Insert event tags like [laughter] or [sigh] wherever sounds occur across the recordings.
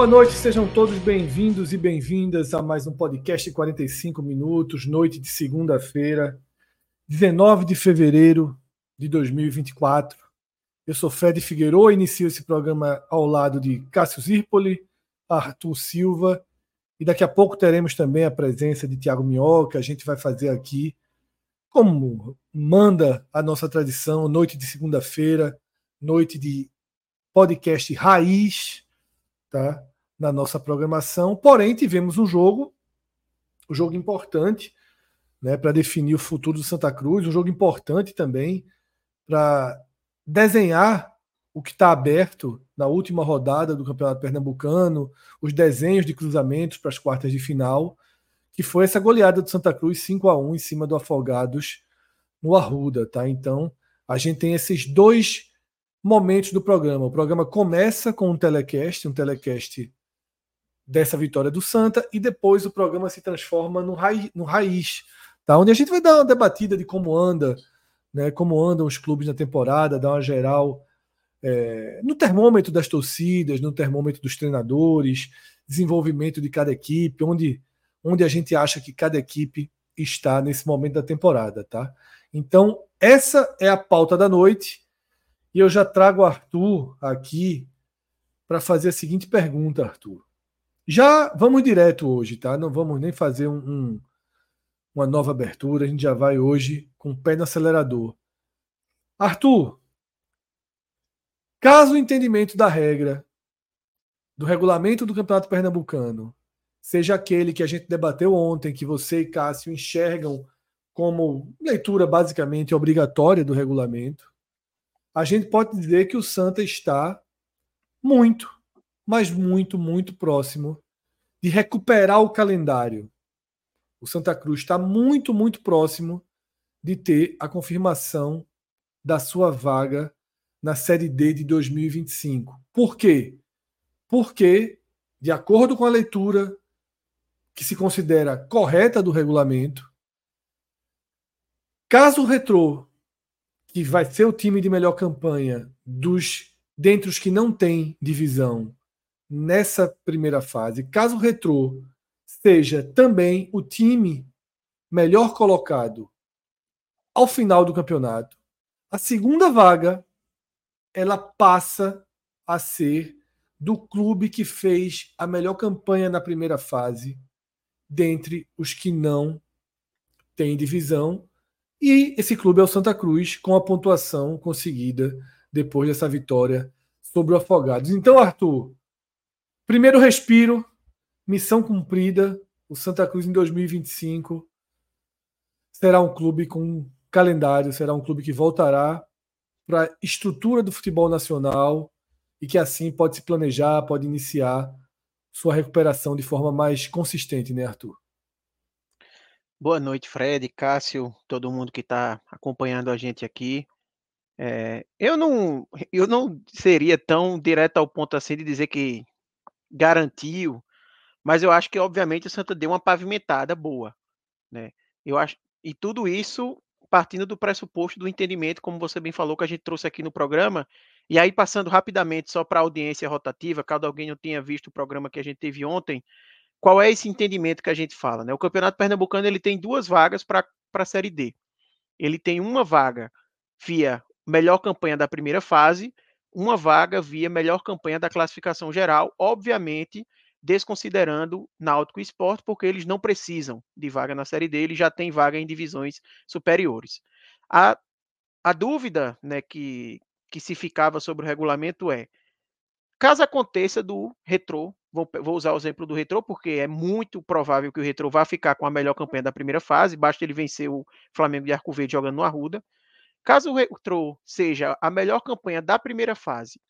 Boa noite, sejam todos bem-vindos e bem-vindas a mais um podcast 45 minutos, noite de segunda-feira, 19 de fevereiro de 2024. Eu sou Fred Figueiredo inicio esse programa ao lado de Cássio Zirpoli, Arthur Silva e daqui a pouco teremos também a presença de Tiago Minhoca. A gente vai fazer aqui, como manda a nossa tradição, noite de segunda-feira, noite de podcast raiz, tá? Na nossa programação. Porém, tivemos um jogo, um jogo importante, né, para definir o futuro do Santa Cruz, um jogo importante também para desenhar o que está aberto na última rodada do Campeonato Pernambucano, os desenhos de cruzamentos para as quartas de final, que foi essa goleada do Santa Cruz 5 a 1 em cima do Afogados no Arruda, tá? Então, a gente tem esses dois momentos do programa. O programa começa com um telecast, um telecast dessa vitória do Santa e depois o programa se transforma no, raiz, no raiz tá? onde a gente vai dar uma debatida de como anda, né, como andam os clubes na temporada, dar uma geral é, no termômetro das torcidas, no termômetro dos treinadores, desenvolvimento de cada equipe, onde, onde a gente acha que cada equipe está nesse momento da temporada. Tá? Então, essa é a pauta da noite. E eu já trago o Arthur aqui para fazer a seguinte pergunta, Arthur. Já vamos direto hoje, tá? Não vamos nem fazer um, um, uma nova abertura. A gente já vai hoje com o pé no acelerador. Arthur, caso o entendimento da regra do regulamento do Campeonato Pernambucano seja aquele que a gente debateu ontem, que você e Cássio enxergam como leitura basicamente obrigatória do regulamento, a gente pode dizer que o Santa está muito, mas muito, muito próximo de recuperar o calendário. O Santa Cruz está muito, muito próximo de ter a confirmação da sua vaga na Série D de 2025. Por quê? Porque, de acordo com a leitura que se considera correta do regulamento, caso o Retrô, que vai ser o time de melhor campanha dos dentre os que não tem divisão, nessa primeira fase, caso o Retrô seja também o time melhor colocado ao final do campeonato, a segunda vaga ela passa a ser do clube que fez a melhor campanha na primeira fase, dentre os que não têm divisão. E esse clube é o Santa Cruz, com a pontuação conseguida depois dessa vitória sobre o Afogados. Então, Arthur, Primeiro respiro, missão cumprida. O Santa Cruz em 2025 será um clube com calendário, será um clube que voltará para a estrutura do futebol nacional e que assim pode se planejar, pode iniciar sua recuperação de forma mais consistente, né, Arthur? Boa noite, Fred, Cássio, todo mundo que está acompanhando a gente aqui. É, eu não, eu não seria tão direto ao ponto assim de dizer que garantiu, mas eu acho que obviamente o Santa deu uma pavimentada boa, né? Eu acho e tudo isso partindo do pressuposto do entendimento, como você bem falou que a gente trouxe aqui no programa, e aí passando rapidamente só para a audiência rotativa, caso alguém não tenha visto o programa que a gente teve ontem, qual é esse entendimento que a gente fala, né? O Campeonato Pernambucano ele tem duas vagas para a Série D. Ele tem uma vaga via melhor campanha da primeira fase uma vaga via melhor campanha da classificação geral, obviamente desconsiderando Náutico e Sport, porque eles não precisam de vaga na Série D, eles já têm vaga em divisões superiores. A, a dúvida né, que, que se ficava sobre o regulamento é: caso aconteça do retrô, vou, vou usar o exemplo do retrô, porque é muito provável que o retrô vá ficar com a melhor campanha da primeira fase, basta ele vencer o Flamengo de Arco Verde jogando no Arruda. Caso o retrô seja a melhor campanha da primeira fase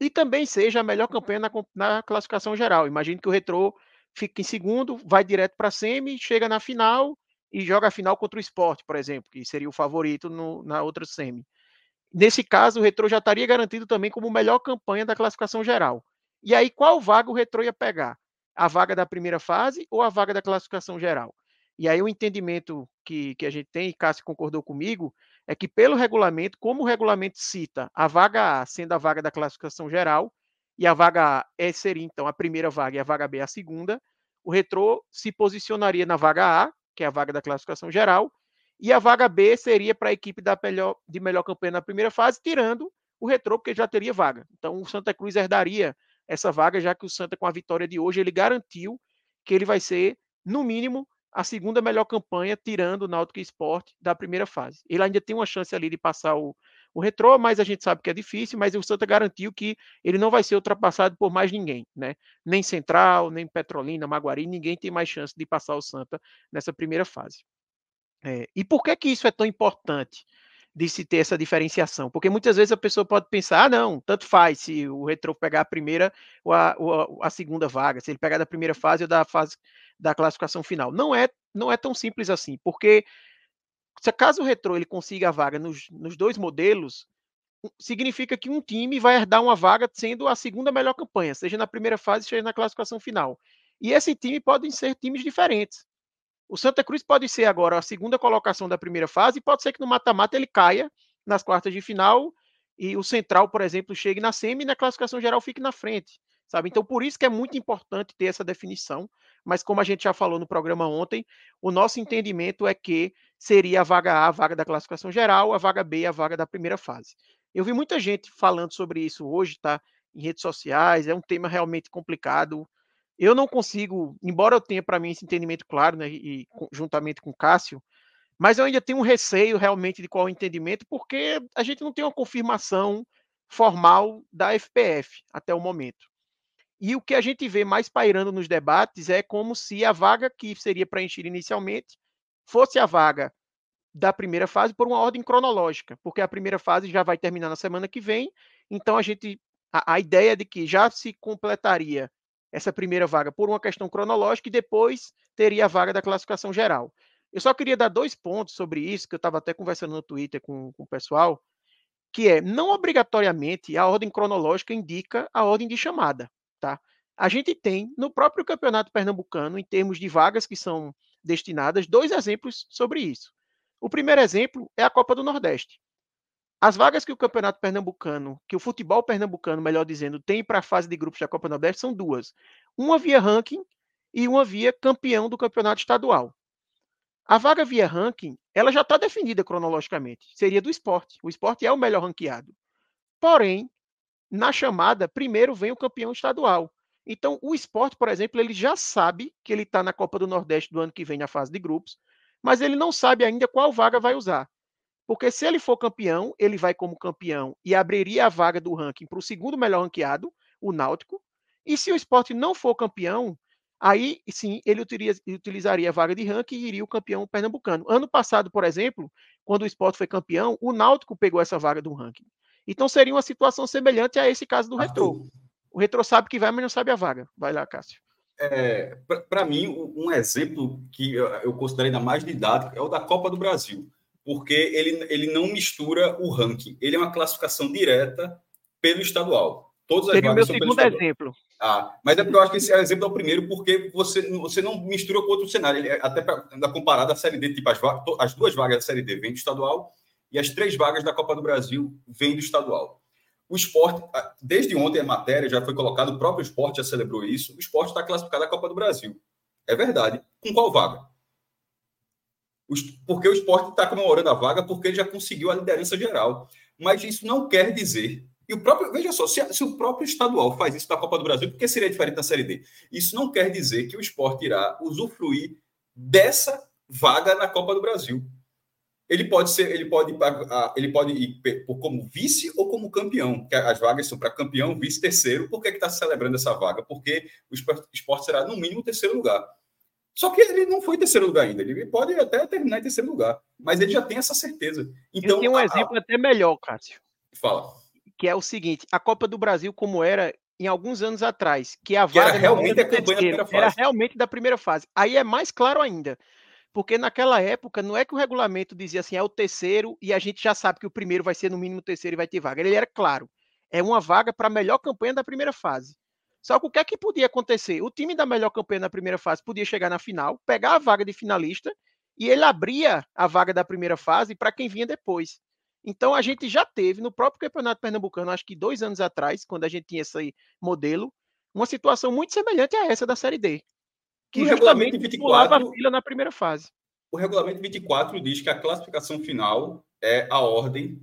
e também seja a melhor campanha na, na classificação geral, imagine que o retrô fica em segundo, vai direto para a semi, chega na final e joga a final contra o esporte, por exemplo, que seria o favorito no, na outra semi. Nesse caso, o Retrô já estaria garantido também como melhor campanha da classificação geral. E aí, qual vaga o Retrô ia pegar? A vaga da primeira fase ou a vaga da classificação geral? E aí, o entendimento que, que a gente tem, e Cássio concordou comigo, é que, pelo regulamento, como o regulamento cita a vaga A sendo a vaga da classificação geral, e a vaga A é, seria, então, a primeira vaga e a vaga B a segunda, o Retrô se posicionaria na vaga A, que é a vaga da classificação geral, e a vaga B seria para a equipe da melhor, de melhor campanha na primeira fase, tirando o Retrô, porque já teria vaga. Então, o Santa Cruz herdaria essa vaga, já que o Santa, com a vitória de hoje, ele garantiu que ele vai ser, no mínimo, a segunda melhor campanha, tirando o Náutico Esporte da primeira fase. Ele ainda tem uma chance ali de passar o, o Retrô, mas a gente sabe que é difícil, mas o Santa garantiu que ele não vai ser ultrapassado por mais ninguém, né? Nem Central, nem Petrolina, Maguari, ninguém tem mais chance de passar o Santa nessa primeira fase. É, e por que que isso é tão importante de se ter essa diferenciação? Porque muitas vezes a pessoa pode pensar, ah, não, tanto faz se o Retro pegar a primeira ou a, ou a, segunda vaga, se ele pegar da primeira fase ou da fase da classificação final. Não é, não é tão simples assim, porque se caso o Retro ele consiga a vaga nos, nos dois modelos, significa que um time vai herdar uma vaga sendo a segunda melhor campanha, seja na primeira fase, seja na classificação final. E esse time podem ser times diferentes. O Santa Cruz pode ser agora a segunda colocação da primeira fase, pode ser que no mata-mata ele caia nas quartas de final e o Central, por exemplo, chegue na semi e na classificação geral fique na frente, sabe? Então, por isso que é muito importante ter essa definição, mas como a gente já falou no programa ontem, o nosso entendimento é que seria a vaga A, a vaga da classificação geral, a vaga B, a vaga da primeira fase. Eu vi muita gente falando sobre isso hoje, tá? Em redes sociais, é um tema realmente complicado. Eu não consigo, embora eu tenha para mim esse entendimento claro, né, e juntamente com o Cássio, mas eu ainda tenho um receio realmente de qual é o entendimento, porque a gente não tem uma confirmação formal da FPF até o momento. E o que a gente vê mais pairando nos debates é como se a vaga que seria preenchida inicialmente fosse a vaga da primeira fase por uma ordem cronológica, porque a primeira fase já vai terminar na semana que vem, então a gente a, a ideia de que já se completaria essa primeira vaga por uma questão cronológica e depois teria a vaga da classificação geral. Eu só queria dar dois pontos sobre isso, que eu estava até conversando no Twitter com, com o pessoal, que é, não obrigatoriamente a ordem cronológica indica a ordem de chamada, tá? A gente tem no próprio Campeonato Pernambucano, em termos de vagas que são destinadas, dois exemplos sobre isso. O primeiro exemplo é a Copa do Nordeste. As vagas que o Campeonato Pernambucano, que o futebol pernambucano, melhor dizendo, tem para a fase de grupos da Copa Nordeste são duas. Uma via ranking e uma via campeão do campeonato estadual. A vaga via ranking, ela já está definida cronologicamente. Seria do esporte. O esporte é o melhor ranqueado. Porém, na chamada, primeiro vem o campeão estadual. Então, o esporte, por exemplo, ele já sabe que ele está na Copa do Nordeste do ano que vem, na fase de grupos, mas ele não sabe ainda qual vaga vai usar. Porque se ele for campeão, ele vai como campeão e abriria a vaga do ranking para o segundo melhor ranqueado, o Náutico. E se o esporte não for campeão, aí sim ele utilizaria a vaga de ranking e iria o campeão pernambucano. Ano passado, por exemplo, quando o esporte foi campeão, o Náutico pegou essa vaga do ranking. Então seria uma situação semelhante a esse caso do Retrô. O Retrô sabe que vai, mas não sabe a vaga. Vai lá, Cássio. É, Para mim, um exemplo que eu considero ainda mais didático é o da Copa do Brasil porque ele, ele não mistura o ranking. Ele é uma classificação direta pelo estadual. Todas as Seria o meu segundo exemplo. Ah, mas é porque eu acho que esse é o exemplo é o primeiro, porque você, você não mistura com outro cenário. Ele, é até para comparado à Série D, tipo, as, as duas vagas da Série D vêm do estadual e as três vagas da Copa do Brasil vêm do estadual. O esporte, desde ontem a matéria já foi colocado, o próprio esporte já celebrou isso. O esporte está classificado à Copa do Brasil. É verdade. Com qual vaga? Porque o esporte está comemorando a vaga porque ele já conseguiu a liderança geral. Mas isso não quer dizer. E o próprio, veja só, se, se, o próprio estadual faz isso na Copa do Brasil, por que seria diferente da Série D? Isso não quer dizer que o esporte irá usufruir dessa vaga na Copa do Brasil. ele pode ser, ele pode, ele pode ir como vice ou como campeão, as vagas são para campeão, vice, terceiro. Por que está celebrando essa vaga? Porque o esporte será, no mínimo, terceiro lugar. Só que ele não foi terceiro lugar ainda. Ele pode até terminar em terceiro lugar, mas ele já tem essa certeza. Então, tem um a, exemplo até melhor, Cássio. Fala. Que é o seguinte: a Copa do Brasil, como era em alguns anos atrás, que a vaga era realmente a campanha da primeira fase. Era realmente da primeira fase. Aí é mais claro ainda. Porque naquela época não é que o regulamento dizia assim, é o terceiro e a gente já sabe que o primeiro vai ser no mínimo terceiro e vai ter vaga. Ele era claro. É uma vaga para a melhor campanha da primeira fase. Só que o que é que podia acontecer? O time da melhor campanha na primeira fase podia chegar na final, pegar a vaga de finalista e ele abria a vaga da primeira fase para quem vinha depois. Então a gente já teve no próprio Campeonato Pernambucano, acho que dois anos atrás, quando a gente tinha esse modelo, uma situação muito semelhante a essa da Série D que o regulamento 24 a fila na primeira fase. O regulamento 24 diz que a classificação final é a ordem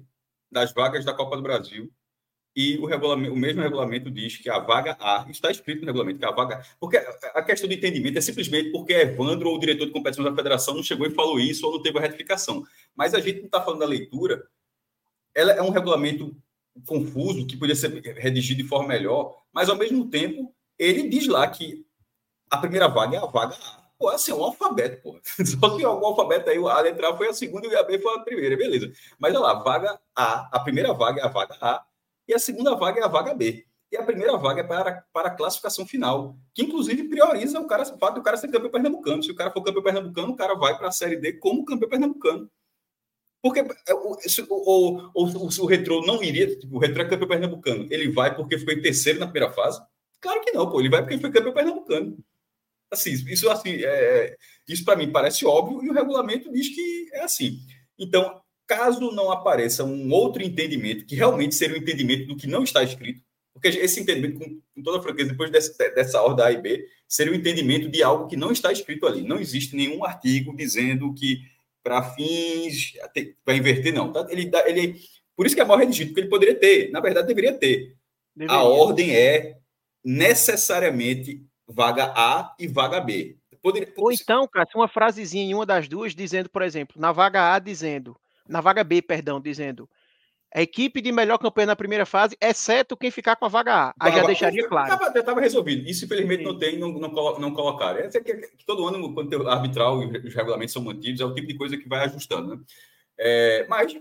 das vagas da Copa do Brasil e o, regulamento, o mesmo regulamento diz que a vaga A, está escrito no regulamento, que a vaga. Porque a questão do entendimento é simplesmente porque Evandro ou o diretor de competição da federação não chegou e falou isso ou não teve a retificação. Mas a gente não está falando da leitura. Ela é um regulamento confuso, que podia ser redigido de forma melhor, mas ao mesmo tempo ele diz lá que a primeira vaga é a vaga A. Pô, assim, é um alfabeto, pô. [laughs] Só que o alfabeto aí, a letra A foi a segunda e a B foi a primeira, beleza. Mas olha lá, vaga A, a primeira vaga é a vaga A e a segunda vaga é a vaga B. E a primeira vaga é para, para a classificação final, que inclusive prioriza o cara, o fato do cara ser campeão pernambucano. Se o cara for campeão pernambucano, o cara vai para a Série D como campeão pernambucano. Porque é, ou, ou, se o Retrô não iria, o Retrô é campeão pernambucano, ele vai porque foi terceiro na primeira fase? Claro que não, pô. Ele vai porque foi campeão pernambucano. Assim, isso assim, é isso para mim parece óbvio e o regulamento diz que é assim. Então, caso não apareça um outro entendimento que realmente seria um entendimento do que não está escrito, porque esse entendimento, com, com toda franqueza, depois dessa, dessa ordem A e B, seria o um entendimento de algo que não está escrito ali. Não existe nenhum artigo dizendo que para fins para inverter, não. Tá? Ele, ele, por isso que é mal redigido, porque ele poderia ter, na verdade, deveria ter. Deveria. A ordem é necessariamente vaga A e vaga B. Poderia... Ou então, cara, uma frasezinha em uma das duas dizendo, por exemplo, na vaga A dizendo, na vaga B, perdão, dizendo a equipe de melhor campanha na primeira fase, exceto quem ficar com a vaga A. Aí já deixaria claro. Já estava resolvido. Isso, infelizmente, Sim. não tem, não, não, não colocaram. É que, que todo ano, quando o arbitral e os regulamentos são mantidos, é o tipo de coisa que vai ajustando. Né? É, mas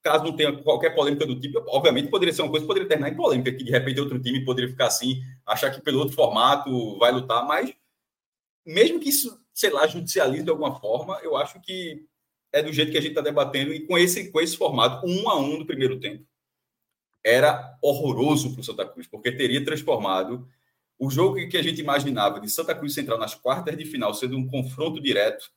caso não tenha qualquer polêmica do tipo, obviamente poderia ser uma coisa, poderia terminar em polêmica, que de repente outro time poderia ficar assim, achar que pelo outro formato vai lutar, mas mesmo que isso, sei lá, judicialize de alguma forma, eu acho que é do jeito que a gente está debatendo e com esse, com esse formato, um a um do primeiro tempo, era horroroso para o Santa Cruz, porque teria transformado o jogo que a gente imaginava de Santa Cruz Central nas quartas de final sendo um confronto direto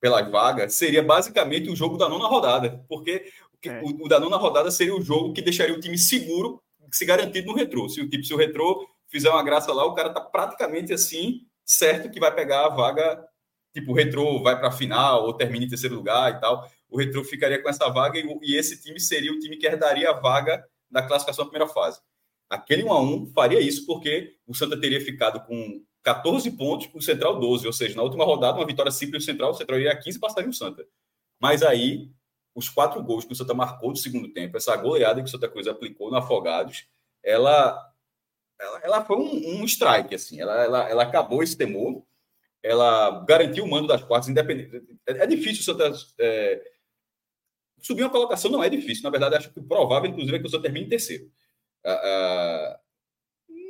pelas vagas, seria basicamente o jogo da nona rodada, porque é. O, o da nona rodada seria o jogo que deixaria o time seguro, se garantido no retrô. Se o tipo, se o retrô fizer uma graça lá, o cara tá praticamente assim, certo que vai pegar a vaga. Tipo, o retrô vai para a final ou termina em terceiro lugar e tal. O retrô ficaria com essa vaga e, e esse time seria o time que herdaria a vaga da classificação da primeira fase. Aquele 1 a 1 faria isso porque o Santa teria ficado com 14 pontos, o Central 12, ou seja, na última rodada, uma vitória simples do Central, o Central iria a 15 passaria o Santa. Mas aí os quatro gols que o Santa marcou no segundo tempo, essa goleada que o Santa Cruz aplicou no Afogados, ela, ela, ela foi um, um, strike, assim, ela, ela, ela acabou esse temor, ela garantiu o mando das quartas, independente. É, é difícil o Santa. É, subir uma colocação não é difícil, na verdade, acho que o provável, inclusive, é que o Santa termine em terceiro. Ah, ah,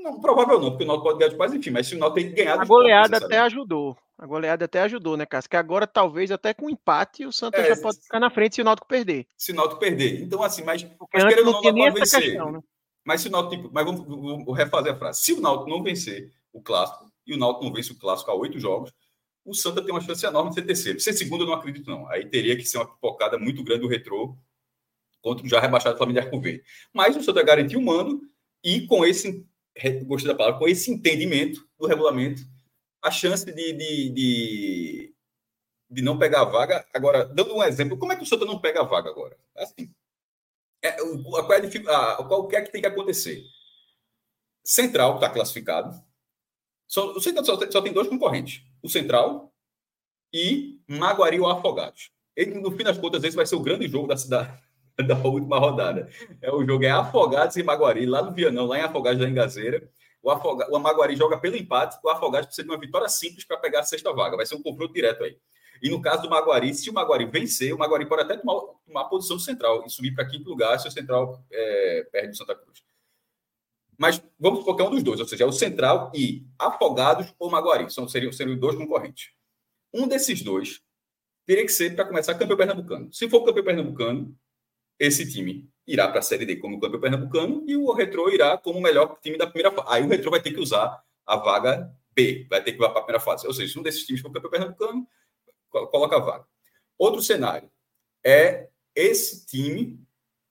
não, provável não, porque o Náutico pode ganhar de quase, enfim, mas se o Náutico tem ganhado... A goleada até ajudou. A goleada até ajudou, né, Cássio? Que agora, talvez, até com empate, o Santos é, já pode ficar na frente se o Náutico perder. Se o Náutico perder. Então, assim, mas, porque mas querendo não, não pode vencer. Questão, né? Mas se o Náutico... Tipo, mas vamos, vamos refazer a frase. Se o Náutico não vencer o Clássico, e o Náutico não vence o Clássico há oito jogos, o Santa tem uma chance enorme de ser terceiro. Ser segundo, eu não acredito, não. Aí teria que ser uma pipocada muito grande do retrô contra o já rebaixado Flamengo de Arco Verde. Mas o Santa garantiu o mando e com esse gostei da palavra, com esse entendimento do regulamento, a chance de, de, de, de, não pegar a vaga. Agora, dando um exemplo, como é que o Santa não pega a vaga agora? Assim, é, qual, é a, qual é que tem que acontecer? Central está classificado. Só, o Central só, só, tem dois concorrentes: o Central e Maguari ou Afogados. ele, no fim das contas, esse vai ser o grande jogo da cidade [laughs] da última rodada. É o jogo é Afogados e Maguari, lá no Vianão, lá em Afogados da Engazeira. O, Afoga, o Maguari joga pelo empate, o Afogados precisa de uma vitória simples para pegar a sexta vaga. Vai ser um confronto direto aí. E no caso do Maguari, se o Maguari vencer, o Maguari pode até tomar, tomar a posição central e subir para quinto lugar se o central é, perde o Santa Cruz. Mas vamos qualquer um dos dois, ou seja, é o central e Afogados ou Maguari. São, seriam, seriam dois concorrentes. Um desses dois teria que ser para começar campeão pernambucano. Se for campeão pernambucano, esse time irá para a Série D como campeão pernambucano e o Retro irá como o melhor time da primeira fase. Aí o Retro vai ter que usar a vaga B, vai ter que ir para a primeira fase. Ou seja, se um desses times for campeão pernambucano, coloca a vaga. Outro cenário é esse time,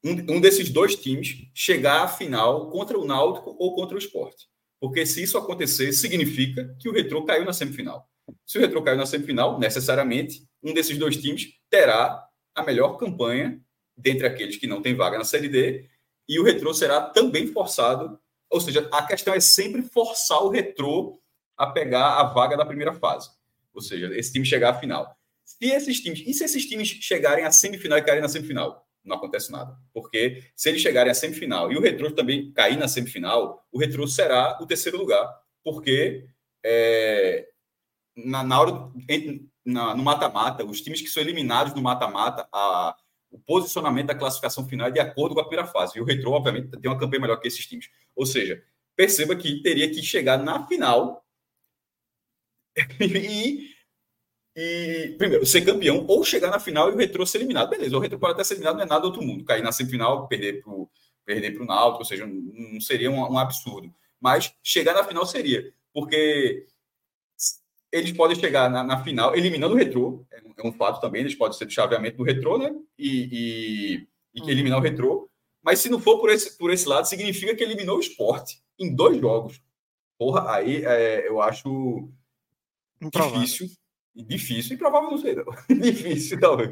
um, um desses dois times, chegar à final contra o Náutico ou contra o Esporte. Porque se isso acontecer, significa que o Retro caiu na semifinal. Se o Retro caiu na semifinal, necessariamente, um desses dois times terá a melhor campanha dentre aqueles que não têm vaga na Série D, e o retrô será também forçado, ou seja, a questão é sempre forçar o retrô a pegar a vaga da primeira fase, ou seja, esse time chegar à final. Se esses times, e se esses times chegarem à semifinal e caírem na semifinal? Não acontece nada, porque se eles chegarem à semifinal e o retrô também cair na semifinal, o retrô será o terceiro lugar, porque é, na, na hora na, no mata-mata, os times que são eliminados no mata-mata, o posicionamento da classificação final é de acordo com a primeira fase. E o Retro, obviamente, tem uma campanha melhor que esses times. Ou seja, perceba que teria que chegar na final [laughs] e, e, primeiro, ser campeão ou chegar na final e o Retro ser eliminado. Beleza, o Retro pode até ser eliminado, não é nada do outro mundo. Cair na semifinal, perder para o perder pro Náutico, ou seja, não seria um, um absurdo. Mas chegar na final seria, porque eles podem chegar na, na final eliminando o retrô, é, é, um fato também, eles podem ser do chaveamento do retrô, né? E, e, e uhum. eliminar o retrô. Mas se não for por esse, por esse lado, significa que eliminou o esporte em dois jogos. Porra, aí é, eu acho Improvável. difícil. Difícil e provável não sei, [laughs] não. difícil, [laughs] talvez.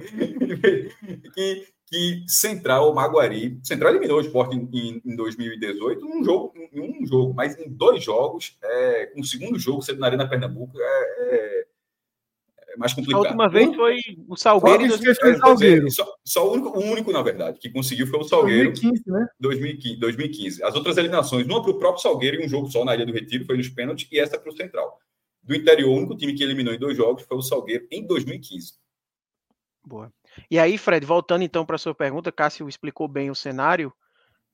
que, que Central ou Maguari. Central eliminou o esporte em, em, em 2018, num jogo, em um jogo, mas em dois jogos, é, com o segundo jogo sendo na Arena Pernambuco, é, é, é mais complicado. A última vez foi o Salgueiro. Foi o Salgueiro. Só, só, o, único, o único, na verdade, que conseguiu foi o Salgueiro. 2015, né? 2015, 2015. As outras eliminações, uma para o próprio Salgueiro e um jogo só na Ilha do Retiro, foi nos pênaltis, e essa para o Central. Do interior, o único time que eliminou em dois jogos foi o Salgueiro em 2015. Boa. E aí, Fred, voltando então para a sua pergunta, Cássio explicou bem o cenário.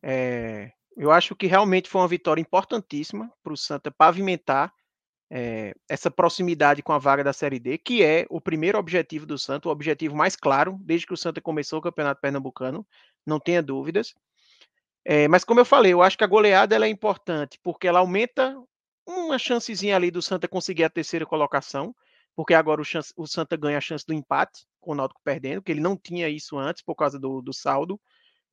É, eu acho que realmente foi uma vitória importantíssima para o Santa pavimentar é, essa proximidade com a vaga da Série D, que é o primeiro objetivo do Santa, o objetivo mais claro desde que o Santa começou o Campeonato Pernambucano, não tenha dúvidas. É, mas como eu falei, eu acho que a goleada é importante porque ela aumenta uma chancezinha ali do Santa conseguir a terceira colocação, porque agora o, chance, o Santa ganha a chance do empate com o Náutico perdendo, que ele não tinha isso antes por causa do, do saldo.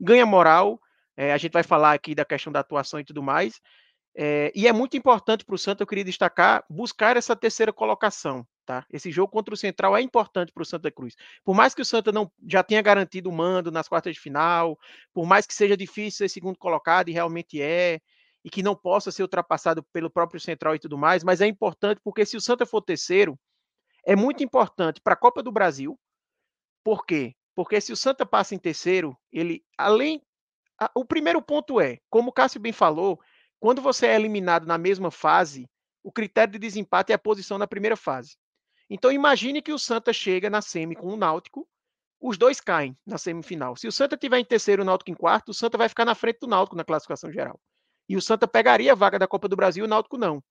Ganha moral, é, a gente vai falar aqui da questão da atuação e tudo mais. É, e é muito importante para o Santa, eu queria destacar, buscar essa terceira colocação. Tá? Esse jogo contra o Central é importante para o Santa Cruz. Por mais que o Santa não já tenha garantido o mando nas quartas de final, por mais que seja difícil ser segundo colocado, e realmente é, e que não possa ser ultrapassado pelo próprio Central e tudo mais, mas é importante porque se o Santa for terceiro, é muito importante para a Copa do Brasil. Por quê? Porque se o Santa passa em terceiro, ele, além. A, o primeiro ponto é, como o Cássio bem falou, quando você é eliminado na mesma fase, o critério de desempate é a posição na primeira fase. Então imagine que o Santa chega na semi com o Náutico, os dois caem na semifinal. Se o Santa tiver em terceiro e o Náutico em quarto, o Santa vai ficar na frente do Náutico na classificação geral. E o Santa pegaria a vaga da Copa do Brasil e o Náutico não.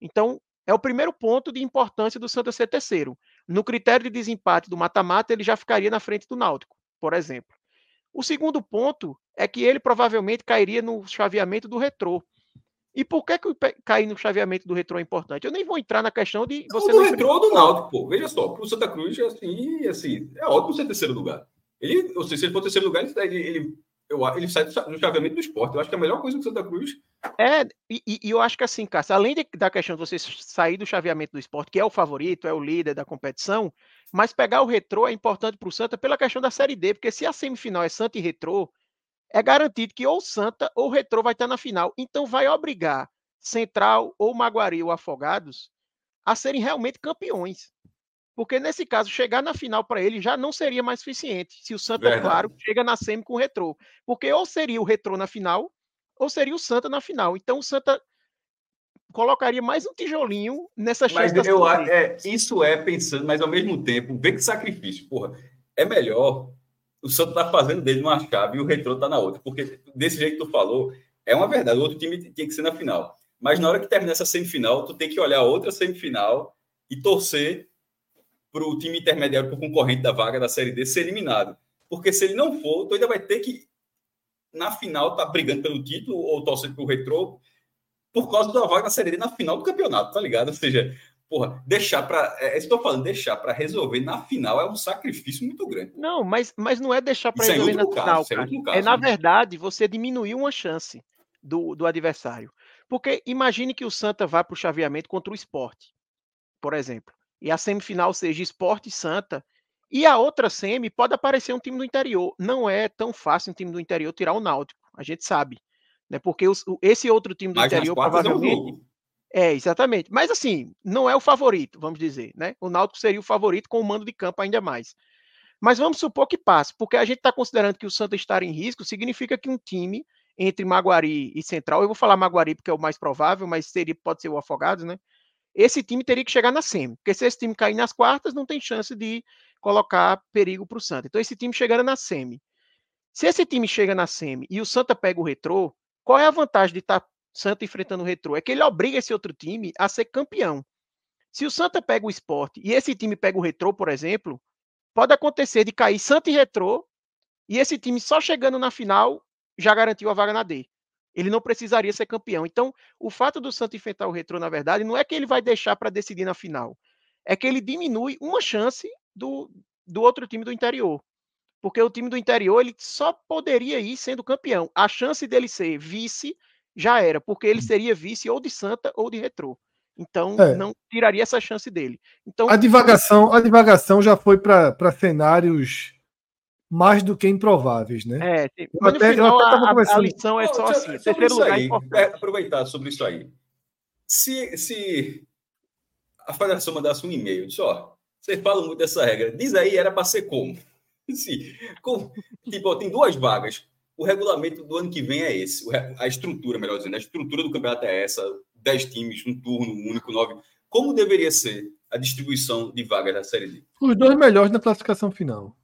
Então, é o primeiro ponto de importância do Santa ser terceiro. No critério de desempate do mata-mata, ele já ficaria na frente do Náutico, por exemplo. O segundo ponto é que ele provavelmente cairia no chaveamento do retrô. E por que, que cair no chaveamento do retrô é importante? Eu nem vou entrar na questão de você. O do retrô ou do Náutico, pô. Veja só, para o Santa Cruz, assim, assim, é ótimo ser terceiro lugar. Ele, ou seja, se ele for terceiro lugar, ele, ele eu, ele sai do chaveamento do esporte. Eu acho que a melhor coisa do Santa Cruz. É, e, e eu acho que assim, Cássio, além de, da questão de você sair do chaveamento do esporte, que é o favorito, é o líder da competição, mas pegar o retrô é importante para o Santa pela questão da Série D, porque se a semifinal é Santa e retrô, é garantido que ou Santa ou retrô vai estar na final. Então vai obrigar Central ou Maguari ou Afogados a serem realmente campeões. Porque nesse caso, chegar na final para ele já não seria mais suficiente. Se o Santa, Verdade. claro, chega na semi com o Retrô. Porque ou seria o Retrô na final, ou seria o Santa na final. Então o Santa colocaria mais um tijolinho nessa chance. Mas eu, é, isso é pensando, mas ao mesmo tempo, vê que sacrifício. Porra, é melhor o Santa tá fazendo dele uma chave e o Retrô tá na outra. Porque desse jeito que tu falou, é uma verdade. O outro time tinha que ser na final. Mas na hora que termina essa semifinal, tu tem que olhar outra semifinal e torcer para o time intermediário, para o concorrente da vaga da Série D ser eliminado. Porque se ele não for, tu ainda vai ter que, na final, tá brigando pelo título ou torcer para o retrô por causa da vaga da Série D na final do campeonato, tá ligado? Ou seja, porra, deixar para. É, é isso que eu tô falando, deixar para resolver na final é um sacrifício muito grande. Não, mas, mas não é deixar para é resolver é na caso, final. É, caso, é, na né? verdade, você diminuir uma chance do, do adversário. Porque imagine que o Santa vá para o chaveamento contra o esporte, por exemplo e a semifinal seja Esporte Santa, e a outra semi pode aparecer um time do interior. Não é tão fácil um time do interior tirar o Náutico, a gente sabe. Né? Porque os, esse outro time do Mas interior provavelmente. É, exatamente. Mas assim, não é o favorito, vamos dizer, né? O Náutico seria o favorito com o mando de campo ainda mais. Mas vamos supor que passe, porque a gente está considerando que o Santa estar em risco significa que um time entre Maguari e Central, eu vou falar Maguari porque é o mais provável, mas seria, pode ser o Afogados, né? Esse time teria que chegar na semi, porque se esse time cair nas quartas, não tem chance de colocar perigo para o Santa. Então, esse time chegando na semi. Se esse time chega na semi e o Santa pega o retrô, qual é a vantagem de estar tá Santa enfrentando o retrô? É que ele obriga esse outro time a ser campeão. Se o Santa pega o esporte e esse time pega o retrô, por exemplo, pode acontecer de cair Santa e retrô e esse time só chegando na final já garantiu a vaga na D ele não precisaria ser campeão. Então, o fato do Santos enfrentar o Retrô, na verdade, não é que ele vai deixar para decidir na final, é que ele diminui uma chance do, do outro time do interior. Porque o time do interior ele só poderia ir sendo campeão. A chance dele ser vice já era, porque ele seria vice ou de Santa ou de Retrô. Então, é. não tiraria essa chance dele. Então, a divagação, a divagação já foi para cenários mais do que improváveis, né? É, sim. Mas até, final, a, a, lição é só assim. Terceiro lugar aí, é, aproveitar sobre isso aí. Se, se a federação mandasse um e-mail, disse, ó, vocês falam muito dessa regra, diz aí, era para ser como? [laughs] Se, com, tipo, tem duas vagas. O regulamento do ano que vem é esse. A estrutura, melhor dizendo, a estrutura do campeonato é essa: dez times, um turno único, nove. Como deveria ser a distribuição de vagas da Série D? Os dois melhores na classificação final.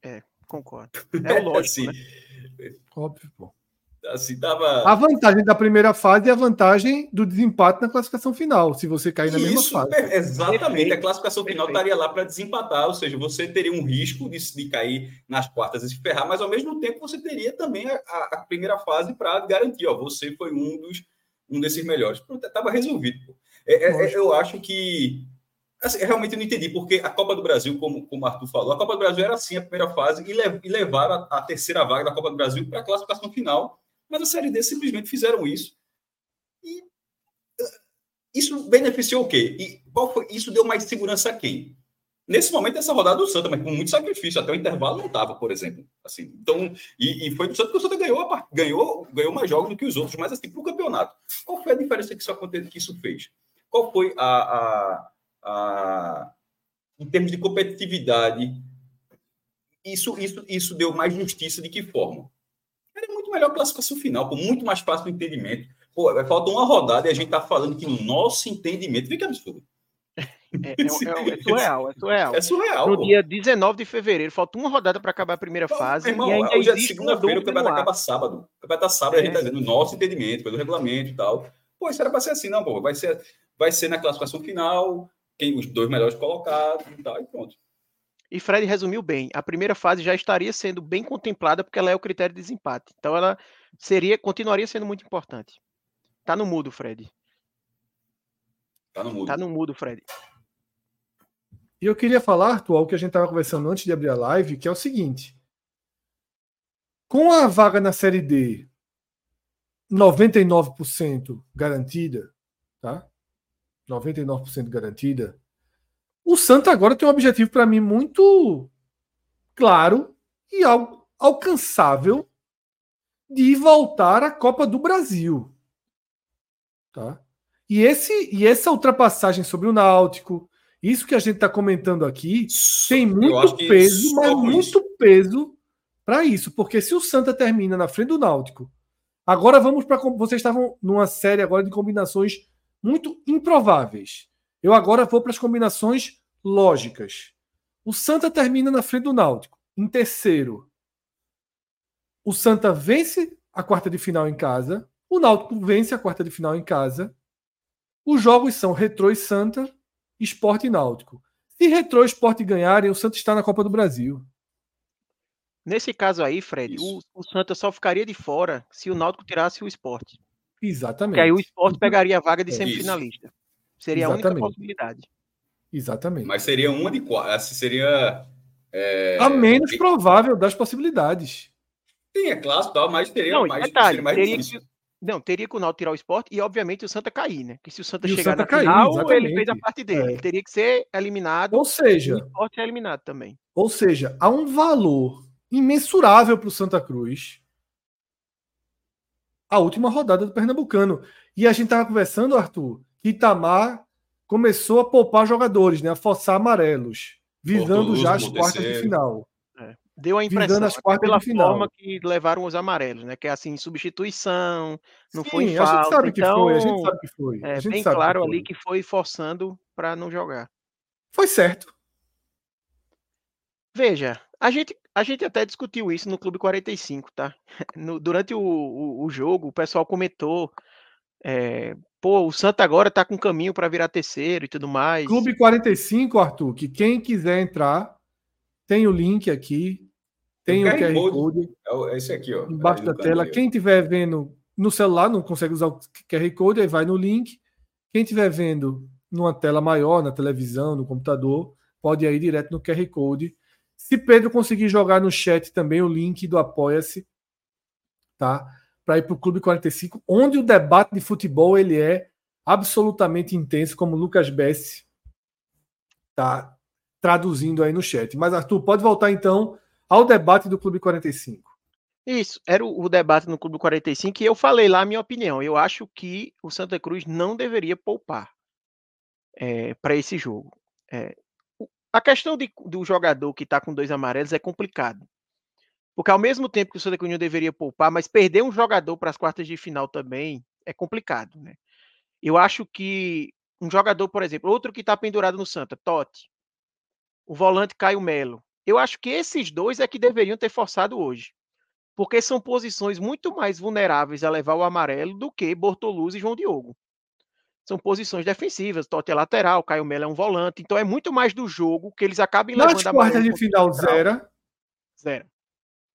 É concordo. [laughs] É o lógico, assim, né? Óbvio, pô. Assim, tava... A vantagem da primeira fase e a vantagem do desempate na classificação final, se você cair na Isso, mesma fase. É, exatamente, Perfeito. a classificação final Perfeito. estaria lá para desempatar, ou seja, você teria um risco de, de cair nas quartas e se ferrar, mas ao mesmo tempo você teria também a, a primeira fase para garantir, ó, você foi um dos um desses melhores. Pronto, estava resolvido. É, é, eu acho que Assim, realmente eu não entendi, porque a Copa do Brasil, como, como o Arthur falou, a Copa do Brasil era assim a primeira fase e, lev e levaram a, a, terceira vaga da Copa do Brasil para a classificação final, mas a Série D simplesmente fizeram isso. E uh, isso beneficiou o quê? E qual foi? Isso deu mais segurança a quem? Nesse momento, essa rodada do Santa, mas com muito sacrifício, até o intervalo não estava, por exemplo. Assim, então, e, e foi do Santa que o Santa ganhou, ganhou, ganhou mais jogos do que os outros, mas assim, para o campeonato. Qual foi a diferença que isso, aconteceu, que isso fez? Qual foi a, a a, em termos de competitividade, isso, isso, isso deu mais justiça de que forma? Era muito melhor a classificação final, com muito mais fácil o entendimento. Pô, falta uma rodada e a gente está falando que no nosso entendimento, fica absurdo. É, é, é, é, surreal, é surreal. É surreal. No pô. dia 19 de fevereiro, falta uma rodada para acabar a primeira fase. Irmão, e ainda hoje é segunda-feira, o campeonato acaba sábado. O campeonato tá sábado, a gente está dizendo no nosso entendimento, pelo regulamento e tal. Pô, isso era para ser assim, não, pô. Vai ser, vai ser na classificação final, quem os dois melhores colocados e tal, e pronto. E Fred resumiu bem. A primeira fase já estaria sendo bem contemplada porque ela é o critério de desempate. Então ela seria, continuaria sendo muito importante. Tá no mudo, Fred. Tá no mudo. Tá no mudo, Fred. E eu queria falar, Arthur, o que a gente estava conversando antes de abrir a live, que é o seguinte. Com a vaga na Série D 99% garantida, tá? 99% garantida. O Santa agora tem um objetivo para mim muito claro e al alcançável de voltar à Copa do Brasil. Tá? E, esse, e essa ultrapassagem sobre o Náutico Isso que a gente está comentando aqui tem muito peso, mas muito isso. peso para isso. Porque se o Santa termina na frente do Náutico, agora vamos para. Vocês estavam numa série agora de combinações muito improváveis. Eu agora vou para as combinações lógicas. O Santa termina na frente do Náutico, em terceiro. O Santa vence a quarta de final em casa. O Náutico vence a quarta de final em casa. Os jogos são Retrô e Santa, Esporte e Náutico. Se Retrô e Esporte ganharem, o Santa está na Copa do Brasil. Nesse caso aí, Fred, o, o, Santa só ficaria de fora se o Náutico tirasse o esporte. Exatamente. Porque aí o esporte pegaria a vaga de semifinalista. Seria Exatamente. a única possibilidade. Exatamente. Mas seria uma de quatro. Assim, seria. É... A menos provável das possibilidades. Sim, é clássico, tal, mas teria não, mais, detalhe, seria mais teria que, não, teria que o Náutico tirar o esporte e, obviamente, o Santa cair, né? Que se o Santa e chegar o Santa na cair, final, exatamente. ele fez a parte dele. É. Ele teria que ser eliminado. Ou seja, o esporte é eliminado também. Ou seja, há um valor imensurável para o Santa Cruz a última rodada do Pernambucano. E a gente estava conversando, Arthur, que Itamar começou a poupar jogadores, né? A forçar amarelos, visando já as quartas de final. É. Deu a impressão as quartas pela de final. forma que levaram os amarelos, né? Que é assim, substituição, não Sim, foi falta. A gente sabe que então, foi, a gente sabe que foi. É bem claro que ali que foi forçando para não jogar. Foi certo. Veja, a gente, a gente até discutiu isso no Clube 45, tá? [laughs] No, durante o, o, o, jogo, o pessoal comentou. É, pô, o Santa agora tá com caminho para virar terceiro e tudo mais. Clube 45, Arthur, que quem quiser entrar, tem o link aqui. Tem o, o QR Code. É esse aqui, ó. Embaixo da tela. Quem estiver vendo no celular, não consegue usar o QR Code, aí vai no link. Quem estiver vendo numa tela maior, na televisão, no computador, pode ir direto no QR Code se Pedro conseguir jogar no chat também o link do Apoia-se, tá? Para ir para o Clube 45, onde o debate de futebol ele é absolutamente intenso, como o Lucas Bessi tá traduzindo aí no chat. Mas Arthur, pode voltar então ao debate do Clube 45. Isso, era o, o debate no Clube 45 e eu falei lá a minha opinião. Eu acho que o Santa Cruz não deveria poupar é, para esse jogo. É, a questão de, do jogador que está com dois amarelos é complicado. Porque ao mesmo tempo que o Santa Cruz deveria poupar, mas perder um jogador para as quartas de final também é complicado, né? Eu acho que um jogador, por exemplo, outro que está pendurado no Santa, Totti, o volante Caio Melo. Eu acho que esses dois é que deveriam ter forçado hoje. Porque são posições muito mais vulneráveis a levar o amarelo do que Bortoluz e João Diogo são posições defensivas. Totti é lateral, Caio Melo é um volante. Então é muito mais do jogo que eles acabem Nas levando a quartas de final, zero. Zero.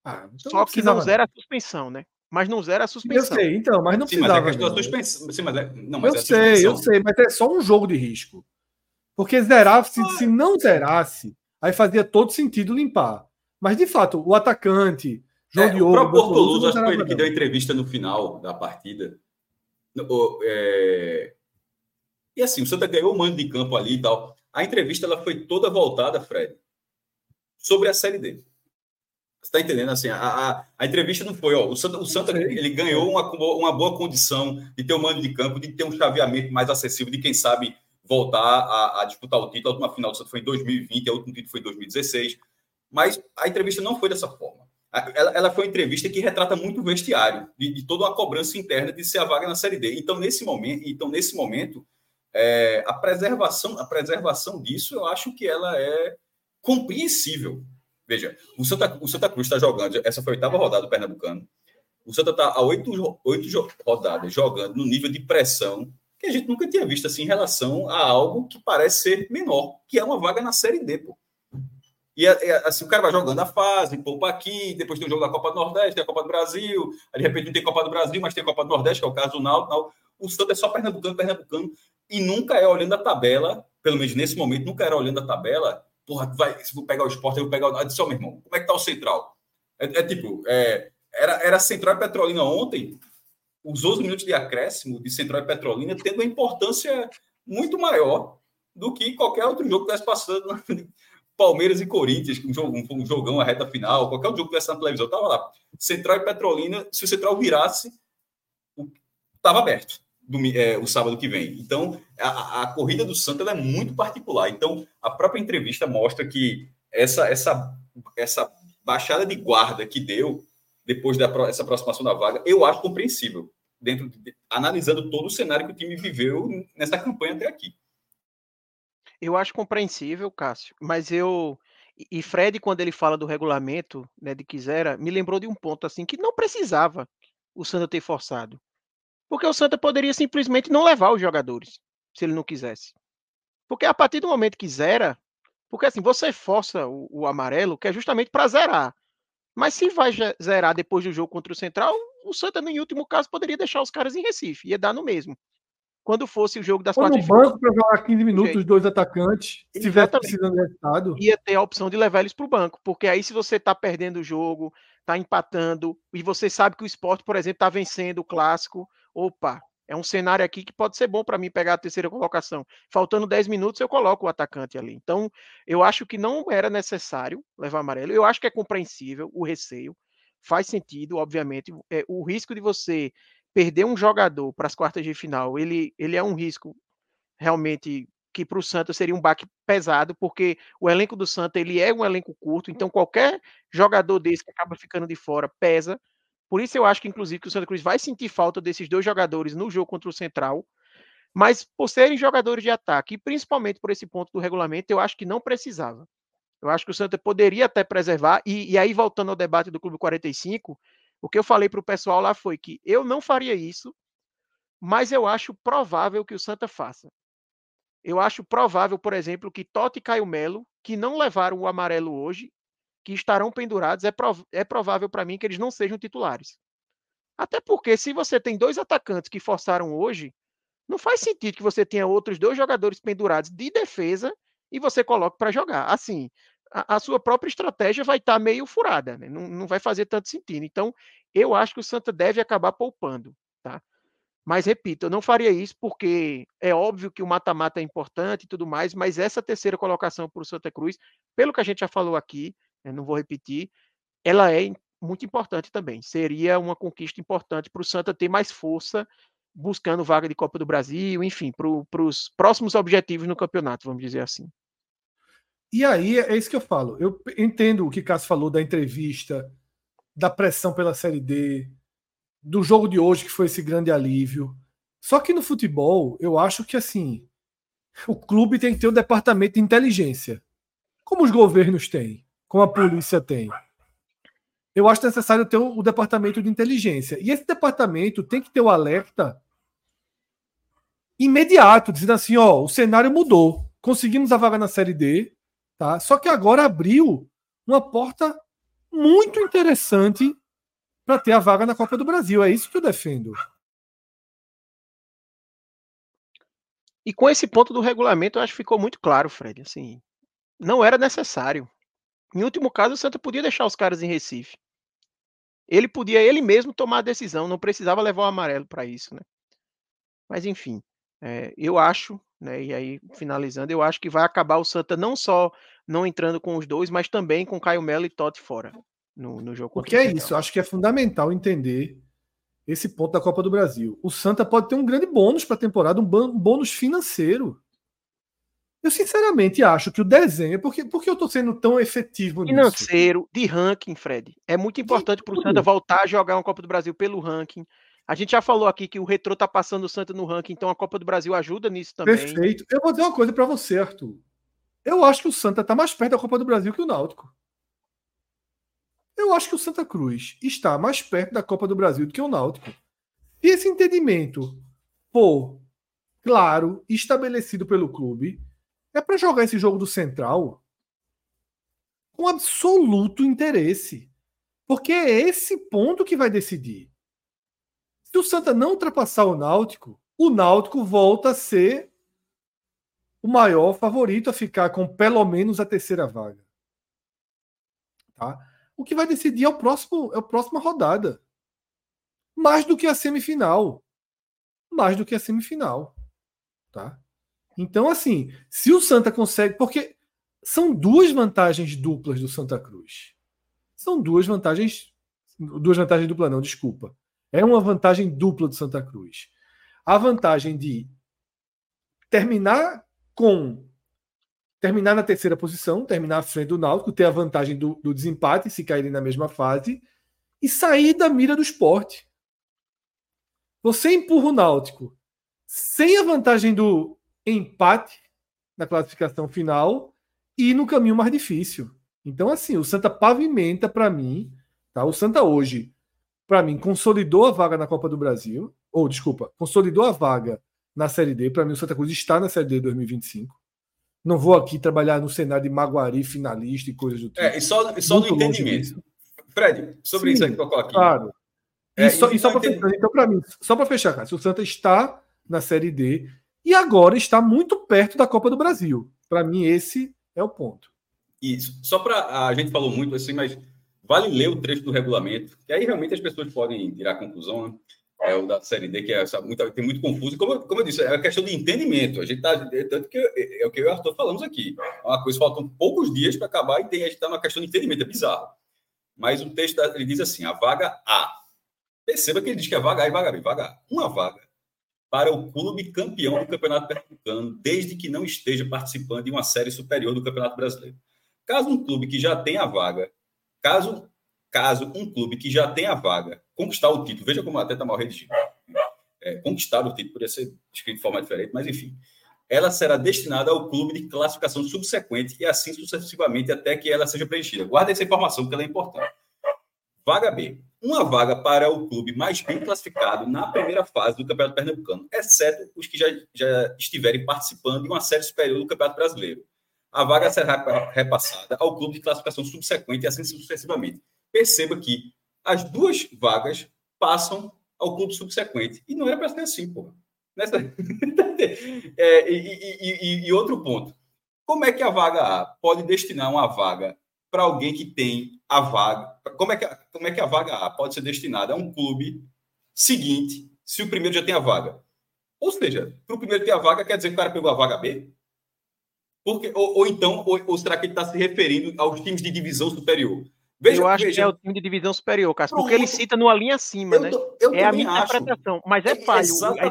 Ah, então Só que não zera a suspensão, né? Mas não zera a suspensão. Eu sei, então, mas não Sim, precisava. Mas é suspensão. Sim, mas é... Não, mas eu é sei, eu sei, mas é só um jogo de risco. Porque zerar, se, ah. se não zerasse, aí fazia todo sentido limpar. Mas, de fato, o atacante, João é, Diogo... O próprio Porto acho que foi ele que deu entrevista no final da partida. No, é, e assim, o Santa ganhou o mando de campo ali e tal. A entrevista ela foi toda voltada, Fred, sobre a Série D. Você está entendendo? Assim, a, a, a, entrevista não foi, ó, o Santa, o Santa ele ganhou uma, uma boa condição de ter um mando de campo, de ter um chaveamento mais acessível, de quem sabe voltar a, a disputar o título. A última final do Santa foi em 2020, a última título foi em 2016. Mas a entrevista não foi dessa forma. Ela, ela foi uma entrevista que retrata muito o vestiário, de, de toda uma cobrança interna de ser a vaga na Série D. Então, nesse momento, então, nesse momento é, a preservação a preservação disso eu acho que ela é compreensível. Veja, o Santa, o Santa Cruz está jogando, essa foi a oitava rodada do Pernambucano. O Santa está há oito, oito rodadas jogando no nível de pressão que a gente nunca tinha visto assim em relação a algo que parece ser menor, que é uma vaga na Série D, pô. E assim, o cara vai jogando a fase, poupa aqui, depois tem o jogo da Copa do Nordeste, tem a Copa do Brasil, aí de repente não tem Copa do Brasil, mas tem a Copa do Nordeste, que é o caso do Náutico. O Santa é só pernambucano, pernambucano e nunca é olhando a tabela, pelo menos nesse momento, nunca era olhando a tabela. Porra, vai, se vou pegar o esporte, eu vou pegar o. Oh, meu irmão, como é que tá o Central? É, é tipo, é, era, era Central e Petrolina ontem, os 11 minutos de acréscimo de Central e Petrolina tendo uma importância muito maior do que qualquer outro jogo que estivesse passando. [laughs] Palmeiras e Corinthians, um, jogo, um jogão, a reta final, qualquer jogo que estivesse na televisão, estava lá. Central e Petrolina, se o Central virasse, estava aberto do, é, o sábado que vem. Então, a, a corrida do Santa é muito particular. Então, a própria entrevista mostra que essa, essa, essa baixada de guarda que deu depois dessa aproximação da vaga, eu acho compreensível, dentro de, analisando todo o cenário que o time viveu nessa campanha até aqui. Eu acho compreensível, Cássio, mas eu e Fred, quando ele fala do regulamento, né, de Quisera, me lembrou de um ponto assim que não precisava o Santa ter forçado. Porque o Santa poderia simplesmente não levar os jogadores, se ele não quisesse. Porque a partir do momento que zera, porque assim, você força o, o amarelo, que é justamente para zerar. Mas se vai zerar depois do jogo contra o Central, o Santa, em último caso, poderia deixar os caras em Recife, ia dar no mesmo quando fosse o jogo das Ou no banco para jogar 15 minutos os dois atacantes, se tiver precisando de resultado. Ia ter a opção de levar eles para o banco, porque aí se você está perdendo o jogo, está empatando, e você sabe que o esporte, por exemplo, está vencendo o clássico, opa, é um cenário aqui que pode ser bom para mim pegar a terceira colocação. Faltando 10 minutos, eu coloco o atacante ali. Então, eu acho que não era necessário levar amarelo. Eu acho que é compreensível o receio. Faz sentido, obviamente. É, o risco de você perder um jogador para as quartas de final, ele, ele é um risco realmente que para o Santa seria um baque pesado, porque o elenco do Santa ele é um elenco curto, então qualquer jogador desse que acaba ficando de fora pesa. Por isso eu acho que inclusive que o Santa Cruz vai sentir falta desses dois jogadores no jogo contra o Central, mas por serem jogadores de ataque, e principalmente por esse ponto do regulamento, eu acho que não precisava. Eu acho que o Santa poderia até preservar, e, e aí voltando ao debate do Clube 45, o que eu falei para o pessoal lá foi que eu não faria isso, mas eu acho provável que o Santa faça. Eu acho provável, por exemplo, que Totti e Caio Melo, que não levaram o amarelo hoje, que estarão pendurados, é, prov é provável para mim que eles não sejam titulares. Até porque se você tem dois atacantes que forçaram hoje, não faz sentido que você tenha outros dois jogadores pendurados de defesa e você coloque para jogar. Assim, a, a sua própria estratégia vai estar tá meio furada, né? não, não vai fazer tanto sentido. Então, eu acho que o Santa deve acabar poupando, tá? Mas repito, eu não faria isso porque é óbvio que o mata-mata é importante e tudo mais, mas essa terceira colocação para o Santa Cruz, pelo que a gente já falou aqui, né, não vou repetir, ela é muito importante também. Seria uma conquista importante para o Santa ter mais força buscando vaga de Copa do Brasil, enfim, para os próximos objetivos no campeonato, vamos dizer assim. E aí é isso que eu falo. Eu entendo o que Cássio falou da entrevista, da pressão pela Série D, do jogo de hoje, que foi esse grande alívio. Só que no futebol, eu acho que assim, o clube tem que ter um departamento de inteligência. Como os governos têm, como a polícia tem. Eu acho necessário ter o, departamento de inteligência. E esse departamento tem que ter o alerta imediato, dizendo assim: ó, o cenário mudou. Conseguimos a vaga na Série D, Tá? Só que agora abriu uma porta muito interessante para ter a vaga na Copa do Brasil. É isso que eu defendo. E com esse ponto do regulamento, eu acho que ficou muito claro, Fred. Assim, não era necessário. Em último caso, o Santa podia deixar os caras em Recife. Ele podia ele mesmo tomar a decisão, não precisava levar o amarelo para isso, né? Mas enfim, é, eu acho né? E aí, finalizando, eu acho que vai acabar o Santa não só não entrando com os dois, mas também com Caio Melo e Totti fora no, no jogo. Porque é isso, eu acho que é fundamental entender esse ponto da Copa do Brasil. O Santa pode ter um grande bônus para a temporada, um bônus financeiro. Eu sinceramente acho que o desenho, porque, porque eu estou sendo tão efetivo nisso? Financeiro, de ranking, Fred. É muito importante para o Santa voltar a jogar uma Copa do Brasil pelo ranking. A gente já falou aqui que o Retro tá passando o Santa no ranking, então a Copa do Brasil ajuda nisso também. Perfeito. Eu vou dizer uma coisa para você, Arthur. Eu acho que o Santa tá mais perto da Copa do Brasil que o Náutico. Eu acho que o Santa Cruz está mais perto da Copa do Brasil do que o Náutico. E esse entendimento, pô, claro, estabelecido pelo clube, é para jogar esse jogo do Central com absoluto interesse. Porque é esse ponto que vai decidir. Se o Santa não ultrapassar o Náutico, o Náutico volta a ser o maior favorito a ficar com pelo menos a terceira vaga. Tá? O que vai decidir é o próximo, é a próxima rodada. Mais do que a semifinal. Mais do que a semifinal. Tá? Então, assim, se o Santa consegue. Porque são duas vantagens duplas do Santa Cruz. São duas vantagens. Duas vantagens duplas, não, desculpa. É uma vantagem dupla do Santa Cruz. a vantagem de terminar com terminar na terceira posição, terminar à frente do Náutico, ter a vantagem do, do desempate se caírem na mesma fase e sair da mira do esporte. Você empurra o Náutico sem a vantagem do empate na classificação final e no caminho mais difícil. Então, assim, o Santa pavimenta para mim, tá? O Santa hoje, para mim, consolidou a vaga na Copa do Brasil, ou desculpa, consolidou a vaga na Série D. Para mim, o Santa Cruz está na Série D 2025. Não vou aqui trabalhar no cenário de Maguari finalista e coisas do tipo. É, e só, e só no entendimento. Fred, sobre Sim, isso aí que eu coloquei. Claro. É, e só, só para então, para mim, só para fechar, cara, o Santa está na Série D e agora está muito perto da Copa do Brasil. Para mim, esse é o ponto. Isso. Só para. A gente falou muito assim, mas vale ler o trecho do regulamento, que aí realmente as pessoas podem tirar a conclusão, né? É o da Série D, que é muito, tem muito confuso. Como, como eu disse, é a questão de entendimento. A gente tá. É, tanto que é, é o que eu e o Arthur falamos aqui. É uma coisa, faltam poucos dias para acabar e tem, a gente está numa questão de entendimento, é bizarro. Mas o texto ele diz assim: a vaga A. Perceba que ele diz que é vaga A e vaga B. Vaga A. Uma vaga para o clube campeão do Campeonato Pernambucano, desde que não esteja participando de uma série superior do Campeonato Brasileiro. Caso um clube que já tenha a vaga, caso, caso um clube que já tenha a vaga conquistar o título, veja como até está mal redigido, é, conquistar o título, poderia ser escrito de forma diferente, mas enfim, ela será destinada ao clube de classificação subsequente e assim sucessivamente até que ela seja preenchida. Guarda essa informação, porque ela é importante. Vaga B. Uma vaga para o clube mais bem classificado na primeira fase do Campeonato Pernambucano, exceto os que já, já estiverem participando de uma série superior do Campeonato Brasileiro a vaga será repassada ao clube de classificação subsequente e assim sucessivamente. Perceba que as duas vagas passam ao clube subsequente. E não era para ser assim, porra. Nessa... [laughs] é, e, e, e, e, outro ponto. Como é que a vaga A pode destinar uma vaga para alguém que tem a vaga? Como é, que, como é que a vaga A pode ser destinada a um clube seguinte, se o primeiro já tem a vaga? Ou seja, para o primeiro ter a vaga, quer dizer que o cara pegou a vaga B? Porque, ou, ou então, ou, ou, será que ele está se referindo aos times de divisão superior? Veja, eu acho veja. que é o time de divisão superior, Cássio, porque ele cita numa linha acima, eu, né? Eu é a minha acho. interpretação, mas é, é falho.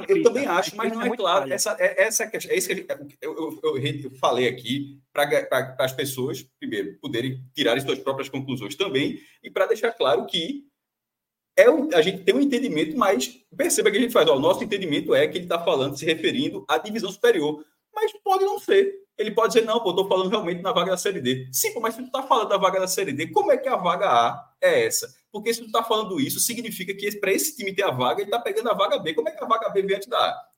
eu também acho, mas não é, é claro. Essa, é, essa é questão. É isso que eu, eu, eu falei aqui para as pessoas, primeiro, poderem tirar suas próprias conclusões também, e para deixar claro que é um, a gente tem um entendimento, mas perceba que a gente faz. Ó, o nosso entendimento é que ele está falando, se referindo à divisão superior, mas pode não ser ele pode dizer, não, pô, estou falando realmente na vaga da Série D. Sim, pô, mas se tu está falando da vaga da Série D, como é que a vaga A é essa? Porque se tu está falando isso, significa que para esse time ter a vaga, ele está pegando a vaga B. Como é que a vaga B vem antes da A?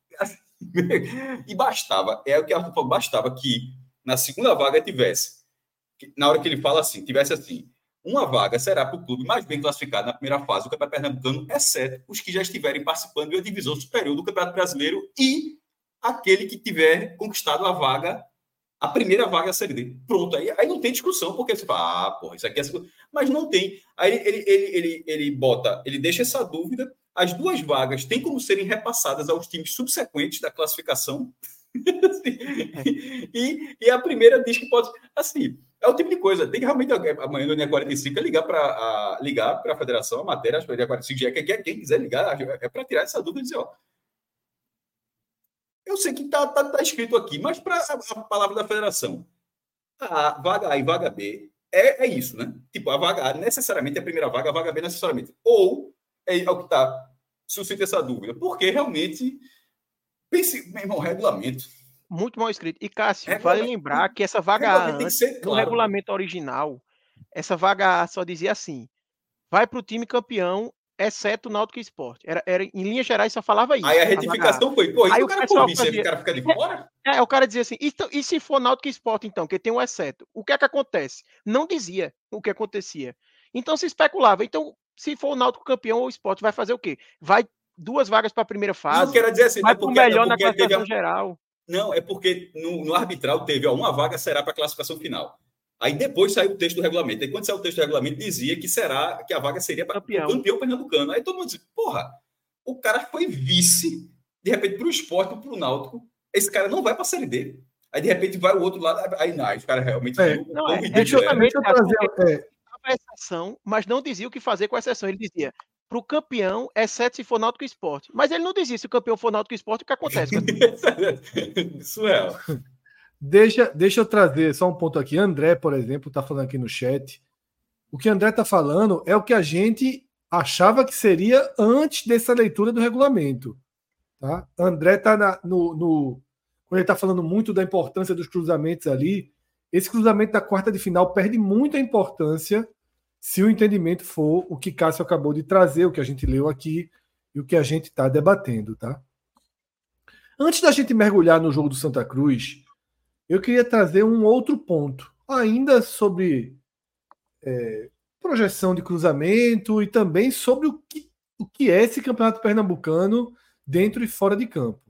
e bastava, é o que Arthur falou, bastava que na segunda vaga tivesse, na hora que ele fala assim, tivesse assim, uma vaga será para o clube mais bem classificado na primeira fase do Campeonato Pernambucano, exceto os que já estiverem participando da divisão superior do Campeonato Brasileiro e aquele que tiver conquistado a vaga a primeira vaga é a Série D. Pronto, aí, aí não tem discussão, porque você fala, ah, porra, isso aqui é. Mas não tem. Aí ele, ele, ele, ele bota, ele deixa essa dúvida. As duas vagas têm como serem repassadas aos times subsequentes da classificação. [laughs] e, e a primeira diz que pode. Assim, é o tipo de coisa. Tem que realmente, amanhã no dia 45, é ligar para ligar a federação, a matéria, acho que dia 45 já é quem, quem quiser ligar, é para tirar essa dúvida e dizer, ó, eu sei que está tá, tá escrito aqui, mas para a, palavra da federação, a vaga A e vaga B é, é isso, né? Tipo, a vaga A necessariamente é a primeira vaga, a vaga B necessariamente. Ou é, é o que está suscita essa dúvida, porque realmente, pense, meu irmão, regulamento. Muito mal escrito. E Cássio, vale lembrar que essa vaga A, antes, claro. no regulamento original, essa vaga A só dizia assim: vai para o time campeão exceto o Náutico Esporte. Era, era, em linhas gerais só falava isso. Aí a retificação foi, pô, aí o cara fazia... o cara fica de fora? É, é, o cara dizia assim, e, e se for Náutico Esporte então, que tem um exceto, o que é que acontece? Não dizia o que acontecia. Então se especulava, então se for o Náutico campeão ou o Esporte, vai fazer o quê? Vai duas vagas para a primeira fase. Não, quero dizer assim, vai para o melhor na classificação geral. Não, é porque no, no arbitral teve, ó, uma vaga será para a classificação final. Aí depois saiu o texto do regulamento. Aí quando saiu o texto do regulamento, dizia que será que a vaga seria para campeão. o campeão pernambucano. Aí todo mundo disse, porra, o cara foi vice, de repente, para o esporte, para o Náutico. Esse cara não vai para a Série D. Aí, de repente, vai o outro lado. Aí, não, os caras realmente. É, não, é, é justamente trazer. É. A exceção, mas não dizia o que fazer com a exceção. Ele dizia: para o campeão, exceto se for Náutico Esporte. Mas ele não diz isso, se o campeão for Náutico Esporte, o que acontece? [laughs] isso é. Deixa, deixa eu trazer só um ponto aqui. André, por exemplo, está falando aqui no chat. O que André está falando é o que a gente achava que seria antes dessa leitura do regulamento. Tá? André está no, no. Quando ele está falando muito da importância dos cruzamentos ali, esse cruzamento da quarta de final perde muita importância se o entendimento for o que Cássio acabou de trazer, o que a gente leu aqui e o que a gente está debatendo, tá? Antes da gente mergulhar no jogo do Santa Cruz, eu queria trazer um outro ponto, ainda sobre é, projeção de cruzamento e também sobre o que, o que é esse campeonato pernambucano dentro e fora de campo.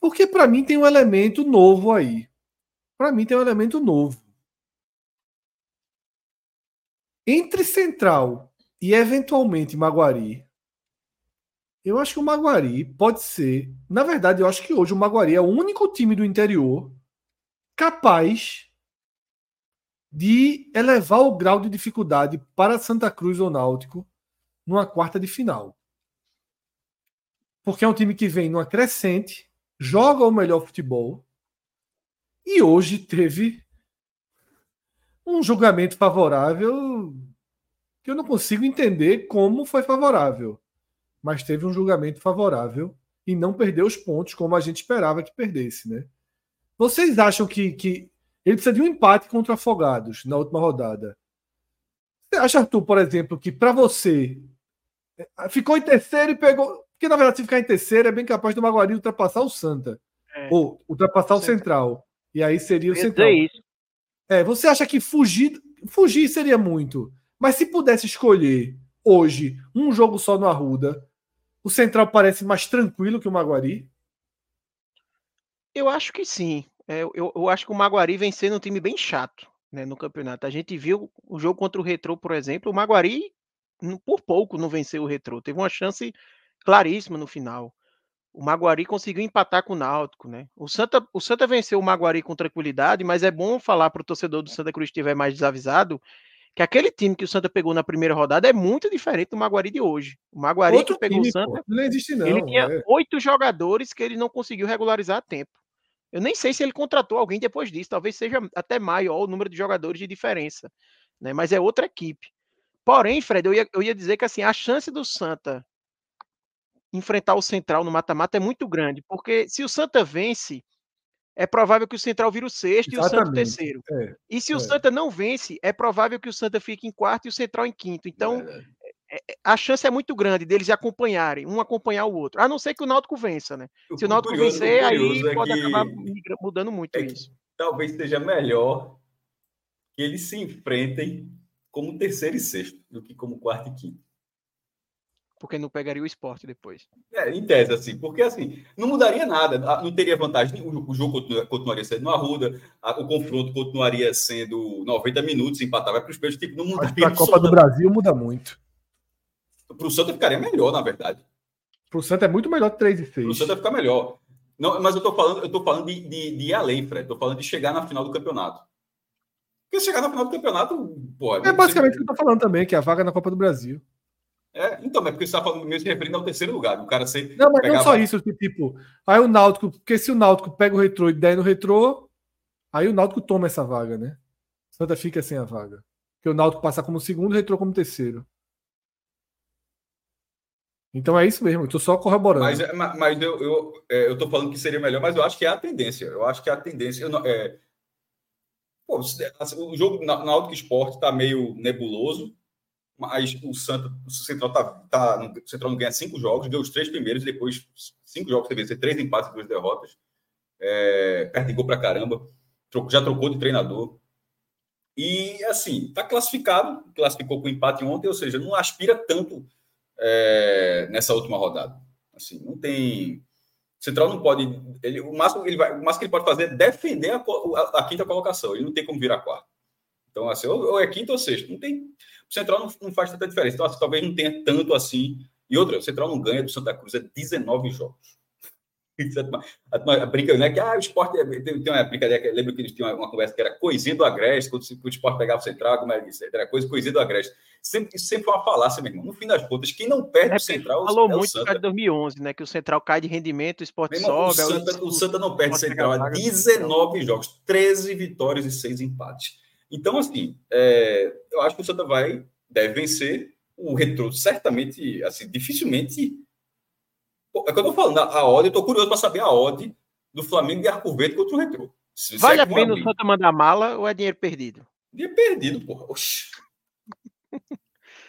Porque para mim tem um elemento novo aí. Para mim tem um elemento novo. Entre Central e eventualmente Maguari, eu acho que o Maguari pode ser. Na verdade, eu acho que hoje o Maguari é o único time do interior capaz de elevar o grau de dificuldade para Santa Cruz ou Náutico numa quarta de final. Porque é um time que vem numa crescente, joga o melhor futebol e hoje teve um julgamento favorável que eu não consigo entender como foi favorável. Mas teve um julgamento favorável e não perdeu os pontos como a gente esperava que perdesse, né? Vocês acham que, que ele precisa de um empate contra Afogados na última rodada? Você acha, Arthur, por exemplo, que para você é, ficou em terceiro e pegou. Porque, na verdade, se ficar em terceiro, é bem capaz do Maguari ultrapassar o Santa. É. Ou ultrapassar o Central. E aí seria o Central. Isso. É, você acha que fugir, fugir seria muito. Mas se pudesse escolher hoje um jogo só no Arruda, o Central parece mais tranquilo que o Maguari? Eu acho que sim. É, eu, eu, acho que o Maguari vem sendo um time bem chato né, no campeonato. A gente viu o jogo contra o Retro, por exemplo. O Maguari, por pouco, não venceu o Retro. Teve uma chance claríssima no final. O Maguari conseguiu empatar com o Náutico, né? O Santa, o Santa venceu o Maguari com tranquilidade, mas é bom falar para o torcedor do Santa Cruz que estiver mais desavisado que aquele time que o Santa pegou na primeira rodada é muito diferente do Maguari de hoje. O Maguari Outro que pegou time, o Santa, não existe não. Ele tinha é. oito jogadores que ele não conseguiu regularizar a tempo. Eu nem sei se ele contratou alguém depois disso, talvez seja até maior o número de jogadores de diferença, né? Mas é outra equipe. Porém, Fred, eu ia, eu ia dizer que assim, a chance do Santa enfrentar o Central no mata-mata é muito grande, porque se o Santa vence, é provável que o Central vire o sexto Exatamente. e o Santa o terceiro. É, e se é. o Santa não vence, é provável que o Santa fique em quarto e o Central em quinto. Então, é, a chance é muito grande deles acompanharem, um acompanhar o outro. A não ser que o Náutico vença, né? Se o Náutico curioso, vencer, aí é pode acabar mudando muito é isso. Talvez seja melhor que eles se enfrentem como terceiro e sexto do que como quarto e quinto porque não pegaria o esporte depois. É, em tese, assim, porque assim, não mudaria nada, não teria vantagem, o, jogo continuaria sendo no Arruda, o confronto continuaria sendo 90 minutos, empatava para os peixes, tipo, não mudaria. Para a Copa do Brasil muda muito. Para o Santa ficaria melhor, na verdade. Para o Santa é muito melhor 3 e 6. Para o Santa ficar melhor. Não, mas eu estou falando, eu tô falando de, de, de ir além, Fred. Estou falando de chegar na final do campeonato. Porque chegar na final do campeonato, pô, é, é basicamente o que eu estou falando também, que é a vaga na Copa do Brasil. É, então, é porque você está falando mesmo se referindo ao terceiro lugar. O cara ser. Não, mas não só isso, tipo, aí o Náutico, porque se o Náutico pega o retrô e der no retrô, aí o Náutico toma essa vaga, né? Santa fica sem a vaga. Porque o Náutico passa como segundo e o retrô como terceiro. Então é isso mesmo, tô só corroborando. Mas, é, mas eu, eu, é, eu falando que seria melhor, mas eu acho que é a tendência. Eu acho que é a tendência. Eu não, é... Pô, assim, o jogo na Náutico Esporte está meio nebuloso mas o Santa, o Central tá, tá o Central não ganha cinco jogos, deu os três primeiros, depois cinco jogos teve três empates e duas derrotas. É, gol pra caramba, já trocou de treinador. E assim, tá classificado, classificou com empate ontem, ou seja, não aspira tanto é, nessa última rodada. Assim, não tem. O Central não pode. Ele, o, máximo, ele vai, o máximo que ele pode fazer é defender a, a, a quinta colocação. Ele não tem como virar quarto. Então, assim, ou, ou é quinta ou sexta. Não tem o Central não, não faz tanta diferença. Então, assim, talvez não tenha tanto assim. E outra, o Central não ganha do Santa Cruz é 19 jogos. A brinca, né? Que ah, o esporte é, tem, tem uma brincadeira que lembro que eles tinham uma, uma, conversa que era coisinha do Agreste, quando o esporte pegava o central, como é que era coisa, coisinha do Agreste. Sempre, sempre foi uma falácia, meu irmão. No fim das contas, quem não perde é, o central. Falou é muito Santa. de 2011, né? Que o central cai de rendimento, o esporte irmão, sobe. O Santa, é o, o Santa não perde o central há 19 jogos, 13 vitórias e 6 empates. Então, assim, é, eu acho que o Santa vai, deve vencer. O retrô, certamente, assim, dificilmente é que eu tô falando, a odd, eu tô curioso para saber a odd do Flamengo de Arco Verde contra o Retro. Se vale a pena o Santa mandar mala ou é dinheiro perdido? Dinheiro perdido, porra. Oxi. [laughs]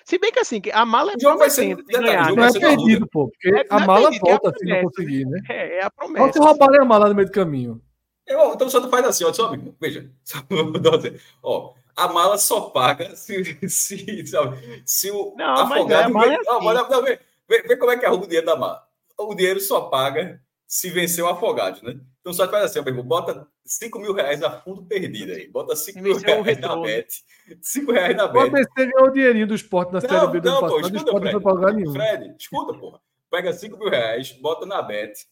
Se bem que assim, a mala é o jogo vai ser, ganhar, Não é perdido, pô, porque é, a mala perdido, volta é se não conseguir, né? É, é a promessa. Pode roubar a mala no meio do caminho. Eu, então o Santa faz assim, ó, só amigo, veja. [laughs] ó, a mala só paga [laughs] se, se, sabe, se o não, afogado... É, a mala é assim. não, vê, vê, vê como é que arruma o dinheiro da mala o dinheiro só paga se vencer o afogado, né? Então só faz assim, meu bota 5 mil reais a fundo perdido aí. Bota 5 mil reais na bet. 5 reais na bet. Pode ser o dinheirinho do esporte na Série B do não, pô, escuta, Fred, não pagar nenhum. Fred, escuta, porra. Pega 5 mil reais, bota na bet.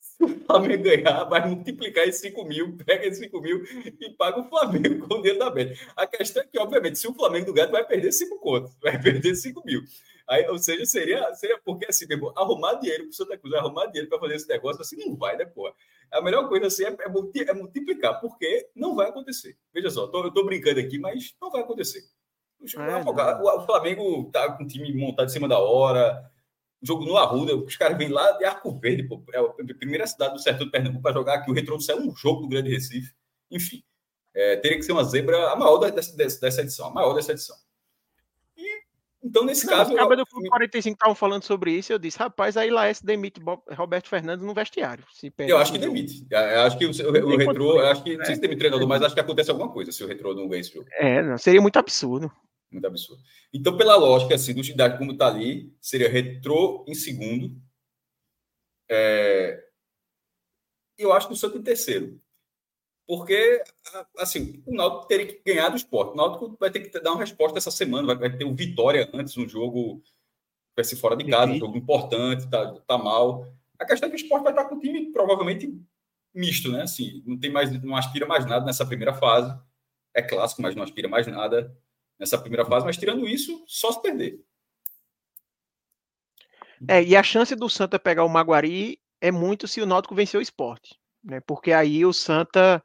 Se o Flamengo ganhar, vai multiplicar esses 5 mil, pega esses 5 mil e paga o Flamengo com o dinheiro da bet. A questão é que, obviamente, se o Flamengo do Gato vai perder 5 contos, vai perder 5 mil. Aí, ou seja, seria, seria porque assim, mesmo, arrumar dinheiro para o Santa Cruz, arrumar dinheiro para fazer esse negócio, assim, não vai, né, pô? A melhor coisa assim é, é, multiplicar, porque não vai acontecer. Veja só, tô, eu estou brincando aqui, mas não vai acontecer. O, é, o, Flamengo tá com o time montado em cima da hora, jogo no Arruda, os caras vêm lá de Arco Verde, pô, é a primeira cidade do sertão de Pernambuco para jogar aqui. O Retrô é um jogo do Grande Recife. Enfim, é, teria que ser uma zebra a maior dessa, dessa edição, a maior dessa edição. Então, nesse não, caso. Os cabos do Clube 45 estavam falando sobre isso. Eu disse, rapaz, aí Laércio demite Bob, Roberto Fernandes no vestiário. eu acho que demite. Eu acho que o, o, o retrô, acho que, não sei se demite treinador, mas acho que acontece alguma coisa se o retrô não ganha esse jogo. É, não, seria muito absurdo. Muito absurdo. Então, pela lógica, assim, do Cidade como está ali, seria retrô em segundo. É... Eu acho que o Santos em terceiro. Porque, assim, o Náutico teria que ganhar do esporte. O Náutico vai ter que dar uma resposta essa semana, vai, ter o um Vitória antes, um jogo vai ser fora de casa, um jogo importante, tá, tá mal. A questão é que o esporte vai estar com o time provavelmente misto, né? Assim, não tem mais, não aspira mais nada nessa primeira fase. É clássico, mas não aspira mais nada nessa primeira fase. Mas tirando isso, só se perder. É, e a chance do Santa pegar o Maguari é muito se o Náutico vencer o esporte. Né? Porque aí o Santa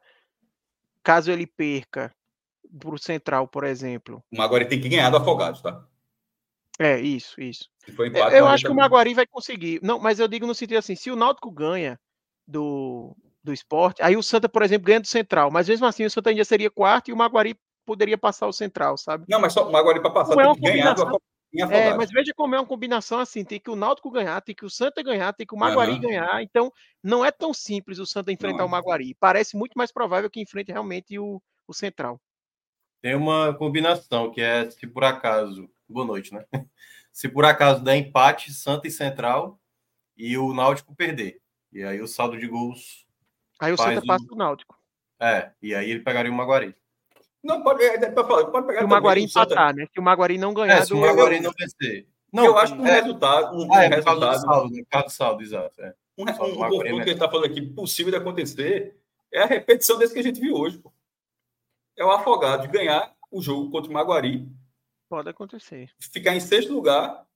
caso ele perca para o Central, por exemplo. O Maguari tem que ganhar do Afogados, tá? É, isso, isso. Empate, eu acho que o Maguari vai conseguir. Não, mas eu digo no sentido assim, se o Náutico ganha do, do esporte, aí o Santa, por exemplo, ganha do Central, mas mesmo assim o Santa ainda seria quarto e o Maguari poderia passar o Central, sabe? Não, mas só o Maguari para passar Não tem é que ganhar do é, mas veja como é uma combinação assim: tem que o Náutico ganhar, tem que o Santa ganhar, tem que o Maguari uhum. ganhar. Então, não é tão simples o Santa enfrentar não. o Maguari. Parece muito mais provável que enfrente realmente o, o Central. Tem uma combinação que é se por acaso. Boa noite, né? [laughs] Se por acaso der empate, Santa e Central e o Náutico perder. E aí o saldo de gols. Aí o Santa passa do Náutico. É, e aí ele pegaria o Maguari. Não, pode, é, pode pegar. Se o Maguari empatar, né? Se o Maguari não ganhar. É, se o Maguari não vencer. Não, eu acho que um é, resultado. Um, ah, é, resultado. Saldo, né? Caso saldo, exato. É. Um, um, um confronto que a gente está falando aqui, possível de acontecer, é a repetição desse que a gente viu hoje. Pô. É o afogado de ganhar o jogo contra o Maguari. Pode acontecer. Ficar em sexto lugar,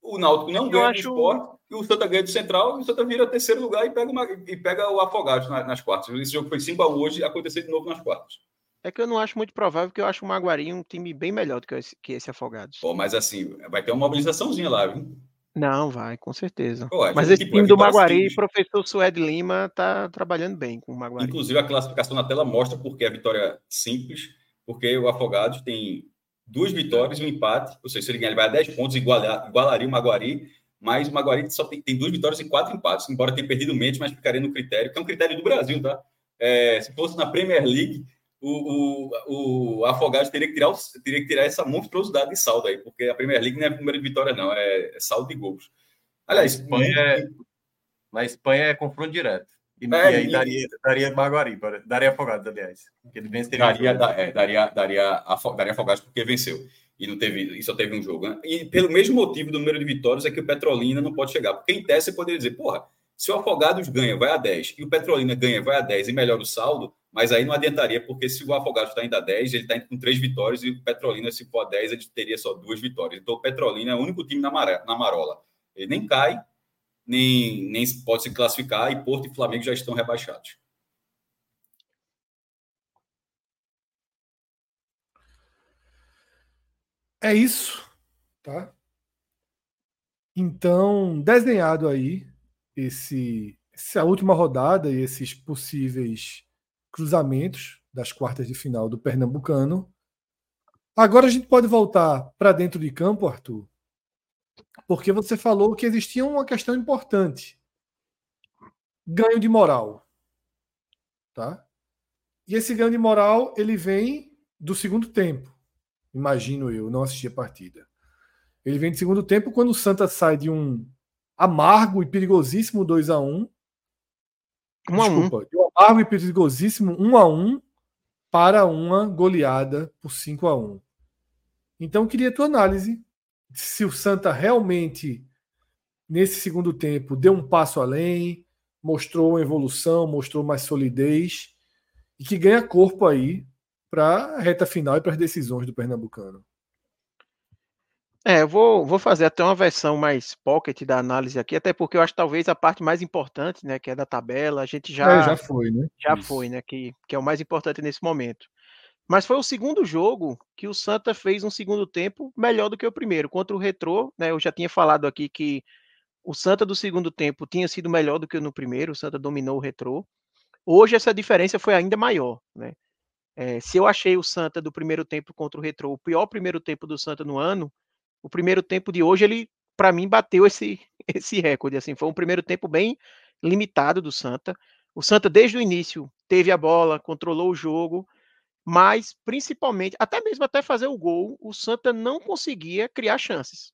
o Náutico não eu ganha acho... o esporte, e o Santa ganha do Central, e o Santa vira terceiro lugar e pega, uma, e pega o afogado nas, nas quartas. Esse jogo foi 5x1 hoje, acontecer de novo nas quartas. É que eu não acho muito provável, porque eu acho o Maguari um time bem melhor do que esse, que esse Afogados. Pô, mas assim, vai ter uma mobilizaçãozinha lá, viu? Não, vai, com certeza. Pô, mas esse tipo, time do Maguari, o professor Suede Lima, tá trabalhando bem com o Maguari. Inclusive, a classificação na tela mostra porque a vitória simples, porque o Afogados tem duas vitórias e um empate, ou seja, se ele ganhar, ele vai a 10 pontos, igualar, igualaria o Maguari, mas o Maguari só tem, tem duas vitórias e quatro empates, embora tenha perdido mente, mas ficaria no critério, que é um critério do Brasil, tá? É, se fosse na Premier League, o, o, o Afogados teria que, tirar o, teria que tirar essa monstruosidade de saldo aí, porque a Premier League não é número de vitória, não, é, é saldo de gols. Aliás, na Espanha, é, na Espanha é confronto direto. E, é, e aí e, daria, daria Maguari, daria Afogados, aliás. Ele venceria daria, da, é, daria, daria, daria Afogados porque venceu. E não teve, e só teve um jogo. Né? E pelo mesmo motivo do número de vitórias é que o Petrolina não pode chegar. Porque em tese você poderia dizer, porra, Se o Afogados ganha, vai a 10, e o Petrolina ganha, vai a 10 e melhora o saldo, mas aí não adiantaria, porque se o Afogados está indo a 10, ele está com três vitórias, e o Petrolina, se for a 10, ele teria só duas vitórias. Então o Petrolina é o único time na, maré, na marola. Ele nem cai, nem, nem pode se classificar, e Porto e Flamengo já estão rebaixados. É isso, tá? Então, desenhado aí esse essa última rodada e esses possíveis cruzamentos das quartas de final do Pernambucano. Agora a gente pode voltar para dentro de campo, Arthur, porque você falou que existia uma questão importante: ganho de moral, tá? E esse ganho de moral ele vem do segundo tempo imagino eu, não assisti a partida. Ele vem de segundo tempo quando o Santa sai de um amargo e perigosíssimo 2 a 1 um Desculpa, a um. de um amargo e perigosíssimo 1 a 1 para uma goleada por 5 a 1 Então, queria a tua análise se o Santa realmente, nesse segundo tempo, deu um passo além, mostrou uma evolução, mostrou mais solidez e que ganha corpo aí para a reta final e para as decisões do Pernambucano. É, eu vou, vou fazer até uma versão mais pocket da análise aqui, até porque eu acho talvez a parte mais importante, né, que é da tabela, a gente já é, já foi, né? Já Isso. foi, né, que, que é o mais importante nesse momento. Mas foi o segundo jogo que o Santa fez um segundo tempo melhor do que o primeiro. Contra o Retrô, né, eu já tinha falado aqui que o Santa do segundo tempo tinha sido melhor do que no primeiro, o Santa dominou o Retrô. Hoje essa diferença foi ainda maior, né? É, se eu achei o Santa do primeiro tempo contra o Retro o pior primeiro tempo do Santa no ano, o primeiro tempo de hoje ele, para mim, bateu esse [laughs] esse recorde. Assim, foi um primeiro tempo bem limitado do Santa. O Santa desde o início teve a bola, controlou o jogo, mas principalmente, até mesmo até fazer o gol, o Santa não conseguia criar chances.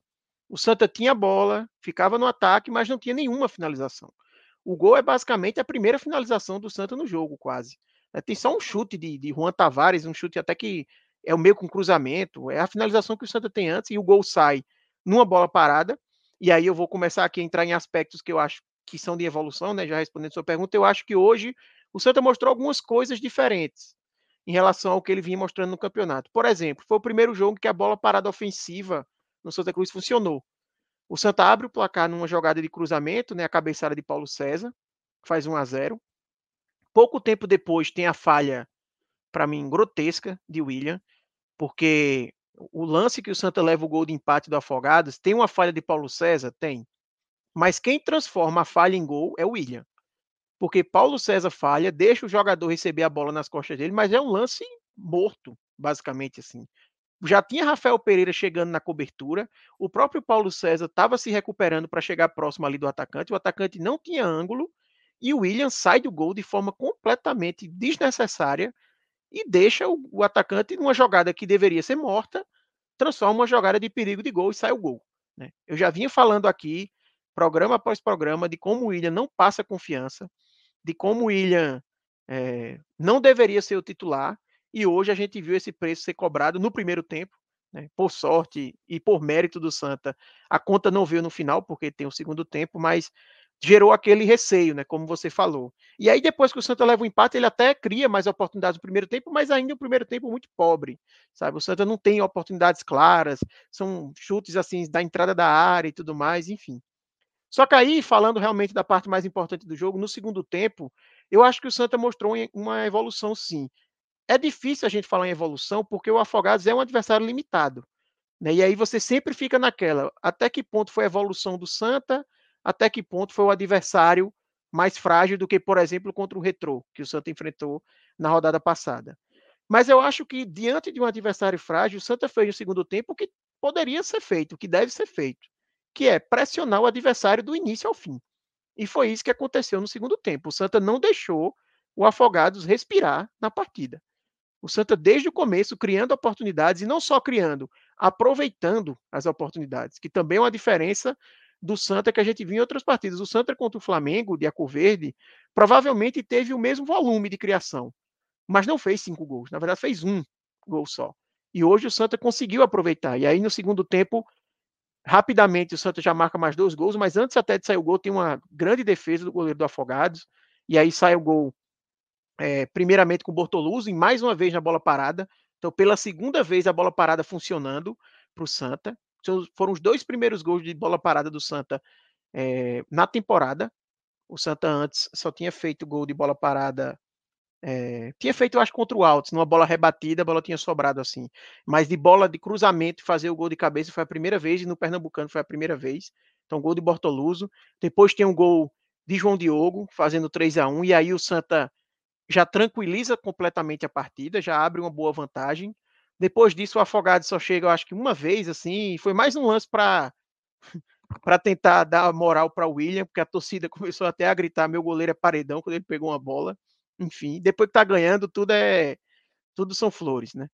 O Santa tinha a bola, ficava no ataque, mas não tinha nenhuma finalização. O gol é basicamente a primeira finalização do Santa no jogo, quase. Tem só um chute de, de Juan Tavares, um chute até que é o meio com cruzamento, é a finalização que o Santa tem antes e o gol sai numa bola parada. E aí eu vou começar aqui a entrar em aspectos que eu acho que são de evolução, né? Já respondendo sua pergunta, eu acho que hoje o Santa mostrou algumas coisas diferentes em relação ao que ele vinha mostrando no campeonato. Por exemplo, foi o primeiro jogo que a bola parada ofensiva no Santa Cruz funcionou. O Santa abre o placar numa jogada de cruzamento, né, a cabeçada de Paulo César, faz 1 a 0. Pouco tempo depois tem a falha, para mim, grotesca de William, porque o lance que o Santa leva o gol de empate do Afogados, tem uma falha de Paulo César? Tem. Mas quem transforma a falha em gol é o William. Porque Paulo César falha, deixa o jogador receber a bola nas costas dele, mas é um lance morto, basicamente assim. Já tinha Rafael Pereira chegando na cobertura, o próprio Paulo César estava se recuperando para chegar próximo ali do atacante, o atacante não tinha ângulo, e o William sai do gol de forma completamente desnecessária e deixa o, o atacante numa jogada que deveria ser morta, transforma uma jogada de perigo de gol e sai o gol. Né? Eu já vinha falando aqui, programa após programa, de como o William não passa confiança, de como o William é, não deveria ser o titular, e hoje a gente viu esse preço ser cobrado no primeiro tempo. Né? Por sorte e por mérito do Santa, a conta não veio no final, porque tem o segundo tempo, mas gerou aquele receio, né? Como você falou. E aí, depois que o Santa leva o empate, ele até cria mais oportunidades no primeiro tempo, mas ainda o primeiro tempo muito pobre, sabe? O Santa não tem oportunidades claras, são chutes assim da entrada da área e tudo mais, enfim. Só que aí, falando realmente da parte mais importante do jogo, no segundo tempo, eu acho que o Santa mostrou uma evolução sim. É difícil a gente falar em evolução porque o Afogados é um adversário limitado. Né? E aí você sempre fica naquela, até que ponto foi a evolução do Santa, até que ponto foi o adversário mais frágil do que, por exemplo, contra o Retrô, que o Santa enfrentou na rodada passada. Mas eu acho que, diante de um adversário frágil, o Santa fez no segundo tempo o que poderia ser feito, o que deve ser feito, que é pressionar o adversário do início ao fim. E foi isso que aconteceu no segundo tempo. O Santa não deixou o Afogados respirar na partida. O Santa, desde o começo, criando oportunidades, e não só criando, aproveitando as oportunidades, que também é uma diferença do Santa que a gente viu em outras partidas. O Santa contra o Flamengo, de Arco Verde, provavelmente teve o mesmo volume de criação, mas não fez cinco gols. Na verdade, fez um gol só. E hoje o Santa conseguiu aproveitar. E aí, no segundo tempo, rapidamente o Santa já marca mais dois gols, mas antes até de sair o gol, tem uma grande defesa do goleiro do Afogados, e aí sai o gol, é, primeiramente com o Bortoluso, e mais uma vez na bola parada. Então, pela segunda vez, a bola parada funcionando para o Santa. Foram os dois primeiros gols de bola parada do Santa é, na temporada. O Santa antes só tinha feito gol de bola parada é, tinha feito, eu acho, contra o Altos, numa bola rebatida, a bola tinha sobrado assim. Mas de bola de cruzamento, fazer o gol de cabeça foi a primeira vez, e no Pernambucano foi a primeira vez. Então, gol de Bortoluso. Depois tem um gol de João Diogo, fazendo 3 a 1 e aí o Santa já tranquiliza completamente a partida, já abre uma boa vantagem. Depois disso, o Afogado só chega, eu acho que uma vez, assim, foi mais um lance para [laughs] para tentar dar moral para o William, porque a torcida [laughs] começou até a gritar: meu goleiro é paredão quando ele pegou uma bola enfim, depois que tá ganhando, tudo é tudo são flores, né?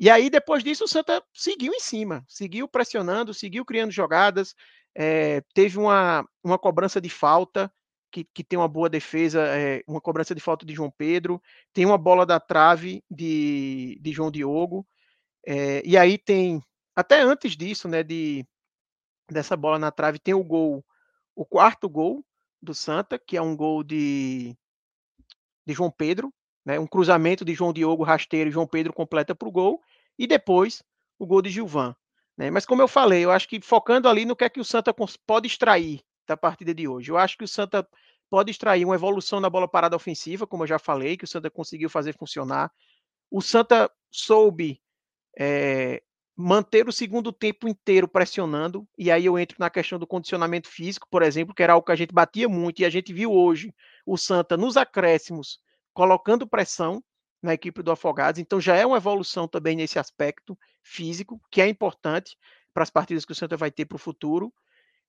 E aí, depois disso, o Santa seguiu em cima, seguiu pressionando, seguiu criando jogadas, é, teve uma, uma cobrança de falta, que, que tem uma boa defesa, é, uma cobrança de falta de João Pedro, tem uma bola da trave de, de João Diogo, é, e aí tem, até antes disso, né, de, dessa bola na trave, tem o gol, o quarto gol do Santa, que é um gol de, de João Pedro, né, um cruzamento de João Diogo rasteiro e João Pedro completa para o gol, e depois o gol de Gilvan. Né? Mas como eu falei, eu acho que focando ali no que é que o Santa pode extrair da partida de hoje. Eu acho que o Santa pode extrair uma evolução na bola parada ofensiva, como eu já falei, que o Santa conseguiu fazer funcionar. O Santa soube é, manter o segundo tempo inteiro pressionando, e aí eu entro na questão do condicionamento físico, por exemplo, que era algo que a gente batia muito, e a gente viu hoje o Santa nos acréscimos colocando pressão na equipe do Afogados, então já é uma evolução também nesse aspecto físico, que é importante para as partidas que o Santa vai ter para o futuro.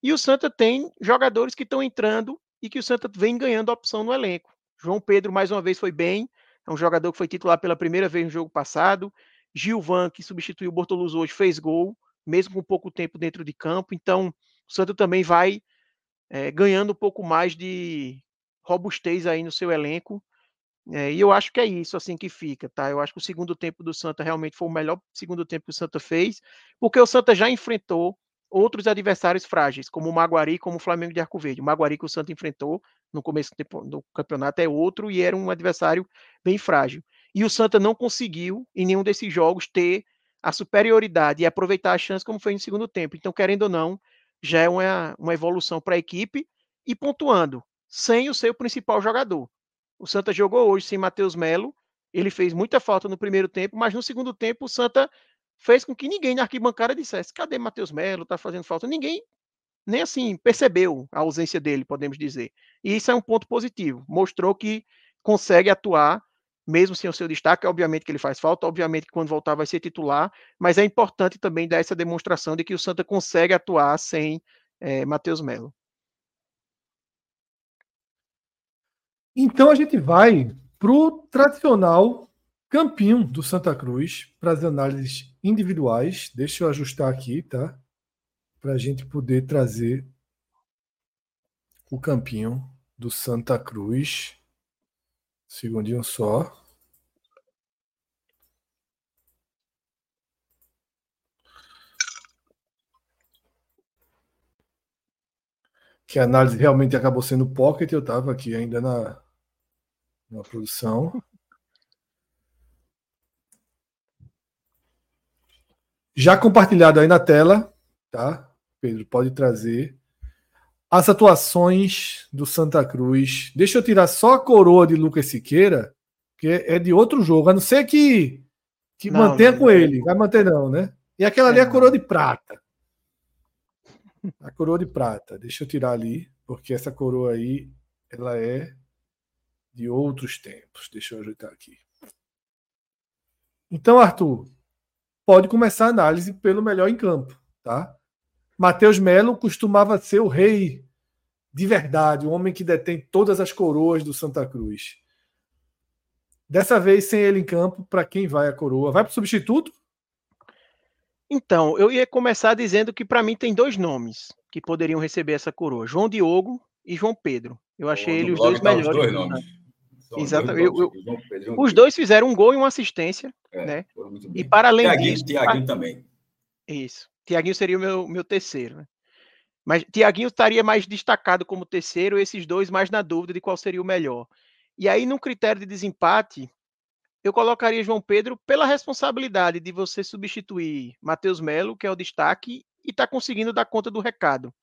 E o Santa tem jogadores que estão entrando e que o Santa vem ganhando opção no elenco. João Pedro, mais uma vez, foi bem, é um jogador que foi titular pela primeira vez no jogo passado. Gilvan, que substituiu o Bortoluz hoje, fez gol, mesmo com pouco tempo dentro de campo. Então, o Santa também vai é, ganhando um pouco mais de robustez aí no seu elenco. É, e eu acho que é isso assim que fica, tá? Eu acho que o segundo tempo do Santa realmente foi o melhor segundo tempo que o Santa fez, porque o Santa já enfrentou outros adversários frágeis, como o Maguari, como o Flamengo de Arco Verde. O Maguari que o Santa enfrentou no começo do campeonato é outro e era um adversário bem frágil. E o Santa não conseguiu, em nenhum desses jogos, ter a superioridade e aproveitar a chance como foi no segundo tempo. Então, querendo ou não, já é uma, uma evolução para a equipe. E pontuando, sem o seu principal jogador. O Santa jogou hoje sem Matheus Melo. Ele fez muita falta no primeiro tempo, mas no segundo tempo o Santa fez com que ninguém na arquibancada dissesse: cadê Matheus Melo? Tá fazendo falta. Ninguém nem assim percebeu a ausência dele, podemos dizer. E isso é um ponto positivo. Mostrou que consegue atuar mesmo sem o seu destaque, obviamente que ele faz falta, obviamente que quando voltar vai ser titular, mas é importante também dar essa demonstração de que o Santa consegue atuar sem é, Matheus Melo. Então a gente vai para o tradicional campinho do Santa Cruz, para as análises individuais. Deixa eu ajustar aqui, tá? Para a gente poder trazer o campinho do Santa Cruz. Segundinho só. Que a análise realmente acabou sendo pocket, eu estava aqui ainda na, na produção. Já compartilhado aí na tela, tá? Pedro, pode trazer as atuações do Santa Cruz. Deixa eu tirar só a coroa de Lucas Siqueira, que é de outro jogo, a não ser que, que não, mantenha não, com não. ele. Vai manter, não, né? E aquela ali é a coroa de prata. A coroa de prata. Deixa eu tirar ali, porque essa coroa aí ela é de outros tempos. Deixa eu ajeitar aqui. Então, Arthur, pode começar a análise pelo melhor em campo, tá? Matheus Melo costumava ser o rei de verdade, o homem que detém todas as coroas do Santa Cruz. Dessa vez, sem ele em campo, para quem vai a coroa? Vai para o substituto? Então, eu ia começar dizendo que para mim tem dois nomes que poderiam receber essa coroa: João Diogo e João Pedro. Eu achei ele os dois tá melhores. Os dois nomes. Exatamente. Dois eu, eu, Pedro, os dois fizeram um gol e uma assistência, é, né? E para além Tiaguinho, disso, Tiaguinho também. Isso. Tiaguinho seria o meu, meu terceiro, né? Mas Tiaguinho estaria mais destacado como terceiro, esses dois mais na dúvida de qual seria o melhor. E aí, num critério de desempate, eu colocaria João Pedro pela responsabilidade de você substituir Matheus Melo, que é o destaque, e tá conseguindo dar conta do recado.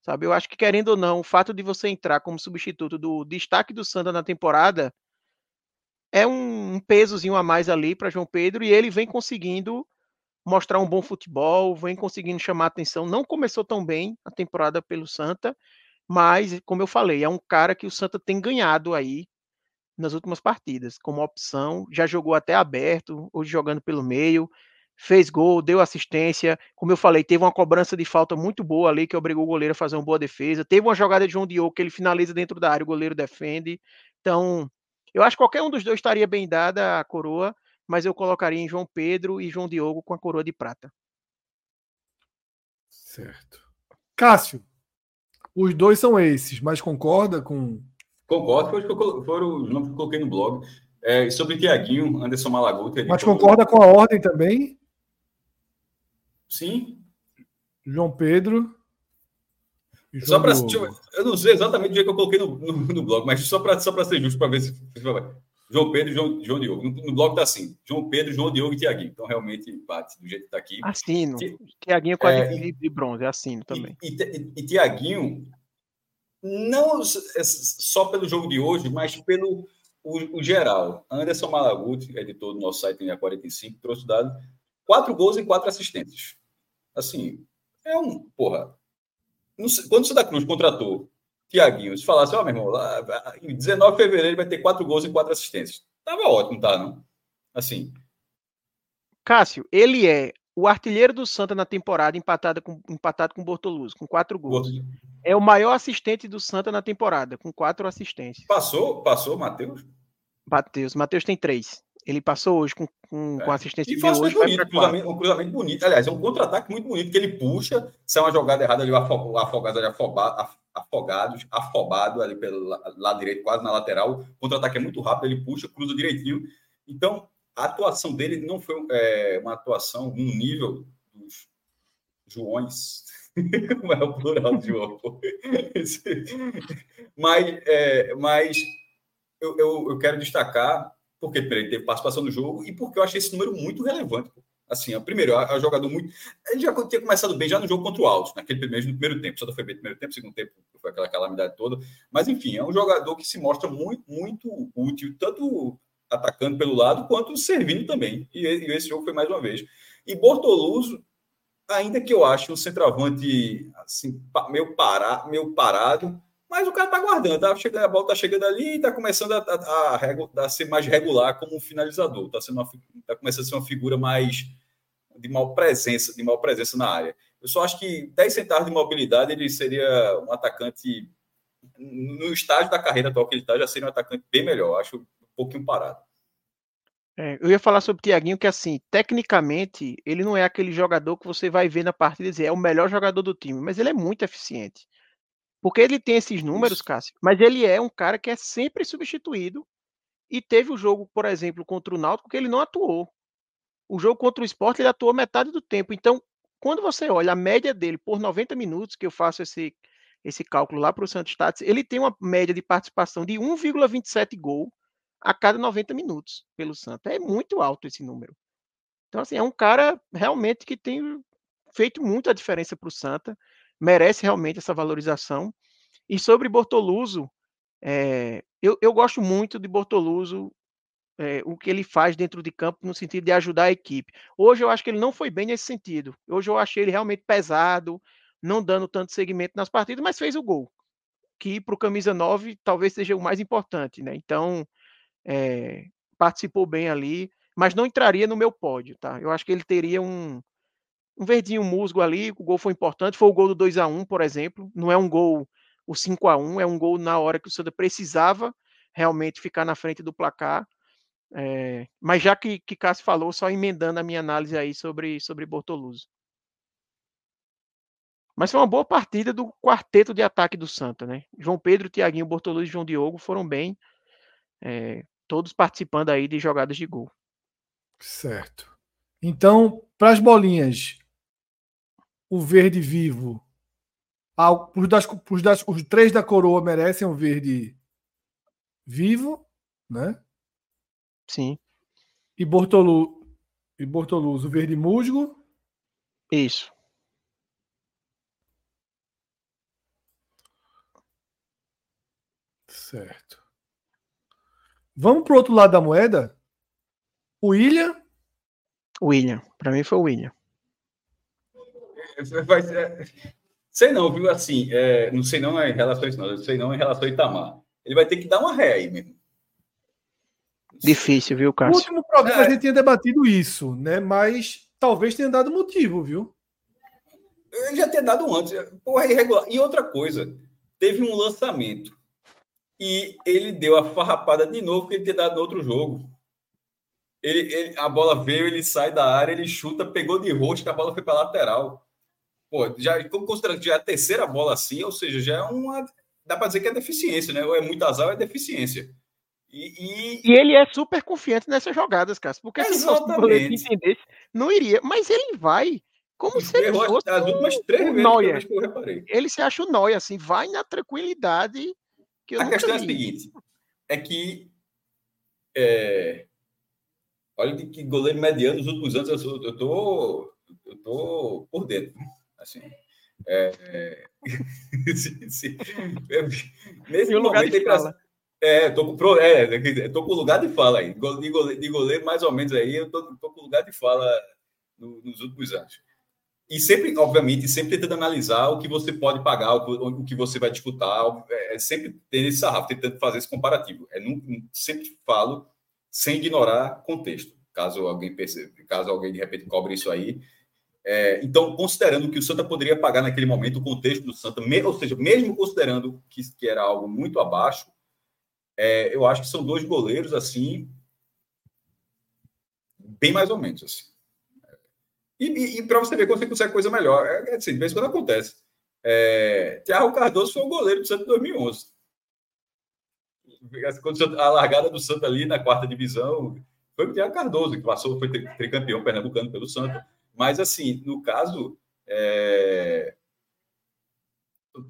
Sabe? Eu acho que, querendo ou não, o fato de você entrar como substituto do destaque do Santa na temporada é um pesozinho a mais ali para João Pedro e ele vem conseguindo mostrar um bom futebol, vem conseguindo chamar atenção. Não começou tão bem a temporada pelo Santa, mas, como eu falei, é um cara que o Santa tem ganhado aí nas últimas partidas, como opção. Já jogou até aberto, hoje jogando pelo meio, fez gol, deu assistência. Como eu falei, teve uma cobrança de falta muito boa ali, que obrigou o goleiro a fazer uma boa defesa. Teve uma jogada de João Diogo que ele finaliza dentro da área, o goleiro defende. Então, eu acho que qualquer um dos dois estaria bem dada a coroa mas eu colocaria em João Pedro e João Diogo com a coroa de prata. Certo. Cássio, os dois são esses, mas concorda com. Concordo, foi, que foram os nomes que eu coloquei no blog. É, sobre Tiaguinho, Anderson Malaguta. Mas concorda com a ordem também? Sim. João Pedro. Só para eu não sei exatamente o dia que eu coloquei no, no, no blog, mas só para só ser justo, para ver se. João Pedro e João, João Diogo. No, no bloco está assim: João Pedro, João Diogo e Tiaguinho. Então, realmente, bate do jeito que está aqui. Assino. Tiaguinho com a é, de bronze, assino também. E, e, e Tiaguinho, não só pelo jogo de hoje, mas pelo o, o geral. Anderson Malaguti, editor do nosso site em 45, trouxe dado: quatro gols e quatro assistências. Assim, é um. Porra. Sei, quando o Santa Cruz contratou Tiaguinho, se falasse, ó, oh, meu irmão, lá, em 19 de fevereiro ele vai ter quatro gols e quatro assistências. Tava ótimo, tá? Não? Assim. Cássio, ele é o artilheiro do Santa na temporada, empatado com, empatado com o Bortoluso, com quatro gols. É o maior assistente do Santa na temporada, com quatro assistências. Passou, passou, Matheus? Matheus, Matheus tem três. Ele passou hoje com, com, é. com assistência e faz hoje. Bonito, um, cruzamento, um cruzamento bonito. Aliás, é um contra-ataque muito bonito que ele puxa. Se é uma jogada errada, ele vai afogado, ele afobado, afogados, afobado ali pelo lado direito, quase na lateral. O contra-ataque é muito rápido, ele puxa, cruza direitinho. Então, a atuação dele não foi é, uma atuação no nível dos Joões. [laughs] Como é o plural de João? [laughs] mas é, mas eu, eu, eu, quero destacar porque ele teve participação no jogo e porque eu achei esse número muito relevante. Assim, primeiro, a, a jogador muito. Ele já tinha começado bem já no jogo contra o Alto, naquele primeiro, no primeiro tempo. Só foi bem no primeiro tempo, segundo tempo foi aquela calamidade toda. Mas, enfim, é um jogador que se mostra muito, muito útil, tanto atacando pelo lado quanto servindo também. E, e esse jogo foi mais uma vez. E Bortoluso, ainda que eu ache um centroavante assim, meio, para, meio parado, mas o cara tá guardando, tá chegando, a bola tá chegando ali e tá começando a, a, a, a, ser mais regular como um finalizador. Tá, sendo uma, tá começando a ser uma figura mais de mal presença, de mal presença na área. Eu só acho que 10 centavos de mobilidade ele seria um atacante no estágio da carreira atual que ele está, já seria um atacante bem melhor. Acho um pouquinho parado. É, eu ia falar sobre o Tiaguinho, que assim, tecnicamente, ele não é aquele jogador que você vai ver na partida e dizer é o melhor jogador do time, mas ele é muito eficiente. Porque ele tem esses números, Cássio, mas ele é um cara que é sempre substituído. E teve o jogo, por exemplo, contra o Náutico, que ele não atuou. O jogo contra o Sport, ele atuou metade do tempo. Então, quando você olha a média dele por 90 minutos, que eu faço esse, esse cálculo lá para o Santos Stats, ele tem uma média de participação de 1,27 gol a cada 90 minutos pelo Santos. É muito alto esse número. Então, assim, é um cara realmente que tem feito muita diferença para o Santa merece realmente essa valorização. E sobre Bortoluso, é, eu, eu, gosto muito de Bortoluso, é, o que ele faz dentro de campo no sentido de ajudar a equipe. Hoje eu acho que ele não foi bem nesse sentido. Hoje eu achei ele realmente pesado, não dando tanto segmento nas partidas, mas fez o gol, que para o camisa 9 talvez seja o mais importante, né? Então, é, participou bem ali, mas não entraria no meu pódio, tá? Eu acho que ele teria um, um verdinho musgo ali, o gol foi importante, foi o gol do 2 a 1 por exemplo, não é um gol o 5 a 1 é um gol na hora que o Santa precisava realmente ficar na frente do placar, é, mas já que, que Cássio falou, só emendando a minha análise aí sobre, sobre Bortoluso. Mas foi uma boa partida do quarteto de ataque do Santa, né? João Pedro, Tiaguinho, Bortoluso e João Diogo foram bem, é, todos participando aí de jogadas de gol. Certo. Então, para as bolinhas, o verde vivo. Ah, os, das, os, das, os três da coroa merecem o verde vivo, né? Sim. E Bortolu e Bortoluz, o verde musgo. Isso. Certo. Vamos pro outro lado da moeda? O William. William. Para mim foi o William. Vai ser... Sei não, viu? Assim, é, não sei não em relação a isso, não. Eu sei não em relação a Itamar. Ele vai ter que dar uma ré aí mesmo. Difícil, viu, Cássio? O último programa é. a gente tinha debatido isso, né? Mas talvez tenha dado motivo, viu? Eu já tinha dado antes. Porra, é irregular. E outra coisa, teve um lançamento e ele deu a farrapada de novo que ele tinha dado no outro jogo. Ele, ele, a bola veio, ele sai da área, ele chuta, pegou de rosto, a bola foi para lateral. Pô, já, considerando que já é a terceira bola assim, ou seja, já é uma. Dá para dizer que é deficiência, né? Ou é muito azar ou é deficiência. E, e... e, ele é super confiante nessas jogadas, Cássio. Porque se fosse o entendesse, não iria. Mas ele vai. Como se ele fosse as últimas três vezes que eu reparei. Ele se acha o Noia, assim, vai na tranquilidade. Que a questão vi. é a seguinte: é que. É... Olha que goleiro mediano nos últimos anos eu, sou, eu, tô, eu tô por dentro. Assim, é, é... [laughs] Nesse momento ele é, tô com, é, tô com lugar de fala aí. De goleiro, de goleiro, mais ou menos aí, eu tô, tô com lugar de fala no, nos últimos anos. E sempre, obviamente, sempre tentando analisar o que você pode pagar, o, que você vai disputar. É, é sempre ter esse sarrafo, tentando fazer esse comparativo. É, não, sempre falo sem ignorar contexto. Caso alguém perceba, caso alguém de repente cobre isso aí, é, então, considerando que o Santa poderia pagar naquele momento o contexto do Santa, me, ou seja, mesmo considerando que, que era algo muito abaixo, é, eu acho que são dois goleiros assim, bem mais ou menos assim. E, e, e para você ver quando você consegue coisa melhor, é, é assim, de vez em quando acontece. É, Thiago Cardoso foi o goleiro do Santa em 2011. Quando a largada do Santa ali na quarta divisão foi o Thiago Cardoso, que passou, foi tricampeão pernambucano pelo Santa. Mas, assim, no caso, é...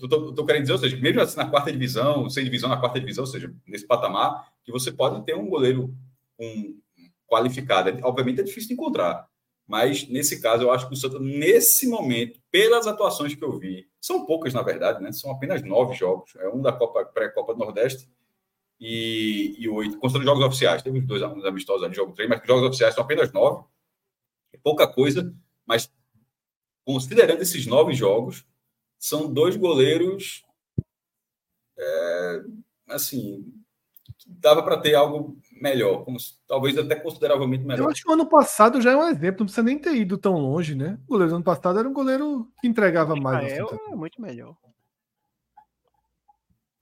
Estou querendo dizer, ou seja, mesmo assim na quarta divisão, sem divisão na quarta divisão, ou seja, nesse patamar, que você pode ter um goleiro um, qualificado. Obviamente é difícil de encontrar, mas nesse caso eu acho que o Santa, nesse momento, pelas atuações que eu vi, são poucas na verdade, né? São apenas nove jogos, é um da Copa pré-Copa do Nordeste e, e oito, considerando jogos oficiais. Teve dois amistosos ali, jogo três, mas jogos oficiais são apenas nove pouca coisa, mas considerando esses nove jogos, são dois goleiros é, assim dava para ter algo melhor, como, talvez até consideravelmente melhor. Eu acho que o ano passado já é um exemplo, não precisa nem ter ido tão longe, né? O goleiro do ano passado era um goleiro que entregava mais. Michael é muito melhor.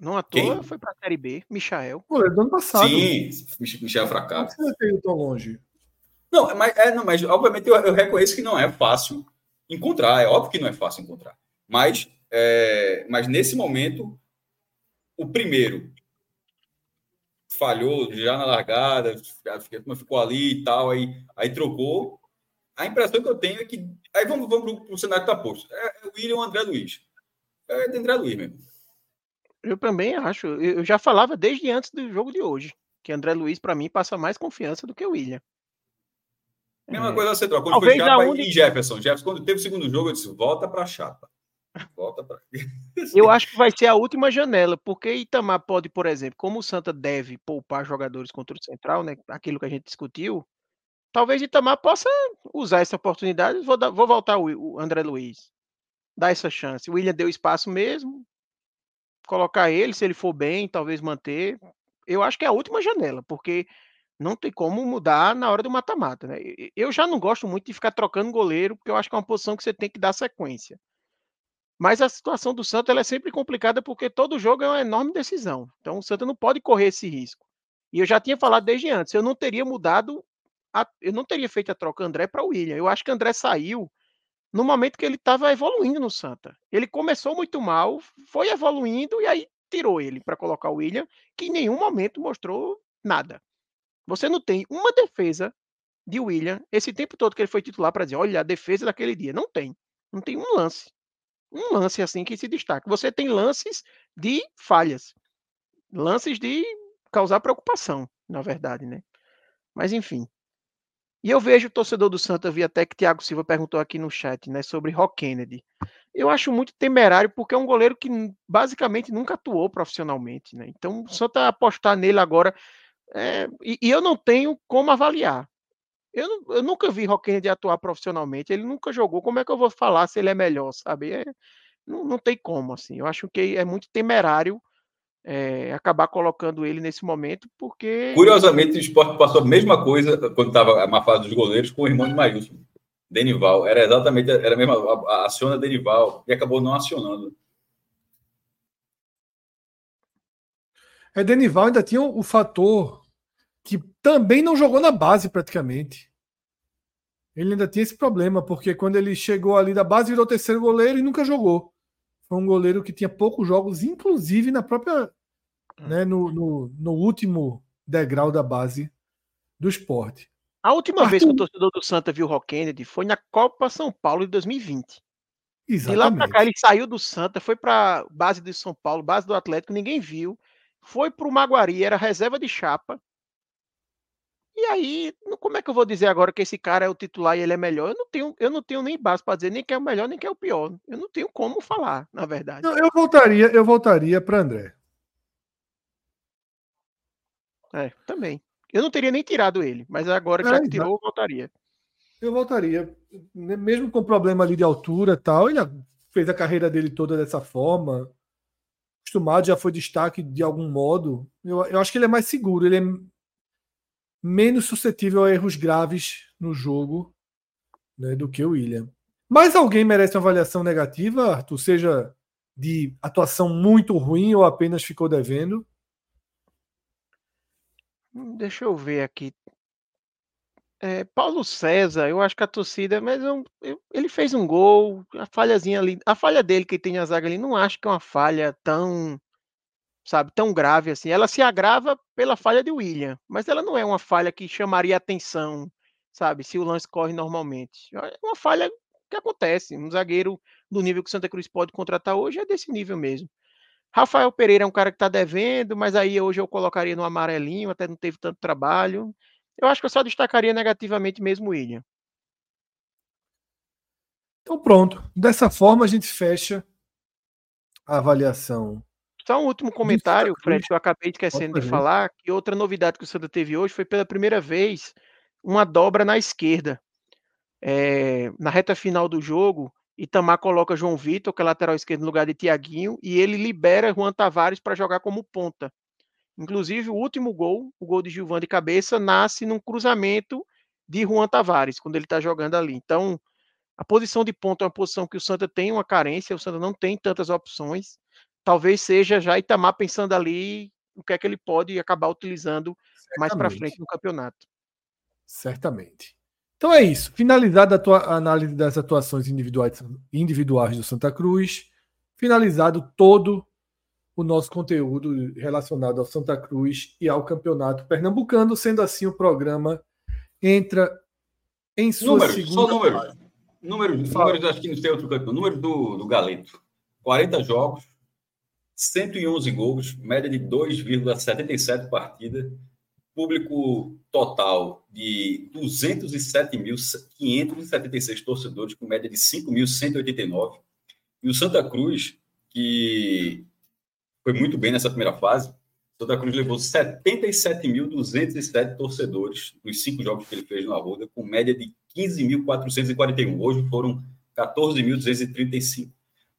Não à toa Quem? foi para a Série B, Michael. O goleiro do ano passado. Sim, Michel fracasso. Não precisa ter ido tão longe. Não, mas, é, não, mas obviamente eu, eu, reconheço que não é fácil encontrar, é óbvio que não é fácil encontrar. Mas, é, mas nesse momento, o primeiro falhou já na largada, ficou ali e tal, aí, aí trocou. A impressão que eu tenho é que. Aí vamos, vamos para o cenário que está posto. É, é o William André Luiz. É de André Luiz mesmo. Eu também acho. Eu já falava desde antes do jogo de hoje que André Luiz, para mim, passa mais confiança do que o William. Mesma coisa você troca. Quando Talvez foi Chapa única... e Jefferson. Jefferson, quando teve o segundo jogo, eu disse: volta para Chapa. Volta para. [laughs] eu acho que vai ser a última janela, porque Itamar pode, por exemplo, como o Santa deve poupar jogadores contra o Central, né? Aquilo que a gente discutiu. Talvez Itamar possa usar essa oportunidade. Vou, dar, vou voltar o, o André Luiz. Dar essa chance. O William deu espaço mesmo. Colocar ele, se ele for bem, talvez manter. Eu acho que é a última janela, porque não tem como mudar na hora do mata-mata, né? Eu já não gosto muito de ficar trocando goleiro, porque eu acho que é uma posição que você tem que dar sequência. Mas a situação do Santa é sempre complicada porque todo jogo é uma enorme decisão. Então o Santa não pode correr esse risco. E eu já tinha falado desde antes, eu não teria mudado, a, eu não teria feito a troca André para o William. Eu acho que André saiu no momento que ele estava evoluindo no Santa. Ele começou muito mal, foi evoluindo e aí tirou ele para colocar o William, que em nenhum momento mostrou nada. Você não tem uma defesa de William esse tempo todo que ele foi titular para dizer, olha, a defesa daquele dia. Não tem. Não tem um lance. Um lance assim que se destaca. Você tem lances de falhas. Lances de causar preocupação, na verdade, né? Mas enfim. E eu vejo o torcedor do Santa, vi até que Thiago Silva perguntou aqui no chat, né, sobre Rock Kennedy. Eu acho muito temerário porque é um goleiro que basicamente nunca atuou profissionalmente, né? Então, o Santa apostar nele agora é, e, e, eu não tenho como avaliar. Eu, eu nunca vi Rock Kennedy atuar profissionalmente, ele nunca jogou. Como é que eu vou falar se ele é melhor, sabe? É, não, não tem como, assim. Eu acho que é muito temerário é, acabar colocando ele nesse momento, porque. Curiosamente, o esporte passou a mesma coisa quando estava uma fase dos goleiros com o irmão de Maílson, Denival. Era exatamente, era a mesma, aciona Denival, e acabou não acionando. É, Denival ainda tinha o fator também não jogou na base praticamente. Ele ainda tinha esse problema, porque quando ele chegou ali da base, virou terceiro goleiro e nunca jogou. Foi um goleiro que tinha poucos jogos, inclusive na própria. Né, no, no, no último degrau da base do esporte. A última Arthur... vez que o torcedor do Santa viu o Rock Kennedy foi na Copa São Paulo de 2020. Exatamente. De lá pra cá ele saiu do Santa, foi para base do São Paulo, base do Atlético, ninguém viu. Foi pro Maguari, era reserva de chapa. E aí, como é que eu vou dizer agora que esse cara é o titular e ele é melhor? Eu não tenho, eu não tenho nem base para dizer nem que é o melhor nem que é o pior. Eu não tenho como falar, na verdade. Não, eu voltaria, eu voltaria para André. É, também. Eu não teria nem tirado ele, mas agora que é, já tirou, eu voltaria. Eu voltaria, mesmo com problema ali de altura, tal. Ele fez a carreira dele toda dessa forma. Acostumado, já foi destaque de algum modo. Eu, eu acho que ele é mais seguro. Ele é menos suscetível a erros graves no jogo né, do que o William. Mas alguém merece uma avaliação negativa, Arthur? Seja de atuação muito ruim ou apenas ficou devendo? Deixa eu ver aqui. É, Paulo César, eu acho que a torcida, mas eu, ele fez um gol, a falhazinha ali, a falha dele que tem a zaga ali, não acho que é uma falha tão sabe, tão grave assim. Ela se agrava pela falha de William, mas ela não é uma falha que chamaria atenção, sabe, se o lance corre normalmente. É uma falha que acontece. Um zagueiro do nível que Santa Cruz pode contratar hoje é desse nível mesmo. Rafael Pereira é um cara que está devendo, mas aí hoje eu colocaria no amarelinho, até não teve tanto trabalho. Eu acho que eu só destacaria negativamente mesmo o William. Então pronto. Dessa forma a gente fecha a avaliação só um último comentário, Fred, que eu acabei esquecendo de falar, que outra novidade que o Santa teve hoje foi pela primeira vez uma dobra na esquerda. É, na reta final do jogo, Itamar coloca João Vitor, que é lateral esquerdo, no lugar de Tiaguinho, e ele libera Juan Tavares para jogar como ponta. Inclusive, o último gol, o gol de Gilvan de cabeça, nasce num cruzamento de Juan Tavares, quando ele está jogando ali. Então, a posição de ponta é uma posição que o Santa tem uma carência, o Santa não tem tantas opções talvez seja já Itamar pensando ali o que é que ele pode acabar utilizando Certamente. mais para frente no campeonato. Certamente. Então é isso. Finalizada a análise das atuações individuais, individuais do Santa Cruz, finalizado todo o nosso conteúdo relacionado ao Santa Cruz e ao Campeonato Pernambucano, sendo assim o programa entra em sua números, segunda... Só números. Números, números acho que não tem outro campeão. Números do, do Galeto. 40 jogos, 111 gols, média de 2,77 partidas, público total de 207.576 torcedores, com média de 5.189. E o Santa Cruz, que foi muito bem nessa primeira fase, Santa Cruz levou 77.207 torcedores nos cinco jogos que ele fez no Arruda, com média de 15.441. Hoje foram 14.235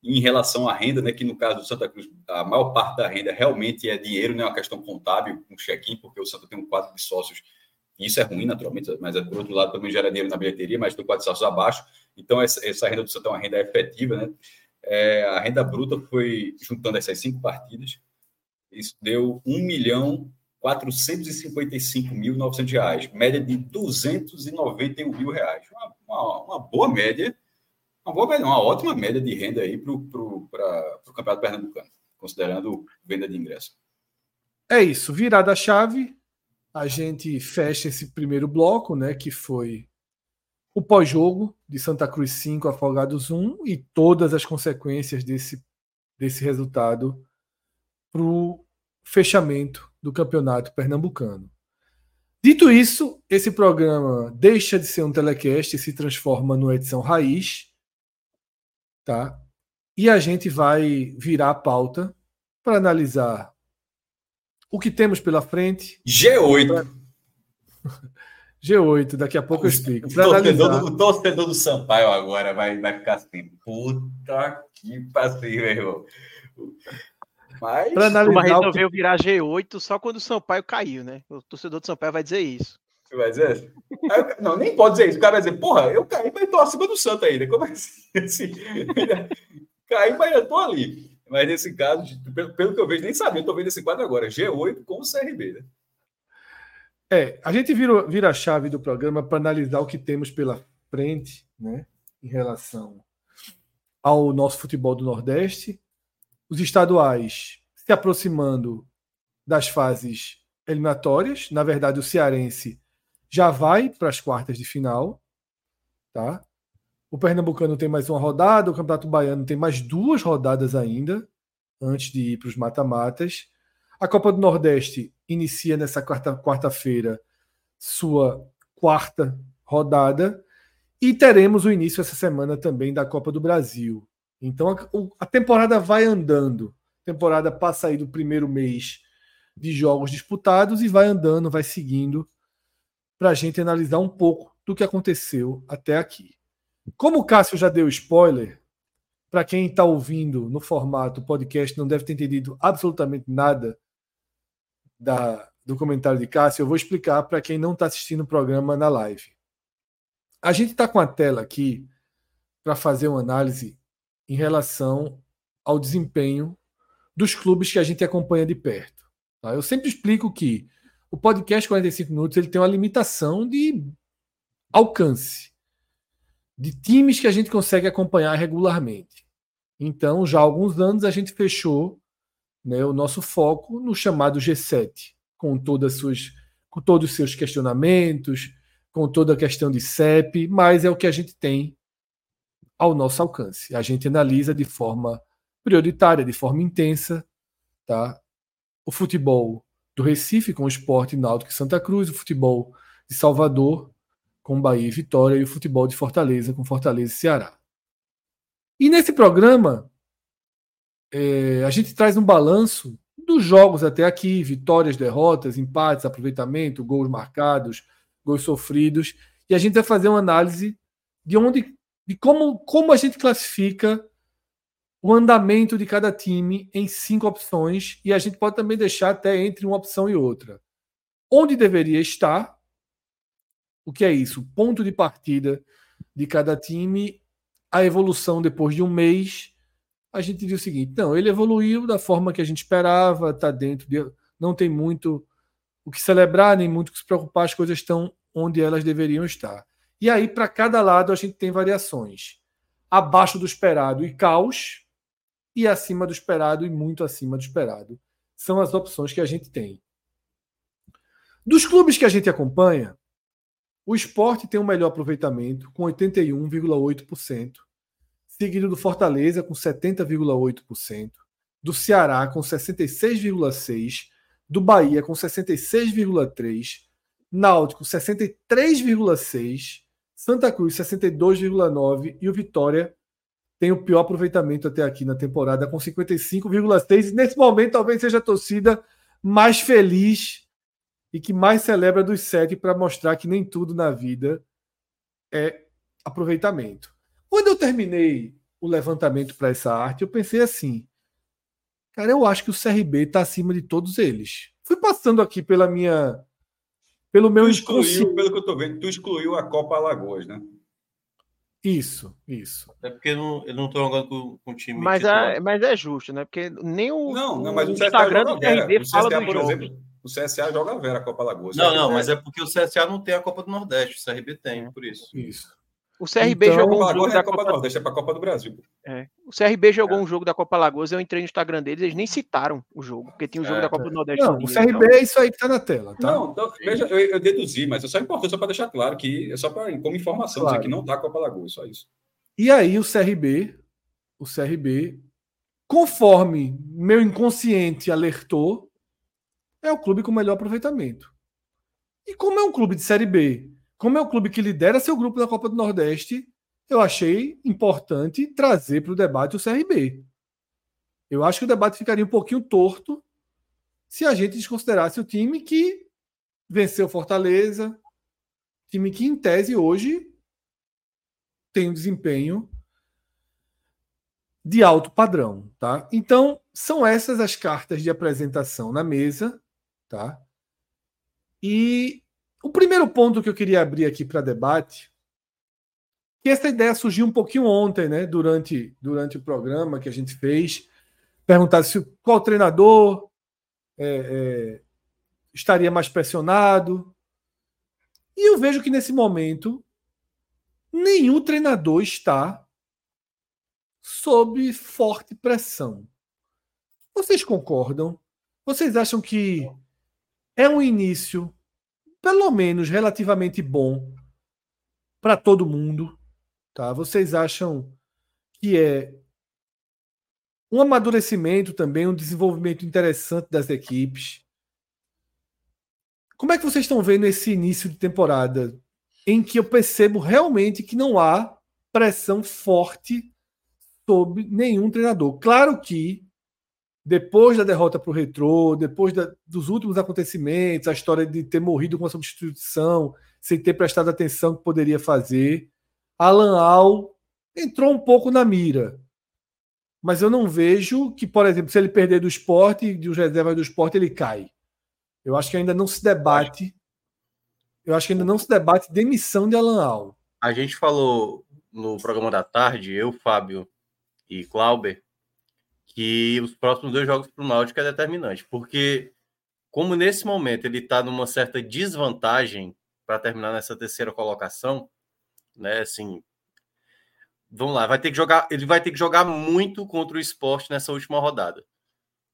em relação à renda, né, que no caso do Santa Cruz, a maior parte da renda realmente é dinheiro, não é uma questão contábil, um check-in, porque o Santa tem um quadro de sócios, isso é ruim, naturalmente, mas por outro lado também gera dinheiro na bilheteria, mas tem um quadro de sócios abaixo, então essa, essa renda do Santa é uma renda efetiva, né? É, a renda bruta foi, juntando essas cinco partidas, isso deu 1 milhão 455.900 reais, média de 291 mil reais. Uma, uma, uma boa média uma boa média, uma ótima média de renda aí para o Campeonato Pernambucano, considerando venda de ingresso. É isso, virada a chave, a gente fecha esse primeiro bloco, né, que foi o pós-jogo de Santa Cruz 5, Afogados 1 e todas as consequências desse, desse resultado para o fechamento do campeonato pernambucano. Dito isso, esse programa deixa de ser um telecast e se transforma numa edição raiz, tá? E a gente vai virar a pauta para analisar o que temos pela frente. G8. Pra... G8, daqui a pouco eu explico. O torcedor, do, o torcedor do Sampaio agora vai, vai ficar assim, puta que passeio, meu irmão. Mas pra analisar resolveu que... virar G8 só quando o Sampaio caiu, né? O torcedor do Sampaio vai dizer isso. Vai dizer? Não, nem pode dizer isso. O cara vai dizer, porra, eu caí, mas tô acima do Santo ainda. Como é assim? [laughs] caí, mas eu tô ali. Mas nesse caso, pelo, pelo que eu vejo, nem sabia, eu tô vendo esse quadro agora. G8 com o CRB, né? É, a gente vira, vira a chave do programa para analisar o que temos pela frente, né, em relação ao nosso futebol do Nordeste, os estaduais se aproximando das fases eliminatórias. Na verdade, o cearense já vai para as quartas de final, tá? O Pernambucano tem mais uma rodada, o Campeonato Baiano tem mais duas rodadas ainda antes de ir para os mata-matas. A Copa do Nordeste inicia nessa quarta-feira sua quarta rodada e teremos o início essa semana também da Copa do Brasil. Então a, a temporada vai andando. A temporada passa aí do primeiro mês de jogos disputados e vai andando, vai seguindo para a gente analisar um pouco do que aconteceu até aqui. Como o Cássio já deu spoiler, para quem está ouvindo no formato podcast não deve ter entendido absolutamente nada da, do comentário de Cássio, eu vou explicar para quem não está assistindo o programa na live. A gente está com a tela aqui para fazer uma análise em relação ao desempenho dos clubes que a gente acompanha de perto. Tá? Eu sempre explico que o podcast 45 minutos ele tem uma limitação de alcance de times que a gente consegue acompanhar regularmente. Então, já há alguns anos a gente fechou né, o nosso foco no chamado G7, com todas suas, com todos os seus questionamentos, com toda a questão de CEP, mas é o que a gente tem ao nosso alcance. A gente analisa de forma prioritária, de forma intensa, tá? O futebol do Recife com o Esporte Náutico e Santa Cruz, o futebol de Salvador com Bahia e Vitória e o futebol de Fortaleza com Fortaleza e Ceará. E nesse programa é, a gente traz um balanço dos jogos até aqui, vitórias, derrotas, empates, aproveitamento, gols marcados, gols sofridos, e a gente vai fazer uma análise de onde, de como, como a gente classifica o andamento de cada time em cinco opções, e a gente pode também deixar até entre uma opção e outra. Onde deveria estar, o que é isso? Ponto de partida de cada time, a evolução depois de um mês a gente viu o seguinte: não, ele evoluiu da forma que a gente esperava, está dentro de. Não tem muito o que celebrar, nem muito o que se preocupar, as coisas estão onde elas deveriam estar. E aí, para cada lado, a gente tem variações. Abaixo do esperado e caos, e acima do esperado e muito acima do esperado. São as opções que a gente tem. Dos clubes que a gente acompanha, o esporte tem um melhor aproveitamento, com 81,8% seguido do Fortaleza com 70,8%, do Ceará com 66,6%, do Bahia com 66,3%, Náutico 63,6%, Santa Cruz 62,9% e o Vitória tem o pior aproveitamento até aqui na temporada com 55,6%. Nesse momento talvez seja a torcida mais feliz e que mais celebra dos sete para mostrar que nem tudo na vida é aproveitamento. Quando eu terminei o levantamento para essa arte, eu pensei assim: cara, eu acho que o CRB está acima de todos eles. Fui passando aqui pela minha. Pelo meu tu excluiu, pelo que eu estou vendo, tu excluiu a Copa Alagoas, né? Isso, isso. É porque eu não, eu não tô jogando com, com time. Mas é, mas é justo, né? Porque nem o, não, não, mas o, o Instagram do o fala CSA, por exemplo, o CSA joga a Vera a Copa Alagoas. Não, não, mas é porque o CSA não tem a Copa do Nordeste, o CRB tem, por isso. Isso. O CRB então, jogou um jogo da Copa, Copa do Nordeste, é para a Copa do Brasil. É. O CRB jogou é. um jogo da Copa Lagoas, eu entrei no Instagram deles, eles nem citaram o jogo, porque tinha um jogo é. da Copa do Nordeste. Não, o CRB então... é isso aí que está na tela, tá? Não, então, veja, eu, eu, deduzi, mas é só importante só para deixar claro que é só para como informação claro. dizer que não está a Copa Lagoas, só isso. E aí o CRB, o CRB, conforme meu inconsciente alertou, é o clube com melhor aproveitamento. E como é um clube de Série B, como é um clube que lidera seu grupo na Copa do Nordeste, eu achei importante trazer para o debate o CRB. Eu acho que o debate ficaria um pouquinho torto se a gente desconsiderasse o time que venceu Fortaleza, time que, em tese, hoje tem um desempenho de alto padrão, tá? Então, são essas as cartas de apresentação na mesa, tá? E o primeiro ponto que eu queria abrir aqui para debate, que essa ideia surgiu um pouquinho ontem, né, durante, durante o programa que a gente fez, perguntar se qual treinador é, é, estaria mais pressionado. E eu vejo que nesse momento nenhum treinador está sob forte pressão. Vocês concordam? Vocês acham que é um início pelo menos relativamente bom para todo mundo, tá? Vocês acham que é um amadurecimento também, um desenvolvimento interessante das equipes? Como é que vocês estão vendo esse início de temporada em que eu percebo realmente que não há pressão forte sobre nenhum treinador? Claro que depois da derrota para o Retrô, depois da, dos últimos acontecimentos, a história de ter morrido com a substituição, sem ter prestado atenção que poderia fazer, Alan Al entrou um pouco na mira. Mas eu não vejo que, por exemplo, se ele perder do esporte, de os reservas do esporte, ele cai. Eu acho que ainda não se debate. Eu acho que ainda não se debate demissão de Alan Al. A gente falou no programa da tarde, eu, Fábio e Clauber, que os próximos dois jogos para o Náutico é determinante, porque como nesse momento ele está numa certa desvantagem para terminar nessa terceira colocação, né? Assim, vamos lá, vai ter que jogar, ele vai ter que jogar muito contra o esporte nessa última rodada,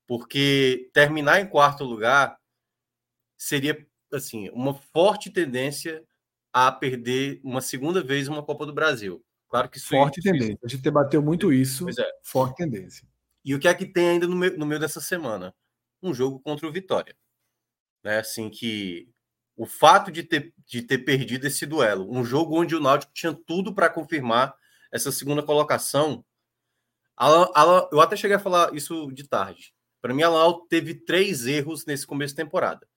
porque terminar em quarto lugar seria assim uma forte tendência a perder uma segunda vez uma Copa do Brasil. Claro que forte tendência. A gente debateu muito isso. É. Forte tendência. E o que é que tem ainda no meio, no meio dessa semana? Um jogo contra o Vitória. Né? Assim que o fato de ter, de ter perdido esse duelo, um jogo onde o Náutico tinha tudo para confirmar essa segunda colocação. Alan, Alan, eu até cheguei a falar isso de tarde. Para mim, Alan teve três erros nesse começo de temporada.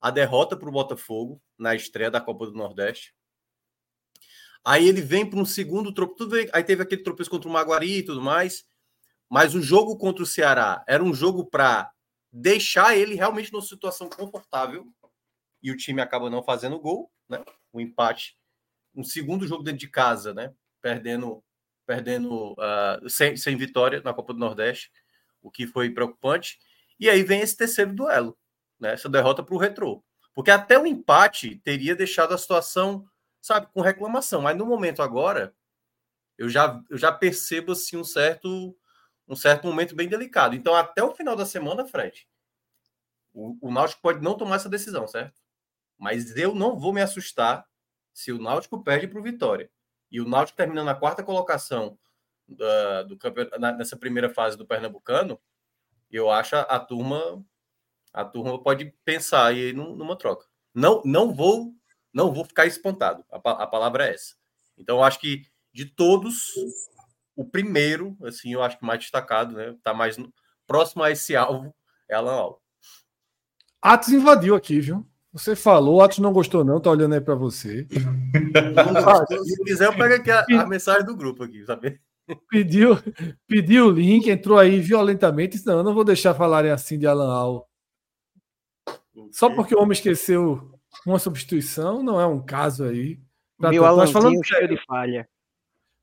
A derrota para o Botafogo na estreia da Copa do Nordeste. Aí ele vem para um segundo tropeço. Aí teve aquele tropeço contra o Maguari e tudo mais. Mas o jogo contra o Ceará era um jogo para deixar ele realmente numa situação confortável e o time acaba não fazendo gol, né? O empate, um segundo jogo dentro de casa, né? Perdendo, perdendo uh, sem, sem vitória na Copa do Nordeste, o que foi preocupante. E aí vem esse terceiro duelo, né? Essa derrota para o Retrô, porque até o empate teria deixado a situação, sabe, com reclamação. Mas no momento agora, eu já, eu já percebo assim um certo um certo momento bem delicado. Então, até o final da semana, Fred, o, o Náutico pode não tomar essa decisão, certo? Mas eu não vou me assustar se o Náutico perde para o Vitória. E o Náutico termina na quarta colocação da, do campeonato, nessa primeira fase do Pernambucano, eu acho a, a turma a turma pode pensar aí numa troca. Não, não vou não vou ficar espantado. A, a palavra é essa. Então, eu acho que de todos, o primeiro, assim, eu acho que mais destacado, né? Tá mais no, próximo a esse alvo é Alan Al. Atos invadiu aqui, viu? Você falou, Atos não gostou, não, tá olhando aí para você. Se quiser, eu pego aqui a, a, mensagem do grupo aqui, sabe? Pediu, pediu o link, entrou aí violentamente. Disse, não, eu não vou deixar falarem assim de Alan Al. Só porque o homem esqueceu uma substituição, não é um caso aí. Meu Alanzinho cheio de falha.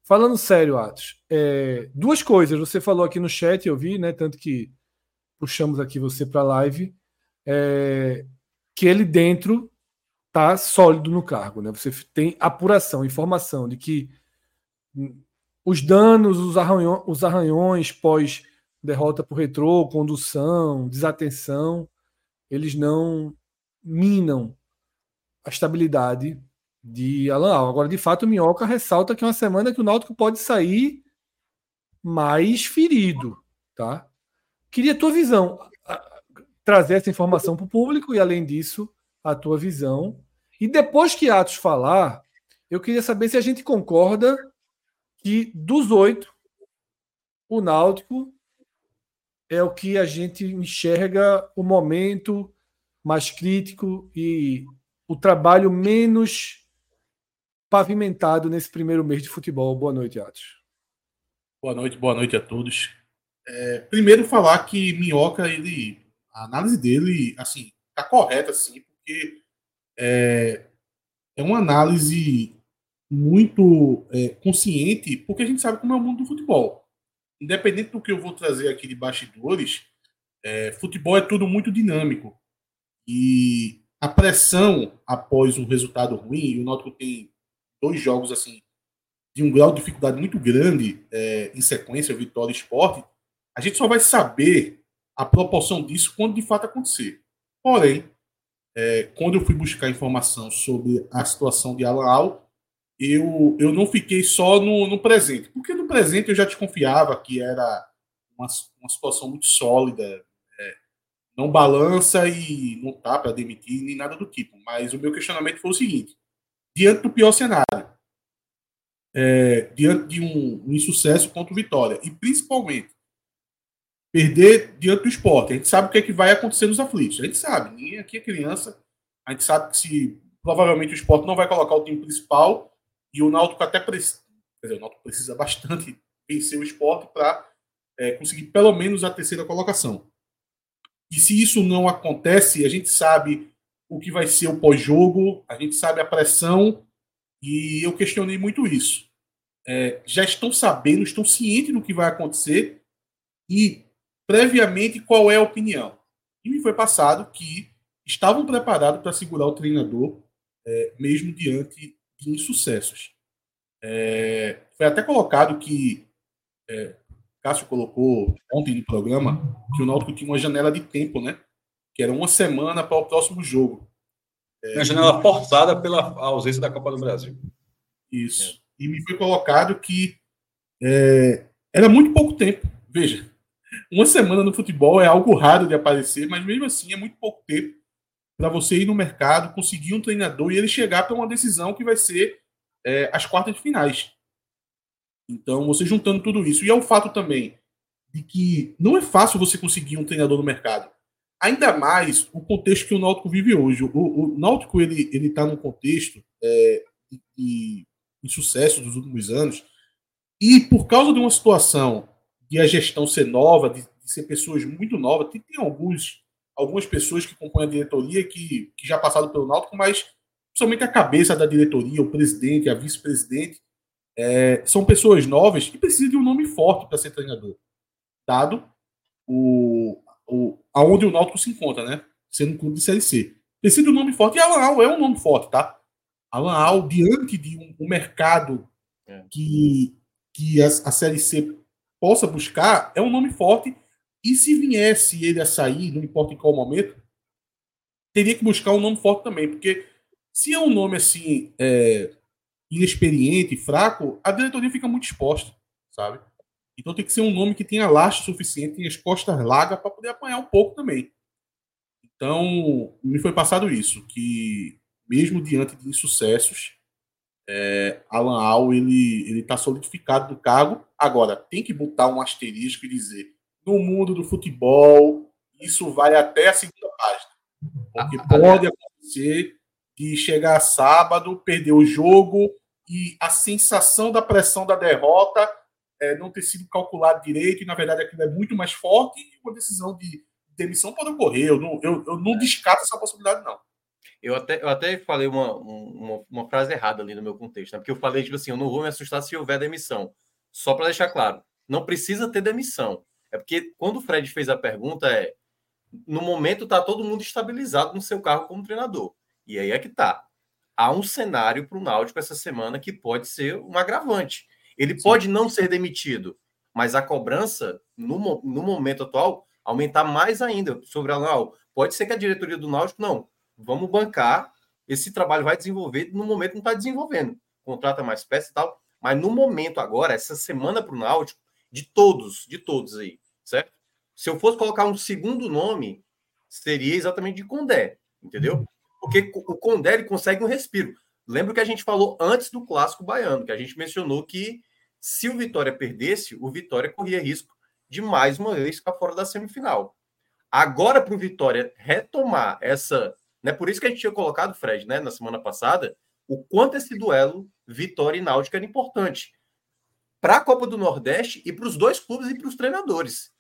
Falando sério, Atos, é, duas coisas. Você falou aqui no chat, eu vi, né? Tanto que puxamos aqui você para a live, é, que ele dentro está sólido no cargo, né? Você tem apuração, informação de que os danos, os, arranhões, os arranhões pós derrota por retrô, condução, desatenção, eles não minam a estabilidade de Alan Al. Agora, de fato, o Minhoca ressalta que é uma semana que o Náutico pode sair mais ferido, tá? Queria a tua visão, trazer essa informação para o público e, além disso, a tua visão. E depois que Atos falar, eu queria saber se a gente concorda que dos oito, o Náutico é o que a gente enxerga o momento mais crítico e o trabalho menos pavimentado nesse primeiro mês de futebol. Boa noite, Atos. Boa noite, boa noite a todos. É, primeiro falar que Minhoca, ele, a análise dele, assim, tá correta, assim, porque é, é uma análise muito é, consciente, porque a gente sabe como é o mundo do futebol. Independente do que eu vou trazer aqui de bastidores, é, futebol é tudo muito dinâmico. E a pressão após um resultado ruim, e o Náutico tem dois jogos assim de um grau de dificuldade muito grande é, em sequência, Vitória e Esporte, a gente só vai saber a proporção disso quando de fato acontecer. Porém, é, quando eu fui buscar informação sobre a situação de Alan Al, eu, eu não fiquei só no, no presente, porque no presente eu já desconfiava que era uma, uma situação muito sólida, é, não balança e não tá para demitir nem nada do tipo. Mas o meu questionamento foi o seguinte: diante do pior cenário, é, diante de um, um insucesso contra o Vitória, e principalmente perder diante do esporte, a gente sabe o que é que vai acontecer nos aflitos. A gente sabe, ninguém aqui é criança, a gente sabe que se provavelmente o esporte não vai colocar o time principal. E o Náutico até precisa, quer dizer, o Náutico precisa [laughs] bastante vencer o esporte para é, conseguir pelo menos a terceira colocação. E se isso não acontece, a gente sabe o que vai ser o pós-jogo, a gente sabe a pressão, e eu questionei muito isso. É, já estão sabendo, estão cientes do que vai acontecer e, previamente, qual é a opinião. E me foi passado que estavam preparados para segurar o treinador, é, mesmo diante de insucessos. É, foi até colocado que é, Cássio colocou ontem no programa que o Náutico tinha uma janela de tempo, né? Que era uma semana para o próximo jogo. É, uma janela forçada pela ausência da Copa do Brasil. Isso. E me foi colocado que é, era muito pouco tempo. Veja, uma semana no futebol é algo raro de aparecer, mas mesmo assim é muito pouco tempo para você ir no mercado, conseguir um treinador e ele chegar para uma decisão que vai ser é, as quartas de finais. Então, você juntando tudo isso. E é o fato também de que não é fácil você conseguir um treinador no mercado. Ainda mais o contexto que o Náutico vive hoje. O, o Náutico ele ele está num contexto é, de, de, sucesso dos últimos anos e por causa de uma situação de a gestão ser nova, de, de ser pessoas muito novas, tem, tem alguns algumas pessoas que compõem a diretoria que, que já passaram pelo Náutico, mas principalmente a cabeça da diretoria, o presidente, a vice-presidente, é, são pessoas novas que precisam de um nome forte para ser treinador, dado o, o, aonde o Náutico se encontra, né? Sendo um clube de Série C. Precisa de um nome forte, e Alan Al é um nome forte, tá? Alan Al, diante de um, um mercado é. que, que a, a Série C possa buscar, é um nome forte e se viesse ele a sair, não importa em qual momento, teria que buscar um nome forte também, porque se é um nome assim é, inexperiente, fraco, a diretoria fica muito exposta, sabe? Então tem que ser um nome que tenha lastro suficiente e as costas largas para poder apanhar um pouco também. Então, me foi passado isso, que mesmo diante de insucessos, é, Alan Al ele está solidificado do cargo. Agora, tem que botar um asterisco e dizer no mundo do futebol, isso vai até a segunda página. Porque ah, pode acontecer de chegar sábado, perder o jogo e a sensação da pressão da derrota é, não ter sido calculado direito e, na verdade, aquilo é muito mais forte e uma decisão de demissão pode ocorrer. Eu não, eu, eu não é. descarto essa possibilidade, não. Eu até, eu até falei uma, uma, uma, frase errada ali no meu contexto, né? porque eu falei, tipo assim, eu não vou me assustar se houver demissão. Só para deixar claro, não precisa ter demissão. É porque quando o Fred fez a pergunta, é no momento está todo mundo estabilizado no seu cargo como treinador. E aí é que tá. há um cenário para o Náutico essa semana que pode ser um agravante. Ele Sim. pode não ser demitido, mas a cobrança, no, no momento atual, aumentar mais ainda sobre a Náutico. Pode ser que a diretoria do Náutico, não, vamos bancar, esse trabalho vai desenvolver, no momento não está desenvolvendo. Contrata mais peças e tal, mas no momento agora, essa semana para o Náutico, de todos, de todos aí, certo? Se eu fosse colocar um segundo nome, seria exatamente de Condé, entendeu? Porque o Condé ele consegue um respiro. Lembra que a gente falou antes do clássico baiano, que a gente mencionou que se o Vitória perdesse, o Vitória corria risco de mais uma vez ficar fora da semifinal. Agora, para o Vitória retomar essa. Né, por isso que a gente tinha colocado, Fred, né, na semana passada, o quanto esse duelo Vitória e Náutico era importante para a Copa do Nordeste e para os dois clubes e para os treinadores.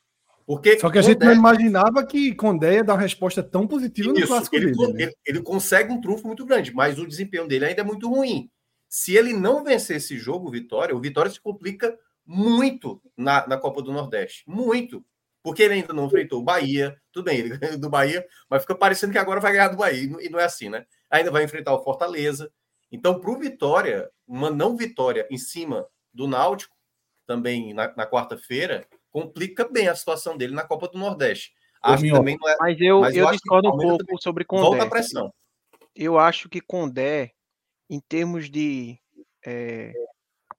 Porque Só que a gente não imaginava que Condé ia dar uma resposta tão positiva Isso, no clássico ele, dele. Né? Ele, ele, consegue um trunfo muito grande, mas o desempenho dele ainda é muito ruim. Se ele não vencer esse jogo, Vitória, o Vitória se complica muito na, na Copa do Nordeste. Muito. Porque ele ainda não enfrentou o Bahia. Tudo bem, ele [laughs] ganhou do Bahia, mas fica parecendo que agora vai ganhar do Bahia. E não é assim, né? Ainda vai enfrentar o Fortaleza. Então, para o Vitória, uma não vitória em cima do Náutico, também na, na quarta-feira, complica bem a situação dele na Copa do Nordeste. Acho que também não é, mas eu, mas eu, eu discordo um pouco sobre Condé. Volta a pressão. Eu acho que Condé, em termos de é,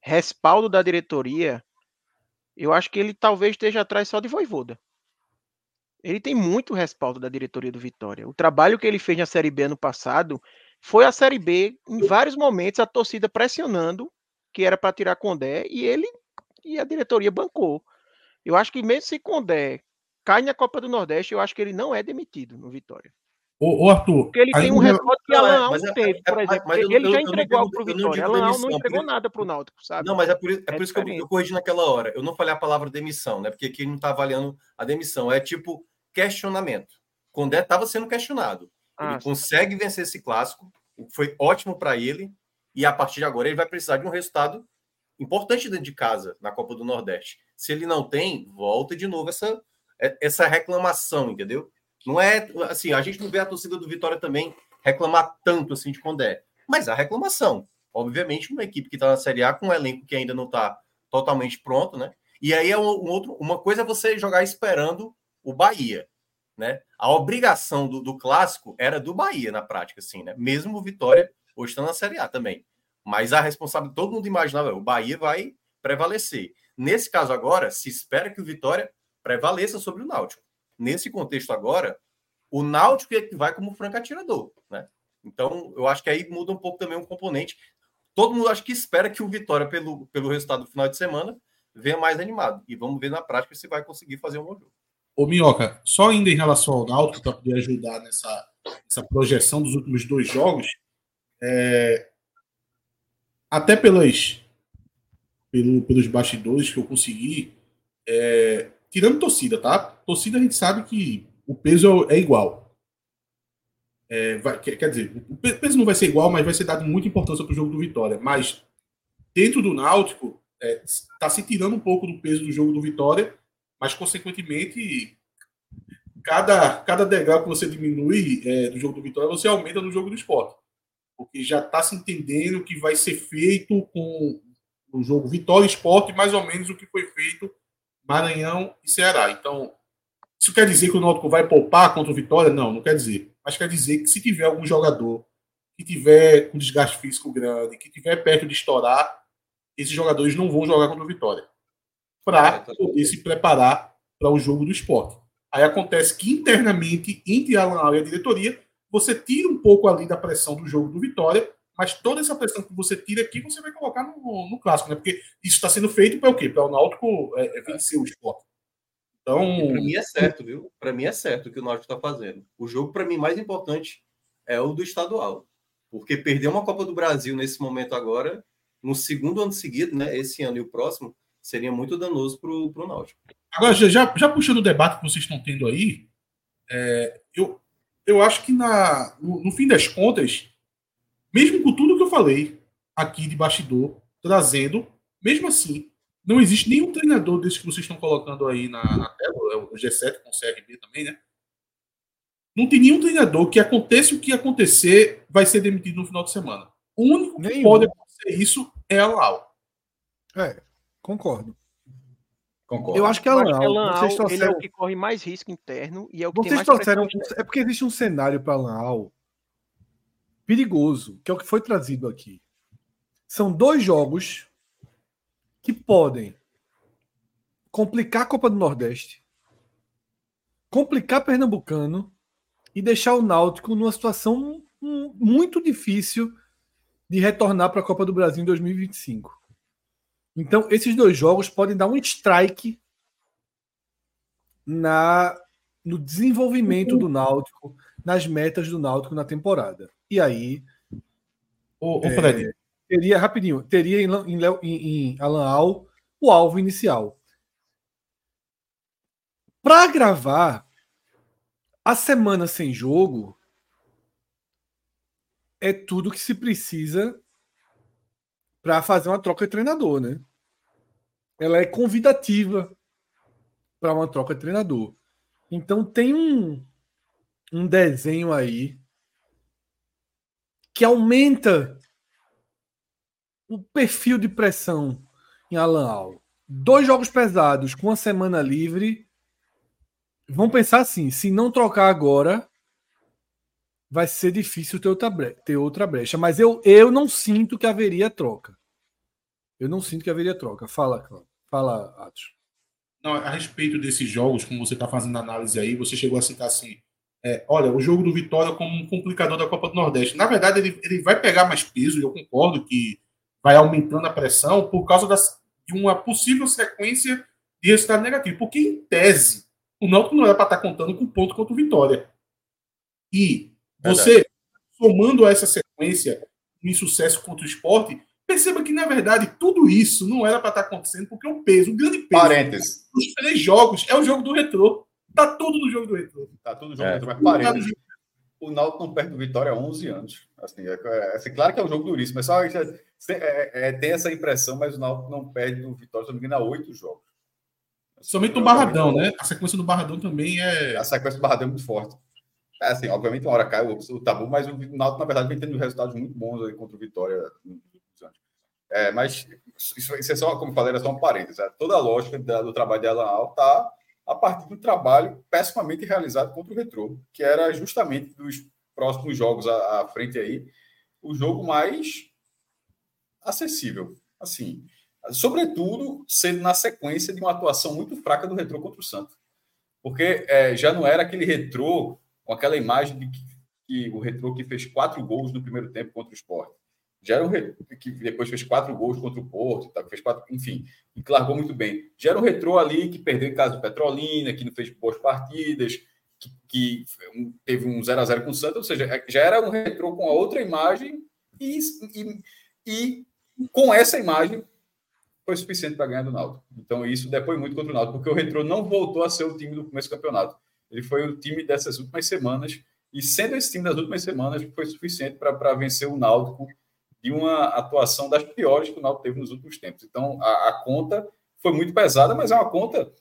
respaldo da diretoria, eu acho que ele talvez esteja atrás só de Voivoda. Ele tem muito respaldo da diretoria do Vitória. O trabalho que ele fez na Série B ano passado foi a Série B, em vários momentos, a torcida pressionando que era para tirar Condé e ele e a diretoria bancou. Eu acho que mesmo se Condé cai na Copa do Nordeste, eu acho que ele não é demitido no Vitória. Ô, ô Arthur. Porque ele tem um respaldo que Alan Al não teve, por exemplo. Mas, mas ele já entregou algo para o Vitória. Alan Al não entregou nada para o Náutico, sabe? Não, mas é por, é por é isso que eu, eu corrigi naquela hora. Eu não falei a palavra demissão, né? Porque aqui não está avaliando a demissão. É tipo questionamento. Condé estava sendo questionado. Ah, ele sim. consegue vencer esse clássico, foi ótimo para ele, e a partir de agora ele vai precisar de um resultado importante dentro de casa na Copa do Nordeste. Se ele não tem, volta de novo essa, é, essa reclamação, entendeu? Não é assim, a gente não vê a torcida do Vitória também reclamar tanto assim de Condé, mas a reclamação. Obviamente, uma equipe que está na Série A com um elenco que ainda não está totalmente pronto, né? E aí é um, um, outro, uma coisa é você jogar esperando o Bahia, né? A obrigação do, do clássico era do Bahia na prática, assim, né? Mesmo o Vitória hoje está na Série A também. Mas a responsabilidade, todo mundo imaginava, o Bahia vai prevalecer. Nesse caso agora, se espera que o Vitória prevaleça sobre o Náutico. Nesse contexto agora, o Náutico é que vai como franco atirador, né? Então, eu acho que aí muda um pouco também um componente. Todo mundo acho que espera que o Vitória, pelo, pelo resultado do final de semana, venha mais animado. E vamos ver na prática se vai conseguir fazer um bom jogo. Ô, Minhoca, só ainda em relação ao Náutico, para poder ajudar nessa, nessa projeção dos últimos dois jogos, é, até pelas, pelo, pelos bastidores que eu consegui, é, tirando torcida, tá? Torcida a gente sabe que o peso é igual. É, vai, quer, dizer, o peso não vai ser igual, mas vai ser dado muita importância para o jogo do Vitória. Mas dentro do Náutico, está é, se tirando um pouco do peso do jogo do Vitória, mas consequentemente, cada, cada degrau que você diminui é, do jogo do Vitória, você aumenta no jogo do esporte. Porque já está se entendendo que vai ser feito com o jogo Vitória Esporte, mais ou menos o que foi feito Maranhão e Ceará. Então, isso quer dizer que o Náutico vai poupar contra o Vitória? Não, não quer dizer. Mas quer dizer que se tiver algum jogador que tiver com desgaste físico grande, que tiver perto de estourar, esses jogadores não vão jogar contra o Vitória. Para poder se preparar para o jogo do esporte. Aí acontece que internamente, entre a Alan e a diretoria, você tira um pouco ali da pressão do jogo do Vitória mas toda essa pressão que você tira aqui, você vai colocar no, no clássico, né? Porque isso está sendo feito para o quê? Para o Náutico é, é vencer o esporte. Então. Para mim é certo, viu? Para mim é certo o que o Náutico está fazendo. O jogo, para mim, mais importante é o do estadual. Porque perder uma Copa do Brasil nesse momento agora, no segundo ano seguido, né? Esse ano e o próximo, seria muito danoso para o Náutico. Agora, já, já puxando o debate que vocês estão tendo aí, é, eu, eu acho que na, no, no fim das contas mesmo com tudo que eu falei aqui de bastidor, trazendo, mesmo assim, não existe nenhum treinador desse que vocês estão colocando aí na, na tela, é o G7 com o CRB também, né? Não tem nenhum treinador que aconteça o que acontecer, vai ser demitido no final de semana. O único que Nenhum. pode acontecer isso é a Lau. É, concordo. Concordo. Eu acho que a acho que Lan, Al, ele é trouxeram, o que corre mais risco interno e é o que tem vocês mais trouxeram é porque existe um cenário para Lan Al perigoso, que é o que foi trazido aqui. São dois jogos que podem complicar a Copa do Nordeste, complicar Pernambucano e deixar o Náutico numa situação hum, muito difícil de retornar para a Copa do Brasil em 2025. Então, esses dois jogos podem dar um strike na no desenvolvimento do Náutico, nas metas do Náutico na temporada. E aí, Ô, ô Fred, teria, rapidinho, teria em, em, em, em Alan Al o alvo inicial. Para gravar a semana sem jogo é tudo que se precisa para fazer uma troca de treinador, né? Ela é convidativa para uma troca de treinador. Então tem um, um desenho aí que aumenta o perfil de pressão em Alan Al. Dois jogos pesados com uma semana livre. Vão pensar assim: se não trocar agora, vai ser difícil ter outra, bre- ter outra brecha. Mas eu, eu não sinto que haveria troca. Eu não sinto que haveria troca. Fala. Fala, Atos. não, a respeito desses jogos, como você está fazendo análise aí, você chegou a citar assim: é, olha, o jogo do Vitória como um complicador da Copa do Nordeste. Na verdade, ele, ele vai pegar mais peso, e eu concordo que vai aumentando a pressão por causa das, de uma possível sequência de resultado negativo. Porque, em tese, o Náutico não era para estar contando com ponto contra o Vitória. E você, somando a essa sequência de insucesso contra o esporte, perceba que, na verdade, tudo isso não era para estar acontecendo, porque o peso, o grande peso Parênteses. dos três jogos é o jogo do retrô. Tá tudo no jogo do retrô. Tá tudo junto, É. mas parênteses. O Náutico não perde o Vitória há 11 anos. Assim, é, é, assim, claro que é um jogo duríssimo, mas só é, é, é, tem essa impressão, mas o Náutico não perde o Vitória, se não me engano, há oito jogos. Somente no Barradão, né? A sequência do Barradão também é. A sequência do Barradão é muito forte. É assim, obviamente, uma hora cai o, o tabu, mas o Náutico, na verdade, vem tendo resultados muito bons aí contra o Vitória anos. É, mas isso, isso é só, como eu falei, era só um parênteses. é. Toda a lógica da- do trabalho de Alan Al está a partir do trabalho pessimamente realizado contra o Retrô, que era justamente dos próximos jogos à, à frente aí, o jogo mais acessível. Assim, sobretudo sendo na sequência de uma atuação muito fraca do Retrô contra o Santos. Porque é, já não era aquele Retrô com aquela imagem de que, que o Retrô que fez quatro gols no primeiro tempo contra o Sport. Já era o Retrô que depois fez quatro gols contra o Porto, tá, fez quatro, enfim, e largou muito bem. Já era o Retrô ali que perdeu em casa do Petrolina, que não fez boas partidas, que, que teve um 0 a 0 com o Santos, ou seja, já era um Retrô com a outra imagem e, e, e com essa imagem foi suficiente para ganhar do Náutico. Então isso depois muito contra o Náutico, porque o Retrô não voltou a ser o time do começo do campeonato. Ele foi o time dessas últimas semanas e sendo esse time das últimas semanas foi suficiente para vencer o Náutico de uma atuação das piores que o Náutico teve nos últimos tempos. Então a, a conta foi muito pesada, mas é uma conta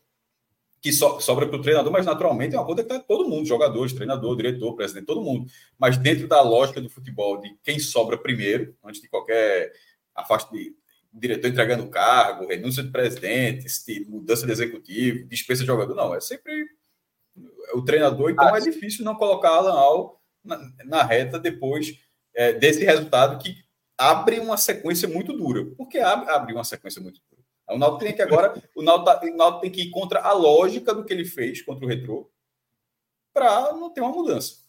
que so, sobra para o treinador, mas naturalmente é uma conta que está todo mundo, jogadores, treinador, diretor, presidente, todo mundo. Mas dentro da lógica do futebol, de quem sobra primeiro, antes de qualquer afaste de diretor entregando cargo, renúncia de presidente, mudança de executivo, dispensa de jogador, não, é sempre o treinador, então ah, é difícil não colocar Alan Al na, na reta depois é, desse resultado que abre uma sequência muito dura. Por que abre, abre uma sequência muito dura? O Náutico tem que agora, o Náutico, o Náutico tem que ir contra a lógica do que ele fez contra o Retrô para não ter uma mudança.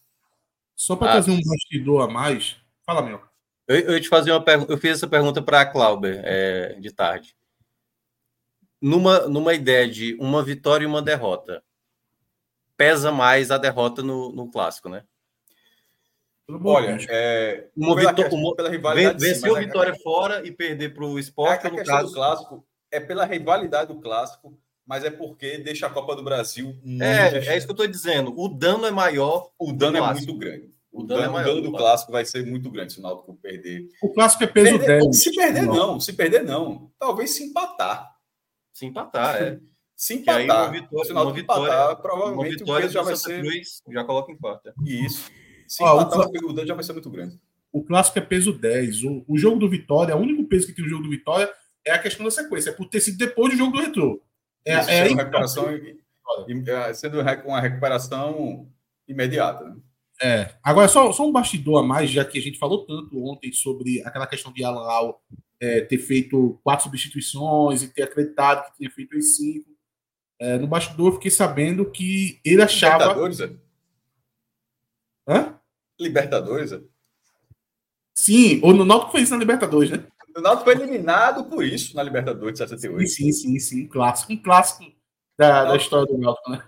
Só para ah, trazer um bastidor a mais, fala meu. Eu, eu te fazer uma pergunta. Eu fiz essa pergunta para a Clauber é, de tarde. Numa, numa ideia de uma vitória e uma derrota, pesa mais a derrota no, no clássico, né? Olha, é, uma vitória, uma, pela rivalidade, vencer a vitória é, fora e perder para o esporte. A, a no caso do clássico é pela rivalidade do clássico, mas é porque deixa a Copa do Brasil. É, é isso que eu estou dizendo. O dano é maior. O dano é muito grande. O, o dano, dano, é maior, o dano do clássico vai ser muito grande se o Náutico perder. O clássico é peso perder, 10. Se perder, não. não. Se perder, não. Talvez se empatar. Se empatar, é. Se empatar, aí uma vitória- se o Náutico uma vitória- empatar, Uma provavelmente o vitória peso já do vai ser Cruz já coloca em quarta. isso. Se Ó, o empatar, o dano já vai ser muito grande. O clássico é peso 10. O, o jogo do Vitória, o único peso que tem o jogo do Vitória é a questão da sequência, é por ter sido depois do jogo do Retrô. É, Isso, é sendo aí- recuperação, e- e- é, sendo uma recuperação imediata. né? É. Agora, só, só um bastidor a mais, já que a gente falou tanto ontem sobre aquela questão de Alan Lau é, ter feito quatro substituições e ter acreditado que tinha feito as cinco. É, no bastidor, eu fiquei sabendo que ele achava. Libertadores, é? Hã? Libertadores, é? Sim, ou no Náutico foi isso na Libertadores, né? O Náutico foi eliminado por isso na Libertadores de 68. Sim, sim, sim. Um clássico. Um clássico da, da história do Náutico, né?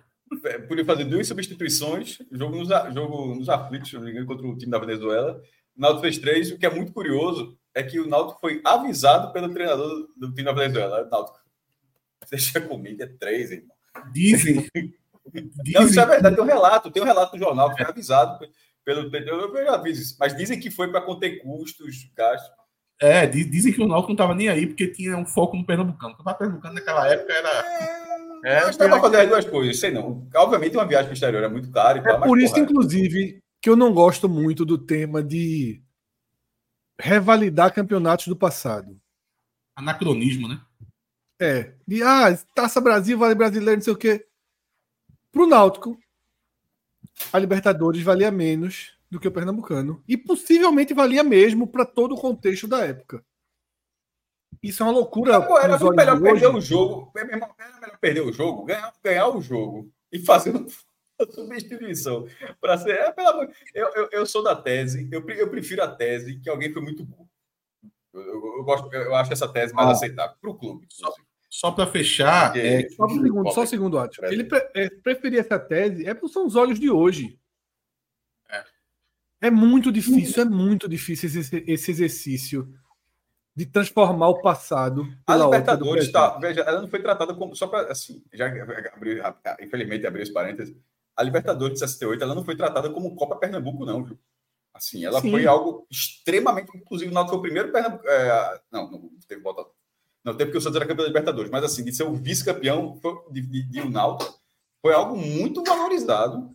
É, Podia fazer duas substituições, jogo nos, jogo nos aflitos, não engano, contra o time da Venezuela. O Náutico fez três. O que é muito curioso é que o Náutico foi avisado pelo treinador do time da Venezuela. Náutico, [laughs] deixa comigo, é três, irmão. Dizem. Não, dizem isso é verdade, tem um relato, tem um relato no jornal, foi avisado pelo. Eu eu já vi isso, mas dizem que foi para conter custos, gastos. É, di- dizem que o Náutico não estava nem aí porque tinha um foco no Pernambucano. O Pernambucano naquela época era. É, mas dá para fazer as duas coisas, sei não. Obviamente, uma viagem para o exterior é muito caro e tal, É mas, por isso, porra, inclusive, que eu não gosto muito do tema de revalidar campeonatos do passado. Anacronismo, né? É, de ah, Taça Brasil, vale brasileiro, não sei o quê. Pro Náutico, a Libertadores valia menos do que o Pernambucano. E possivelmente valia mesmo para todo o contexto da época. Isso é uma loucura. Pô, era muito melhor de perder hoje. o jogo. Era melhor perder o jogo, ganhar, ganhar o jogo e fazer uma [laughs] substituição. Para ser. É, pelo amor, eu, eu, eu sou da tese, eu, eu prefiro a tese que alguém foi muito burro. Eu, eu- eu gosto, eu acho essa tese mais Ah. aceitável para o clube. Só para fechar, é, Só um segundo, só um segundo, Atio. Ele pre é, preferir essa tese é porque são os olhos de hoje. É muito difícil, é muito difícil esse, esse exercício de transformar o passado A Libertadores, presente. tá, veja, ela não foi tratada como. Só para. Assim, já abri, infelizmente abri esse parênteses. A Libertadores de 68 ela não foi tratada como Copa Pernambuco, não, viu? Assim, ela Sim. foi algo extremamente. Inclusive, o Náutico foi o primeiro Pernambuco. é, não, não teve volta. Não teve porque o Santos era campeão da Libertadores, mas assim, de ser o vice-campeão de, de, de um Náutico foi algo muito valorizado.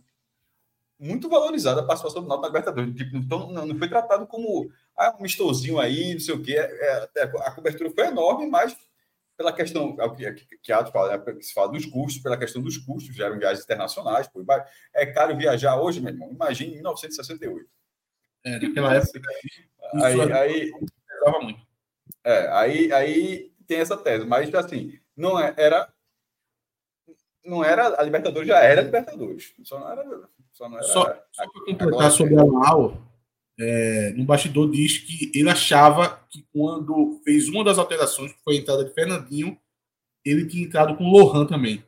Muito valorizada a participação do Náutico na Libertadores. Tipo, então, não, não foi tratado como ah, um mistozinho aí, não sei o quê. É, é, a cobertura foi enorme, mas pela questão é o que, que, que, fala, é, que se fala dos custos, pela questão dos custos, já eram viagens internacionais. Pô, é caro viajar hoje, meu irmão. Imagine em 1968. é, naquela época Aí, Isso é- aí, muito. é, aí, aí tem essa tese, mas assim, não é- era. Não era a Libertadores, já era a Libertadores. Só não era. Só não era Só, só para completar sobre o Alau, é, no bastidor diz que ele achava que quando fez uma das alterações, que foi a entrada de Fernandinho, ele tinha entrado com Lohan também.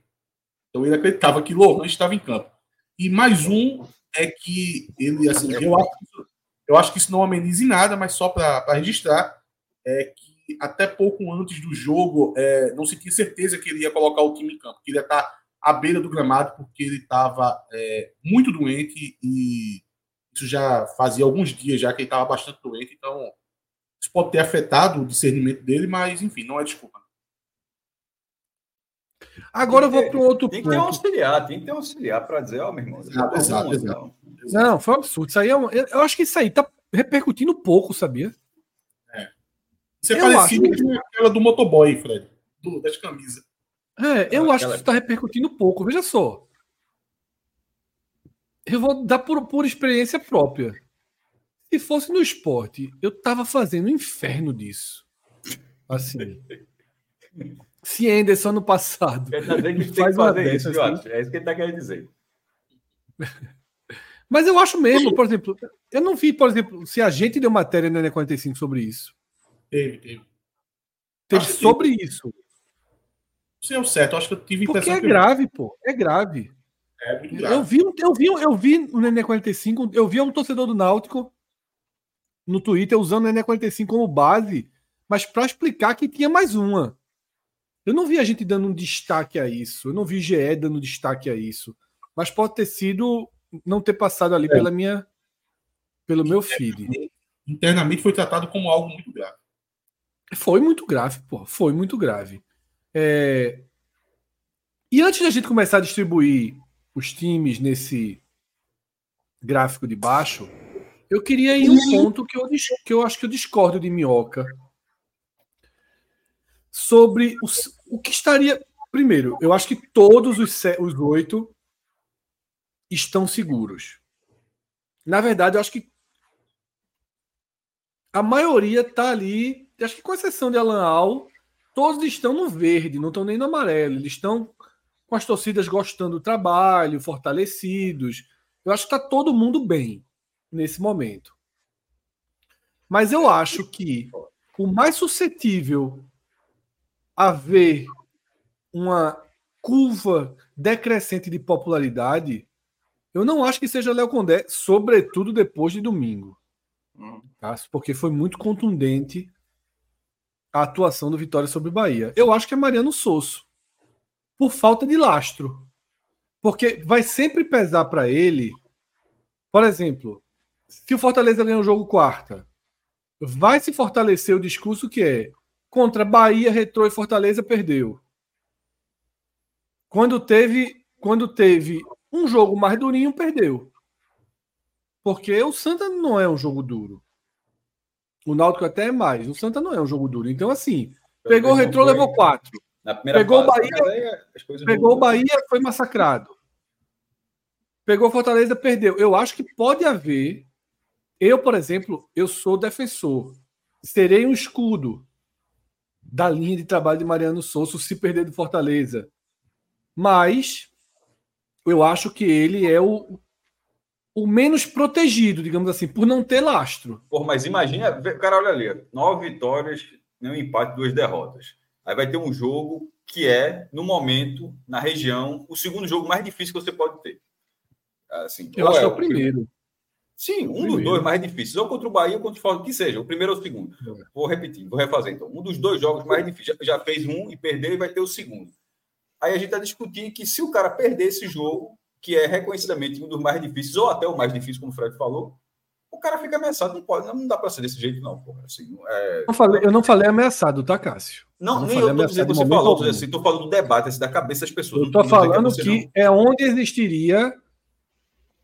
Então ele acreditava que Lohan estava em campo. E mais um é que ele, assim, eu acho, que isso- eu acho que isso não ameniza em nada, mas só para registrar, é que até pouco antes do jogo é, não se tinha certeza que ele ia colocar o time em campo, que ele ia estar à beira do gramado, porque ele estava é, muito doente e isso já fazia alguns dias já que ele estava bastante doente, então isso pode ter afetado o discernimento dele, mas enfim, não é desculpa. Agora eu vou Tem que para um outro Tem que ter um ponto. auxiliar, tem que ter um auxiliar para dizer, ó, meu irmão. Exato, não, exato, não, exato. não. Foi um absurdo. Isso aí é um- eu eu acho que isso aí tá repercutindo pouco, sabia? Isso é Eu parecido com aquela do motoboy, Fred, do, das camisas. É, eu Aquela- acho que isso está repercutindo pouco. Veja só. Eu vou dar por, por experiência própria. Se fosse no esporte, eu tava fazendo um inferno disso. Assim. [laughs] Se Anderson no passado. Ele tá que que Faz uma fazer isso, assim. Atos? É isso que ele está querendo dizer. Mas eu acho mesmo, por exemplo, eu não vi, por exemplo, se a gente deu matéria na N45 sobre isso. Teve, teve. Teve Acho sobre isso. Isso é o certo, eu acho que eu tive Porque é que eu- grave, pô. É grave. é muito Eu grave. vi, um- eu vi, eu vi no Nenê 45, eu vi um torcedor do Náutico no Twitter usando o Nenê 45 como base, mas para explicar que tinha mais uma. Eu não vi a gente dando um destaque a isso. Eu não vi GE dando destaque a isso. Mas pode ter sido não ter passado ali pela minha pelo meu feed. Internamente foi tratado como algo muito grave. Foi muito grave, pô. Foi muito grave. É, E antes da gente começar a distribuir os times nesse gráfico de baixo, eu queria ir um ponto que eu, que eu acho que eu discordo de Minhoca sobre o, o que estaria. Primeiro, eu acho que todos os, os oito estão seguros. Na verdade, eu acho que a maioria está ali, acho que com exceção de Alan Al, todos estão no verde, não estão nem no amarelo. Eles estão com as torcidas gostando do trabalho, fortalecidos. Eu acho que está todo mundo bem nesse momento. Mas eu acho que o mais suscetível a ver uma curva decrescente de popularidade, eu não acho que seja Léo Condé, sobretudo depois de domingo. Hum. Tá? Porque foi muito contundente a atuação do Vitória sobre o Bahia. Eu acho que é Mariano Sosso, por falta de lastro. Porque vai sempre pesar para ele, por exemplo, se o Fortaleza ganhar o jogo quarta, vai se fortalecer o discurso que é contra Bahia, Retrô e Fortaleza perdeu. Quando teve, quando teve um jogo mais durinho, perdeu. Porque o Santa não é um jogo duro. O Náutico até é mais. O Santa não é um jogo duro. Então, assim, pegou o Retrô, levou quatro. Pegou o Bahia, pegou o Bahia, foi massacrado. Pegou Fortaleza, perdeu. Eu acho que pode haver eu, por exemplo, eu sou defensor. Serei um escudo da linha de trabalho de Mariano Souza se perder do Fortaleza. Mas eu acho que ele é o, o menos protegido, digamos assim, por não ter lastro. Pô, mas imagina, cara, olha ali, nove vitórias, um empate, duas derrotas. Aí vai ter um jogo que é, no momento, na região, o segundo jogo mais difícil que você pode ter. Assim, eu acho é que é o primeiro. Sim, um primeiro. dos dois mais difíceis, ou contra o Bahia ou contra o Fortaleza, que seja, o primeiro ou o segundo. É. Vou repetir, vou refazer então. Um dos dois jogos mais difíceis, já, já fez um e perdeu e vai ter o segundo. Aí a gente está discutindo que se o cara perder esse jogo, que é reconhecidamente um dos mais difíceis, ou até o mais difícil, como o Fred falou, o cara fica ameaçado, não pode, não dá para ser desse jeito, não, porra. Assim, é... não falei, eu não falei ameaçado, tá, Cássio? Não, não nem eu tô dizendo que você falou, tô assim, falando do debate, assim, da cabeça das pessoas. Eu tô falando que, que é onde existiria,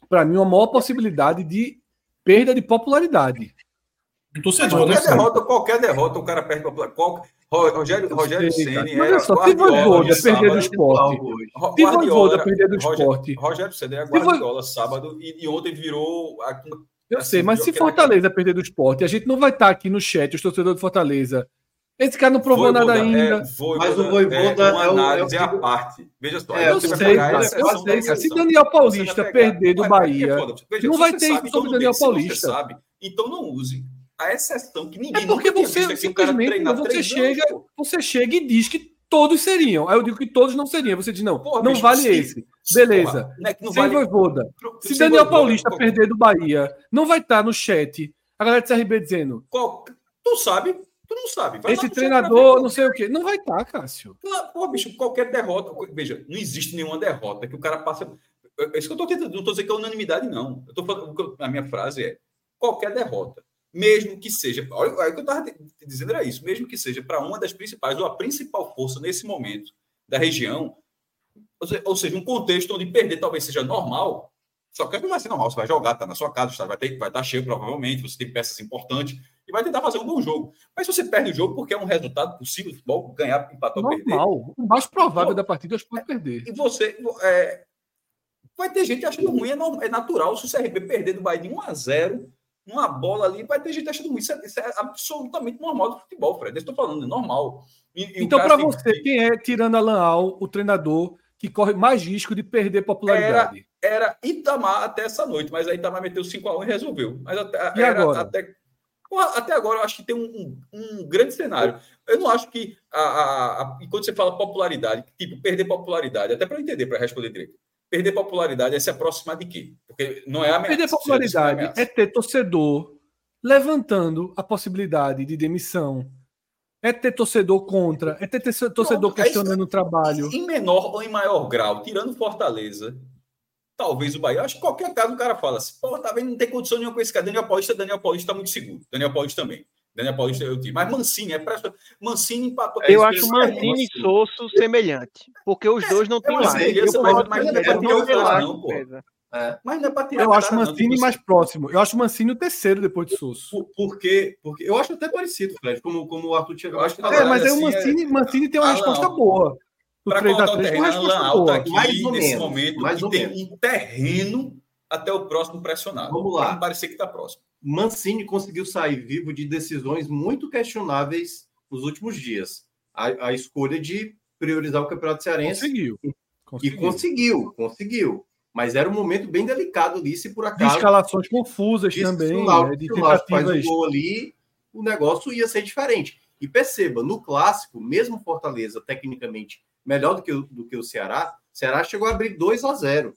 para mim, uma maior possibilidade de perda de popularidade. Torcedor, qualquer, né, derrota, qualquer derrota, o cara perde popularidade. Qual, Rogério, Rogério Ceni era só, Guardiola de perder do esporte. Se Voivoda perder do esporte. Rogério Ceni era Guardiola sábado e, e ontem virou... Eu assim, sei, mas se Fortaleza perder do esporte, a gente não vai estar aqui no chat, os torcedores de Fortaleza, esse cara não provou Voivoda, nada ainda. É, Voivoda, mas o Voivoda é uma análise é, é, à parte. Veja só. É, eu sei, cara, eu sei. Se Daniel Paulista perder do Bahia, Veja, não vai ter isso sobre Daniel Paulista. Sabe, então não use a exceção que ninguém É porque você simplesmente você chega, você chega e diz que todos seriam. Aí eu digo que todos não seriam. Você diz, não, porra, não bicho, vale se, esse. Beleza. Porra, não é não Sem vale... Voivoda. Se Daniel Paulista perder do Bahia, não vai estar no chat a galera do CRB dizendo. Qual... Tu sabe, Tu não sabe. Vai Esse treinador, não sei o quê. Não vai estar, Cássio. Pô, bicho, qualquer derrota. Veja, não existe nenhuma derrota que o cara passa. É isso que eu estou tentando. Não estou dizendo que é unanimidade, não. Eu tô falando, a minha frase é: qualquer derrota, mesmo que seja. Olha, o que eu estava dizendo era isso. Mesmo que seja para uma das principais, ou a principal força nesse momento da região, ou seja, um contexto onde perder talvez seja normal, só que não vai ser normal, você vai jogar, tá na sua casa, vai, ter, vai estar cheio provavelmente, você tem peças importantes e vai tentar fazer um bom jogo. Mas se você perde o jogo porque é um resultado possível do futebol, ganhar, empatar ou perder. Normal. O mais provável da partida é pode perder. E você. É, vai ter gente achando ruim, é, é natural. Se o CRB perder do Bahia de 1 a 0 uma bola ali, vai ter gente achando ruim. Isso é, isso é absolutamente normal do futebol, Fred. Eu estou falando, é normal. E, e então, para você, que... quem é, tirando a Al, o treinador que corre mais risco de perder popularidade? Era, era Itamar até essa noite, mas aí Itamar meteu 5x1 e resolveu. Mas até, e agora? até até agora eu acho que tem um, um, um grande cenário. Eu não acho que a, a, a, quando você fala popularidade, tipo, perder popularidade, até para entender, para responder direito. Perder popularidade é se aproximar de quê? Porque não é a Perder popularidade é, é ter torcedor levantando a possibilidade de demissão. É ter torcedor contra, é ter torcedor Pronto, é questionando o trabalho. Em menor ou em maior grau, tirando Fortaleza, talvez o Bahia. Acho que qualquer caso o cara fala assim, pô, tá vendo, não tem condição nenhuma com esse cara. Daniel Paulista, Daniel Paulista está muito seguro. Daniel Paulista também. Daniel Paulista eu digo. Mas Mancini é para Mancini empatou. Eu é acho Mancini e Sosso semelhante, porque os dois não têm lá. Eu mas, mas, não é não, pô. É. Mas não é para tirar. Eu acho o Mancini mais próximo. Eu acho o Mancini o terceiro depois de Sosso. Por, porque, porque eu acho até parecido, Fred, como, como o Arthur tinha. Eu acho que é, mas aí o Mancini, é... Mancini tem uma ah, resposta não. boa. Para colocar o terreno, Alan Alta aqui mais nesse menos, momento mais que tem menos. um terreno até o próximo pressionado. Vamos lá. Parecer que está próximo. Mancini conseguiu sair vivo de decisões muito questionáveis nos últimos dias. A, a escolha de priorizar o Campeonato Cearense. Conseguiu. conseguiu. E conseguiu, conseguiu. Mas era um momento bem delicado ali, se por acaso. De escalações confusas também. Se o Náutico, né, faz um gol ali, o negócio ia ser diferente. E perceba, no clássico, mesmo Fortaleza, tecnicamente, melhor do que, o, do que o Ceará, o Ceará chegou a abrir 2 a 0.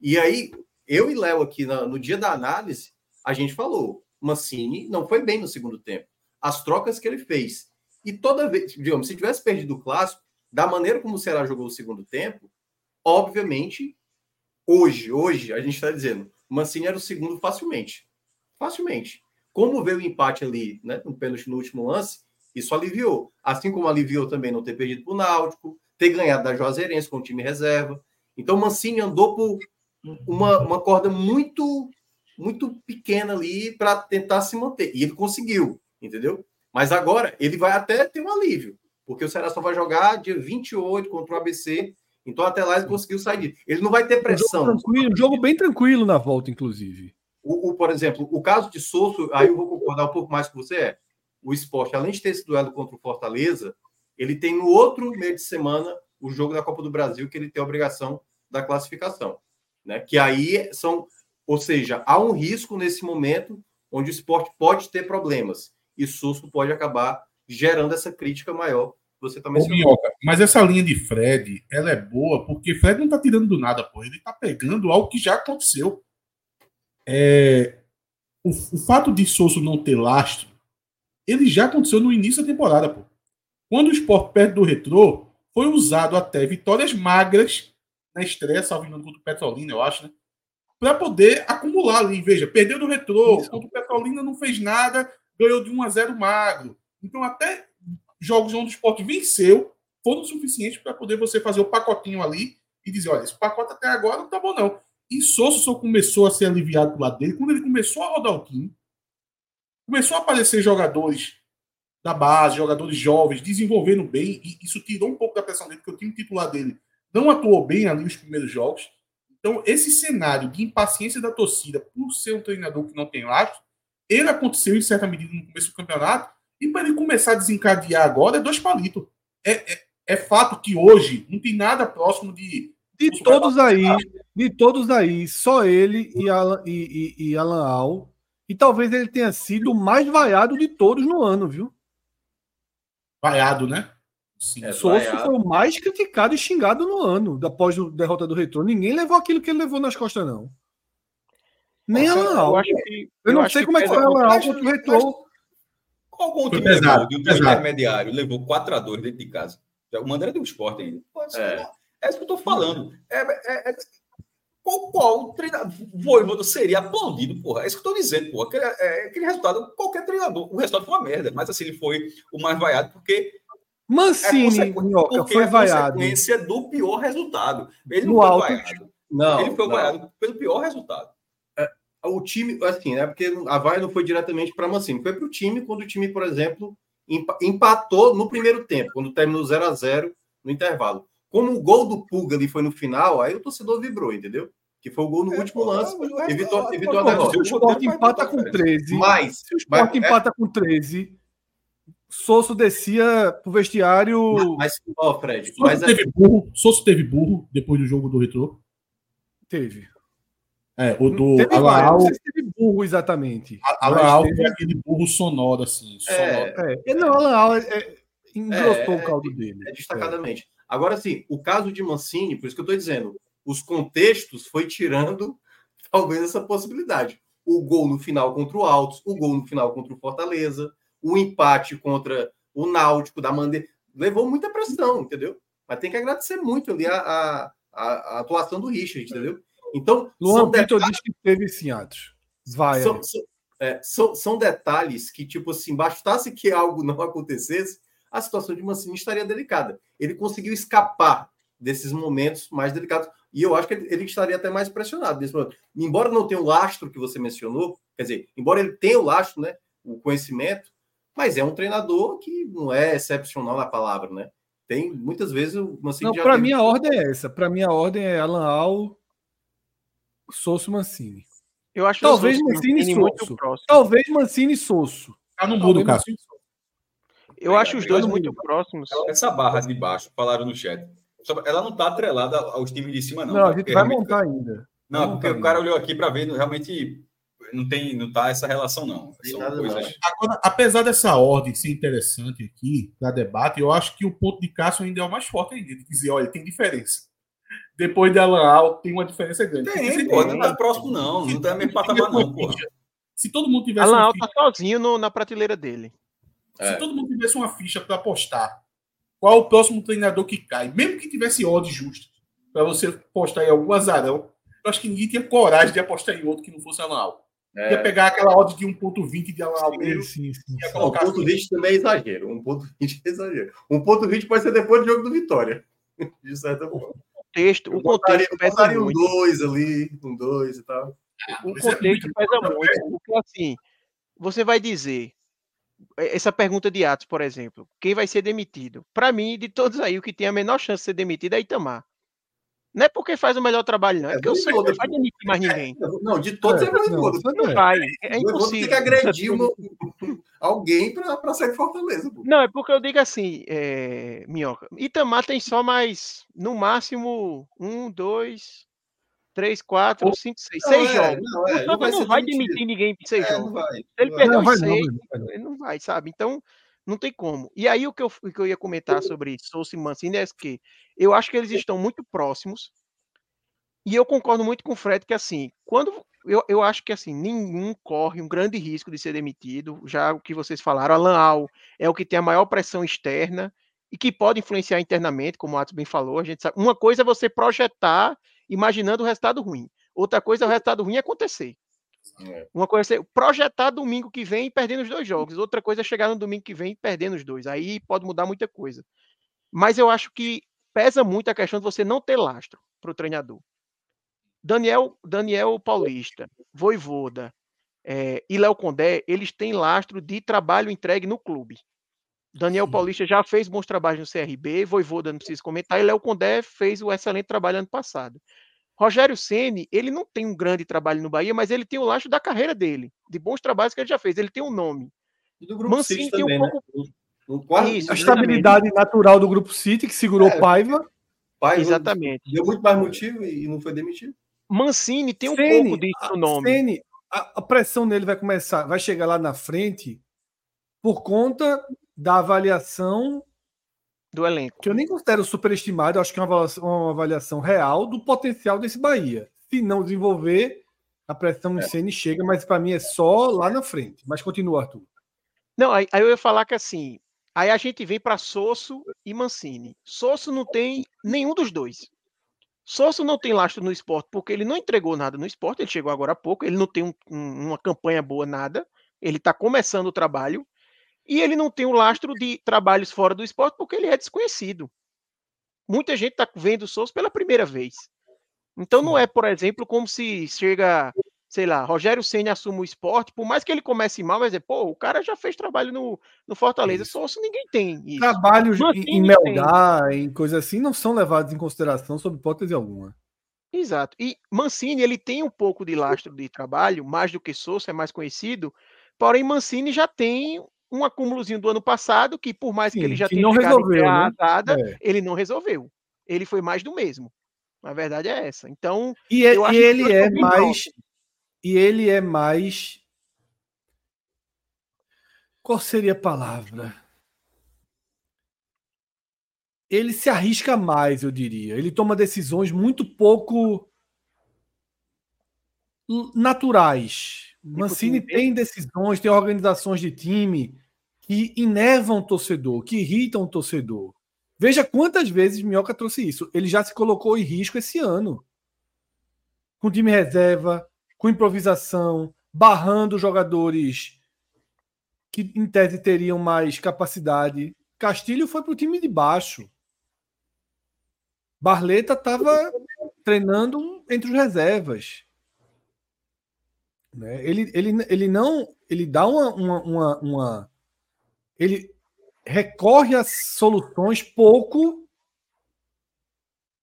E aí, eu e Léo aqui no dia da análise, a gente falou, Mancini não foi bem no segundo tempo. As trocas que ele fez. E toda vez, digamos, se tivesse perdido o clássico, da maneira como o Ceará jogou o segundo tempo, obviamente, hoje, hoje, a gente está dizendo, Mancini era o segundo facilmente. Facilmente. Como veio o empate ali, né, no pênalti no último lance, isso aliviou. Assim como aliviou também não ter perdido para o Náutico, ter ganhado da Juazeirense com o time reserva. Então, Mancini andou por uma, uma corda muito muito pequena ali para tentar se manter. E ele conseguiu, entendeu? Mas agora ele vai até ter um alívio, porque o Ceará só vai jogar dia 28 contra o ABC. Então até lá ele conseguiu sair. Ele não vai ter pressão. Um jogo, tranquilo, um jogo bem tranquilo na volta, inclusive. O, o, por exemplo, o caso de Souza, aí eu vou concordar um pouco mais com você, é o esporte, além de ter esse duelo contra o Fortaleza, ele tem no outro meio de semana o jogo da Copa do Brasil, que ele tem a obrigação da classificação. Né? Que aí são ou seja, há um risco nesse momento onde o esporte pode ter problemas e susto pode acabar gerando essa crítica maior. Você também tá Minhoca, mas essa linha de Fred, ela é boa porque Fred não está tirando do nada, pô. Ele está pegando algo que já aconteceu. É, o, o, fato de Souza não ter lastro, ele já aconteceu no início da temporada, pô. Quando o esporte perto do retrô, foi usado até vitórias magras na estreia, salvo engano, contra o Petrolina, eu acho, né? Para poder acumular ali. Veja, perdeu do retrô, Isso. contra o Petrolina não fez nada, ganhou de 1 a 0 magro. Então, até jogos onde o esporte venceu foram suficientes para poder você fazer o pacotinho ali e dizer: olha, esse pacote até agora não tá bom, não. E Souza só começou a ser aliviado do lado dele quando ele começou a rodar o time. Começou a aparecer jogadores da base, jogadores jovens, desenvolvendo bem, e isso tirou um pouco da pressão dele, porque o time titular dele não atuou bem ali nos primeiros jogos. Então, esse cenário de impaciência da torcida por ser um treinador que não tem lastro, ele aconteceu em certa medida no começo do campeonato, e para ele começar a desencadear agora é dois palitos. É, é, é fato que hoje não tem nada próximo de. De todos aí, de todos aí, só ele e Alan, e, e, e Alan Al, e talvez ele tenha sido o mais vaiado de todos no ano, viu? Vaiado, né? Sim, é, Souza foi o mais criticado e xingado no ano, após a derrota do retorno. Ninguém levou aquilo que ele levou nas costas, não. Nem Nossa, Alan Alves. Eu, eu, eu, não sei como é que foi Alan Alves contra o retorno. Qual time pesado, levou, intermediário levou 4 a 2 dentro de casa? O Mandela deu esporte ainda. Pode é. é isso que eu estou falando. É, é, é, qual, qual treinador Voivoda seria aplaudido, porra? É isso que eu estou dizendo, porra. Aquele, é, aquele resultado, qualquer treinador, o resultado foi uma merda, mas assim, ele foi o mais vaiado, porque Mancini, é Minhoca, foi é vaiado. consequência do pior resultado. Ele não no foi alto. vaiado. Não, ele foi não. vaiado pelo pior resultado. É, o time, assim, né? Porque a vaia não foi diretamente para Mancini, foi para o time quando o time, por exemplo, empatou no primeiro tempo, quando terminou 0 a 0 no intervalo. Como o gol do Puga ali foi no final, aí o torcedor vibrou, entendeu? Que foi o gol no é, último lance. Evitou, evitou a derrota. Se o Sport empata com 13, mas, se o Sport empata com 13, Sosso descia pro vestiário. Mas, ó, Fred, Sosso mas teve burro. Sosso teve burro depois do jogo do retrô. Teve. É, o do teve Alaal. Não sei se teve burro exatamente. Alaal teve... foi aquele burro sonoro, assim. É, sonoro. É, não, Alaal é, é, engrossou é, o caldo dele. É, destacadamente. Agora, sim, o caso de Mancini, por isso que eu estou dizendo, os contextos foi tirando talvez essa possibilidade. O gol no final contra o Altos, o gol no final contra o Fortaleza, o empate contra o Náutico da Mandeira. Levou muita pressão, entendeu? Mas tem que agradecer muito ali a, a, a atuação do Richard, entendeu? Então. Luan Vitor diz que teve sim, Atos. Vai. São, são, É, são, são detalhes que, tipo assim, bastasse que algo não acontecesse, a situação de Mancini estaria delicada. Ele conseguiu escapar desses momentos mais delicados. E eu acho que ele, ele estaria até mais pressionado nesse momento. Embora não tenha o lastro que você mencionou, quer dizer, embora ele tenha o lastro, né, o conhecimento, mas é um treinador que não é excepcional na palavra, né? Tem muitas vezes o Mancini Não, para mim a ordem é essa. Para mim a ordem é Alan Al, Sosso Mancini. Eu acho Talvez Mancini e Sosso. Talvez Mancini e Sosso. Tá no mudo, Cássio. Eu acho os dois muito próximos. Essa barra de baixo, falaram no chat. Ela não está atrelada aos times de cima, não. Não, a gente vai montar ainda. Não, porque o cara olhou aqui para ver, realmente não tem, não tá essa relação, não. São coisas... Agora, apesar dessa ordem ser interessante aqui para debate, eu acho que o ponto de Cássio ainda é o mais forte ainda, de dizer, olha, tem diferença. Depois de Alan tem uma diferença grande. Tem, pô, não tá próximo, não. Não tá meio patamar, não, porra. Se todo mundo tivesse. Alan tá sozinho no, na prateleira dele. Se é. todo mundo tivesse uma ficha para apostar, qual o próximo treinador que cai? Mesmo que tivesse odds justo para você apostar em algum azarão, eu acho que ninguém tinha coragem de apostar em outro que não fosse anual. É. Ia pegar aquela odd de 1.20 de Almeida. Sim, sim, sim. 1.20 assim. também é exagero. 1.20 é exagero. 1.20 pode ser depois do jogo do Vitória. [laughs] De certa forma. O contexto, o contexto pesa muito. um 2 ali, um 2 e tal. O é contexto é pesa muito. Porque assim, você vai dizer, essa pergunta de Atos, por exemplo, quem vai ser demitido? Para mim, de todos aí, o que tem a menor chance de ser demitido é Itamar. Não é porque faz o melhor trabalho, não. É, é porque o Souza não vai demitir mais ninguém. Não, de todos é, é mais não, não vai. É impossível. Tem que agredir uma, [laughs] alguém para sair de Fortaleza. Pô. Não, é porque eu digo assim, é, Minhoca. Itamar tem só mais, no máximo, um, dois, três, quatro, cinco, seis, não, seis é, jogos. Não, é, o não, não vai demitir ninguém em seis jogos. Vai, ele perdeu os seis, ele não vai, sabe? Então, não tem como. E aí o que eu, o que eu ia comentar sobre Souza e Mancini é que eu acho que eles estão muito próximos. E eu concordo muito com o Fred que assim, quando eu, eu acho que assim, nenhum corre um grande risco de ser demitido. Já o que vocês falaram, Alan Al é o que tem a maior pressão externa e que pode influenciar internamente, como o Atos bem falou. A gente sabe. Uma coisa é você projetar imaginando o resultado ruim. Outra coisa é o resultado ruim acontecer. É. Uma coisa é projetar domingo que vem perdendo os dois jogos. Outra coisa é chegar no domingo que vem perdendo os dois. Aí pode mudar muita coisa. Mas eu acho que pesa muito a questão de você não ter lastro para o treinador. Daniel, Daniel Paulista, Voivoda é, e Léo Condé, eles têm lastro de trabalho entregue no clube. Daniel Sim. Paulista já fez bons trabalhos no CRB, Voivoda não precisa comentar, e Léo Condé fez o excelente trabalho ano passado. Rogério Ceni, ele não tem um grande trabalho no Bahia, mas ele tem o laço da carreira dele, de bons trabalhos que ele já fez. Ele tem um nome. E do grupo Mancini tem também, um pouco. Né? quarto, Isso, a estabilidade natural do grupo City que segurou é, Paiva. Paiva. Exatamente. Deu muito mais motivo e não foi demitido. Mancini tem um Ceni, pouco disso no nome. Ceni, a, a pressão nele vai começar, vai chegar lá na frente por conta da avaliação do elenco. Que eu nem considero superestimado, acho que é uma avaliação, uma avaliação, real do potencial desse Bahia. Se não desenvolver, a pressão é. em CN chega, mas para mim é só lá na frente. Mas continua, Arthur. Não, aí, aí eu ia falar que assim, aí a gente vem para Sosso e Mancini. Sosso não tem nenhum dos dois. Sosso não tem lastro no esporte porque ele não entregou nada no esporte, ele chegou agora há pouco, ele não tem um, um, uma campanha boa, nada. Ele está começando o trabalho. E ele não tem o lastro de trabalhos fora do esporte porque ele é desconhecido. Muita gente está vendo o Souza pela primeira vez. Então não é, por exemplo, como se chega, sei lá, Rogério Senna assume o esporte, por mais que ele comece mal, vai dizer, pô, o cara já fez trabalho no, no Fortaleza. Souza ninguém tem isso. Trabalhos em Meldar, em coisas assim, não são levados em consideração sob hipótese alguma. Exato. E Mancini, ele tem um pouco de lastro de trabalho, mais do que Souza, é mais conhecido, porém Mancini já tem um acúmulozinho do ano passado, que por mais Sim, que ele já tenha não resolveu, né? é. ele não resolveu. Ele foi mais do mesmo. A verdade é essa. Então, e, é, e ele é mais e ele é mais qual seria a palavra? Ele se arrisca mais, eu diria. Ele toma decisões muito pouco naturais. Mancini tem decisões, tem organizações de time que enervam o torcedor, que irritam o torcedor. Veja quantas vezes Minhoca trouxe isso. Ele já se colocou em risco esse ano. Com time reserva, com improvisação, barrando jogadores que em tese teriam mais capacidade. Castilho foi para o time de baixo. Barleta estava treinando entre os reservas. Né? Ele, ele, ele não. Ele dá uma, uma, uma, uma. Ele recorre a soluções pouco.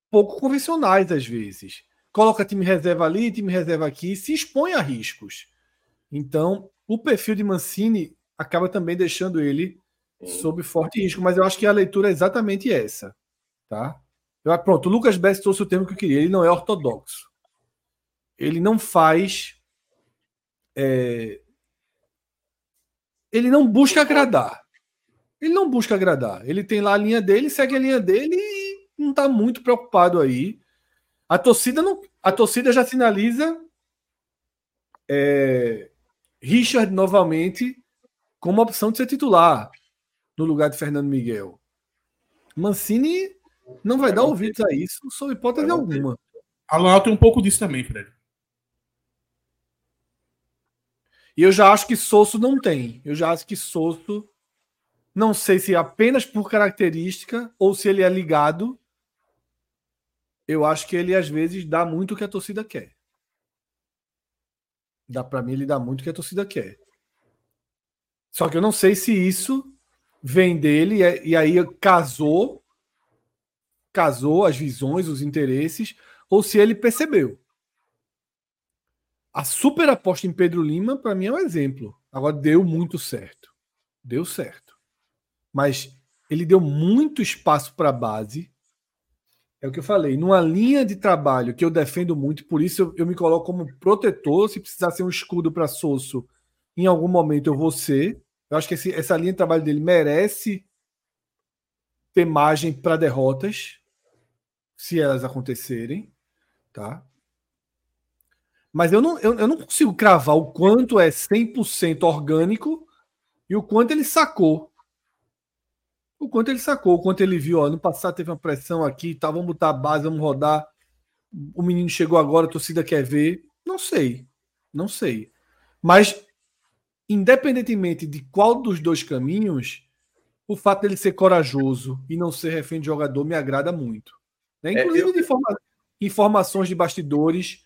pouco convencionais, às vezes. Coloca time reserva ali, time reserva aqui, se expõe a riscos. Então, o perfil de Mancini acaba também deixando ele sob forte risco, mas eu acho que a leitura é exatamente essa. Tá? Eu, pronto, o Lucas Bess trouxe o termo que eu queria. Ele não é ortodoxo. Ele não faz. É... Ele não busca agradar. Ele não busca agradar. Ele tem lá a linha dele, segue a linha dele e não está muito preocupado aí. A torcida não. A torcida já sinaliza é... Richard novamente como opção de ser titular no lugar de Fernando Miguel. Mancini não vai dar ouvidos a isso, sob hipótese alguma. Alan tem um pouco disso também, Fred. E eu já acho que Sosso não tem. Eu já acho que Sosso, não sei se apenas por característica ou se ele é ligado. Eu acho que ele às vezes dá muito o que a torcida quer. Dá para mim ele dá muito o que a torcida quer. Só que eu não sei se isso vem dele e aí casou casou as visões, os interesses, ou se ele percebeu. A super aposta em Pedro Lima, para mim, é um exemplo. Agora, deu muito certo. Deu certo. Mas ele deu muito espaço para a base. É o que eu falei. Numa linha de trabalho que eu defendo muito, por isso eu, eu me coloco como protetor. Se precisar ser um escudo para Sosso, em algum momento eu vou ser. Eu acho que esse, essa linha de trabalho dele merece ter margem para derrotas se elas acontecerem, tá? Mas eu não, eu, eu não consigo cravar o quanto é 100% orgânico e o quanto ele sacou. O quanto ele sacou, o quanto ele viu. Ó, no passado teve uma pressão aqui, tá, vamos botar a base, vamos rodar. O menino chegou agora, a torcida quer ver. Não sei, não sei. Mas, independentemente de qual dos dois caminhos, o fato dele ser corajoso e não ser refém de jogador me agrada muito. Né? Inclusive, é, eu... de informa... informações de bastidores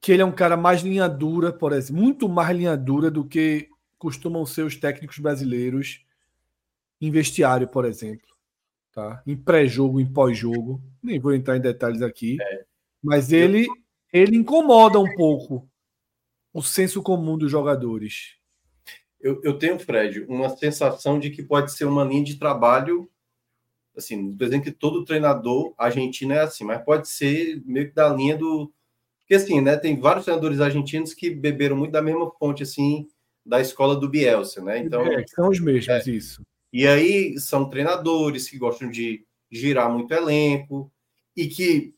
que ele é um cara mais linha dura, por exemplo, muito mais linha dura do que costumam ser os técnicos brasileiros em vestiário, por exemplo. Tá? Em pré-jogo, em pós-jogo. Nem vou entrar em detalhes aqui. É. Mas ele, ele incomoda um pouco o senso comum dos jogadores. Eu, eu tenho, Fred, uma sensação de que pode ser uma linha de trabalho assim, por exemplo, que todo treinador argentino é assim, mas pode ser meio que da linha do. Porque assim, né? Tem vários treinadores argentinos que beberam muito da mesma fonte, assim, da escola do Bielsa, né? Então. É, são os mesmos, é. isso. E aí são treinadores que gostam de girar muito elenco e que.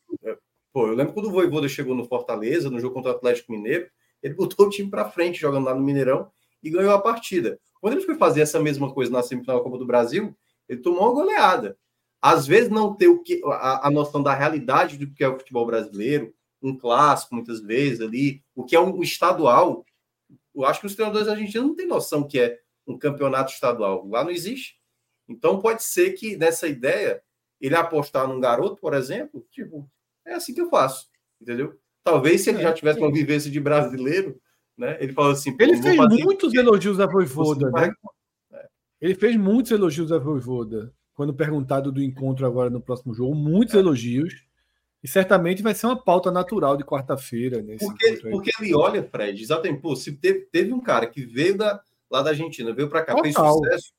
Pô, eu lembro quando o Voivoda chegou no Fortaleza, no jogo contra o Atlético Mineiro, ele botou o time para frente, jogando lá no Mineirão, e ganhou a partida. Quando ele foi fazer essa mesma coisa na semifinal da Copa do Brasil, ele tomou uma goleada às vezes não ter o que a, a, noção da realidade do que é o futebol brasileiro, um clássico muitas vezes ali, o que é um estadual. Eu acho que os treinadores argentinos não têm noção que é um campeonato estadual. Lá não existe. Então pode ser que nessa ideia ele apostar num garoto, por exemplo, tipo, é assim que eu faço, entendeu? Talvez se ele é, já tivesse uma vivência de brasileiro, né? Ele falou assim, ele fez muitos elogios à Voivoda, né? É. Ele fez muitos elogios à Voivoda quando perguntado do encontro agora no próximo jogo, muitos é. elogios. E certamente vai ser uma pauta natural de quarta-feira. Porque, porque ele olha, Fred, exatamente, pô, se teve, teve um cara que veio da, lá da Argentina, veio para cá, Total. fez sucesso,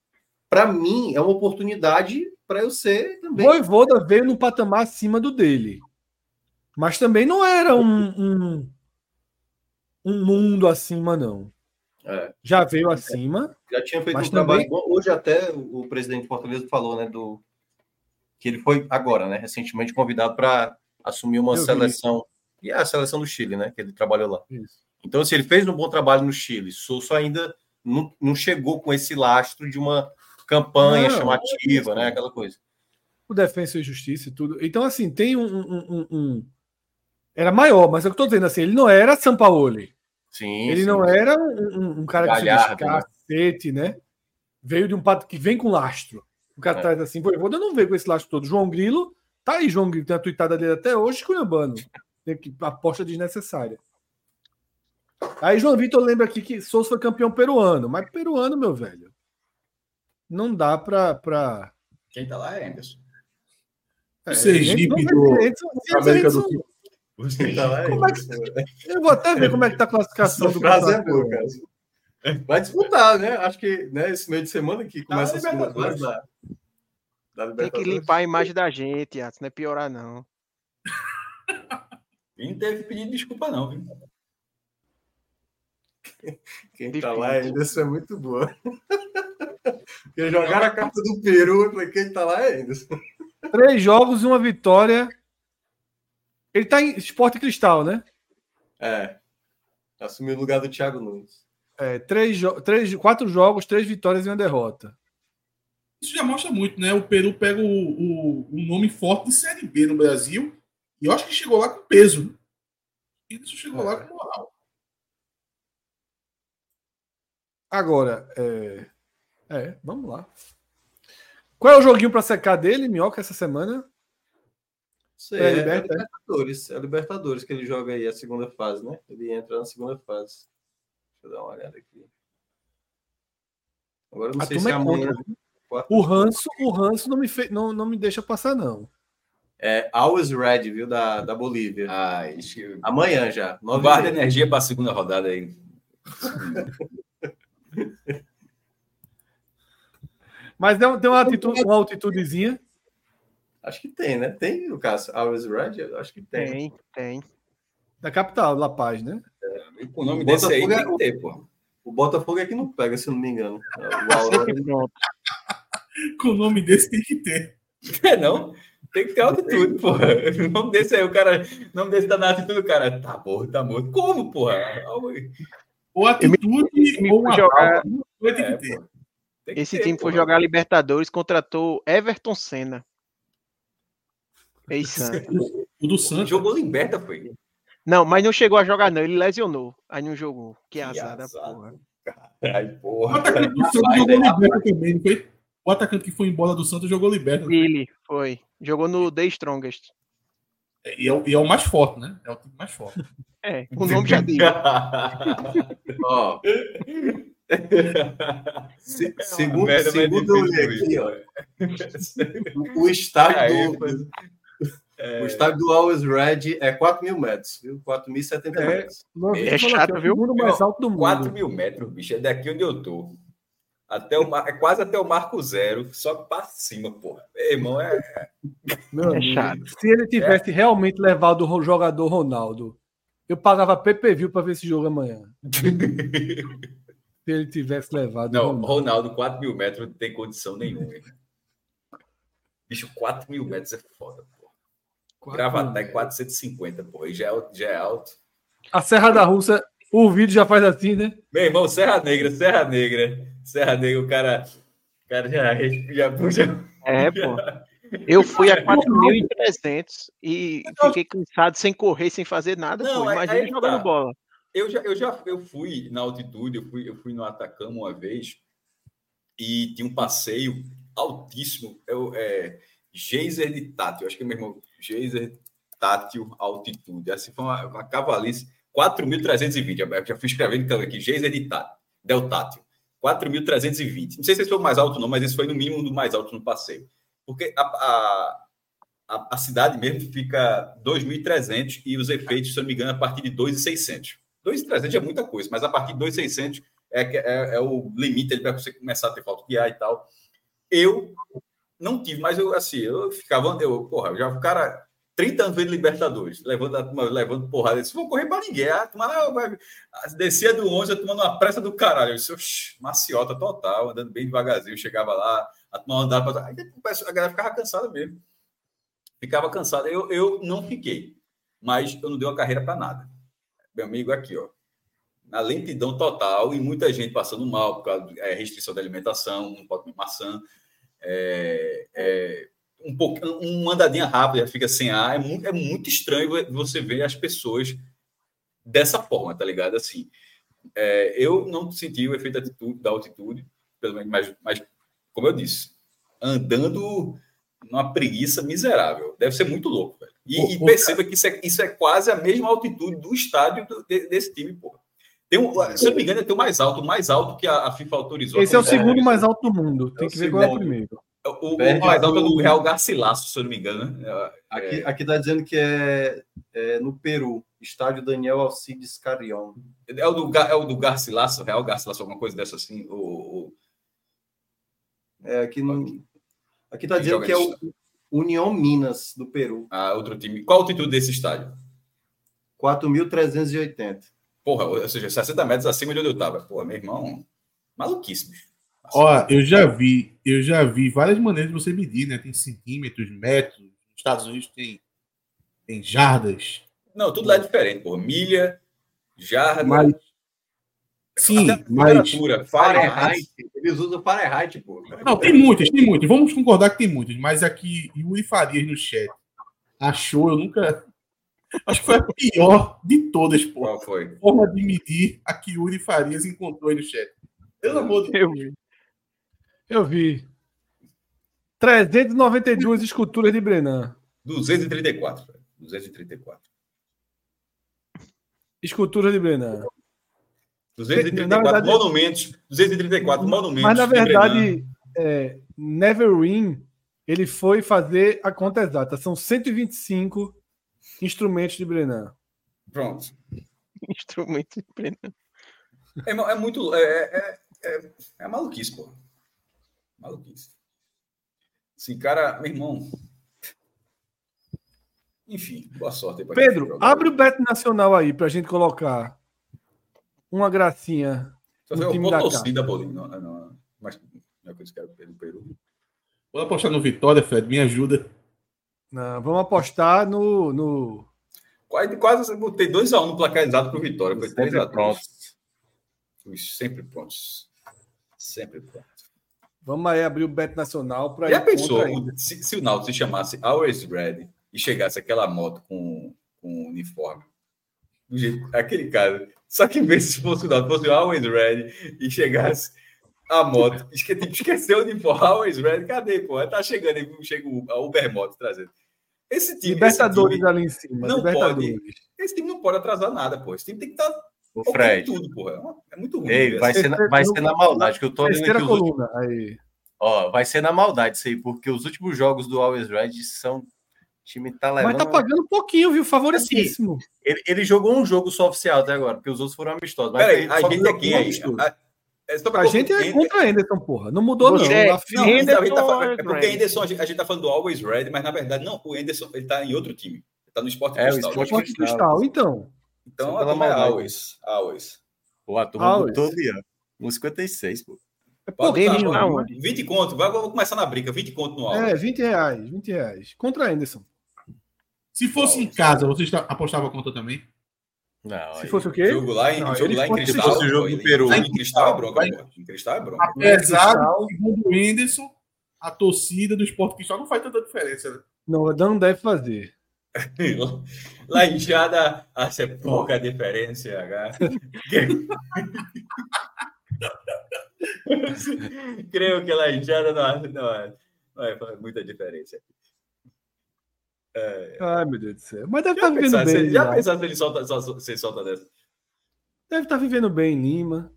para mim é uma oportunidade para eu ser também. Voivoda veio no patamar acima do dele. Mas também não era um, um, um mundo acima, não. É. Já veio acima. Já tinha feito um também... trabalho bom. Hoje até o presidente Fortaleza falou, né, do que ele foi agora, né, recentemente convidado para assumir uma Eu seleção vi. e é a seleção do Chile, né, que ele trabalhou lá. Isso. Então, se assim, ele fez um bom trabalho no Chile, Sousa ainda não, não chegou com esse lastro de uma campanha não, chamativa, é né, aquela coisa. O Defensa e Justiça e tudo. Então, assim, tem um, um, um, um... era maior, mas é o que eu estou dizendo assim, ele não era Sampaoli. Sim, Ele sim. não era um, cara que se Galhardo, né? cacete, né? Veio de um pato que vem com lastro. O cara É. traz assim, Voivoda não veio com esse lastro todo. João Grilo, tá aí, João Grilo, tem a tuitada dele até hoje, que aposta desnecessária. Aí João Vitor lembra aqui que Souza foi campeão peruano, mas peruano, meu velho, não dá pra. pra... Quem tá lá é Anderson. É, Sergipe gente, do- América do Sul. Quem tá lá é Como é que- Eu vou até ver como é que tá a classificação do frase é boa, cara. Vai disputar, né? Acho que né, esse meio de semana que começa a Libertadores. fase da, da Tem que limpar a imagem da gente, Atos, não é piorar, não. [laughs] E não teve que pedir desculpa, não, viu? Quem Difícil. tá lá é Anderson é muito boa. [laughs] Porque jogaram a carta do Peru, eu falei, quem tá lá é Anderson. Três jogos e uma vitória. Ele tá em esporte cristal, né? É. Assumiu o lugar do Thiago Nunes. É, três, jo- três, quatro jogos, três vitórias e uma derrota. Isso já mostra muito, né? O Peru pega o, o, o nome forte de Série B no Brasil e eu acho que chegou lá com peso. né? Isso chegou lá com moral. Agora, é... é, vamos lá. Qual é o joguinho pra secar dele, Minhoca, essa semana? Isso É, é, Liberta- é Libertadores. É Libertadores que ele joga aí a segunda fase, né? Ele entra na segunda fase. Deixa eu dar uma olhada aqui. Agora eu não A sei se é é amanhã. contra. quarta- O ranço, o ranço não me, fe... não, não me deixa passar, não. É Always Red, viu? Da, da Bolívia. Ah, isso- Amanhã já. Guarda energia para a segunda rodada aí. [laughs] Mas tem, tem uma, atitude, uma altitudezinha. Acho que tem, né? Tem, o caso. Always Red? Acho que tem. Tem, tem. Da capital, La Paz, né? Com o nome O desse aí Botafogo tem é- que ter, pô. O Botafogo é que não pega, se eu não me engano. É, o. [laughs] Com o nome desse tem que ter. É, não? Tem que ter altitude, porra. [laughs] O nome desse aí, o cara. O nome desse tá na altitude, o cara. Tá morto, tá morto. Como, porra? Ou atitude me ou uma jogar-. Vai ter É, que ter. Esse ter, time foi porra. jogar Libertadores, contratou Everton Senna. [laughs] O do Santos. Jogou liberta, foi. Não, mas não chegou a jogar, não. Ele lesionou. Aí não jogou. Que Que azar da azar. porra. Ai, O porra. atacante do Santos Rapaz, jogou né, liberta também, não foi? O atacante que foi embora do Santos jogou liberta. Ele foi. Jogou no The Strongest. E é, o- e é o mais forte, né? É o time mais forte. É, o nome já diz. [laughs] Ó, se- segundo, merda, mas segundo eu olhei aqui, ó, [laughs] o estádio Aí, do, pois- o estádio do Always Red é 4 mil metros, viu? 4.070 É. metros. É chato, é o viu? segundo mais alto do mundo. 4 mil metros, bicho. É daqui onde eu tô. Até o, mar- é quase até o marco zero, só que pra cima, porra. Meu irmão, é. Meu É chato. Se ele tivesse realmente levado o jogador Ronaldo, eu pagava PPV para ver esse jogo amanhã. [laughs] Se ele tivesse levado Não, Ronaldo. Ronaldo, 4 mil metros não tem condição nenhuma. hein? Bicho, 4 mil metros é foda, porra. Quatro Gravatar é mil. 450, porra. E já é, alto- já é alto. A Serra da Rússia, o vídeo já faz assim, né? Meu irmão, Serra Negra, Serra Negra. Serra Negra, o cara. O cara já, já puxa. É, pô. Eu fui a 4.300 e fiquei cansado sem correr, sem fazer nada. Não, pô. aí- Imagina aí jogando tá. bola. Eu já, eu já eu fui na altitude, eu fui, eu fui no Atacama uma vez e tinha um passeio altíssimo. Eu, é, Geyser de Tátil, acho que é meu irmão, Geyser Tátil Altitude. Assim foi uma, uma cavalice, 4.320. Eu já fui escrevendo aqui, Geyser de Tátil, Del Tátil, 4.320. Não sei se esse foi o mais alto, não, mas esse foi no mínimo do mais alto no passeio. Porque a, a, a, a cidade mesmo fica 2.300 e os efeitos, se eu não me engano, a partir de 2.600. 2.300 é muita coisa, mas a partir de 2.600 é, é, é o limite para você começar a ter falta de ar e tal. Eu não tive, mas eu assim, eu ficava, eu, porra, eu já o cara 30 anos vendo Libertadores, levando, a levando porrada, eu disse, vou correr para ninguém, a ah, vai, descia do 11, a turma numa pressa do caralho, eu disse, "Oxi, maciota total, andando bem devagarzinho, chegava lá, a turma andava, pra- a galera ficava cansada mesmo, ficava cansada, eu, eu não fiquei, mas eu não dei uma carreira para nada, meu amigo, aqui, ó, na lentidão total e muita gente passando mal por causa de é, restrição da alimentação, não pode comer maçã, é, é, um pouco, um andadinha rápida, fica sem ar. É muito, é muito estranho você ver as pessoas dessa forma, tá ligado? Assim, é, eu não senti o efeito da altitude, da altitude pelo menos, mas, mas, como eu disse, andando numa preguiça miserável. Deve ser muito louco, velho. E, e perceba que isso é, isso é quase a mesma altitude do estádio do, de, desse time, porra. Tem um, se eu não me engano, tem o mais alto, o mais alto que a, a FIFA autorizou. Esse é o segundo mais alto do mundo. Tem é que ver qual é o primeiro. O, o mais alto é do Real Garcilaso, se eu não me engano. Né? É, aqui, aqui tá dizendo que é, é, no Peru, estádio Daniel Alcides Carrion. É o do, é o do Garcilaso, Real Garcilaso, alguma coisa dessa assim. O, o... É, aqui no, aqui tá dizendo que é o União Minas, do Peru. Ah, outro time. Qual a altitude desse estádio? 4.380. Porra, ou seja, 60 metros acima de onde eu estava. Porra, meu irmão, maluquíssimo. Ó, eu já vi, eu já vi várias maneiras de você medir, né? Tem centímetros, metros. Nos Estados Unidos tem, tem jardas. Não, tudo lá é diferente, porra. Milha, jarda. Mas, sim, mas. Fahrenheit. Eles usam Fahrenheit, pô. Não, tem muitas, tem muitas. Vamos concordar que tem muitas. Mas aqui, Yuri Farias no chat achou, eu nunca. Acho que foi a pior de todas, pô. Qual foi? Forma de medir a que Yuri Farias encontrou aí no chat. Pelo amor de Deus. Eu vi. 392 esculturas de Brenan. 234. 234. Esculturas de Brenan. 234 verdade, monumentos. 234 monumentos. Mas, na verdade, é, Neverwin, ele foi fazer a conta exata. São 125 instrumentos de Brenan. Pronto. Instrumentos de Brenan. É, é muito. É, é, é, é maluquice, pô. Maluquice. Sim, cara, meu irmão. Enfim, boa sorte aí Pedro, abre o Bet Nacional aí pra gente colocar uma gracinha. Fazer uma torcida, Bolinho. Não, não, mas não é coisa que era do Peru. Vou apostar no Vitória, Fred, me ajuda. Não, vamos apostar no. no... Quase, quase botei 2x1 um no placar exato pro Vitória. Foi 3x3. Prontos. Sempre prontos. Sempre prontos. Vamos aí abrir o Bet Nacional para. Já pensou se, se, o Náutico se chamasse Always Ready e chegasse aquela moto com, com uniforme? Do jeito, aquele cara. Só que vez de fosse o Náutico, fosse o Always Ready e chegasse a moto. Esque, tipo, esqueceu o uniforme. Always Ready. Cadê, pô? Tá chegando aí, chega a Uber Moto trazendo. Esse time. Libertadores esse time ali em cima. Não pode. Esse time não pode atrasar nada, pô. Esse time tem que estar. Tá o Fred. Tudo, porra. É, é muito ruim. Ei, vai, ser na, vai ser na maldade, que eu tô olhando aqui. Os coluna, últimos... aí. Ó, vai ser na maldade isso aí, porque os últimos jogos do Always Red são. O time tá levando. Mas tá pagando um pouquinho, viu? Favorecíssimo. Assim, ele, ele, jogou um jogo só oficial até agora, porque os outros foram amistosos. Mas Peraí, a gente aqui é aí. A, a gente é contra a Anderson, porra. Não mudou, não. É, não, não Anderson, tá, é porque Anderson, a gente, a gente tá falando do Always Red, mas na verdade, não. O Anderson ele tá em outro time. Ele tá no Esporte é, Cristal. O Esporte Cristal, Cristal, então. Então, a turma é Always. Always. Pô, a turma botou ali, ó. 1,56, pô. É pouquinho, não. 20 conto. Vai, vamos começar na briga. 20 conto no alvo. É, 20 reais. 20 reais. Contra Anderson. Se fosse em casa, você apostava contra também? Não. Se fosse o quê? Jogo lá em, não, jogo lá em Cristal. Se fosse o jogo do Peru. Em Cristal é bronca, Em Cristal é bronca. Apesar do segundo Anderson, a torcida do Esporte Cristal não faz tanta diferença, né? Não, não deve fazer. [laughs] Lá em Jada, acha pouca diferença, H. [laughs] Creio que lá em Jada não, não, não é muita diferença. É, Ai, meu Deus do céu. Mas deve estar tá vivendo bem. Se, já pensasse se ele solta, se solta dessa? Deve estar tá vivendo bem em Lima.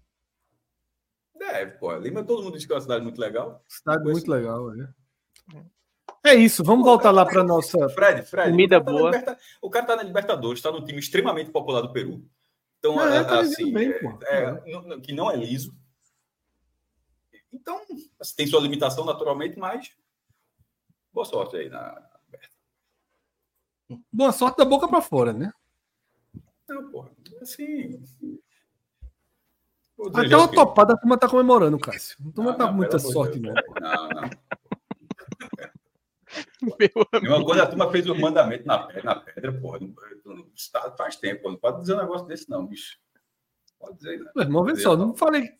Deve, pô. Lima todo mundo diz que é uma cidade muito legal. Cidade muito legal, é. É isso, vamos voltar lá para nossa Fred, Fred, comida o tá boa. Liberta... O cara tá na Libertadores, está num time extremamente popular do Peru. Então, é, é, tá assim, bem, é, é, que não é liso. Então, assim, tem sua limitação naturalmente, mas boa sorte aí na Boa sorte da boca para fora, né? Não, porra. Assim. Até uma topada a turma tá comemorando, Cássio. A turma não, tá muita sorte, Deus. não. Não, não. [laughs] Uma coisa, a turma fez o mandamento na pedra, na pedra porra. Não, faz tempo, não pode dizer um negócio desse, não, bicho. Pode dizer, né? Meu irmão, vê só, não falei.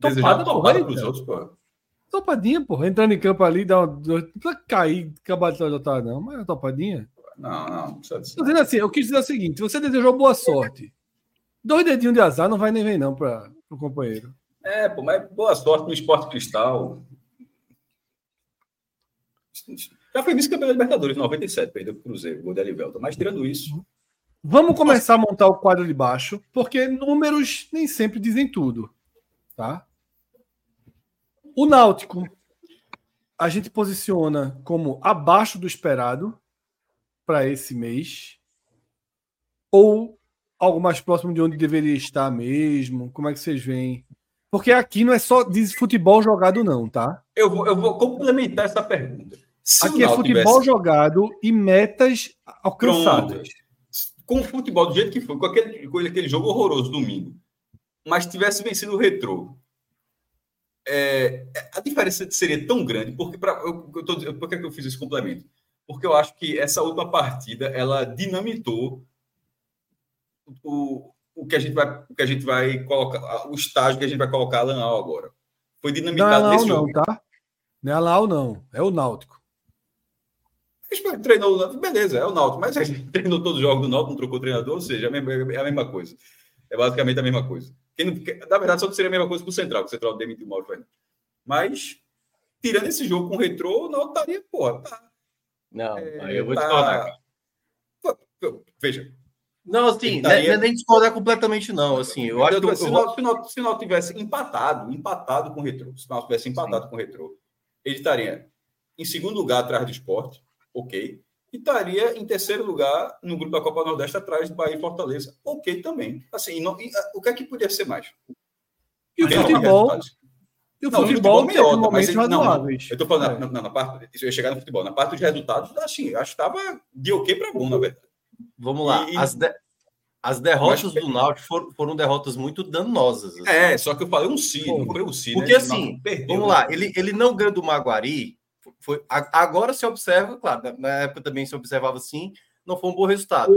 Topada, topada pros outros, porra. Topadinha, porra. Entrando em campo ali, dá uma. Não precisa cair, acabar de não, mas é topadinha. Não, não, não precisa disso. Dizendo assim, eu quis dizer o seguinte: você desejou boa sorte. Dois dedinhos de azar não vai nem ver, não, para o companheiro. É, pô, mas boa sorte no esporte cristal. Já foi vice-campeão da Libertadores, 97, perdeu o Cruzeiro, gol de Alivelto. Mas tirando isso, Vamos começar a montar o quadro de baixo, porque números nem sempre dizem tudo, tá? O Náutico a gente posiciona como abaixo do esperado para esse mês ou algo mais próximo de onde deveria estar mesmo? Como é que vocês veem? Porque aqui não é só de futebol jogado não, tá? eu vou, eu vou complementar essa pergunta. Se aqui o é futebol tivesse- jogado e metas alcançadas. com o futebol do jeito que foi, com aquele, com aquele jogo horroroso domingo, mas tivesse vencido o retrô, é, a diferença seria tão grande, porque pra, eu, eu tô, dizendo- por que que eu fiz esse complemento? Porque eu acho que essa última partida ela dinamitou o, o, que, a gente vai, o que a gente vai colocar, o estágio que a gente vai colocar a Lanal agora. Foi Não é dinamitado nesse não, jogo. tá? Não é Lau não, é o Náutico. Treinou o Náutico, beleza, é o Náutico, mas a gente [laughs] treinou todos os jogos do Náutico, não trocou treinador, ou seja, é a mesma, é a mesma coisa. É basicamente a mesma coisa. Quem não- na verdade, só seria a mesma coisa com o Central, que o Central demitiu o Mauro Fernandes. Mas, tirando esse jogo com o Retrô, o Náutico estaria, porra, tá. Não, é, aí eu vou tá- discordar. Veja, Não, assim, é- estaria- é nem discordar completamente, não. Assim, eu acho que eu, se, o eu, Náutico- se, tivesse empatado, empatado com o Retrô, se o Náutico tivesse empatado com o Retrô, ele estaria em segundo lugar atrás do esporte, ok, e estaria em terceiro lugar no grupo da Copa Nordeste atrás do Bahia e Fortaleza, ok também. Assim, não- e, ah, o que é que podia ser mais? E o futebol. E o Não, o futebol futebol teve melhor, momentos mas ele- não. Eu tô falando É. na, na, na parte, isso eu ia chegar no futebol, na parte dos resultados, assim, acho que estava de ok para bom, na verdade. vamos lá. E- As, de- as derrotas do Náutico foram, foram derrotas muito danosas. assim. É, só que eu falei um si, não foi um si, Porque, né? assim, perdeu, Vamos né? lá, ele, ele não ganhou do Maguari. Foi, agora se observa, claro, na- na época também se observava assim, não foi um bom resultado.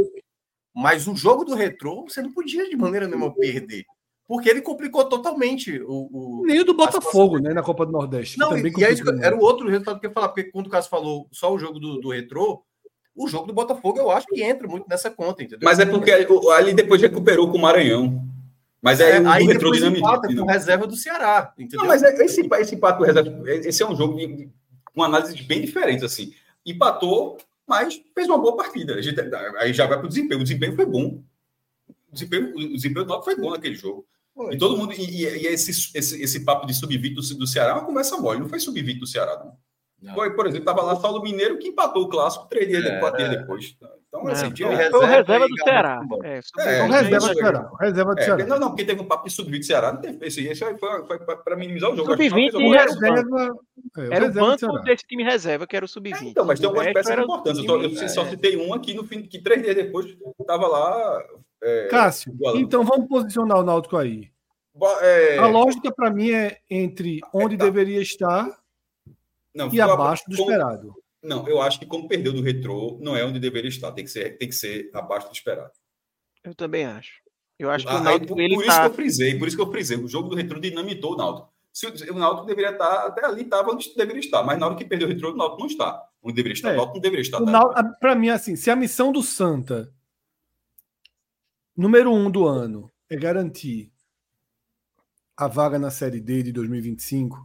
Mas o jogo do retrô, você não podia de maneira nenhuma perder. Porque ele complicou totalmente o. o- Nem o do Botafogo, né, na Copa do Nordeste. Não, também e, e é que- complicou era o outro resultado que eu ia falar, porque quando o Cássio falou só o jogo do, do retrô, o jogo do Botafogo eu acho que entra muito nessa conta, entendeu? Mas é porque ali depois recuperou com o Maranhão. Mas aí, É, o aí retrô depois empata com reserva do Ceará, entendeu? Não, mas é- esse, esse empate com reserva, esse é um jogo de, com análises bem diferentes, assim. Empatou, mas fez uma boa partida. A gente- aí já vai para o desempenho. O desempenho foi bom. O desempenho, o desempenho do Náutico foi bom naquele jogo. Foi. E todo mundo. E, e- esse, esse, esse papo de sub-20 do, do Ceará é uma conversa mole. Não foi sub-20 do Ceará, não. Não. Foi, por exemplo, estava lá Saulo Mineiro que empatou o clássico três dias, É, quatro dias é. depois. Então, Não, assim, foi, tinha, reserva reserva do Ceará. É, É, não, reserva do. Ceará. Reserva do É, Ceará. não, não, porque teve um papo de sub-20 do Ceará, não teve esse, esse aí foi, foi para minimizar o jogo. Sub-20 Acho que e não O fez alguma era coisa. o reserva. é, Era o do banco desse time reserva, que era o sub-20. Então, mas tem algumas peças importantes. Eu, só, só citei um aqui no fim, que três dias depois estava lá. É, Cássio, igualando. então vamos posicionar o Náutico aí. é, A lógica para mim é entre onde tá. deveria estar não, e abaixo do como- esperado. Não, eu acho que como perdeu do retrô, não é onde deveria estar. Tem que ser, tem que ser abaixo do esperado. Eu também acho. Eu acho que o Ah, aí, Náutico, por, ele por isso que tá... eu frisei, por isso que eu frisei. O jogo do retrô dinamitou o Náutico. Se o, o Náutico deveria estar, até ali estava onde deveria estar, mas na hora que perdeu o retrô, o Náutico não está. Onde deveria estar. É. O Náutico não deveria estar. tá? Para mim, assim, se a missão do Santa, número um do ano, é garantir a vaga na Série D de 2025,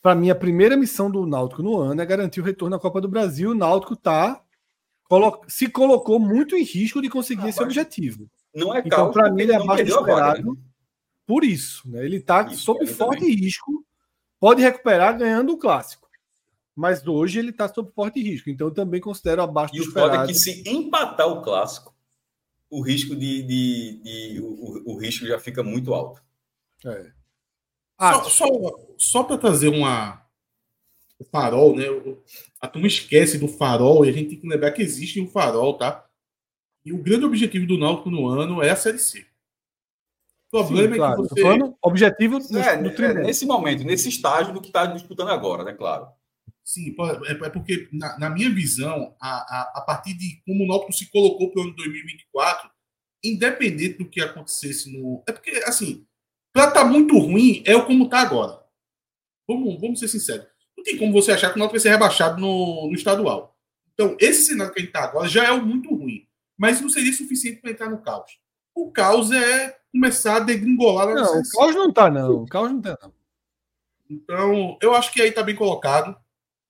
para mim, a primeira missão do Náutico no ano é garantir o retorno à Copa do Brasil. O Náutico tá, colo- se colocou muito em risco de conseguir Ah, esse objetivo. Não é Então, para mim, ele é não abaixo do vaga, esperado. né? Por isso, né? ele está sob forte também. risco. Pode recuperar ganhando o clássico. Mas hoje ele está sob forte risco. Então eu também considero abaixo E do o foda é esperado. que se empatar o clássico, o risco de, de, de- o, o- risco já fica muito alto. É. Ah, Só, só, só para trazer uma o farol, né? A turma esquece do farol e a gente tem que lembrar que existe um farol, tá? E o grande objetivo do Náutico no ano é a Série C. O problema sim, claro. é que você. falando objetivo no, É, no é, nesse momento, nesse estágio do que está disputando agora, né? Claro. Sim, é, é porque, na, na minha visão, a, a, a partir de como o Náutico se colocou para o ano 2024, independente do que acontecesse no. É porque, assim, para estar muito ruim, é o como está agora. Vamos, vamos ser sinceros. Não tem como você achar que o Náutico vai ser rebaixado no, no estadual. Então, esse cenário que a gente está agora já é o muito ruim. Mas não seria suficiente para entrar no caos. O caos é começar a degringolar na Não, o caos não tá, não. O caos não tá, não. Então, eu acho que aí está bem colocado.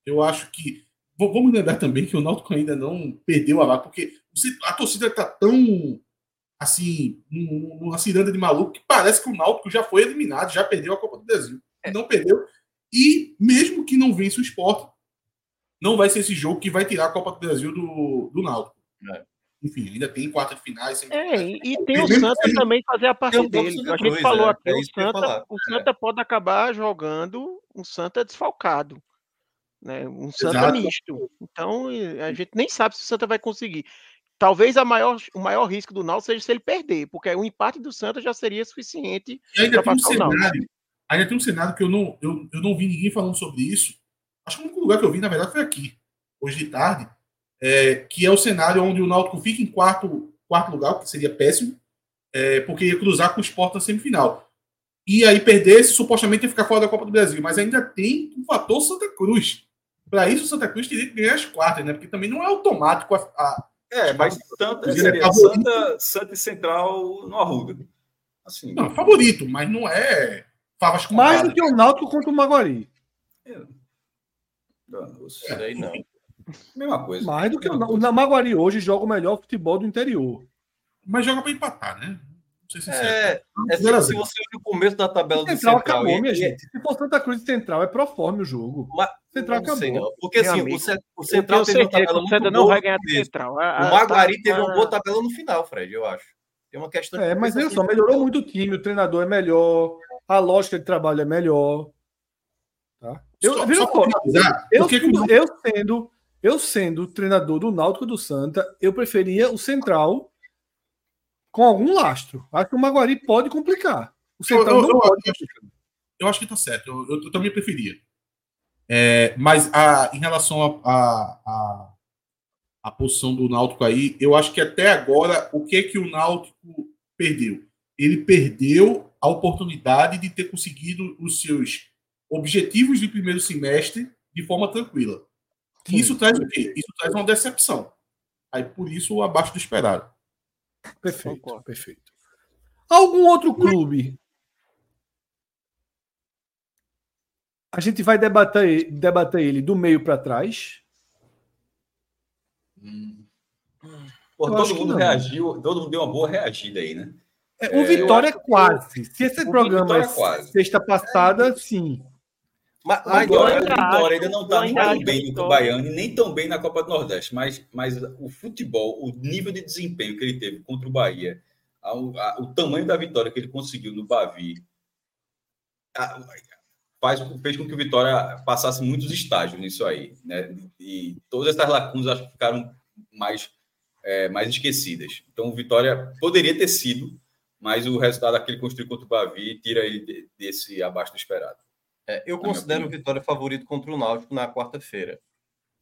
Eu acho que. Vamos lembrar também que o Náutico ainda não perdeu a vaga, porque a torcida está tão. Assim, num- numa ciranda de maluco, que parece que o Náutico já foi eliminado, já perdeu a Copa do Brasil. Não perdeu. E mesmo que não vença o esporte, não vai ser esse jogo que vai tirar a Copa do Brasil do, do Náutico. É. Enfim, ainda tem quarta de finais. É, e, e tem o Santa que- também fazer a parte um dele. A gente falou é, aqui, é o Santa, o Santa pode acabar jogando um Santa desfalcado. Né? Um Santa Exato. misto. Então, a gente nem sabe se o Santa vai conseguir. Talvez a maior, o maior risco do Náutico seja se ele perder, porque o empate do Santa já seria suficiente. Ainda tem um o Náutico. cenário. Ainda tem um cenário que eu não, eu, eu não vi ninguém falando sobre isso. Acho que o único lugar que eu vi, na verdade, foi aqui, hoje de tarde. é, que é o cenário onde o Náutico fica em quarto, quarto lugar, o que seria péssimo, é, porque ia cruzar com o Sport na semifinal. E aí perdesse, supostamente ia ficar fora da Copa do Brasil. Mas ainda tem um fator Santa Cruz. Para isso, o Santa Cruz teria que ganhar as quartas, né? Porque também não é automático a, a, É, mas Santa, seria é favorito. Santa, Santa e Central no Arruda. Assim, não, é favorito, mas não é favas com Mais do que o Náutico contra o Maguari. danos. Isso aí não. mesma coisa. Mais do que o, o Maguari hoje joga o melhor futebol do interior. Mas joga para empatar, né? Não sei se É, é se, se zero. você olha o começo da tabela do Central Central. acabou, e- minha e- gente. Se for Santa Cruz e Central, é proforme o jogo. Mas- Central sei, acabou. não. Porque Meu assim, amigo, o, Ce- o Eu Central teve uma tabela o muito Santa não boa vai ganhar no do. Central. A- O a- Maguari tá- teve uma tá- boa tabela no final, Fred, eu acho. Tem uma questão É, mas olha compensação. só, melhorou muito o time, o treinador é melhor, a lógica de trabalho é melhor. Tá? Eu, Só- veja só eu, que sendo, eu sendo eu sendo treinador do Náutico do Santa, eu preferia o Central com algum lastro. Acho que o Maguari pode complicar. O Central eu- não eu pode acho- eu acho que tá certo. Eu, eu- eu também preferia. É, mas a, em relação à a, a, a posição do Náutico aí, eu acho que até agora, o que que o Náutico perdeu? Ele perdeu a oportunidade de ter conseguido os seus objetivos de primeiro semestre de forma tranquila. E isso traz o quê? Isso traz uma decepção. Aí, por isso, abaixo do esperado. Perfeito, perfeito. Algum outro clube? A gente vai debater, debater ele do meio para trás. Pô, Eu todo acho que mundo não. reagiu, todo mundo deu uma boa reagida aí, né? É, o Vitória é quase. Se esse programa é é quase. sexta passada, sim. Mas, mas Agora, eu o Vitória ainda não está tão bem no Baiano e nem tão bem na Copa do Nordeste, mas, mas o futebol, o nível de desempenho que ele teve contra o Bahia, a- a- o tamanho da vitória que ele conseguiu no Bavi, a- faz, fez com que o Vitória passasse muitos estágios nisso aí. Né? E todas essas lacunas acho que ficaram mais, é, mais esquecidas. Então o Vitória poderia ter sido, mas o resultado que ele construiu contra o Bavi tira ele de- desse abaixo do esperado. é, eu considero o. Vitória favorito contra o Náutico na quarta-feira.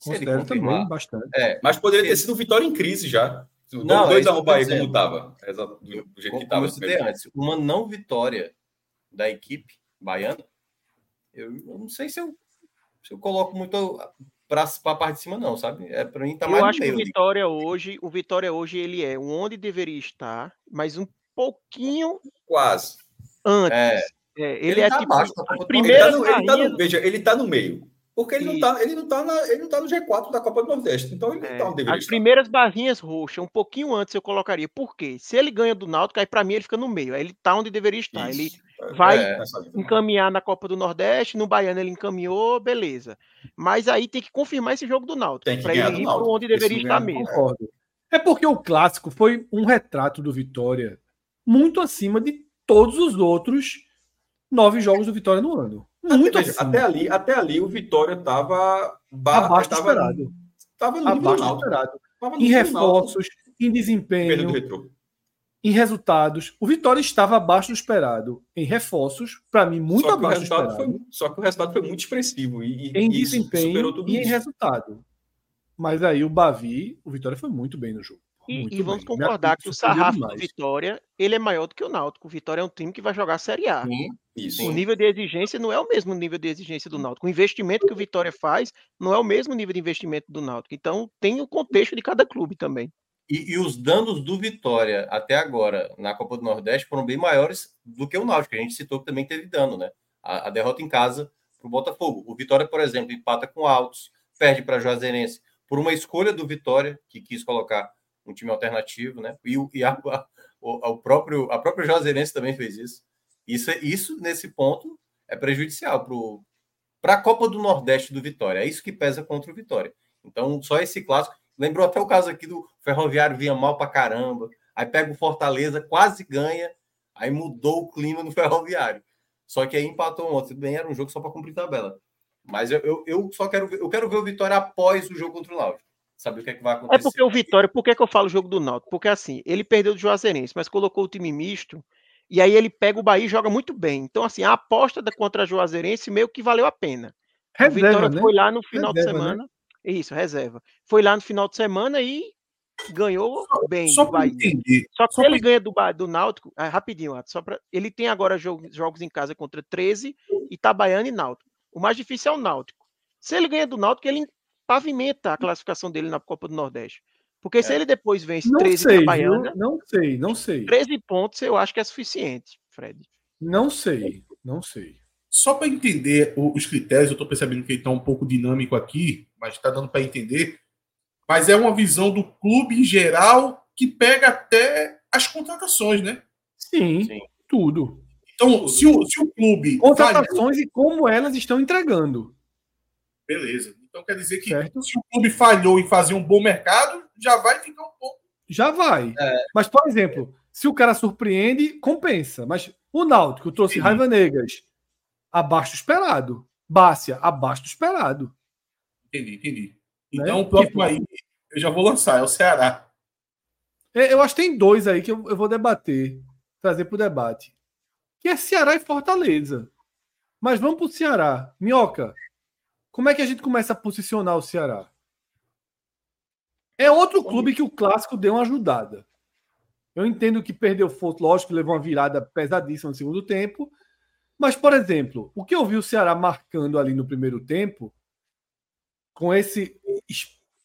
Considero também bastante. é, Mas poderia ter sido Vitória em crise já. Não, Não, é dois isso a que eu tô Bahia dizendo. como estava. Do, do jeito que como estava. eu citei antes, uma não vitória da equipe baiana, eu, eu não sei se eu, se eu coloco muito para a parte de cima, não, sabe? É para mim tá mais eu no acho que meio o ali. Vitória hoje, o Vitória hoje ele é onde deveria estar, mas um pouquinho Quase. antes. É, É, ele, ele é tá tipo do Ele tá no, ele tá no, veja, ele tá no meio. Porque ele não, tá, ele, não tá na, ele não tá no G4 da Copa do Nordeste. Então ele não É, tá onde deveria as estar. primeiras barrinhas roxas, um pouquinho antes eu colocaria. Por quê? Se ele ganha do Náutico, aí pra mim ele fica no meio. Aí ele tá onde deveria estar. Ele Isso. Vai É. Encaminhar na Copa do Nordeste, no Baiano ele encaminhou, beleza. Mas aí tem que confirmar esse jogo do Náutico, Tem que para ele ir para onde deveria estar mesmo. Concordo. É porque o clássico foi um retrato do Vitória muito acima de todos os outros nove jogos do Vitória no ano. Muito Veja, acima. até ali, até ali o Vitória estava Abaixo do esperado. Estava no nível do abaixo do esperado. Tava no Em reforços, em desempenho. Em resultados. O Vitória estava abaixo do esperado. Em reforços, para mim, muito só abaixo do resultado esperado. foi, só que o resultado foi muito expressivo e, e Em isso desempenho superou tudo e em isso. resultado. Mas aí o Bavi, o Vitória foi muito bem no jogo. E, e vamos bem. Concordar que o sarrafo do. Vitória ele é maior do que o Náutico. O Vitória é um time que vai jogar a Série A. Sim, Isso. O nível de exigência não é o mesmo nível de exigência do Náutico. O investimento que o Vitória faz não é o mesmo nível de investimento do Náutico. Então, tem o contexto de cada clube também. E, e, os danos do Vitória até agora na Copa do Nordeste foram bem maiores do que o Náutico. A gente citou que também teve dano, né? A, a derrota em casa para o Botafogo. O Vitória, por exemplo, empata com Altos, perde para Juazeirense por uma escolha do Vitória, que quis colocar um time alternativo, né? E, e a, a, o, próprio, a própria Juazeirense também fez isso. Isso, isso nesse ponto, é prejudicial para a Copa do Nordeste do Vitória. É isso que pesa contra o Vitória. Então, só esse clássico. Lembrou até o caso aqui do Ferroviário vinha mal para caramba. Aí pega o Fortaleza, quase ganha. Aí mudou o clima no [laughs] Ferroviário. Só que aí empatou ontem. Bem, era um jogo só para cumprir tabela. Mas eu, eu, eu, só quero ver, eu quero ver o Vitória após o jogo contra o Náutico. Saber o que é que vai acontecer. É porque o Vitória, por que, é que eu falo jogo do Náutico? Porque assim, ele perdeu do Juazeirense, mas colocou o time misto. E aí ele pega o Bahia e joga muito bem. Então, assim, a aposta da contra a Juazeirense meio que valeu a pena. Reserva, o Vitória né? foi lá no final reserva, de né? semana. Né? Isso, reserva. Foi lá no final de semana e ganhou só, bem. Só para entender. Só que só ele pra... ganha do, do Náutico, ah, rapidinho, só pra, ele tem agora jogos, jogos em casa contra 13, Itabaiana e Náutico. O mais difícil é o Náutico. Se ele ganha do Náutico, ele pavimenta a classificação dele na Copa do Nordeste. Porque é. se ele depois vence não 13 sei, Baiana, não sei, não sei. 13 pontos eu acho que é suficiente, Fred. Não sei, não sei. Só para entender os critérios, eu estou percebendo que ele está um pouco dinâmico aqui, mas está dando para entender. Mas é uma visão do clube em geral que pega até as contratações, né? Sim, Sim. tudo. Então, se o, se o clube. Contratações falhou, e como elas estão entregando. Beleza. Então quer dizer que certo. se o clube falhou em fazer um bom mercado, já vai ficar um pouco. Já vai. É. Mas, por exemplo, se o cara surpreende, compensa. Mas o Náutico trouxe Sim. Raiva Negas abaixo do esperado. Bácia, abaixo do esperado. Entendi, entendi. Né? Então, né? o próximo aí, eu já vou lançar, é o Ceará. É, eu acho que tem dois aí que eu, eu vou debater, trazer para o debate. Que é Ceará e Fortaleza. Mas vamos para o Ceará. Minhoca, como é que a gente começa a posicionar o Ceará? É outro clube que o clássico deu uma ajudada. Eu entendo que perdeu foto, lógico, levou uma virada pesadíssima no segundo tempo. Mas, por exemplo, o que eu vi o Ceará marcando ali no primeiro tempo, com esse,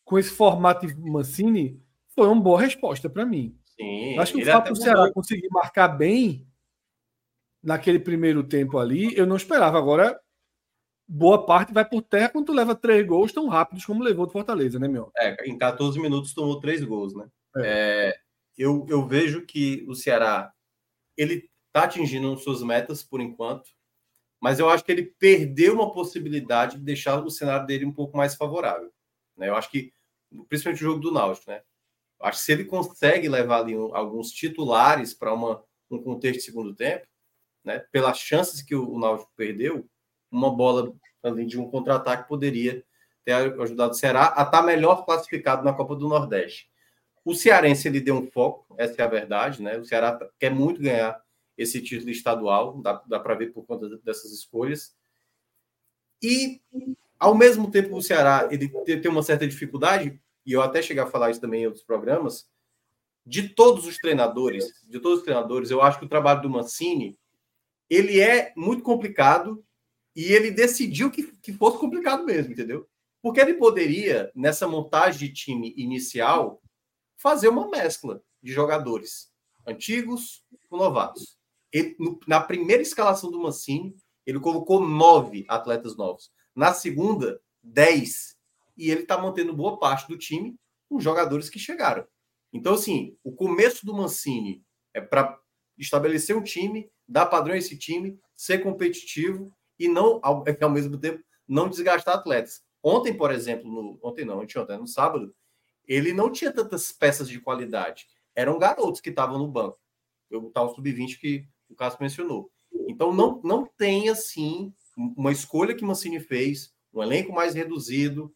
com esse formato de Mancini, foi uma boa resposta para mim. Sim, Acho que o fato do Ceará conseguir marcar bem naquele primeiro tempo ali, eu não esperava. Agora, boa parte vai por terra quando tu leva três gols tão rápidos como levou do Fortaleza, né, meu? É, em 14 minutos tomou três gols, né? É. É, eu, eu vejo que o Ceará ele tá atingindo suas metas por enquanto, mas eu acho que ele perdeu uma possibilidade de deixar o cenário dele um pouco mais favorável. Né? Eu acho que, principalmente o jogo do Náutico, né? Eu acho que se ele consegue levar ali um, alguns titulares para um contexto de segundo tempo, né? Pelas chances que o, o Náutico perdeu, uma bola ali de um contra-ataque poderia ter ajudado o Ceará a estar tá melhor classificado na Copa do Nordeste. O Cearense ele deu um foco, essa é a verdade, né? O Ceará quer muito ganhar esse título estadual, dá, dá para ver por conta dessas escolhas. E, ao mesmo tempo, o Ceará ele tem uma certa dificuldade, e eu até chegar a falar isso também em outros programas, de todos os treinadores, de todos os treinadores, eu acho que o trabalho do Mancini ele é muito complicado e ele decidiu que, que fosse complicado mesmo, entendeu? Porque ele poderia, nessa montagem de time inicial, fazer uma mescla de jogadores antigos com novatos. Ele, na primeira escalação do Mancini, ele colocou nove atletas novos. Na segunda, dez. E ele está mantendo boa parte do time com jogadores que chegaram. Então, assim, o começo do Mancini é para estabelecer um time, dar padrão a esse time, ser competitivo e não, ao, [laughs] ao mesmo tempo, não desgastar atletas. Ontem, por exemplo, no, ontem não, ontem, no sábado, ele não tinha tantas peças de qualidade. Eram garotos que estavam no banco. O tal sub-20 que o Cássio mencionou. Então, não, não tem, assim, uma escolha que Mancini fez, um elenco mais reduzido,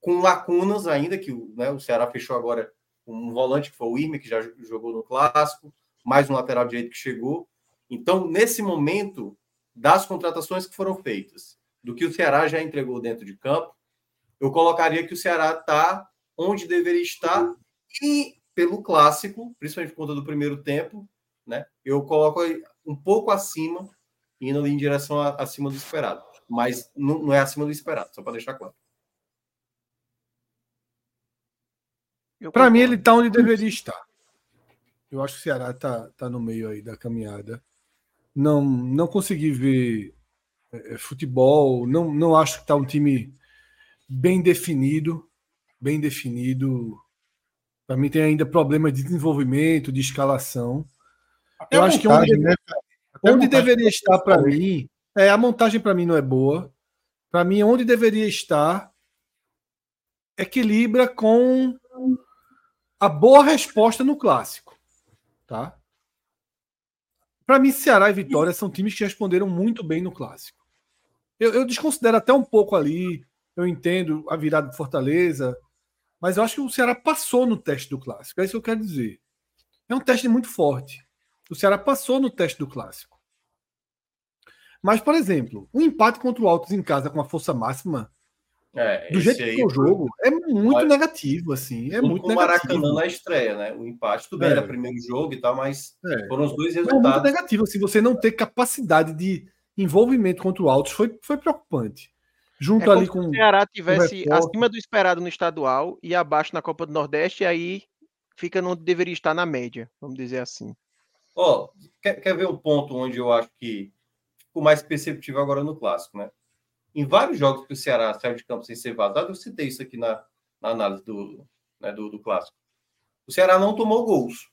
com lacunas ainda, que né, o Ceará fechou agora um volante, que foi o Irme, que já jogou no Clássico, mais um lateral direito que chegou. Então, nesse momento, das contratações que foram feitas, do que o Ceará já entregou dentro de campo, eu colocaria que o Ceará está onde deveria estar e pelo clássico, principalmente por conta do primeiro tempo, né? Eu coloco um pouco acima indo em direção a, acima do esperado. Mas não, não é acima do esperado, só para deixar claro. Para mim, ele está onde deveria estar. Eu acho que o Ceará está tá no meio aí da caminhada. Não, não consegui ver é, é futebol. Não, não acho que está um time bem definido. Bem definido. Para mim, tem ainda problemas de desenvolvimento, de escalação. Até eu acho montagem, que onde, né? onde deveria estar para mim. É, a montagem para mim não é boa. Para mim, onde deveria estar equilibra com a boa resposta no clássico, tá? Para mim, Ceará e Vitória são times que responderam muito bem no clássico. Eu, eu, desconsidero até um pouco ali. Eu entendo a virada de Fortaleza, mas eu acho que o Ceará passou no teste do clássico. É isso que eu quero dizer. É um teste muito forte. O Ceará passou no teste do clássico. Mas, por exemplo, um empate contra o Altos em casa com a força máxima é, do jeito que é o jogo, é muito negativo, assim. É muito com negativo. Maracanã na estreia, né? O empate, tudo bem, é. era primeiro jogo e tal, mas é. foram os dois resultados. É muito negativo, assim, você não ter capacidade de envolvimento contra o Altos foi, foi preocupante. Junto é ali com. Se o Ceará tivesse acima do esperado no estadual e abaixo na Copa do Nordeste, e aí fica onde deveria estar na média, vamos dizer assim. Ó, quer, quer ver um ponto onde eu acho que ficou mais perceptível agora no clássico, né? em vários jogos que o Ceará saiu de campo sem ser vazado, eu citei isso aqui na, na análise do, né, do, do, clássico. O Ceará não tomou gols.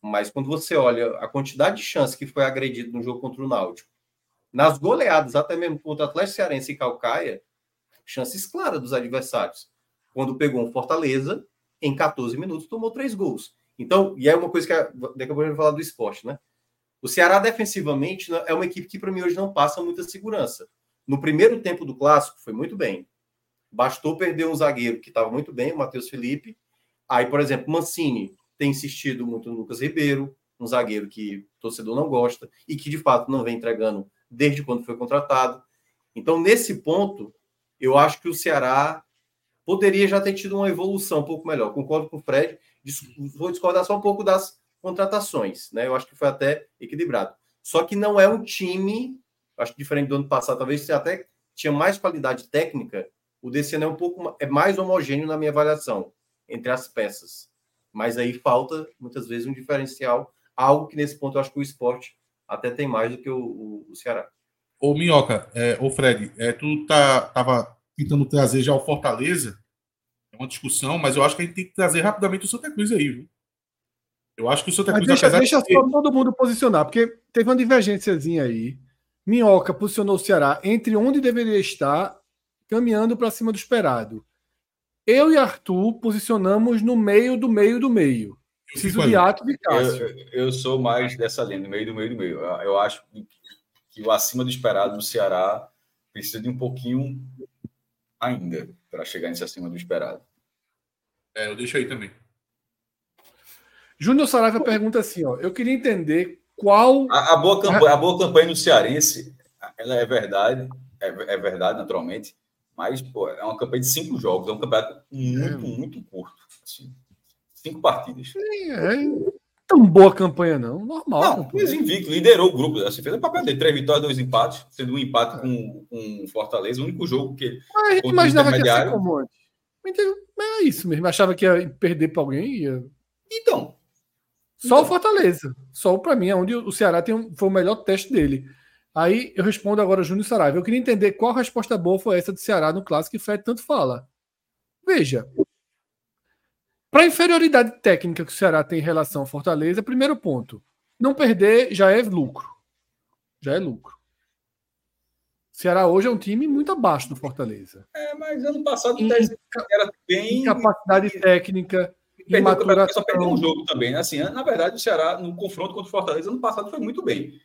Mas quando você olha a quantidade de chances que foi agredido no jogo contra o Náutico, nas goleadas, até mesmo contra o Atlético Cearense e Calcaia, chances claras dos adversários. Quando pegou um Fortaleza, em 14 minutos, tomou três gols. Então, e é uma coisa que daqui a pouco eu vou falar do esporte, né? O Ceará, defensivamente, né, é uma equipe que, para mim, hoje não passa muita segurança. No primeiro tempo do clássico, foi muito bem. Bastou perder um zagueiro que estava muito bem, o Matheus Felipe. Aí, por exemplo, Mancini tem insistido muito no Lucas Ribeiro, um zagueiro que o torcedor não gosta e que de fato não vem entregando desde quando foi contratado. Então, nesse ponto, eu acho que o Ceará poderia já ter tido uma evolução um pouco melhor. Concordo com o Fred, vou discordar só um pouco das contratações, né? Eu acho que foi até equilibrado. Só que não é um time acho que diferente do ano passado, talvez até tinha mais qualidade técnica, o desse ano é um pouco é mais homogêneo na minha avaliação entre as peças. Mas aí falta muitas vezes um diferencial, algo que nesse ponto eu acho que o esporte até tem mais do que o, o, o Ceará. Ô Minhoca, é, ô Fred, é, tu tá, tava tentando trazer já o Fortaleza, uma discussão, mas eu acho que a gente tem que trazer rapidamente o Santa Cruz aí, viu? Eu acho que o Santa Cruz... Mas deixa, deixa de... só todo mundo posicionar, porque teve uma divergênciazinha aí. Minhoca posicionou o Ceará entre onde deveria estar, caminhando para cima do esperado. Eu e Arthur posicionamos no meio do meio do meio. Preciso de ato de Cássio. Eu, eu, sou mais dessa linha, no meio do meio do meio. Eu acho que o acima do esperado do Ceará precisa de um pouquinho ainda para chegar nesse acima do esperado. É, eu deixo aí também. Júnior Saraiva pergunta assim: ó, eu queria entender qual. A, a, boa, campanha, a boa campanha no Cearense, ela é verdade, é, é verdade, naturalmente, mas pô, é uma campanha de cinco jogos, é um campeonato muito, é. muito curto. Assim, cinco partidas. É, é tão boa campanha, não. Normal. Não, mas invicto, liderou o grupo. Assim, fez o papel dele. Três vitórias, dois empates, sendo um empate com, com Fortaleza, o único jogo que. Mas a gente imaginava que ia ser como Mas é isso mesmo. Achava que ia perder para alguém. Ia... Então, só então. o Fortaleza. Só para mim, é onde o Ceará tem um, foi o melhor teste dele. Aí eu respondo agora Júnior Saraiva. Eu queria entender qual resposta boa foi essa do Ceará no clássico que Fred tanto fala. Veja, para a inferioridade técnica que o Ceará tem em relação ao Fortaleza, primeiro ponto, não perder já é lucro. Já é lucro. Ceará hoje é um time muito abaixo do Fortaleza. É, mas ano passado em, era bem. Capacidade técnica, perdeu, só perdeu um jogo também, né? Assim, na verdade, o Ceará, no confronto contra o Fortaleza, ano passado foi muito bem.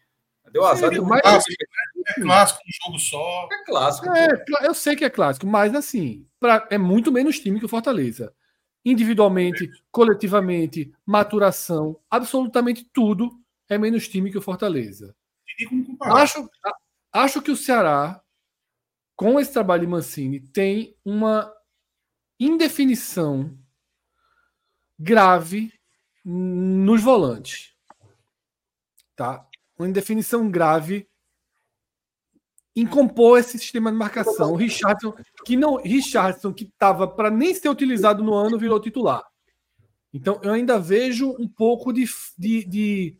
Deu azar. Sim, mas, clássico, é clássico, um jogo só. É clássico. É, eu sei que é clássico, mas assim, pra, é muito menos time que o Fortaleza. Individualmente, é. coletivamente, maturação, absolutamente tudo é menos time que o Fortaleza. Acho, acho que o Ceará, com esse trabalho de Mancini, tem uma indefinição grave nos volantes. Tá? Uma indefinição grave em compor esse sistema de marcação. O Richardson, que não, Richardson, que estava para nem ser utilizado no ano, virou titular. Então eu ainda vejo um pouco de, de, de,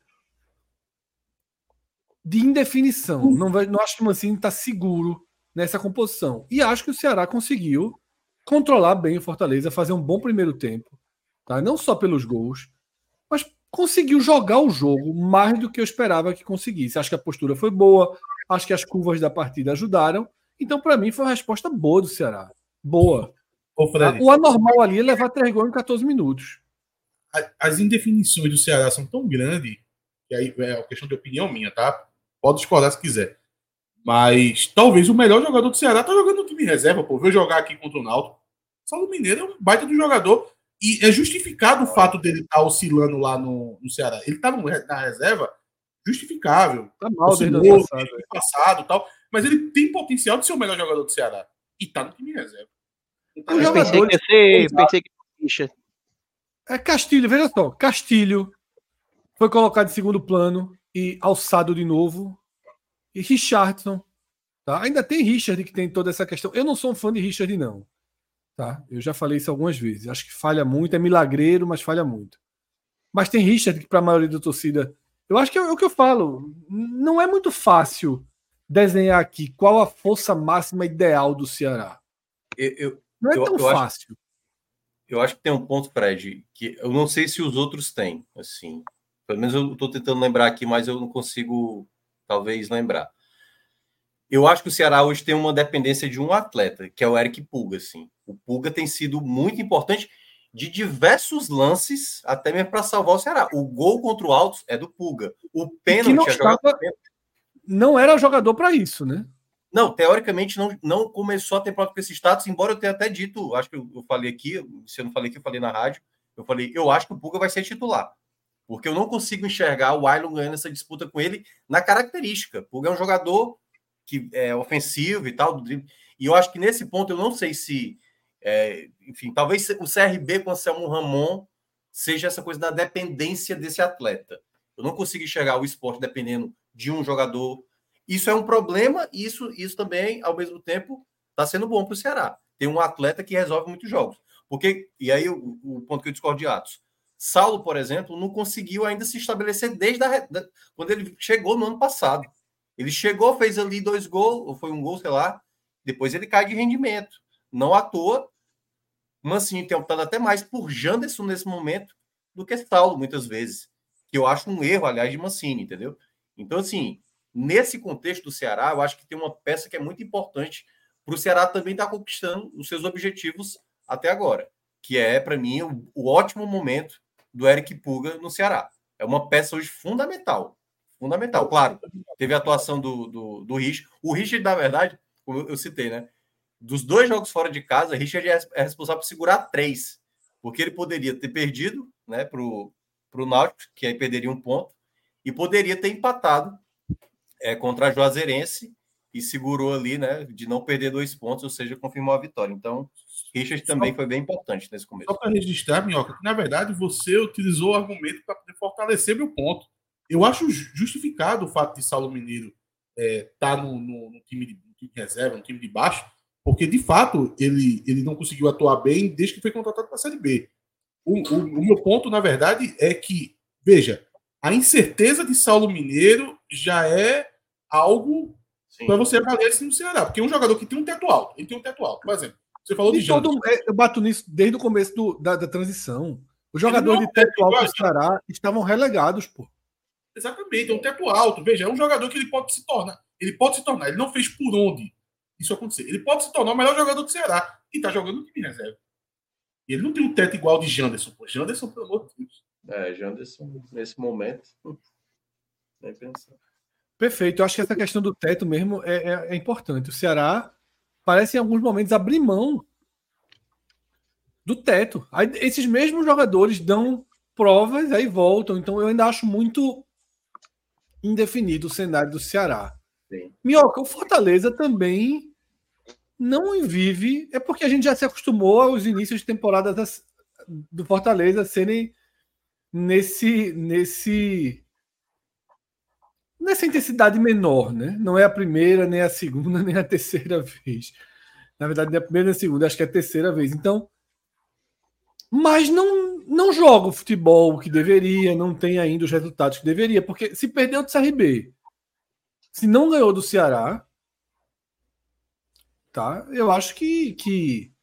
de indefinição. Não, não acho que o Mancini está seguro nessa composição. E acho que o Ceará conseguiu controlar bem o Fortaleza, fazer um bom primeiro tempo. Tá? Não só pelos gols, mas conseguiu jogar o jogo mais do que eu esperava que conseguisse. Acho que a postura foi boa, Acho que as curvas da partida ajudaram. Então, para mim, foi uma resposta boa do Ceará. Boa. Ô, o anormal ali é levar três gols em 14 minutos. As indefinições do Ceará são tão grandes, que aí é uma questão de opinião minha, tá? Pode discordar se quiser. Mas talvez o melhor jogador do Ceará tá jogando no time reserva, pô. Veio jogar aqui contra o Náutico. Saulo Mineiro é um baita do jogador. E é justificado o fato dele estar tá oscilando lá no, no Ceará. Ele tá no, na reserva justificável. Tá mal desde o passado, passado tal. Mas ele tem potencial de ser o melhor jogador do Ceará. E tá no time reserva. Então, eu pensei que, ser, pensei que É Castilho, veja só. Castilho foi colocado em segundo plano e alçado de novo. E Richardson. Tá? Ainda tem Richard que tem toda essa questão. Eu não sou um fã de Richard, não. Tá? Eu já falei isso algumas vezes. Acho que falha muito, é milagreiro, mas falha muito. Mas tem Richard que, para a maioria da torcida, eu acho que é o que eu falo. Não é muito fácil desenhar aqui qual a força máxima ideal do Ceará. Eu, eu, não é eu, tão fácil. Acho, eu acho que tem um ponto, Fred, que eu não sei se os outros têm. Assim, pelo menos eu estou tentando lembrar aqui, mas eu não consigo, talvez, lembrar. Eu acho que o Ceará hoje tem uma dependência de um atleta, que é o Eric Pulga. Assim. O Pulga tem sido muito importante de diversos lances, até mesmo para salvar o Ceará. O gol contra o Altos é do Pulga. O pênalti não, estava, não era jogador para isso, né? Não, teoricamente não, não começou a temporada com esse status, embora eu tenha até dito, acho que eu, eu falei aqui, se eu não falei aqui, eu falei na rádio, eu falei, eu acho que o Pulga vai ser titular. Porque eu não consigo enxergar o Ailon ganhando essa disputa com ele na característica. Pulga é um jogador que é ofensivo e tal, e eu acho que nesse ponto eu não sei se é, enfim, talvez o CRB com o Anselmo Ramon seja essa coisa da dependência desse atleta. Eu não consigo enxergar o esporte dependendo de um jogador. Isso é um problema e isso, isso também, ao mesmo tempo, está sendo bom para o Ceará. Tem um atleta que resolve muitos jogos. Porque, e aí o, o, ponto que eu discordo de Atos. Saulo, por exemplo, não conseguiu ainda se estabelecer desde a, da, quando ele chegou no ano passado. Ele chegou, fez ali dois gols, ou foi um gol, sei lá, depois ele cai de rendimento. Não à toa, Mancini tem optado até mais por Janderson nesse momento do que Saulo, muitas vezes. Que eu acho um erro, aliás, de Mancini, entendeu? Então, assim, nesse contexto do Ceará, eu acho que tem uma peça que é muito importante para o Ceará também estar tá conquistando os seus objetivos até agora, que é, para mim, o, o, ótimo momento do Eric Puga no Ceará. É uma peça hoje fundamental. Fundamental, claro. Teve a atuação do, do, do. O Richard, na verdade, como eu citei, né? dos dois jogos fora de casa, Richard é, é responsável por segurar três, porque ele poderia ter perdido né, para o Náutico, que aí perderia um ponto, e poderia ter empatado é, contra a Juazeirense e segurou ali, né, de não perder dois pontos, ou seja, confirmou a vitória. Então, Richard também foi bem importante nesse começo. Só para registrar, Minhoca, que na verdade você utilizou o argumento para poder fortalecer meu ponto. Eu acho justificado o fato de Saulo Mineiro estar é, tá no, no, no, time de, no time de reserva, no time de baixo, porque, de fato, ele, ele não conseguiu atuar bem desde que foi contratado para a Série B. O, o, o, meu ponto, na verdade, é que, veja, a incerteza de Saulo Mineiro já é algo para você avaliar isso no Ceará. Porque um jogador que tem um teto alto, ele tem um teto alto. Por exemplo, você falou de, de todo, Eu bato nisso desde o começo do, da, da, transição. Os jogadores de teto alto do Ceará estavam relegados, pô. Exatamente, é um teto alto. Veja, é um jogador que ele pode se tornar. Ele pode se tornar. Ele não fez por onde isso acontecer. Ele pode se tornar o melhor jogador do Ceará e está jogando no time reserva. E ele não tem um teto igual de Janderson. Pô. Janderson, pelo amor de Deus. É, Janderson, nesse momento, nem pensar. Perfeito. Eu acho que essa questão do teto mesmo é, é, é importante. O Ceará parece em alguns momentos abrir mão do teto. Aí, esses mesmos jogadores dão provas, aí voltam. Então eu ainda acho muito indefinido o cenário do Ceará. Sim. Minhoca, o Fortaleza também não vive. É porque a gente já se acostumou aos inícios de temporada das, do Fortaleza serem nesse. nesse nessa intensidade menor, né? Não é a primeira, nem a segunda, [laughs] nem a terceira vez. Na verdade, nem a primeira nem a segunda, acho que é a terceira vez. Então, mas não, não joga o futebol que deveria, não tem ainda os resultados que deveria, porque se perdeu do CRB, se não ganhou do Ceará, tá? Eu acho que, que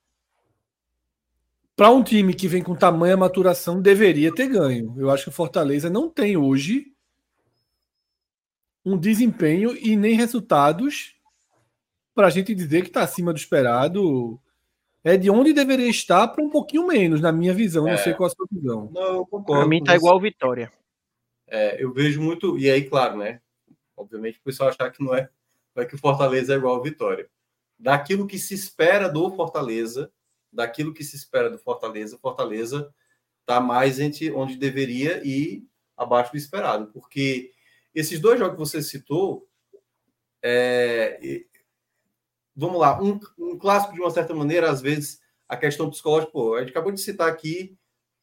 para um time que vem com tamanha maturação deveria ter ganho. Eu acho que o Fortaleza não tem hoje um desempenho e nem resultados para a gente dizer que está acima do esperado. É de onde deveria estar para um pouquinho menos, na minha visão. É. Não sei qual a sua visão. Não, concordo. Para mim está igual Vitória. É, eu vejo muito. E aí, claro, né? Obviamente, o pessoal achar que não é, não é que o Fortaleza é igual Vitória. Daquilo que se espera do Fortaleza, daquilo que se espera do Fortaleza, Fortaleza está mais entre onde deveria e abaixo do esperado, porque esses dois jogos que você citou, é, vamos lá, um, um, clássico de uma certa maneira, às vezes a questão psicológica, pô, a gente acabou de citar aqui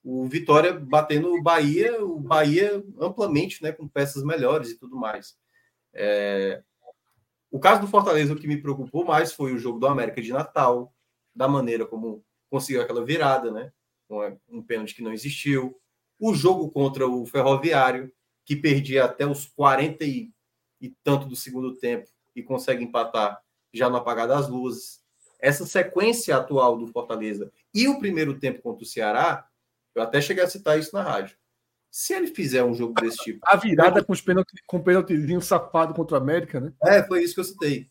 o Vitória batendo o Bahia, o Bahia amplamente, né, com peças melhores e tudo mais. É, o caso do Fortaleza, o que me preocupou mais foi o jogo do América de Natal, da maneira como conseguiu aquela virada, né, um pênalti que não existiu. O jogo contra o Ferroviário, que perdia até os 40 e, e tanto do segundo tempo e consegue empatar já no apagar das luzes. Essa sequência atual do Fortaleza e o primeiro tempo contra o Ceará, eu até cheguei a citar isso na rádio. Se ele fizer um jogo desse tipo. A virada com, os pênalti, com o pênaltizinho safado contra o América, né? É, foi isso que eu citei.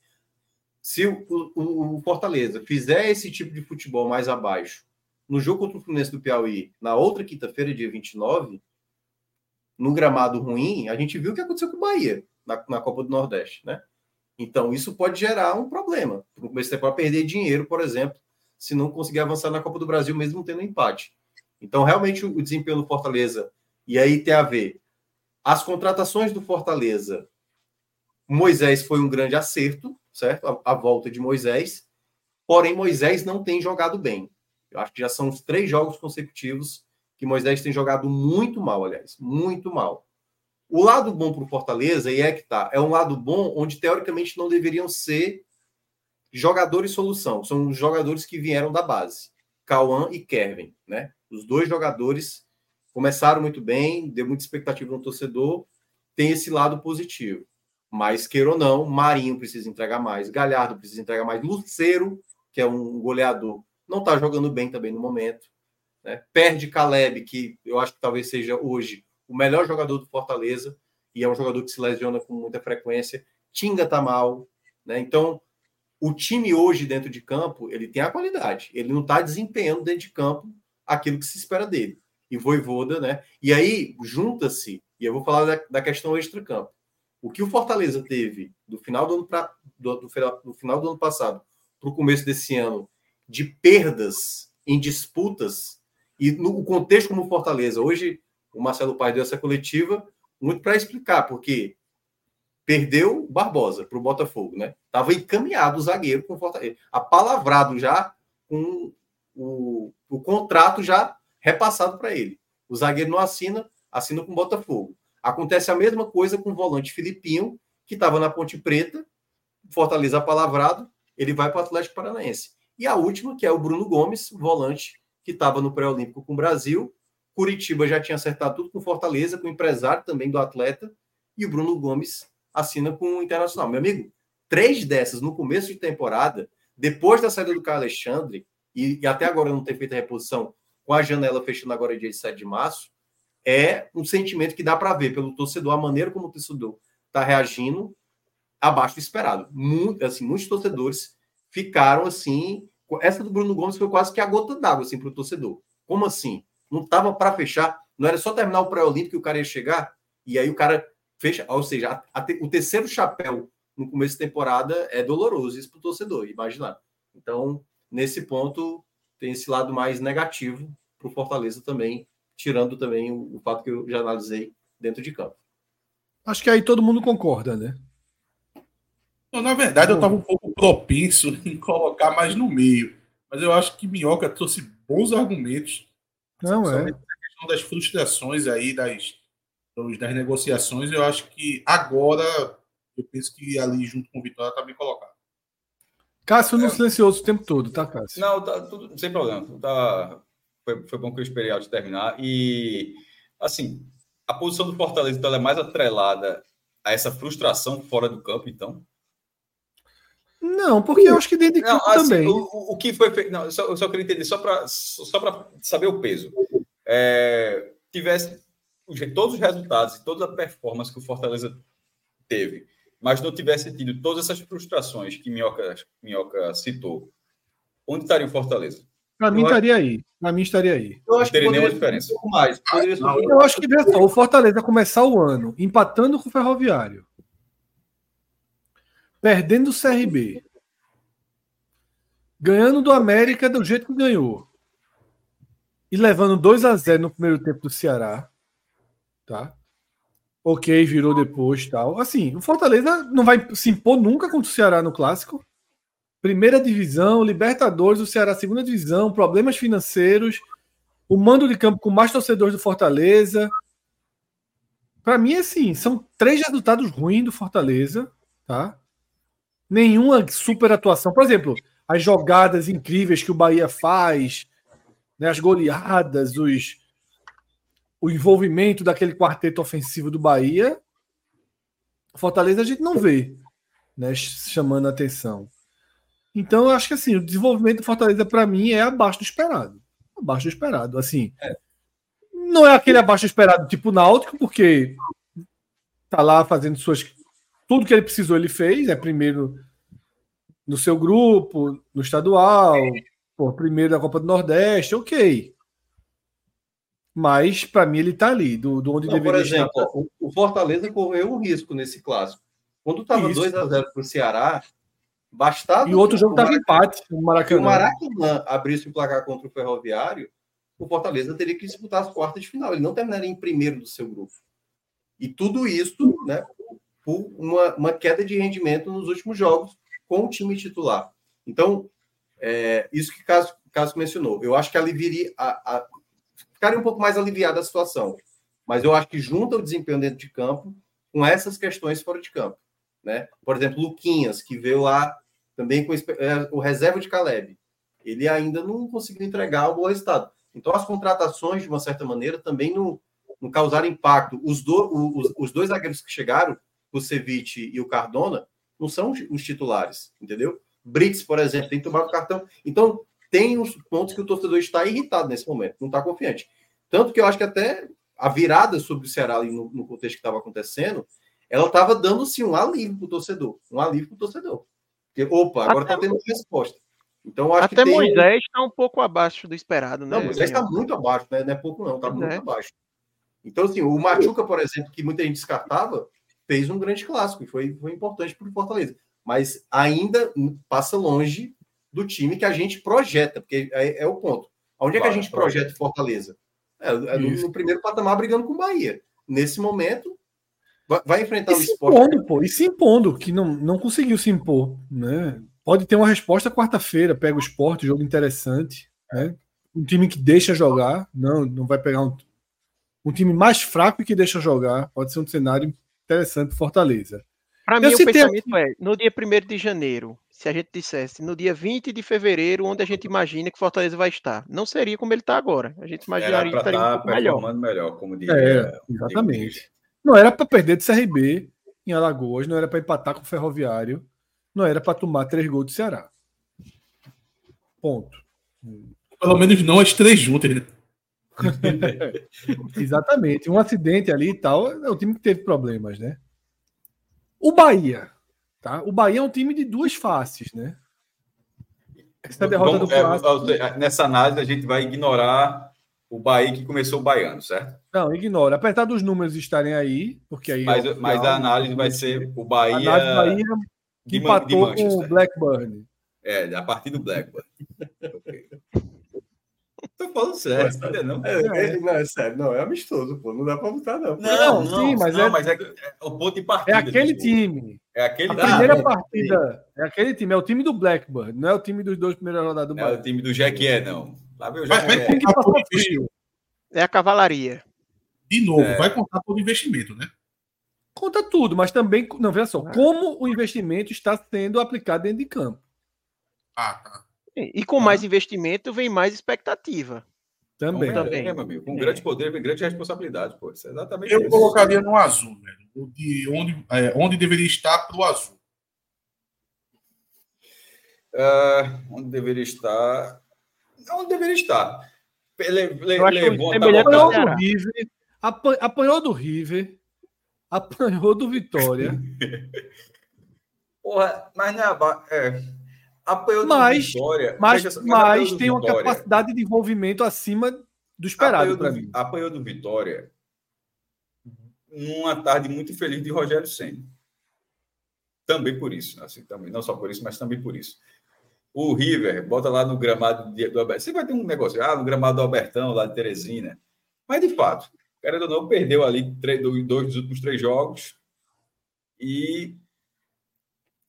Se o, o, o, Fortaleza fizer esse tipo de futebol mais abaixo, no jogo contra o Fluminense do Piauí, na outra quinta-feira, dia 29, no gramado ruim, a gente viu o que aconteceu com o Bahia na, na Copa do Nordeste, né? Então, isso pode gerar um problema. No começo pode perder dinheiro, por exemplo, se não conseguir avançar na Copa do Brasil, mesmo tendo empate. Então, realmente, o desempenho do Fortaleza, e aí tem a ver. As contratações do Fortaleza, Moisés foi um grande acerto, certo? A, a volta de Moisés. Porém, Moisés não tem jogado bem. Eu acho que já são os três jogos consecutivos que Moisés tem jogado muito mal, aliás, muito mal. O lado bom para o Fortaleza, e é que tá, é um lado bom onde teoricamente não deveriam ser jogadores solução, são os jogadores que vieram da base, Cauã e Kevin, né? Os dois jogadores começaram muito bem, deu muita expectativa no torcedor, tem esse lado positivo. Mas queira ou não, Marinho precisa entregar mais, Galhardo precisa entregar mais, Luceiro, que é um goleador, não está jogando bem também no momento. Né? Perde Caleb, que eu acho que talvez seja hoje o melhor jogador do Fortaleza, e é um jogador que se lesiona com muita frequência. Tinga tá mal, né? Então, o time hoje dentro de campo, ele tem a qualidade. Ele não está desempenhando dentro de campo aquilo que se espera dele. E Voivoda, né? E aí, junta-se, e eu vou falar da, da questão extra-campo. O que o Fortaleza teve do final do ano, pra, do, do, do final do ano passado para o começo desse ano de perdas em disputas, e no contexto como Fortaleza, hoje o Marcelo Paes deu essa coletiva muito para explicar, porque perdeu Barbosa para o Botafogo, né? Estava encaminhado o zagueiro com Fortaleza, apalavrado já com o, o contrato já repassado para ele. O zagueiro não assina, assina com o Botafogo. Acontece a mesma coisa com o volante Filipinho, que estava na Ponte Preta, Fortaleza apalavrado, ele vai para o Atlético Paranaense. E a última, que é o Bruno Gomes, volante, que estava no pré-olímpico com o Brasil, Curitiba já tinha acertado tudo com Fortaleza, com o empresário também do atleta, e o Bruno Gomes assina com o Internacional. Meu amigo, três dessas no começo de temporada, depois da saída do Carlos Alexandre, e, e até agora não ter feito a reposição, com a janela fechando agora dia 7 de março, é um sentimento que dá para ver pelo torcedor, a maneira como o torcedor está reagindo abaixo do esperado. Muito, assim, muitos torcedores ficaram assim. Essa do Bruno Gomes foi quase que a gota d'água assim, para o torcedor. Como assim? não estava para fechar, não era só terminar o pré-olímpico que o cara ia chegar, e aí o cara fecha, ou seja, a, a, o terceiro chapéu no começo da temporada é doloroso isso para o torcedor, imaginar. Então, nesse ponto, tem esse lado mais negativo para o Fortaleza também, tirando também o, o fato que eu já analisei dentro de campo. Acho que aí todo mundo concorda, né? Não, na verdade, eu estava um pouco propenso [laughs] em colocar mais no meio. Mas eu acho que Minhoca trouxe bons argumentos não é. A questão das frustrações aí, das, das negociações, eu acho que agora eu penso que ali junto com o Vitória está bem colocado. Cássio não é. silencioso o tempo todo, tá, Cássio? Não, tá tudo sem problema. Tá, foi, foi bom que eu esperei de terminar. E, assim, a posição do Fortaleza então, é mais atrelada a essa frustração fora do campo, então? Não, porque eu acho que dentro de campo não, assim, também. O, o, que foi feito. Não, eu só, eu só queria entender, só para só saber o peso. É, tivesse todos os resultados e toda a performance que o Fortaleza teve, mas não tivesse tido todas essas frustrações que Minhoca, Minhoca citou, onde estaria o Fortaleza? Para mim estaria aí. Para mim estaria aí. Eu acho não teria nenhuma diferença. Um mais. Não, eu acho que só, o Fortaleza começar o ano empatando com o Ferroviário, perdendo o CRB, ganhando do América do jeito que ganhou e levando 2 a 0 no primeiro tempo do Ceará, tá? Ok, virou depois, tal. Assim, o Fortaleza não vai se impor nunca contra o Ceará no clássico. Primeira divisão, Libertadores, o Ceará segunda divisão, problemas financeiros, o mando de campo com mais torcedores do Fortaleza. Para mim, assim, são três resultados ruins do Fortaleza, tá? Nenhuma super atuação. Por exemplo, as jogadas incríveis que o Bahia faz, né, as goleadas, os, o envolvimento daquele quarteto ofensivo do Bahia, Fortaleza a gente não vê, né, chamando a atenção. Então eu acho que assim, o desenvolvimento do Fortaleza para mim é abaixo do esperado. Abaixo do esperado, assim. É. Não é aquele abaixo do esperado tipo Náutico, porque tá lá fazendo suas tudo que ele precisou ele fez, é primeiro no seu grupo, no estadual, por primeiro da Copa do Nordeste, ok. Mas, para mim, ele está ali, do, do onde Não, deveria Por exemplo, estar. o Fortaleza correu um risco nesse clássico. Quando estava 2 a 0 para o Ceará, bastava. E outro jogo estava empate no Maracanã. Se o Maracanã abrisse o placar contra o Ferroviário, o Fortaleza teria que disputar as quartas de final. Ele não terminaria em primeiro do seu grupo. E tudo isso, né, uma, uma queda de rendimento nos últimos jogos, com o time titular. Então, é, isso que Caso, Caso mencionou, eu acho que aliviaria, a, a, ficaria um pouco mais aliviada a situação. Mas eu acho que junta o desempenho dentro de campo com essas questões fora de campo. Né? Por exemplo, Luquinhas, que veio lá também com é, o reserva de Caleb. Ele ainda não conseguiu entregar o bom resultado. Então, as contratações, de uma certa maneira, também não, não causaram impacto. Os, do, os, os dois zagueiros que chegaram, o Ceviche e o Cardona, não são os titulares, entendeu? Brits, por exemplo, tem que tomar o cartão. Então, tem os pontos que o torcedor está irritado nesse momento, não está confiante. Tanto que eu acho que até a virada sobre o Ceará ali no, no contexto que estava acontecendo, ela estava dando sim um alívio para o torcedor, um alívio para o torcedor. Porque, opa, agora está tendo resposta. Então, acho até que tem... Moisés está um pouco abaixo do esperado, né? Não, Moisés está muito abaixo, né? não é pouco não, está muito é. abaixo. Então, assim, o Machuca, por exemplo, que muita gente descartava, fez um grande clássico e foi, foi importante para o Fortaleza. Mas ainda passa longe do time que a gente projeta, porque é, é o ponto. Onde é que a gente projeta Fortaleza? É, é no, no, primeiro patamar brigando com o Bahia. Nesse momento, vai, vai enfrentar e o esporte. Impondo, pô, e se impondo, que não, não conseguiu se impor. Né? Pode ter uma resposta quarta-feira, pega o esporte, jogo interessante. Né? Um time que deixa jogar, não, não vai pegar um, um time mais fraco que deixa jogar. Pode ser um cenário interessante Fortaleza. Para mim, o pensamento é, no dia 1 de janeiro, se a gente dissesse no dia 20 de fevereiro, onde a gente imagina que Fortaleza vai estar, não seria como ele está agora. A gente imaginaria que estaria um pouco melhor. melhor, como diria. É, exatamente. Não era para perder de CRB em Alagoas, não era para empatar com o Ferroviário, não era para tomar três gols do Ceará. Ponto. Pelo menos não as três juntas, né? [laughs] Exatamente. Um acidente ali e tal, é o time que teve problemas, né? O Bahia, tá? O Bahia é um time de duas faces, né? Essa derrota Vamos, do Clássico... É, nessa análise a gente vai ignorar o Bahia que começou o baiano, certo? Não, ignora. Apesar dos números estarem aí, porque aí. Mas, é mas a análise vai ser o Bahia. A Bahia que de, empatou de com o Blackburn. É, a partir do Blackburn. [laughs] okay. Tô falando sério, sabia não? É, é, não, é sério, não, é amistoso, pô, não dá pra botar, não. Não, não, sim, mas, não, é, mas é, é, o ponto de partida. É aquele time. É aquele A primeira ah, partida sim. é aquele time, é o time do Blackburn, não é o time dos dois primeiros rodadas do Bahia. É o time do Jequié, não. Lá vem o Jequié. É. é a cavalaria. De novo, é. vai contar todo investimento, né? Conta tudo, mas também, não, veja só, é. como o investimento está sendo aplicado dentro de campo. Ah, tá. E, com mais investimento vem mais expectativa. Também. também. É, meu amigo. Com é. grande poder vem grande responsabilidade, pô. Isso é exatamente Eu isso. colocaria no azul, velho. De onde, é, onde deveria estar para o azul. Uh, onde deveria estar. Onde deveria estar. Le, le, levou, apanhou do River, apanhou do River, apanhou do Vitória. [laughs] Porra, mas não é. é apanhou mas, do Vitória. Mas, mas, mas tem uma Vitória. capacidade de envolvimento acima do esperado para mim. Apanhou do Vitória numa tarde muito feliz de Rogério Senna. Também por isso, assim, também, não só por isso, mas também por isso. O River, bota lá no gramado do Albertão. Você vai ter um negócio, ah, no gramado do Albertão, lá de Teresina. Mas, de fato, o cara não, perdeu ali três, dois dos últimos três jogos. E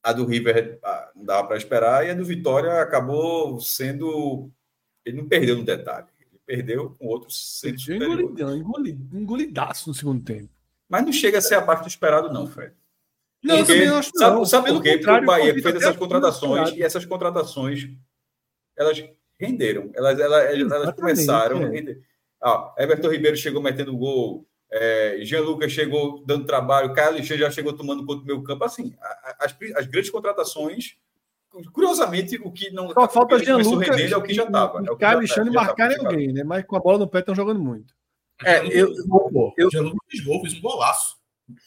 a do River não dava para esperar. E a do Vitória acabou sendo. Ele não perdeu no detalhe. Ele perdeu com outros centros. Engolidão, engolidaço no segundo tempo. Mas não chega a ser a parte do esperado, não, Fred. Não, Porque, eu acho sabe, não. Sabe por quê? Porque o Bahia fez essas contratações e essas contratações elas renderam. Elas, elas, elas começaram é. a render. Ah, Everton Ribeiro chegou metendo gol, é, Jean Lucas chegou dando trabalho, Caio Alexandre já chegou tomando conta do meu campo. Assim, as, as grandes contratações, curiosamente, o que não. Só falta Jean Lucas. É o que já estava. É Caio Alexandre marcarem alguém, né? Mas com a bola no pé estão jogando muito. É, eu, eu, eu, Jean Lucas fez gol, fez um golaço.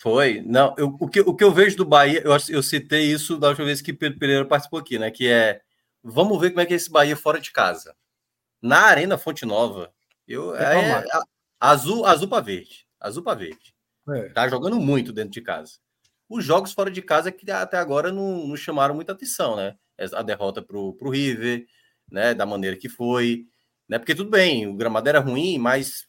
Foi. Não, eu, o, que, o que eu vejo do Bahia, eu, eu citei isso da última vez que Pedro Pereira participou aqui, né? Que é vamos ver como é que é esse Bahia fora de casa. Na Arena Fonte Nova, eu, é, é, azul, azul para verde. Azul para verde. É. Tá jogando muito dentro de casa. Os jogos fora de casa que até agora não, não chamaram muita atenção, né? A derrota pro, pro River, né? Da maneira que foi. Né? Porque tudo bem, o gramado era ruim, mas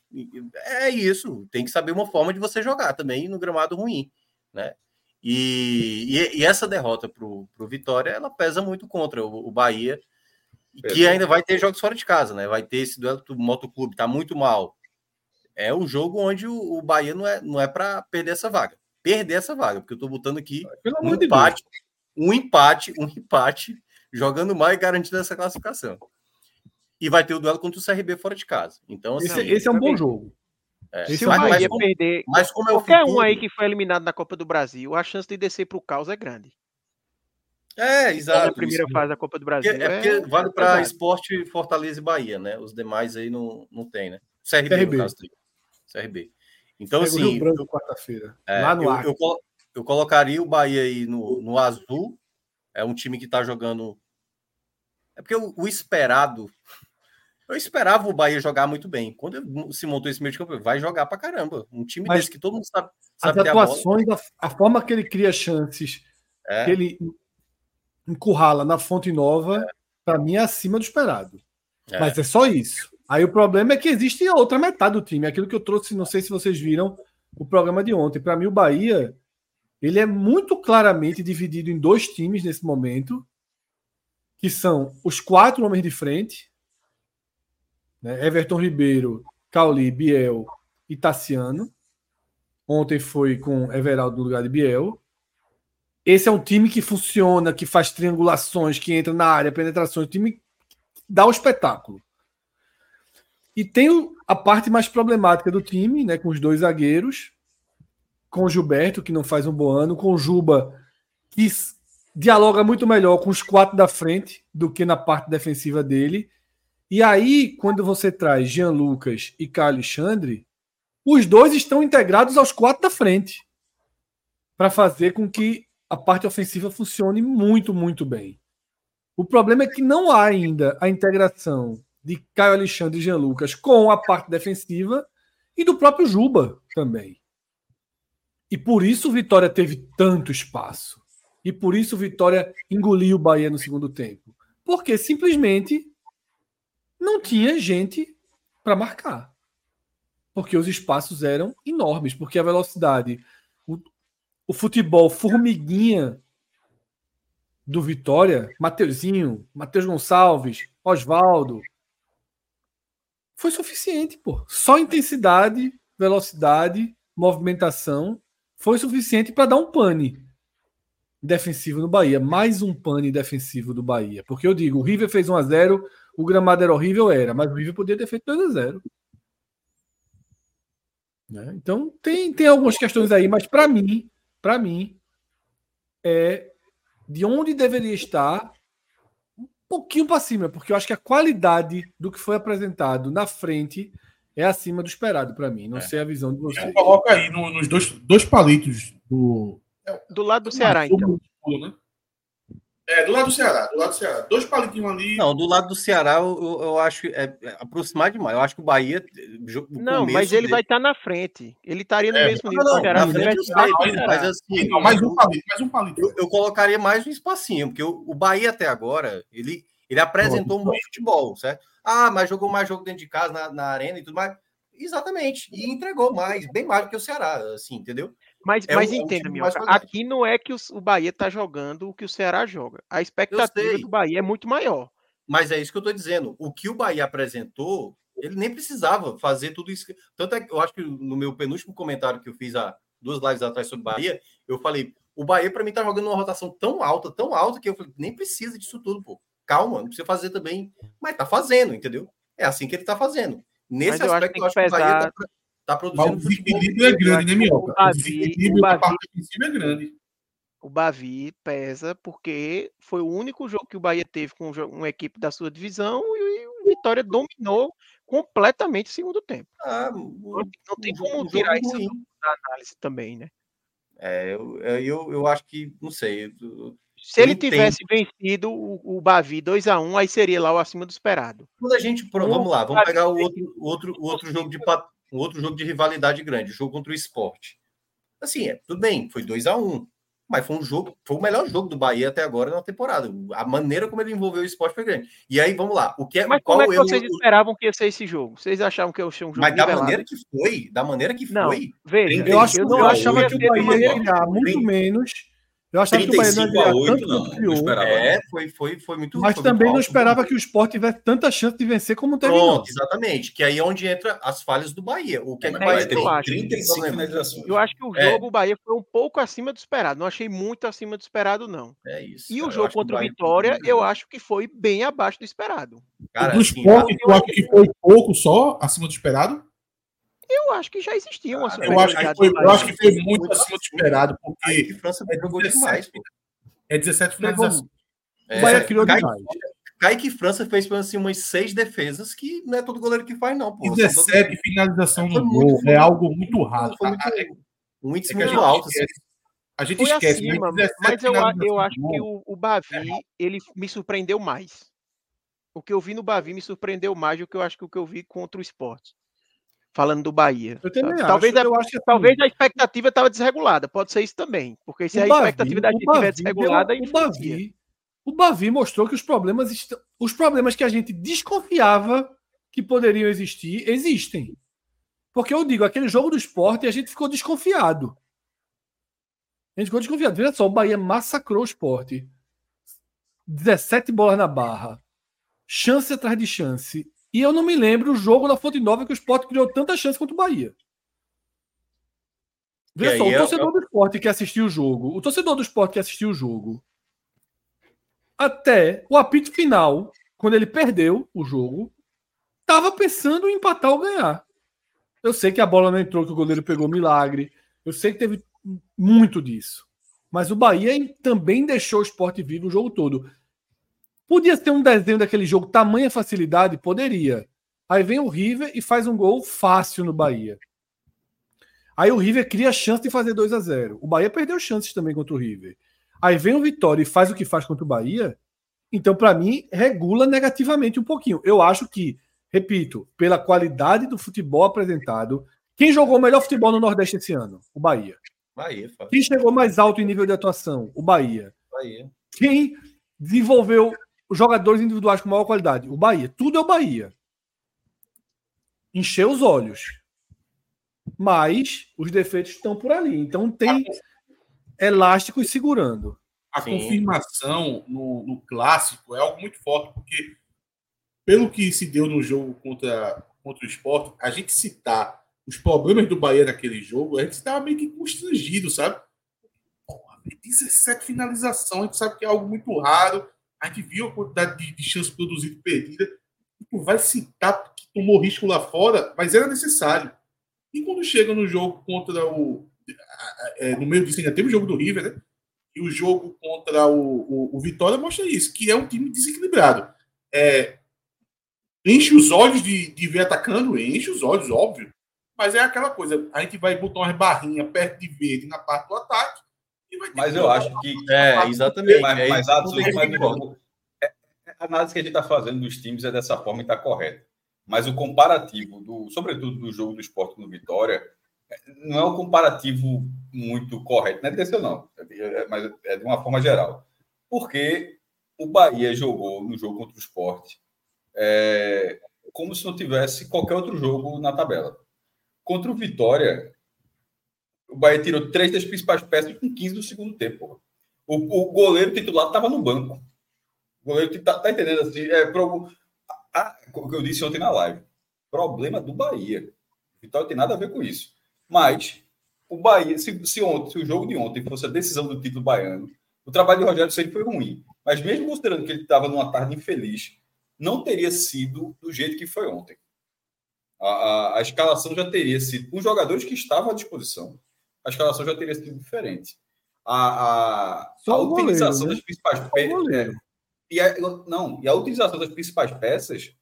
é isso. Tem que saber uma forma de você jogar também no gramado ruim, né? E, e, e essa derrota para o Vitória, ela pesa muito contra o, o Bahia, que ainda vai ter jogos fora de casa, né? Vai ter esse duelo do Motoclube, tá muito mal. É um jogo onde o, o Bahia não é, não é para perder essa vaga. Perder essa vaga, porque eu tô botando aqui um empate, um empate, um empate, jogando mal e garantindo essa classificação e vai ter o duelo contra o CRB fora de casa. Então, assim, esse, esse é um bom jogo. É. Se o Bahia perder mas como é qualquer futuro... um aí que foi eliminado na Copa do Brasil, a chance de descer para o caos é grande. É, exato. Na primeira isso. fase da Copa do Brasil. Porque, é, porque é vale para esporte, Fortaleza e Bahia, né? Os demais aí não, não tem, né? CRB, CRB. no caso. CRB. Então, Pego assim. Branco quarta-feira. É, lá no eu. Eu, eu, colocaria o Bahia aí no, no azul. É um time que está jogando. É porque o, o esperado eu esperava o Bahia jogar muito bem. Quando se montou esse meio de campo, vai jogar pra caramba. Um time Mas desse que todo mundo sabe. sabe as atuações, a, a, forma que ele cria chances, é. que ele encurrala na fonte nova, é. para mim é acima do esperado. É. Mas é só isso. Aí o problema é que existe a outra metade do time. Aquilo que eu trouxe, não sei se vocês viram o programa de ontem. Para mim, o Bahia ele é muito claramente dividido em dois times nesse momento, que são os quatro homens de frente né? Everton Ribeiro, Cauli, Biel e Tassiano. Ontem foi com Everaldo no lugar de Biel. Esse é um time que funciona, que faz triangulações, que entra na área, penetrações, o time dá o espetáculo. E tem a parte mais problemática do time, né, com os dois zagueiros, com o Gilberto, que não faz um bom ano, com o Juba, que dialoga muito melhor com os quatro da frente do que na parte defensiva dele. E aí, quando você traz Jean Lucas e Caio Alexandre, os dois estão integrados aos quatro da frente para fazer com que a parte ofensiva funcione muito, muito bem. O problema é que não há ainda a integração de Caio Alexandre e Jean Lucas com a parte defensiva e do próprio Juba também. E por isso Vitória teve tanto espaço. E por isso Vitória engoliu o Bahia no segundo tempo. Porque simplesmente não tinha gente para marcar. Porque os espaços eram enormes, porque a velocidade, o, o futebol formiguinha do Vitória, Mateuzinho, Matheus Gonçalves, Oswaldo, foi suficiente, pô. Só intensidade velocidade, movimentação, foi suficiente para dar um pane defensivo no Bahia. Mais um pane defensivo do Bahia. Porque eu digo, o River fez 1 a 0 o gramado era horrível, era, mas o River podia ter feito 2 a 0 né? Então tem, tem algumas questões aí, mas para mim, para mim, é de onde deveria estar pouquinho para cima, porque eu acho que a qualidade do que foi apresentado na frente é acima do esperado para mim. Não é. sei a visão de você. Coloca aí no, nos dois, dois palitos do. Do lado do Ceará, então. Né? É, do lado do Ceará, do lado do Ceará. Dois palitinhos ali. Não, do lado do Ceará eu, eu acho é, é aproximar demais. Eu acho que o Bahia. O não, mas ele dele... vai estar tá na frente. Ele estaria no é, mesmo nível do Ceará. mas, assim, não, mais um palito, mais um palito. Eu, eu, colocaria mais um espacinho, porque o, o Bahia até agora, ele, ele apresentou um bom futebol, certo? Ah, mas jogou mais jogo dentro de casa, na, na arena e tudo mais. Exatamente. E entregou mais, bem mais do que o Ceará, assim, entendeu? Mas, é mas um, entenda, meu, aqui não é que o, o Bahia está jogando o que o Ceará joga. A expectativa do Bahia é muito maior. Mas é isso que eu estou dizendo. O que o Bahia apresentou, ele nem precisava fazer tudo isso. Tanto é que eu acho que no meu penúltimo comentário que eu fiz há duas lives atrás sobre o Bahia, eu falei: o Bahia, para mim, está jogando uma rotação tão alta, tão alta, que eu falei: nem precisa disso tudo, pô. Calma, não precisa fazer também. Mas tá fazendo, entendeu? É assim que ele está fazendo. Nesse Mas aspecto, eu acho que, eu acho que o Bahia tá, Tá produzindo. Mas o desequilíbrio é grande, né, Minhoca? O, desequilíbrio da parte é grande. O Bavi pesa porque foi o único jogo que o Bahia teve com uma equipe da sua divisão e o Vitória dominou completamente o segundo tempo. Ah, não, não tem como tirar isso da análise também, né? É, eu, eu, eu acho que, não sei. Eu, se ele tivesse vencido o, o Bavi 2 a 1 aí seria lá o acima do esperado. Quando a gente. Vamos lá, vamos pegar o outro, outro, outro jogo de, um outro jogo de rivalidade grande, jogo contra o esporte. Assim, é, tudo bem, foi 2 a 1 um, mas foi um jogo, foi o melhor jogo do Bahia até agora na temporada. A maneira como ele envolveu o esporte foi grande. E aí, vamos lá. O que é, mas qual como é que vocês eu, esperavam que ia ser esse jogo? Vocês achavam que ia ser um jogo Mas da maneira que foi, da maneira que não, foi. Veja, eu, acho, eu, eu achava que o Bahia ia ganhar muito menos eu achava que o Bahia não ia 8, tanto não, criou. Não é, foi, foi, foi muito Mas foi também muito não esperava que o Sport tivesse tanta chance de vencer como teve. Pronto, exatamente. Que aí é onde entra as falhas do Bahia. O que é que o Bahia tem? 35 finalizações. Eu acho que o é. jogo é. o Bahia foi um pouco acima do esperado. Não achei muito acima do esperado, não. É isso. E cara, o jogo contra o Vitória, eu acho que foi bem abaixo do esperado. Cara, do assim, Sport, eu acho que foi pouco só acima do esperado? Eu acho que já existia uma eu acho que foi, eu acho que foi muito acima do esperado, porque a França jogou demais. É 17 finalizações. É, Bahia criou demais. Kaique França fez assim, umas seis defesas que não é todo goleiro que faz, não. Pô. 17 finalização no gol. É algo muito raro. Foi muito, um índice muito alto. Assim. A gente foi esquece. Acima, mas eu, eu acho que o, o Bavi, ele me surpreendeu mais. O que eu vi no Bavi me surpreendeu mais do que eu acho que o que eu vi contra o esporte falando do Bahia. Eu também talvez acho. A, eu acho que, assim, talvez a expectativa estava desregulada, pode ser isso também. Porque se a Bavi, expectativa da gente estiver desregulada, o Bavi, o Bavi mostrou que os problemas, os problemas que a gente desconfiava que poderiam existir, existem. Porque eu digo, aquele jogo do esporte, a gente ficou desconfiado. A gente ficou desconfiado. Veja só, o Bahia massacrou o esporte. 17 bolas na barra. Chance atrás de chance. E eu não me lembro o jogo da Fonte Nova que o Sport criou tanta chance quanto o Bahia. Veja só, o é torcedor do esporte que assistiu o jogo, o torcedor do esporte que assistiu o jogo, até o apito final, quando ele perdeu o jogo, estava pensando em empatar ou ganhar. Eu sei que a bola não entrou, que o goleiro pegou milagre. Eu sei que teve muito disso. Mas o Bahia também deixou o esporte vivo o jogo todo. Podia ter um desenho daquele jogo, tamanha facilidade? Poderia. Aí vem o River e faz um gol fácil no Bahia. Aí o River cria a chance de fazer 2 a 0 O Bahia perdeu chances também contra o River. Aí vem o Vitória e faz o que faz contra o Bahia. Então, para mim, regula negativamente um pouquinho. Eu acho que, repito, pela qualidade do futebol apresentado, quem jogou o melhor futebol no Nordeste esse ano? O Bahia. Bahia. Quem chegou mais alto em nível de atuação? O Bahia. Bahia. Quem desenvolveu jogadores individuais com maior qualidade. O Bahia. Tudo é o Bahia. Encher os olhos. Mas os defeitos estão por ali. Então tem elásticos segurando. A Sim. confirmação no, no, clássico é algo muito forte, porque pelo que se deu no jogo contra, contra o esporte, a gente citar os problemas do Bahia naquele jogo, a gente estava meio que constrangido, sabe? Porra, 17 finalizações, a gente sabe que é algo muito raro. A gente viu a quantidade de, de chances produzidas e perdidas. Tu vai citar que tomou risco lá fora, mas era necessário. E quando chega no jogo contra o. É, no meio disso ainda teve o jogo do River, né? E o jogo contra o, o, o Vitória mostra isso, que é um time desequilibrado. É, enche os olhos de, de ver atacando, enche os olhos, óbvio. Mas é aquela coisa, a gente vai botar umas barrinhas perto de verde na parte do ataque. Mas eu acho que. É, exatamente. Mas, é mas, mas é, a análise que a gente está fazendo dos times é dessa forma e está correta. Mas o comparativo, do, sobretudo do jogo do esporte no Vitória, não é um comparativo muito correto, não é desse não, é, mas é de uma forma geral. Porque o Bahia jogou no jogo contra o esporte é, como se não tivesse qualquer outro jogo na tabela. Contra o Vitória, o Bahia tirou três das principais peças com 15 do segundo tempo. O, o goleiro titular estava no banco. O goleiro tá, tá entendendo assim? É, pro, a, o que eu disse ontem na live. Problema do Bahia. O Vitória tem nada a ver com isso. Mas o Bahia, se, se, ontem, se o jogo de ontem fosse a decisão do título baiano, o trabalho de Rogério sempre foi ruim. Mas mesmo considerando que ele estava numa tarde infeliz, não teria sido do jeito que foi ontem. A, a, a, escalação já teria sido, com os jogadores que estavam à disposição, a escalação já teria sido diferente. A, a, a utilização goleiro, né? das principais peças. E a, não, e a utilização das principais peças,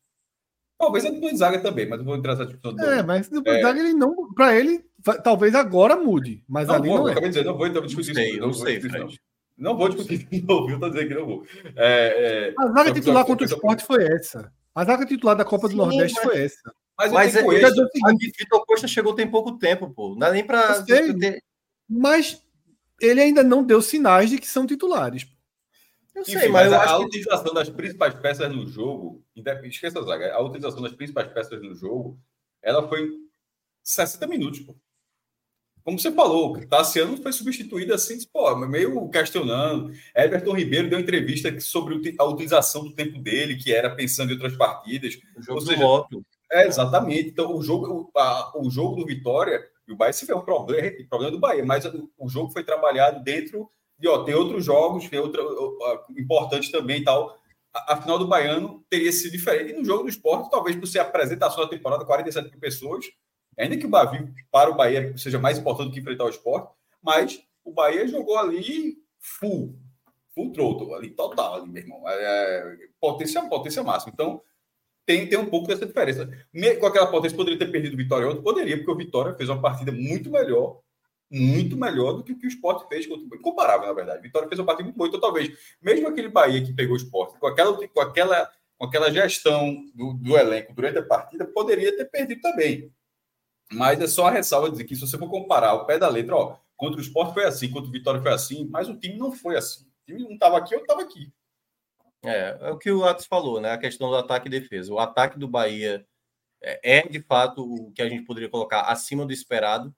talvez a do Zaga também, mas eu vou entrar nessa discussão. É, mas o é, Zaga, ele não, para ele, talvez agora mude, mas não, ali vou, não é. Acabei de dizer, não vou então discutir isso. Não, não sei, não. Não vou discutir de novo, eu estou dizendo que não vou. É, é, a zaga titular contra o esporte foi essa. A zaga titular da Copa Sim, do Nordeste mas... foi essa. Mas, mas é, a Vitor Costa chegou tem pouco tempo, pô. Não é nem para. Mas ele ainda não deu sinais de que são titulares. Eu Enfim, sei, mas, mas a, a utilização das principais peças no jogo, esqueça a zaga, a utilização das principais peças no jogo, ela foi 60 minutos, pô como você falou, o Tassiano foi substituído assim, pô, meio questionando. Everton Ribeiro deu entrevista sobre a utilização do tempo dele, que era pensando em outras partidas. O jogo Ou seja, do voto. É, exatamente. Então, o jogo, o, a, o jogo do Vitória, e o Bahia se vê um problema, o problema do Bahia, mas o, o, jogo foi trabalhado dentro de, ó, tem outros jogos, tem outra, importante também e tal. A, a, final do Baiano teria sido diferente. E no jogo do esporte, talvez por ser a apresentação da temporada, 47 mil pessoas, Ainda que o Bahia para o Bahia seja mais importante do que enfrentar o esporte, mas o Bahia jogou ali full, full throttle, ali total, ali, meu irmão. É, é, potência, potência máxima. Então, tem, tem um pouco dessa diferença. Com aquela potência, poderia ter perdido o Vitória? Poderia, porque o Vitória fez uma partida muito melhor, muito melhor do que o que o Sport fez. Incomparável, na verdade. O Vitória fez uma partida muito boa. Então, talvez, mesmo aquele Bahia que pegou o Sport, com aquela, com aquela, com aquela gestão do, do elenco durante a partida, poderia ter perdido também. Mas é só a ressalva dizer que se você for comparar o pé da letra, ó, contra o Sport foi assim, contra o Vitória foi assim, mas o time não foi assim. O time não estava aqui, eu estava aqui. É, é o que o Atos falou, né? A questão do ataque e defesa. O ataque do Bahia é, é de fato o que a gente poderia colocar acima do esperado,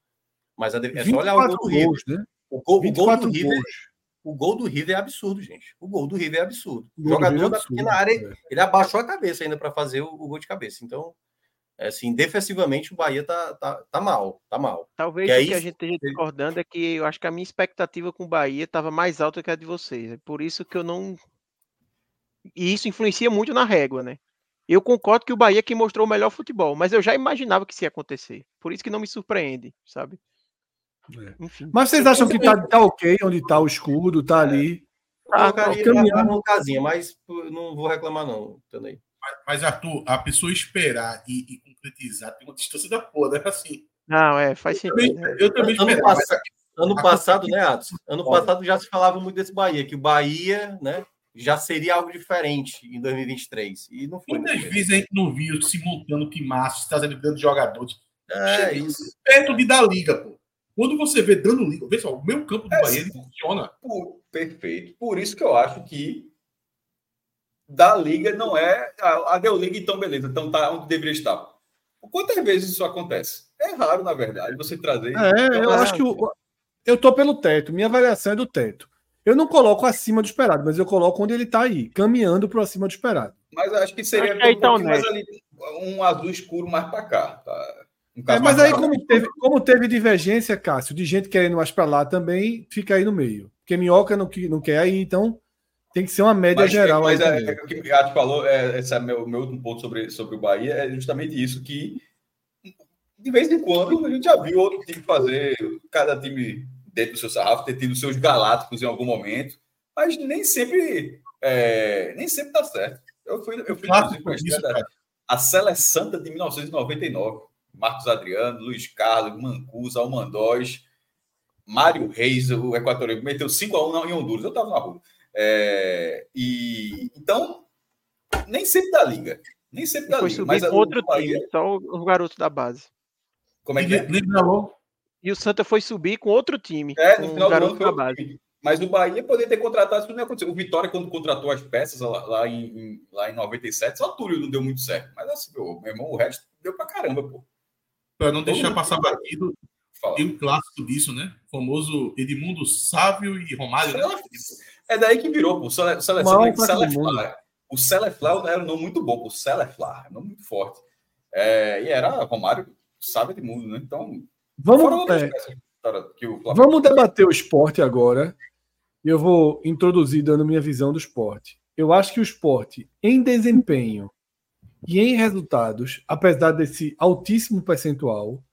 mas a, é só olhar o gol do River. né? O gol, o gol do River. O gol do River é absurdo, gente. O gol do River é absurdo. O, jogador é da pequena área, é. ele abaixou a cabeça ainda para fazer o, o, gol de cabeça. Então, é, assim, defensivamente o Bahia tá, tá, tá mal, tá mal. Talvez o que a gente esteja discordando é que eu acho que a minha expectativa com o Bahia estava mais alta que a de vocês. É por isso que eu não. E isso influencia muito na régua, né? Eu concordo que o Bahia é que mostrou o melhor futebol, mas eu já imaginava que isso ia acontecer. Por isso que não me surpreende, sabe? É. Enfim. Mas vocês acham que tá, tá ok onde tá o escudo, tá ali? Ah, tá, caminhando. casinha, mas não vou reclamar não, também. Mas, Arthur, a pessoa esperar e, e, concretizar tem uma distância da porra, né? Assim. Não, é, faz sentido. Eu também, eu também ano, pass ano passado, né, Atos? Ano passado já se falava muito desse Bahia, que o Bahia, né, já seria algo diferente em 2023. E não foi. Muitas vezes a gente não viu se montando que massa, trazendo grandes jogadores. É, isso. Perto de dar liga, pô. Quando você vê dando liga, vê só, o meu campo do é, Bahia ele funciona. Por, perfeito. Por isso que eu acho que da liga não é. A, a deu liga, então beleza, então tá onde deveria estar. Quantas vezes isso acontece? É raro, na verdade, você trazer. É, então, eu é acho que o, eu tô pelo teto, minha avaliação é do teto. Eu não coloco acima do esperado, mas eu coloco onde ele tá aí, caminhando para acima do esperado. Mas acho que seria acho que é um, mais ali, um azul escuro mais para cá. Tá? Um é, mas aí, como teve, como teve divergência, Cássio, de gente querendo mais para lá também, fica aí no meio. Porque Minhoca não, não quer aí, então tem que ser uma média mas, geral. Mas é, é, o que o Gato falou, é, esse é meu, meu último ponto sobre, sobre o Bahia, é justamente isso, que de vez em quando a gente já viu outro time fazer, cada time dentro do seu sarrafo, ter tido seus galácticos em algum momento, mas nem sempre é, nem sempre dá certo. Eu fui, eu fui claro, isso, da, a Seleção de 1999. Marcos Adriano, Luiz Carlos, Mancuso, Almandóis, Mário Reis, o equatoriano, meteu 5x1 em Honduras. Eu estava na rua. É, e, então, nem sempre da liga. Nem sempre foi liga. Mas outro time, só os garotos da base. Como é que é? E o Santa foi subir com outro time. É, no final do ano da base. Mas o Bahia poderia ter contratado, isso não aconteceu. O Vitória, quando contratou as peças lá, lá, em, lá em 97, só o Túlio não deu muito certo. Mas assim, meu, meu irmão, o resto deu pra caramba, pô. Para não deixar passar batido, tem um clássico disso, né? O famoso Edmundo Sávio e Romário. Né? É daí que virou, pô. O Celeflar. O Celeflar era um nome muito bom, pô. Celeflar, nome muito forte. É, e era Romário, Sávio Edmundo, né? Então. Vamos, é, vamos debater o esporte agora. Eu vou introduzir dando minha visão do esporte. Eu acho que o esporte, em desempenho e em resultados, apesar desse altíssimo percentual,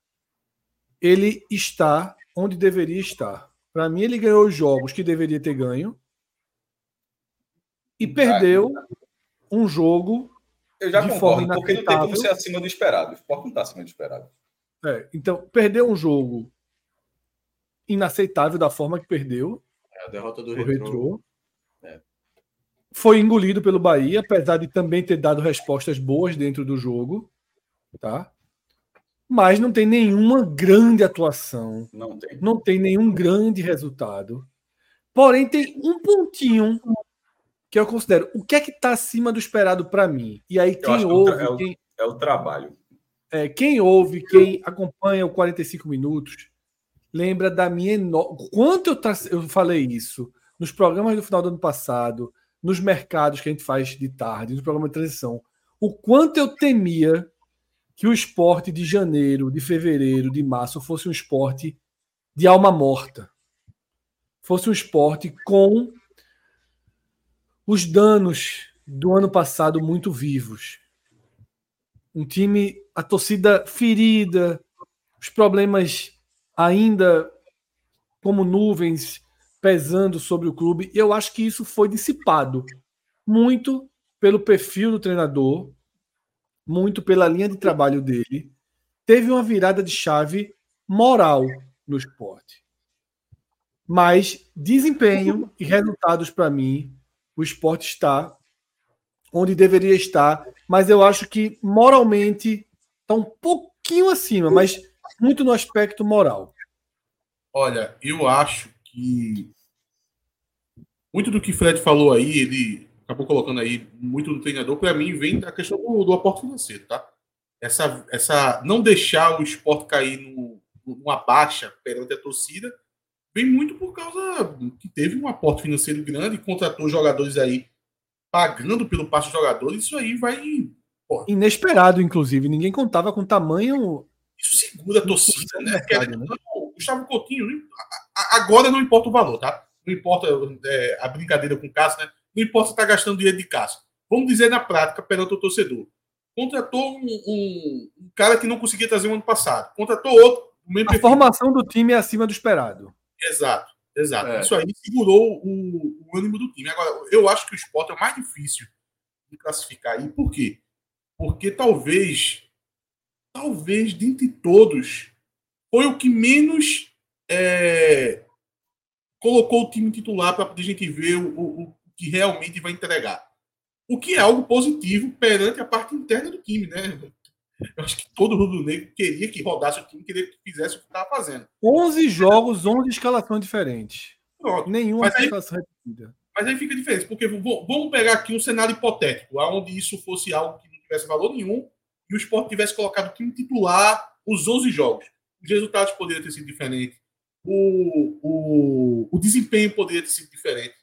ele está onde deveria estar. Para mim, ele ganhou os jogos que deveria ter ganho e perdeu um jogo eu já de concordo, forma porque não tem como ser acima do esperado. O esporte não está acima do esperado. É, então, perdeu um jogo inaceitável da forma que perdeu. É a derrota do retrô. É. Foi engolido pelo Bahia, apesar de também ter dado respostas boas dentro do jogo. Tá? Mas não tem nenhuma grande atuação. Não tem. Não tem nenhum grande resultado. Porém, tem um pontinho que eu considero o que é que está acima do esperado para mim. E aí, quem é ouve. É o, quem, é o trabalho. É, quem ouve, quem acompanha o 45 minutos, lembra da minha enorme. Quanto eu, tra... eu falei isso nos programas do final do ano passado, nos mercados que a gente faz de tarde, no programa de transição, o quanto eu temia que o esporte de janeiro, de fevereiro, de março fosse um esporte de alma morta. Fosse um esporte com os danos do ano passado muito vivos. Um time, a torcida ferida, os problemas ainda como nuvens pesando sobre o clube. Eu acho que isso foi dissipado muito pelo perfil do treinador, muito pela linha de trabalho dele. Teve uma virada de chave moral no esporte. Mas desempenho e resultados para mim o esporte está onde deveria estar, mas eu acho que moralmente está um pouquinho acima, mas muito no aspecto moral. Olha, eu acho que muito do que Fred falou aí, ele acabou colocando aí muito do treinador, para mim vem da questão do, do aporte financeiro, tá? Essa, essa não deixar o esporte cair no, numa baixa perante a torcida vem muito por causa que teve um aporte financeiro grande, contratou jogadores aí pagando pelo passo de jogadores, isso aí vai. Pô. Inesperado, inclusive. Ninguém contava com tamanho. Isso segura a torcida, né? Mercado, né? Gustavo Coutinho, agora não importa o valor, tá? Não importa é, a brincadeira com o Cássio, né? Não importa se está gastando dinheiro de Cássio. Vamos dizer na prática, perante o torcedor. Contratou um, um, um cara que não conseguia trazer o ano passado. Contratou outro. a formação do time é acima do esperado. Exato, exato. É. Isso aí segurou o, o, ânimo do time. Agora, eu acho que o esporte é o mais difícil de classificar aí. Por quê? Porque talvez, talvez, dentre todos, foi o que menos é, colocou o time titular para a gente ver o, o, o que realmente vai entregar. O que é algo positivo perante a parte interna do time, né? Eu acho que todo rubro-negro queria que rodasse o time, queria que fizesse o que estava fazendo. 11 jogos, 11 escalações diferentes. Pronto. Nenhuma mas aí, escalação repetida. Mas aí fica diferente, porque vamos pegar aqui um cenário hipotético, onde isso fosse algo que tivesse valor nenhum e o esporte tivesse colocado o time titular os 11 jogos. Os resultados poderiam ter sido diferentes. O, o, o desempenho poderia ter sido diferente.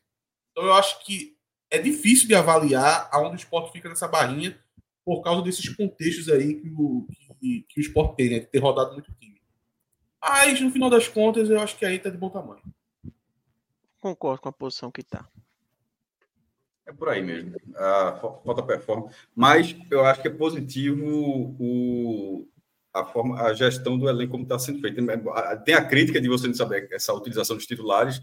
Então eu acho que é difícil de avaliar aonde o esporte fica nessa barrinha por causa desses contextos aí que, o, que, que o Sport tem, né? De ter rodado muito time. Mas, no final das contas, eu acho que aí tá de bom tamanho. Concordo com a posição que tá. É por aí mesmo. A falta performance. Mas eu acho que é positivo o, a, forma, a gestão do elenco como está sendo feita. Tem a crítica de você não saber essa utilização dos titulares,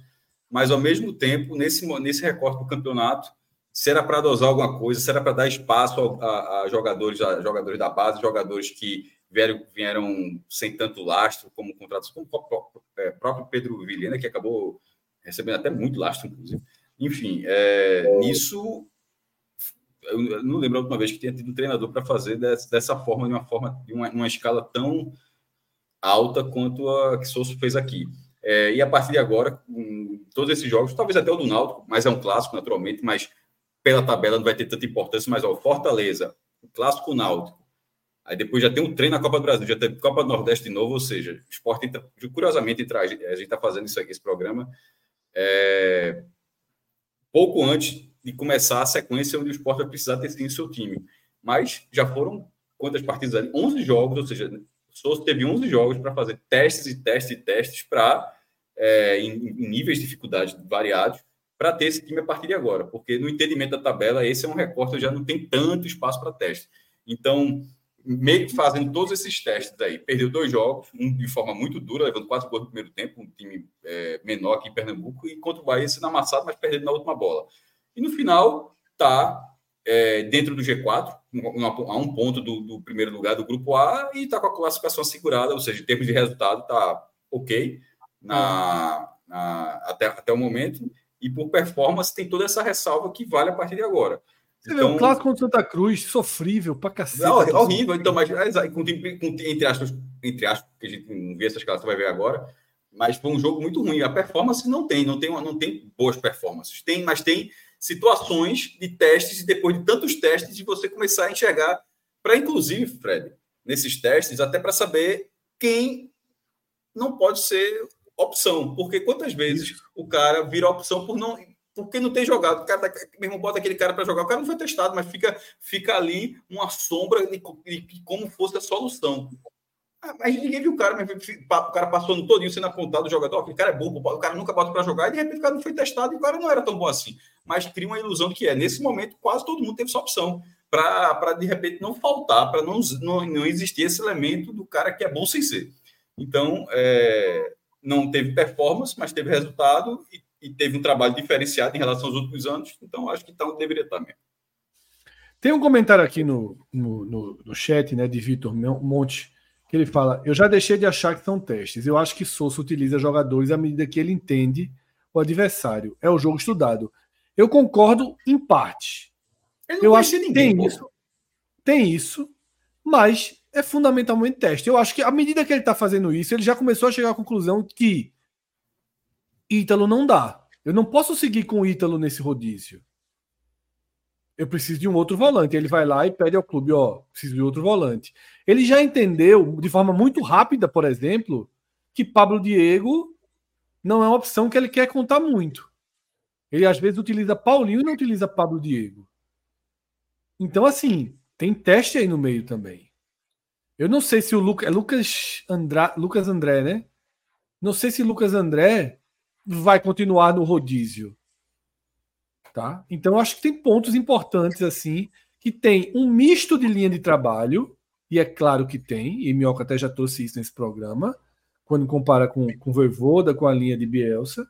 mas ao mesmo tempo, nesse, nesse recorte do campeonato, será para dosar alguma coisa, será para dar espaço a, a, jogadores, a jogadores da base, jogadores que vieram, vieram sem tanto lastro, como contratos, como o é, próprio Pedro Vilhena, que acabou recebendo até muito lastro, inclusive. Enfim, é, nisso eu não lembro a última vez que tinha tido treinador para fazer dessa, forma, de uma forma, de uma, uma, escala tão alta quanto a que Souza fez aqui. É, e a partir de agora, todos esses jogos, talvez até o do Náutico, mas é um clássico naturalmente, mas pela tabela não vai ter tanta importância, mas ó, Fortaleza, o clássico Náutico, aí depois já tem um treino na Copa do Brasil, já tem Copa do Nordeste de novo, ou seja, o esporte, curiosamente, a gente está fazendo isso aqui, esse programa, é, pouco antes de começar a sequência onde o esporte vai precisar ter sim seu time. Mas já foram quantas partidas ali? 11 jogos, ou seja, Souza teve 11 jogos para fazer testes e testes e testes para, é, em, em, níveis de dificuldade variados, para ter esse time a partir de agora. Porque no entendimento da tabela, esse é um recorte, já não tem tanto espaço para teste. Então, meio que fazendo todos esses testes aí, perdeu dois jogos, um de forma muito dura, levando quatro gols no primeiro tempo, um time é, menor aqui em Pernambuco, e contra o Bahia sendo amassado, mas perdendo na última bola. E no final, está é, dentro do G4, a um ponto do, do, primeiro lugar do grupo A, e está com a classificação assegurada, ou seja, em termos de resultado, está ok na, na, até, até o momento. E por performance, tem toda essa ressalva que vale a partir de agora. Você então, vê, o clássico contra Santa Cruz, sofrível pra cacete. Não, é horrível, então, mas com, com, entre aspas, entre aspas, que a gente não vê essas você vai ver agora, mas foi um jogo muito ruim. A performance não tem, não tem, não tem boas performances. Tem, mas tem situações de testes e depois de tantos testes de você começar a enxergar para inclusive, Fred, nesses testes até para saber quem não pode ser opção, porque quantas vezes o cara vira opção por não porque não tem jogado. O cara tá, mesmo bota aquele cara para jogar, o cara não foi testado, mas fica fica ali uma sombra de, de, como fosse a solução. Ah, mas ninguém viu o cara, mas o cara passou no todinho sendo apontado o jogador, aquele cara é bom, o cara nunca bota para jogar, e de repente o cara não foi testado e o cara não era tão bom assim. Mas cria uma ilusão que é. Nesse momento, quase todo mundo teve essa opção para de repente não faltar, para não, não, não existir esse elemento do cara que é bom sem ser. Então, é, não teve performance, mas teve resultado e, e, teve um trabalho diferenciado em relação aos últimos anos. Então, acho que tá, deveria estar mesmo. Tem um comentário aqui no, no, no, no chat né, de Vitor Monte que ele fala: Eu já deixei de achar que são testes. Eu acho que Souza utiliza jogadores à medida que ele entende o adversário. É o jogo estudado. Eu concordo em parte. Eu acho que ninguém, tem isso. Tem isso, mas é fundamentalmente teste. Eu acho que à medida que ele está fazendo isso, ele já começou a chegar à conclusão que Ítalo não dá. Eu não posso seguir com o Ítalo nesse rodízio eu preciso de um outro volante. Ele vai lá e pede ao clube, ó, preciso de outro volante. Ele já entendeu de forma muito rápida, por exemplo, que Pablo Diego não é uma opção que ele quer contar muito. Ele às vezes utiliza Paulinho e não utiliza Pablo Diego. Então, assim, tem teste aí no meio também. Eu não sei se o Lucas. É Lucas, André, Lucas André, né? Não sei se Lucas André vai continuar no rodízio. Tá? Então, acho que tem pontos importantes assim, que tem um misto de linha de trabalho, e é claro que tem, e Minhoca até já trouxe isso nesse programa, quando compara com, com Voivoda, com a linha de Bielsa.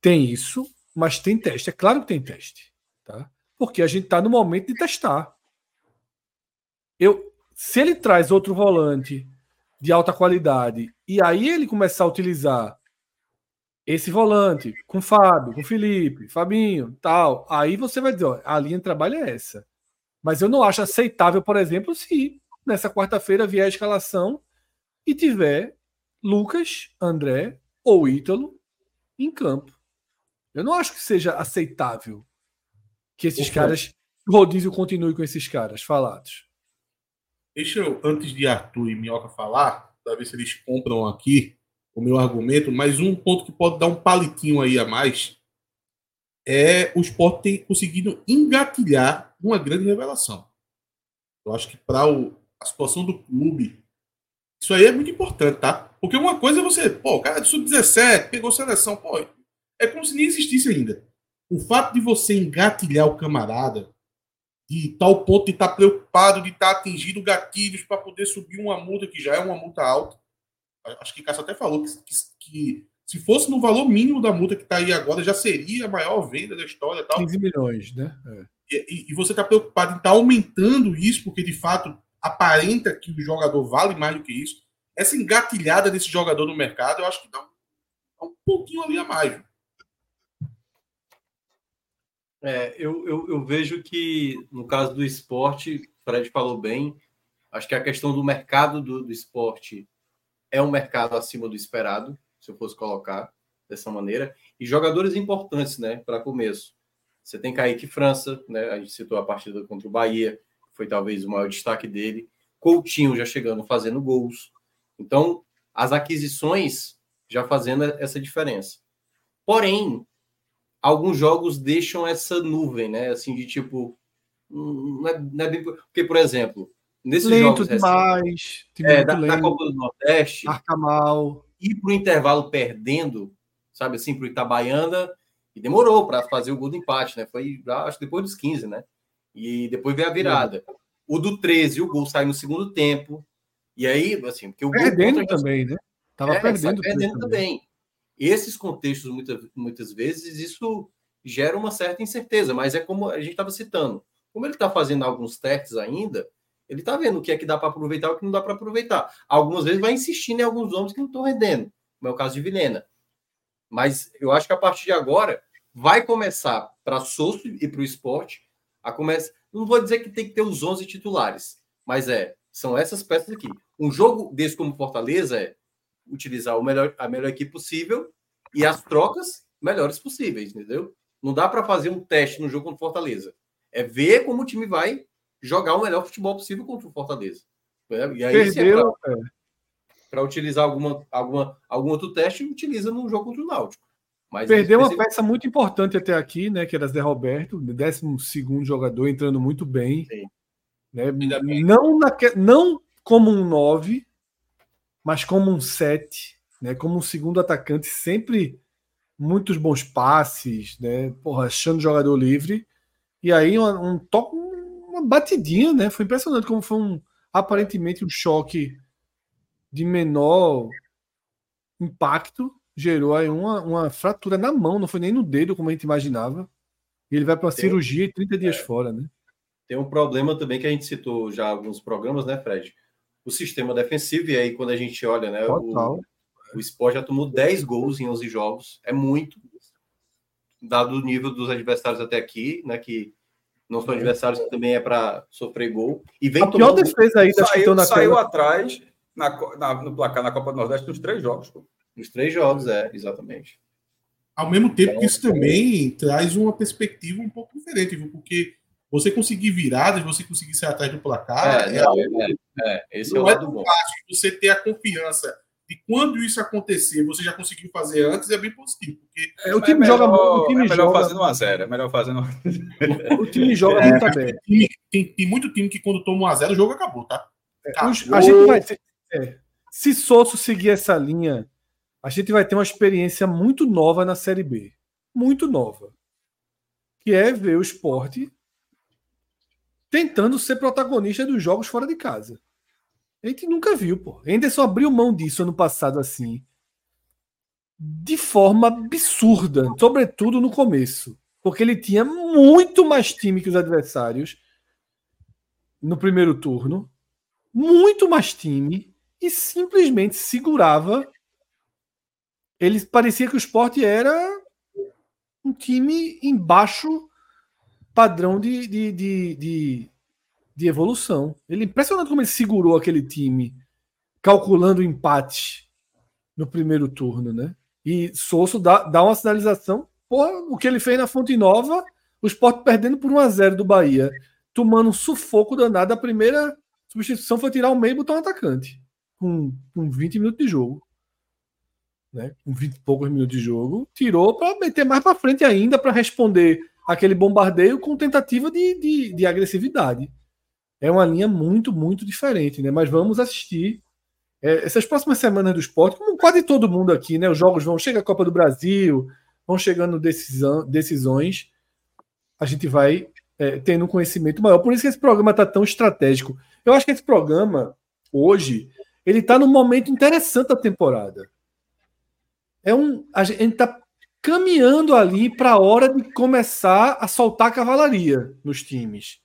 Tem isso, mas tem teste. É claro que tem teste. Tá? Porque a gente está no momento de testar. Eu, se ele traz outro volante de alta qualidade e aí ele começar a utilizar esse volante, com Fábio, com Felipe, Fabinho, tal. Aí você vai dizer, ó, a linha de trabalho é essa. Mas eu não acho aceitável, por exemplo, se nessa quarta-feira vier a escalação e tiver Lucas, André ou Ítalo em campo. Eu não acho que seja aceitável que esses caras, o rodízio continue com esses caras falados. Deixa eu, antes de Arthur e Minhoca falar, para ver se eles compram aqui, o meu argumento, mas um ponto que pode dar um palitinho aí a mais é o esporte ter conseguido engatilhar uma grande revelação. Eu acho que para a situação do clube. Isso aí é muito importante, tá? Porque uma coisa é você, pô, o cara é do sub-17, pegou seleção, pô, é como se nem existisse ainda. O fato de você engatilhar o camarada de tal ponto de estar tá preocupado, de estar tá atingindo gatilhos para poder subir uma multa que já é uma multa alta. Acho que Cássio até falou que, que, que, se fosse no valor mínimo da multa que está aí agora, já seria a maior venda da história. Tal. 15 milhões, né? É. E, e, você está preocupado em estar tá aumentando isso, porque de fato aparenta que o jogador vale mais do que isso. Essa engatilhada desse jogador no mercado, eu acho que dá um, um pouquinho ali a mais. É, eu, eu, eu, vejo que, no caso do esporte, o Fred falou bem, acho que a questão do mercado do, do esporte é um mercado acima do esperado, se eu fosse colocar dessa maneira, e jogadores importantes, né, para começo. Você tem Kaique França, né, a gente citou a partida contra o Bahia, foi talvez o maior destaque dele. Coutinho já chegando fazendo gols. Então, as aquisições já fazendo essa diferença. Porém, alguns jogos deixam essa nuvem, né? Assim, de tipo. Não é, não é bem... Porque, por exemplo, nesses lento jogos. demais. É, da, da, Copa do Nordeste. Marca mal. Para o intervalo perdendo, sabe assim, para o Itabaiana. E demorou para fazer o gol do empate, né? Foi, acho depois dos 15, né? E depois veio a virada. O do 13, o gol sai no segundo tempo. E aí, assim, porque o perdendo também, né? Tava é, perdendo, perdendo também. também. Esses contextos, muitas, muitas vezes, isso gera uma certa incerteza, mas é como a gente estava citando. Como ele está fazendo alguns testes ainda, ele está vendo o que é que dá para aproveitar e o que não dá para aproveitar. Algumas vezes vai insistindo em alguns nomes que não estão rendendo, como é o caso de Vilena. Mas eu acho que a partir de agora vai começar para Souza e para o esporte a começar. Não vou dizer que tem que ter os 11 titulares, mas é são essas peças aqui. Um jogo desse como Fortaleza é utilizar o melhor, a melhor equipe possível e as trocas melhores possíveis, entendeu? Não dá para fazer um teste no jogo contra Fortaleza. É ver como o time vai jogar o melhor futebol possível contra o Fortaleza. Né? E aí, Perdeu, é para utilizar alguma, alguma, algum outro teste, utiliza no jogo contra o Náutico. Mas Perdeu uma peça muito importante até aqui, né? Que era Zé Roberto, 12 jogador, entrando muito bem. Né? Não, na, não como um 9, mas como um 7, né? Como um segundo atacante, sempre muitos bons passes, né? Porra, achando jogador livre. E aí um, um toque, uma batidinha, né? Foi impressionante como foi um aparentemente um choque de menor impacto gerou aí uma, uma fratura na mão, não foi nem no dedo como a gente imaginava. E ele vai para uma Tem, cirurgia e 30 dias é, fora, né? Tem um problema também que a gente citou já alguns programas, né, Fred? o sistema defensivo, e aí quando a gente olha, né, o, o Sport já tomou 10 gols em 11 jogos, é muito, dado o nível dos adversários até aqui, né, que não são é. adversários que também é para sofrer gol. E vem a pior defesa aí da saiu, na saiu atrás na, na, no placar na Copa do Nordeste nos três jogos. Pô. Nos três jogos, é, exatamente. Ao mesmo tempo que isso também traz uma perspectiva um pouco diferente, porque você conseguir viradas, você conseguir sair atrás do placar. É, é, não, é, é, esse é o lado é bom. Fácil você ter a confiança de quando isso acontecer, você já conseguiu fazer antes, é bem positivo. Porque é, o time joga muito. O time é melhor joga... fazendo 1x0. É melhor fazendo. o time joga muito é, bem. Tem, tem, tem, muito time que quando toma 1x0, o jogo acabou, tá? acabou. A gente vai ter, se Sosso seguir essa linha, a gente vai ter uma experiência muito nova na Série B. Muito nova. Que é ver o esporte tentando ser protagonista dos jogos fora de casa. A gente nunca viu, pô. Henderson abriu mão disso ano passado assim. De forma absurda, sobretudo no começo. Porque ele tinha muito mais time que os adversários no primeiro turno. Muito mais time. E simplesmente segurava. Ele parecia que o esporte era um time embaixo padrão de, de, de, de, de evolução. Ele é impressionante como ele segurou aquele time, calculando o empate no primeiro turno, né? E Souza dá, dá uma sinalização. Porra, o que ele fez na Fonte Nova, o Sport perdendo por 1x0 do Bahia, tomando um sufoco danado. A primeira substituição foi tirar o meio e botar um atacante. Com, com 20 minutos de jogo. Né? Com 20 e poucos minutos de jogo. Tirou para meter mais para frente ainda, para responder aquele bombardeio com tentativa de, de, de agressividade. É uma linha muito, muito diferente, né? Mas vamos assistir é, essas próximas semanas do esporte, como quase todo mundo aqui, né? Os jogos vão chegar a Copa do Brasil, vão chegando decisão, decisões, a gente vai é, tendo um conhecimento maior. Por isso que esse programa está tão estratégico. Eu acho que esse programa, hoje, ele está num momento interessante da temporada. É um, a gente está caminhando ali para a hora de começar a soltar a cavalaria nos times.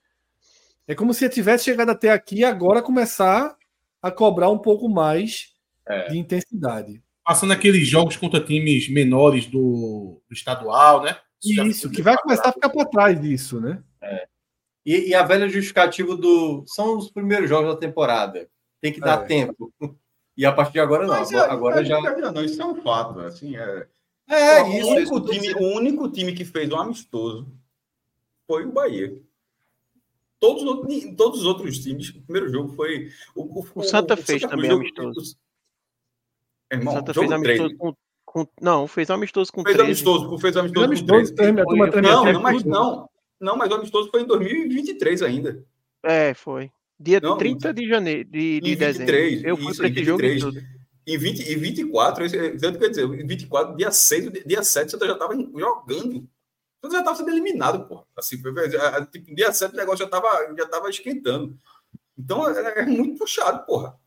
É como se tivesse chegado até aqui e agora começar a cobrar um pouco mais é. de intensidade. Passando aqueles jogos contra times menores do, do estadual, né? Isso, que vai começar a ficar para trás disso, né? É. E, e, a velha justificativa do. São os primeiros jogos da temporada. Tem que dar é. tempo. E a partir de agora, não. Mas, é, agora já. Não, isso é um fato. Assim, é, é, o isso. Único time, o único time que fez um amistoso foi o Bahia. Todos, todos os outros times, o primeiro jogo foi. O, o, o Santa o, fez Santa também amistoso. O, irmão, Santa fez amistoso com, com, Não, fez amistoso com fez 13. Amistoso, fez amistoso, fez amistoso com 13. Foi, foi, não, não, mas não. Não, mas o amistoso foi em 2023 ainda. É, foi. Dia não, 30 de janeiro, de, de 23, dezembro. Eu fui para esse jogo e tudo. Em, 20, em 24, tanto quer dizer, em 24, dia 6, dia 7, você já estava jogando. Você já estava sendo eliminado, pô. Assim, tipo, dia 7 o negócio já estava já tava esquentando. Então é, é, muito puxado, porra.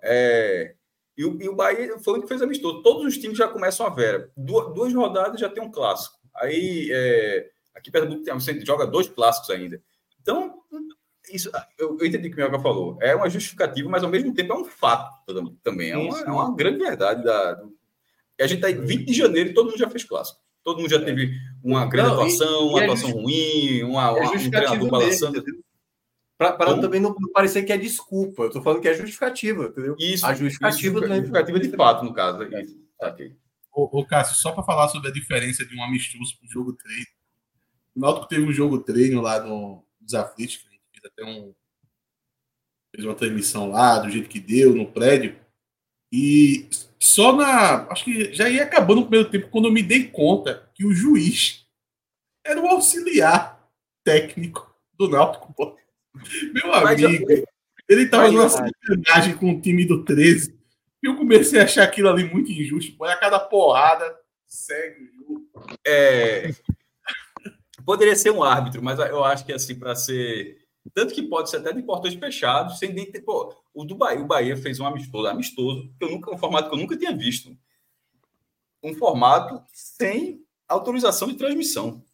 É, e, o, e o Bahia foi o que fez amistoso. Todos os times já começam a vera. Duas, duas rodadas já tem um clássico. Aí, é, aqui Pernambuco você joga dois clássicos ainda. Então, isso, eu, eu entendi o que o Mioca falou. É uma justificativa, mas ao mesmo tempo é um fato também. É uma, é uma grande verdade. Da, a gente está em 20 de janeiro e todo mundo já fez clássico. Todo mundo já é. teve uma grande não, atuação, e, uma e atuação ruim, uma, uma, um treinador balançando. Para também não parecer que é desculpa. Eu estou falando que é justificativa, entendeu? Isso. A justificativa, isso, justificativa de fato, no caso. É isso. Okay. Ô, ô, Cássio, só para falar sobre a diferença de um amistoso para um jogo treino. O Náutico teve um jogo treino lá no Desafio, fez até um. Fez uma transmissão lá, do jeito que deu, no prédio. E só na. Acho que já ia acabando o primeiro tempo quando eu me dei conta que o juiz era o auxiliar técnico do Náutico. Pô. Meu amigo, ele tava numa sacanagem com o time do 13. E eu comecei a achar aquilo ali muito injusto. Põe a cada porrada, segue o jogo. É... Poderia ser um árbitro, mas eu acho que assim, para ser tanto que pode ser até de portões fechados, sem nem ter. Pô, o do Bahia, o Bahia fez um amistoso, amistoso, que eu nunca, um formato que eu nunca tinha visto. Um formato sem autorização de transmissão.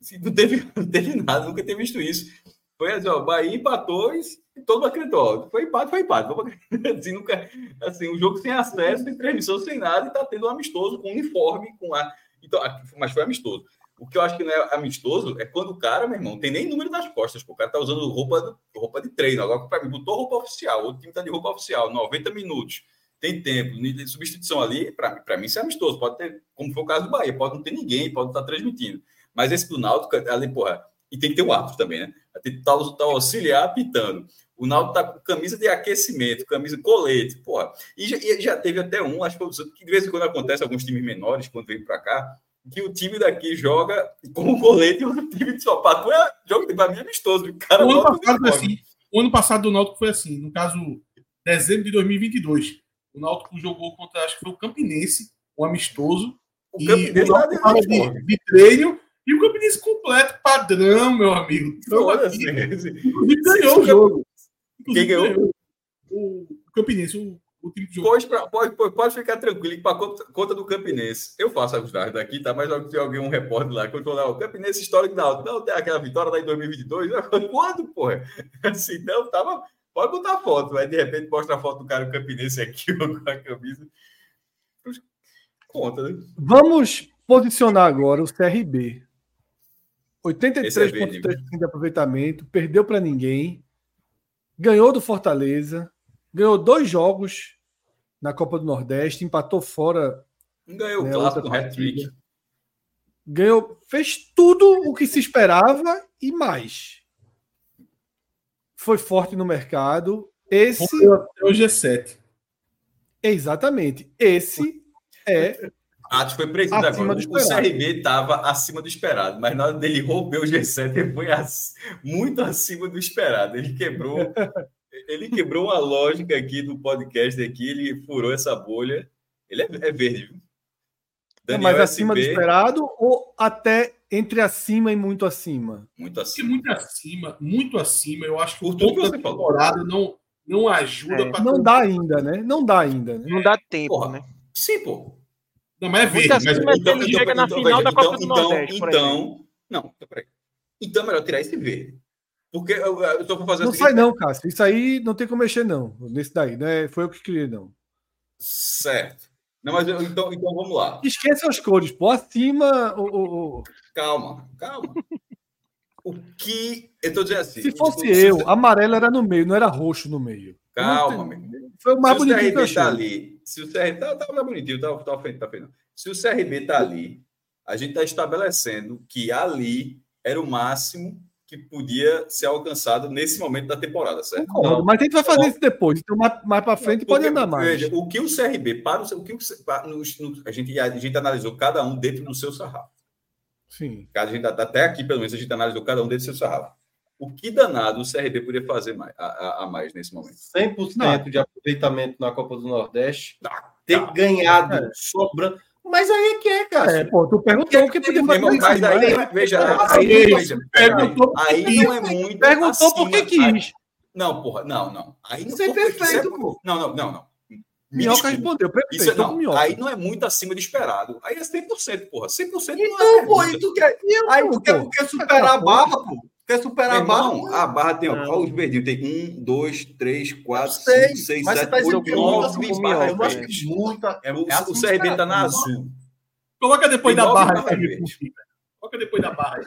Assim, não, teve, [laughs] não teve nada, nunca tinha visto isso. Foi assim, ó, Bahia empatou e todo mundo acreditou. Foi empate, foi empate. [laughs] Assim, nunca, assim, um jogo sem acesso, sem transmissão, sem nada, e tá tendo um amistoso com uniforme, com a. Então, mas foi amistoso. O que eu acho que não é amistoso é quando o cara, meu irmão, tem nem número nas costas. Pô. O cara tá usando roupa, roupa de treino. Agora, para mim, botou roupa oficial. O time tá de roupa oficial, 90 minutos. Tem tempo, substituição ali, para mim, isso é amistoso. Pode ter, como foi o caso do Bahia, pode não ter ninguém, pode estar tá transmitindo. Mas esse do Náutico, ali, porra, e tem que ter o árbitro também, né? Tem que estar tá, tá, auxiliar apitando. O Náutico tá com camisa de aquecimento, camisa colete, porra. E já, e já teve até um, acho que de vez em quando acontece alguns times menores, quando vem para cá, que o time daqui joga com colete e o time de sapato é jogo para mim amistoso. Cara, o, ano passado foi assim. o ano passado do Náutico foi assim. No caso, dezembro de 2022, o Náutico jogou contra, acho que foi o Campinense, um amistoso. O e Campinense o de, de, treino e o Campinense completo, padrão, meu amigo. Então, aqui, ganhou o jogo. Quem ganhou? O Campinense, o o time de jogo. Pode, pode, pode ficar tranquilo, para conta, conta do Campinense. Eu faço os dados daqui, tá? Mas tem alguém, um repórter lá, que eu falar, o Campinense histórico da Alto. Não, tem aquela vitória lá em 2022. Quando, porra? [laughs] Assim, não, tava. Pode botar foto, aí de repente mostra a foto do cara do Campinense aqui [laughs] com a camisa. Conta, né? Vamos posicionar agora o CRB. 83,3% é de aproveitamento, perdeu para ninguém, ganhou do Fortaleza, ganhou dois jogos na Copa do Nordeste, empatou fora. Ganhou né, o clássico hat-trick. Ganhou, fez tudo o que se esperava e mais. Foi forte no mercado. Esse é o G7. Exatamente. Esse é Atos foi preciso Acima agora. O. CRB estava acima do esperado, mas na hora dele romper o G7, ele foi ac- muito acima do esperado. Ele quebrou, [laughs] ele quebrou uma lógica aqui do podcast aqui, ele furou essa bolha. Ele é, é verde, viu? É mais acima do esperado ou até entre acima e muito acima? muito acima. muito acima, muito acima, eu acho que Por o tudo que ponto você da falou. temporada não, não ajuda É. para Não dá ainda, né? Não dá ainda, né? Não dá tempo, Porra, né? Sim, pô. Não, mas é Muito verde. acima, Mas, mas ele chega na final da Copa do então, Nordeste, por Então, não, então, peraí. Então é melhor tirar esse verde. Porque eu, eu tô fazer Não o sai seguinte- não, Cássio. Isso aí não tem como mexer não. Nesse daí, né? Foi eu que criei não. Certo. Não, mas eu- então, então vamos lá. Esqueça as cores, pô. Acima, o, o- o- Calma, calma. O que. Eu tô dizendo assim. se fosse o- eu, amarelo era no meio, não era roxo no meio. Calma, meu irmão. Foi o mais se o bonitinho que eu CRB tá ali, se o CRB tá, tá, tá bonitinho, tá, tá tá. Se o CRB tá ali, a gente tá estabelecendo que ali era o máximo que podia ser alcançado nesse momento da temporada, certo? Concordo, mas a gente vai fazer isso depois. Então, mais, mais pra frente pode Porque, andar mais. Veja, o que o CRB para o, o que o, pa- nos- no- a, gente, a gente analisou cada um dentro do seu sarrafo. Sim. A gente, até aqui, pelo menos, a gente analisou cada um dentro do seu sarrafo. O que danado o CRB podia fazer mais, a, a- a mais nesse momento? 100% de aproveitamento na Copa do Nordeste. Tá, Ter tá. ganhado, É. sobrando. Mas aí é que é, cara. É, pô, tu perguntou o que podia Meu fazer mas aí, mas- veja, Nossa, aí, veja, veja, perguntou aí não é muito. Perguntou por que quis. Não, porra, não, não. Aí não Isso é perfeito, é- pô. Não, não, não, não. Me Minhoca desculpa. respondeu. Perfeito. Isso é, não, minhoca. aí não é muito acima do esperado. Aí é 100%, porra. 100% não é Então, pô, e tu quer, aí tu quer superar a barra, pô. Quer superar Meu a barra? irmão, a barra tem, ó, ó, os verdinhos, tem um, dois, três, quatro, Sei, cinco, seis, sete, tá oito, é nove barras Eu acho que verdes. é. É, O, é acima o CRB tá na não. azul. Coloca depois Tem da barra. Coloca depois da barra.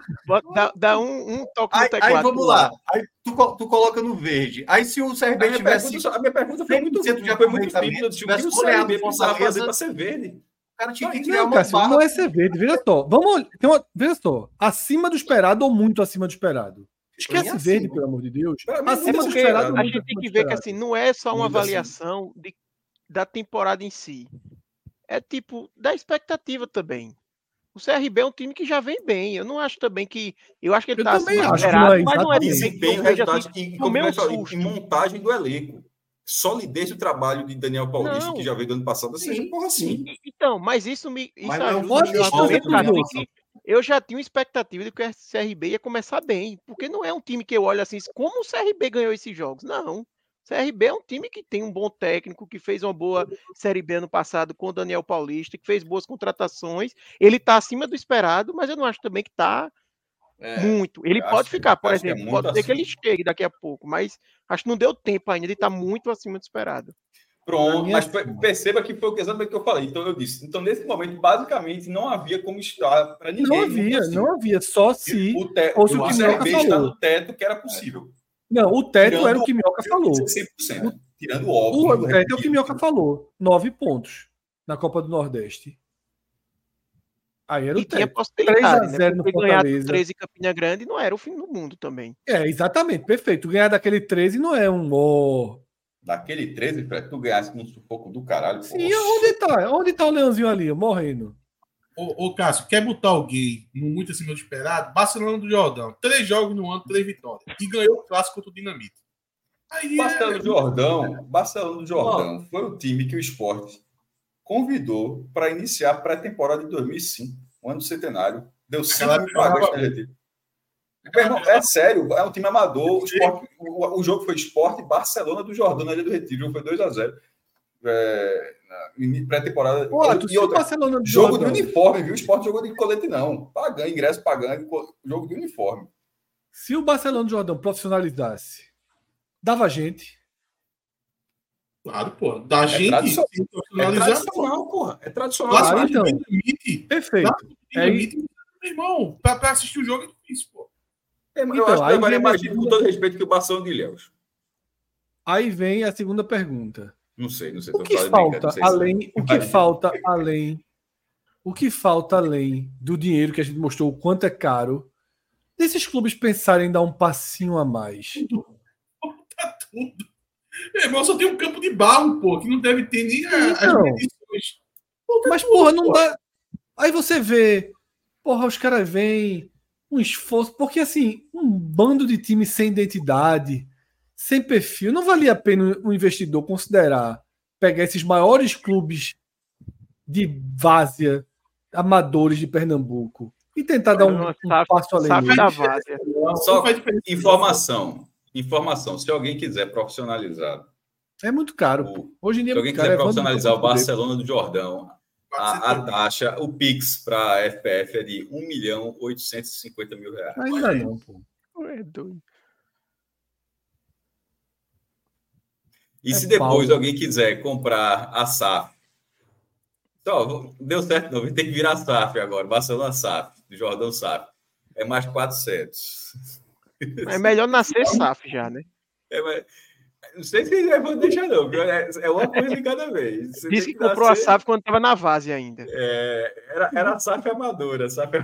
Dá, dá um, um toque no Aí, teclado. aí vamos lá. Aí tu, tu coloca no verde. Aí se o A CRB tivesse. pergunta, a minha pergunta foi muito, 100% de foi muito aproveitamento, simples. O que CRB precisava Fortaleza, fazer para ser verde? O cara tinha que criar Não, uma Cássio, barra. não é ser verde. Veja só. Vamos, tem uma, veja só. Acima do esperado ou muito acima do esperado? Esquece Bem verde, pelo amor de Deus. Mim, muito Acima do esperado A gente tem que ver que assim, não é só uma Muito avaliação de, da temporada em si. É tipo, da expectativa também. O CRB é um time que já vem bem. Eu não acho também que. Eu acho que ele tá que esperado, não é mas não é. Desempenho, resultado assim, e, e montagem do elenco. Solidez do trabalho de Daniel Paulista, Não. que já veio do ano passado, seja porra assim. Então, mas isso me isso Mas ajuda que eu já tinha uma expectativa de que o CRB ia começar bem, porque não é um time que eu olho assim, como o CRB ganhou esses jogos? Não. O CRB é um time que tem um bom técnico, que fez uma boa Série B ano passado com o Daniel Paulista, que fez boas contratações. Ele está acima do esperado, mas eu não acho também que está É, muito. Ele pode acho que- ficar, por é exemplo, muito pode ser que ele acima. chegue daqui a pouco, mas acho que não deu tempo ainda, ele está muito acima do esperado. Pronto, é mas assim. per- perceba que foi exatamente o que eu falei. Então eu disse. Então, nesse momento, basicamente, não havia como estar para ninguém. Não havia, acima. não havia. Só se. O, te... fosse o o que CRB Minhoca está falou. no teto que era possível. Não, o teto Tirando era o que Minhoca falou. 100%. Tirando o óbvio. O teto é o que Minhoca falou. Nove pontos na Copa do Nordeste. Aí era o E tinha teto. possibilidade, 3 a né? 0 no Porque ganhar Fortaleza. 13 em Campina Grande não era o fim do mundo também. É, exatamente, perfeito. Ganhar daquele 13 não é um ó. Daquele 13, para tu ganhasse com um sufoco do caralho. Sim, poxa. onde tá? Onde tá o leãozinho ali, morrendo? Ô, ô, Cássio, quer botar alguém no muito acima do esperado? Barcelona do Jordão. Três jogos no ano, três vitórias. E ganhou o clássico contra o Dinamite. Aí Barcelona é... do Jordão, Barcelona do Jordão foi o time que o esporte convidou para iniciar a pré-temporada de 2005, o ano centenário. Deu 5 Aquela mil vagas jogava na Retiro. Meu irmão, É sério, é um time amador. O, esporte- o- o jogo foi esporte Barcelona do Jordão na Ilha do Retiro. Foi 2x0. É, pré-temporada. E outra, Barcelona do jogo de Jordão- uniforme, viu? O esporte jogou de colete, não. Pagando, ingresso pagando, jogo de uniforme. Se o Barcelona do Jordão profissionalizasse, dava gente. Claro, pô. Da gente tradicional. É tradicional, porra. É tradicional. Claro, então. Dinamite. Perfeito. Dinamite, meu irmão, pra, pra assistir o jogo é difícil, pô. Eu Então, acho que mais com todo respeito, que o Barcelona de Ilhéus. Aí vem a segunda pergunta. Não sei, não sei. O que falta sei além, o que falta além, o que falta além do dinheiro que a gente mostrou o quanto é caro, desses clubes pensarem em dar um passinho a mais. Tá tudo. Meu irmão, só tem um campo de barro, pô, que não deve ter nem a- Então. as medições. Mas porra, não pô. dá, Aí você vê, porra, os caras vêm, um esforço, porque assim, um bando de time sem identidade, sem perfil, não valia a pena o investidor considerar pegar esses maiores clubes de várzea, amadores de Pernambuco e tentar dar um, um passo além. Só informação, informação. Se alguém quiser profissionalizar, é muito caro. Hoje em dia, se alguém quiser profissionalizar o Barcelona do Jordão, a, a, taxa, o Pix para a FPF é de 1 milhão 850 mil reais. Ainda não, pô. É doido. E é se depois Paulo. alguém quiser comprar a SAF, só, deu certo não, tem que virar SAF agora, Barcelona SAF, Jordão SAF. É mais 400. É melhor nascer SAF já, né? É, mas... Não sei se vou deixar, não, é, é uma coisa de cada vez. Você Disse que, que comprou nascer... a SAF quando estava na base ainda. É, era, era a SAF amadora, SAF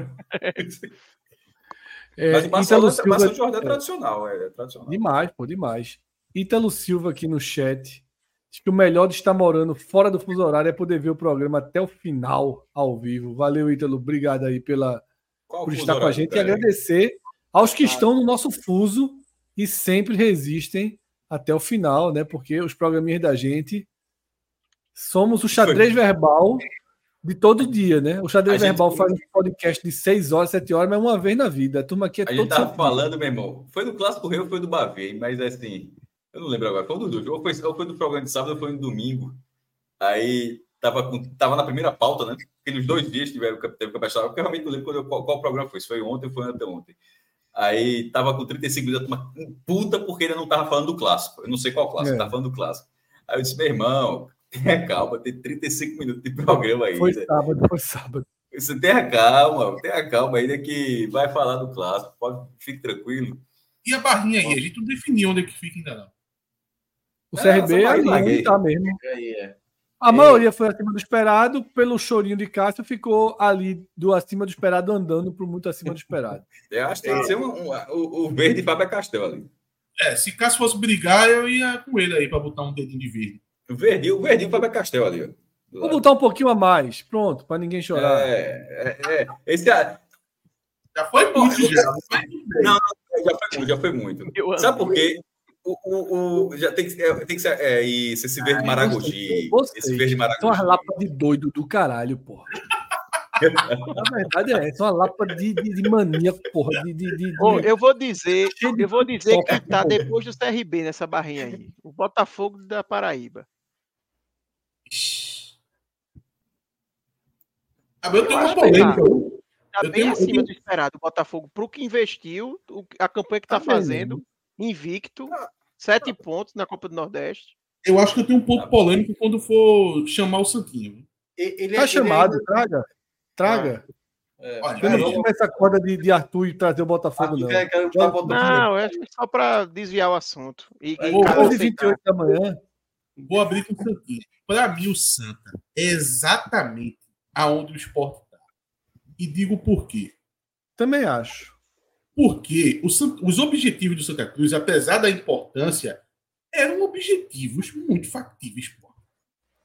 é, Mas o Barcelona, Silva... Jordão é tradicional, é, é tradicional. Demais, pô, demais. Ítalo Silva aqui no chat. Diz que o melhor de estar morando fora do fuso horário é poder ver o programa até o final, ao vivo. Valeu, Ítalo. Obrigado aí pela, por estar com a gente e agradecer aos que estão no nosso fuso e sempre resistem até o final, né? Porque os programinhas da gente somos o xadrez verbal de todo dia, né? O xadrez a verbal gente... faz um podcast de 6 horas, 7 horas, mas uma vez na vida. A turma aqui é A gente tava falando, meu irmão. Foi no Clássico Rio, foi do Bavê, mas assim, eu não lembro agora. Foi do jogo, ou foi, ou foi do programa de sábado, ou foi no domingo. Aí tava, com, tava na primeira pauta, né? Aqueles dois dias tiveram teve porque eu realmente não lembro qual, qual, programa foi. Se foi ontem ou foi anteontem. Aí tava com 35 minutos, uma puta porque ele não tava falando do clássico. Eu não sei qual clássico, é. tá falando do clássico. Aí eu disse, meu irmão, tenha [laughs] calma, tem 35 minutos de programa aí. Foi sábado, foi sábado. Você tenha calma, tenha calma ainda que vai falar do clássico, pode, fique tranquilo. E a barrinha aí? A gente não definiu onde é que fica ainda não. O CRB é, ali tá mesmo. É. A maioria foi acima do esperado, pelo chorinho de Cássio, ficou ali do acima do esperado, andando para muito acima do esperado. [laughs] Eu acho que tem que ser um, um, o, o verde Fábio Castel ali. É, se Cássio fosse brigar, eu ia com ele aí para botar um dedinho de verde. O verde, o verde Fábio Castel ali. Ó, Vou botar um pouquinho a mais, pronto, para ninguém chorar. É, é, é. Esse, já foi muito, já. Não, não, já foi muito, já foi muito. Sabe por quê? O, o, o, já tem que, é, tem que ser é, isso, esse verde ah, maragogi. Esse verde maragogi. São as lapas de doido do caralho, porra. Na verdade é, são uma lapa de, de, de mania, porra. De, de, de, eu vou dizer, eu vou dizer que tá depois do CRB nessa barrinha aí. O Botafogo da Paraíba. Ah, eu tenho uma polêmica. Tá, tá bem tenho, acima tenho... do esperado. O Botafogo, pro que investiu, a campanha que tá, tá fazendo invicto, ah, sete pontos na Copa do Nordeste. Eu acho que eu tenho um ponto ah. polêmico quando for chamar o Santinho. Ele, tá é, chamado, ele traga. Traga. É. eu não vou essa corda de, de Arthur e trazer o Botafogo, não. É não, é só para desviar o assunto. E, e 11 28 da manhã. Vou abrir com o Santinho. Para mim, o Santa é exatamente aonde o esporte está. E digo por quê. Também acho. Porque os, os objetivos do Santa Cruz, apesar da importância, eram objetivos muito factíveis, pô.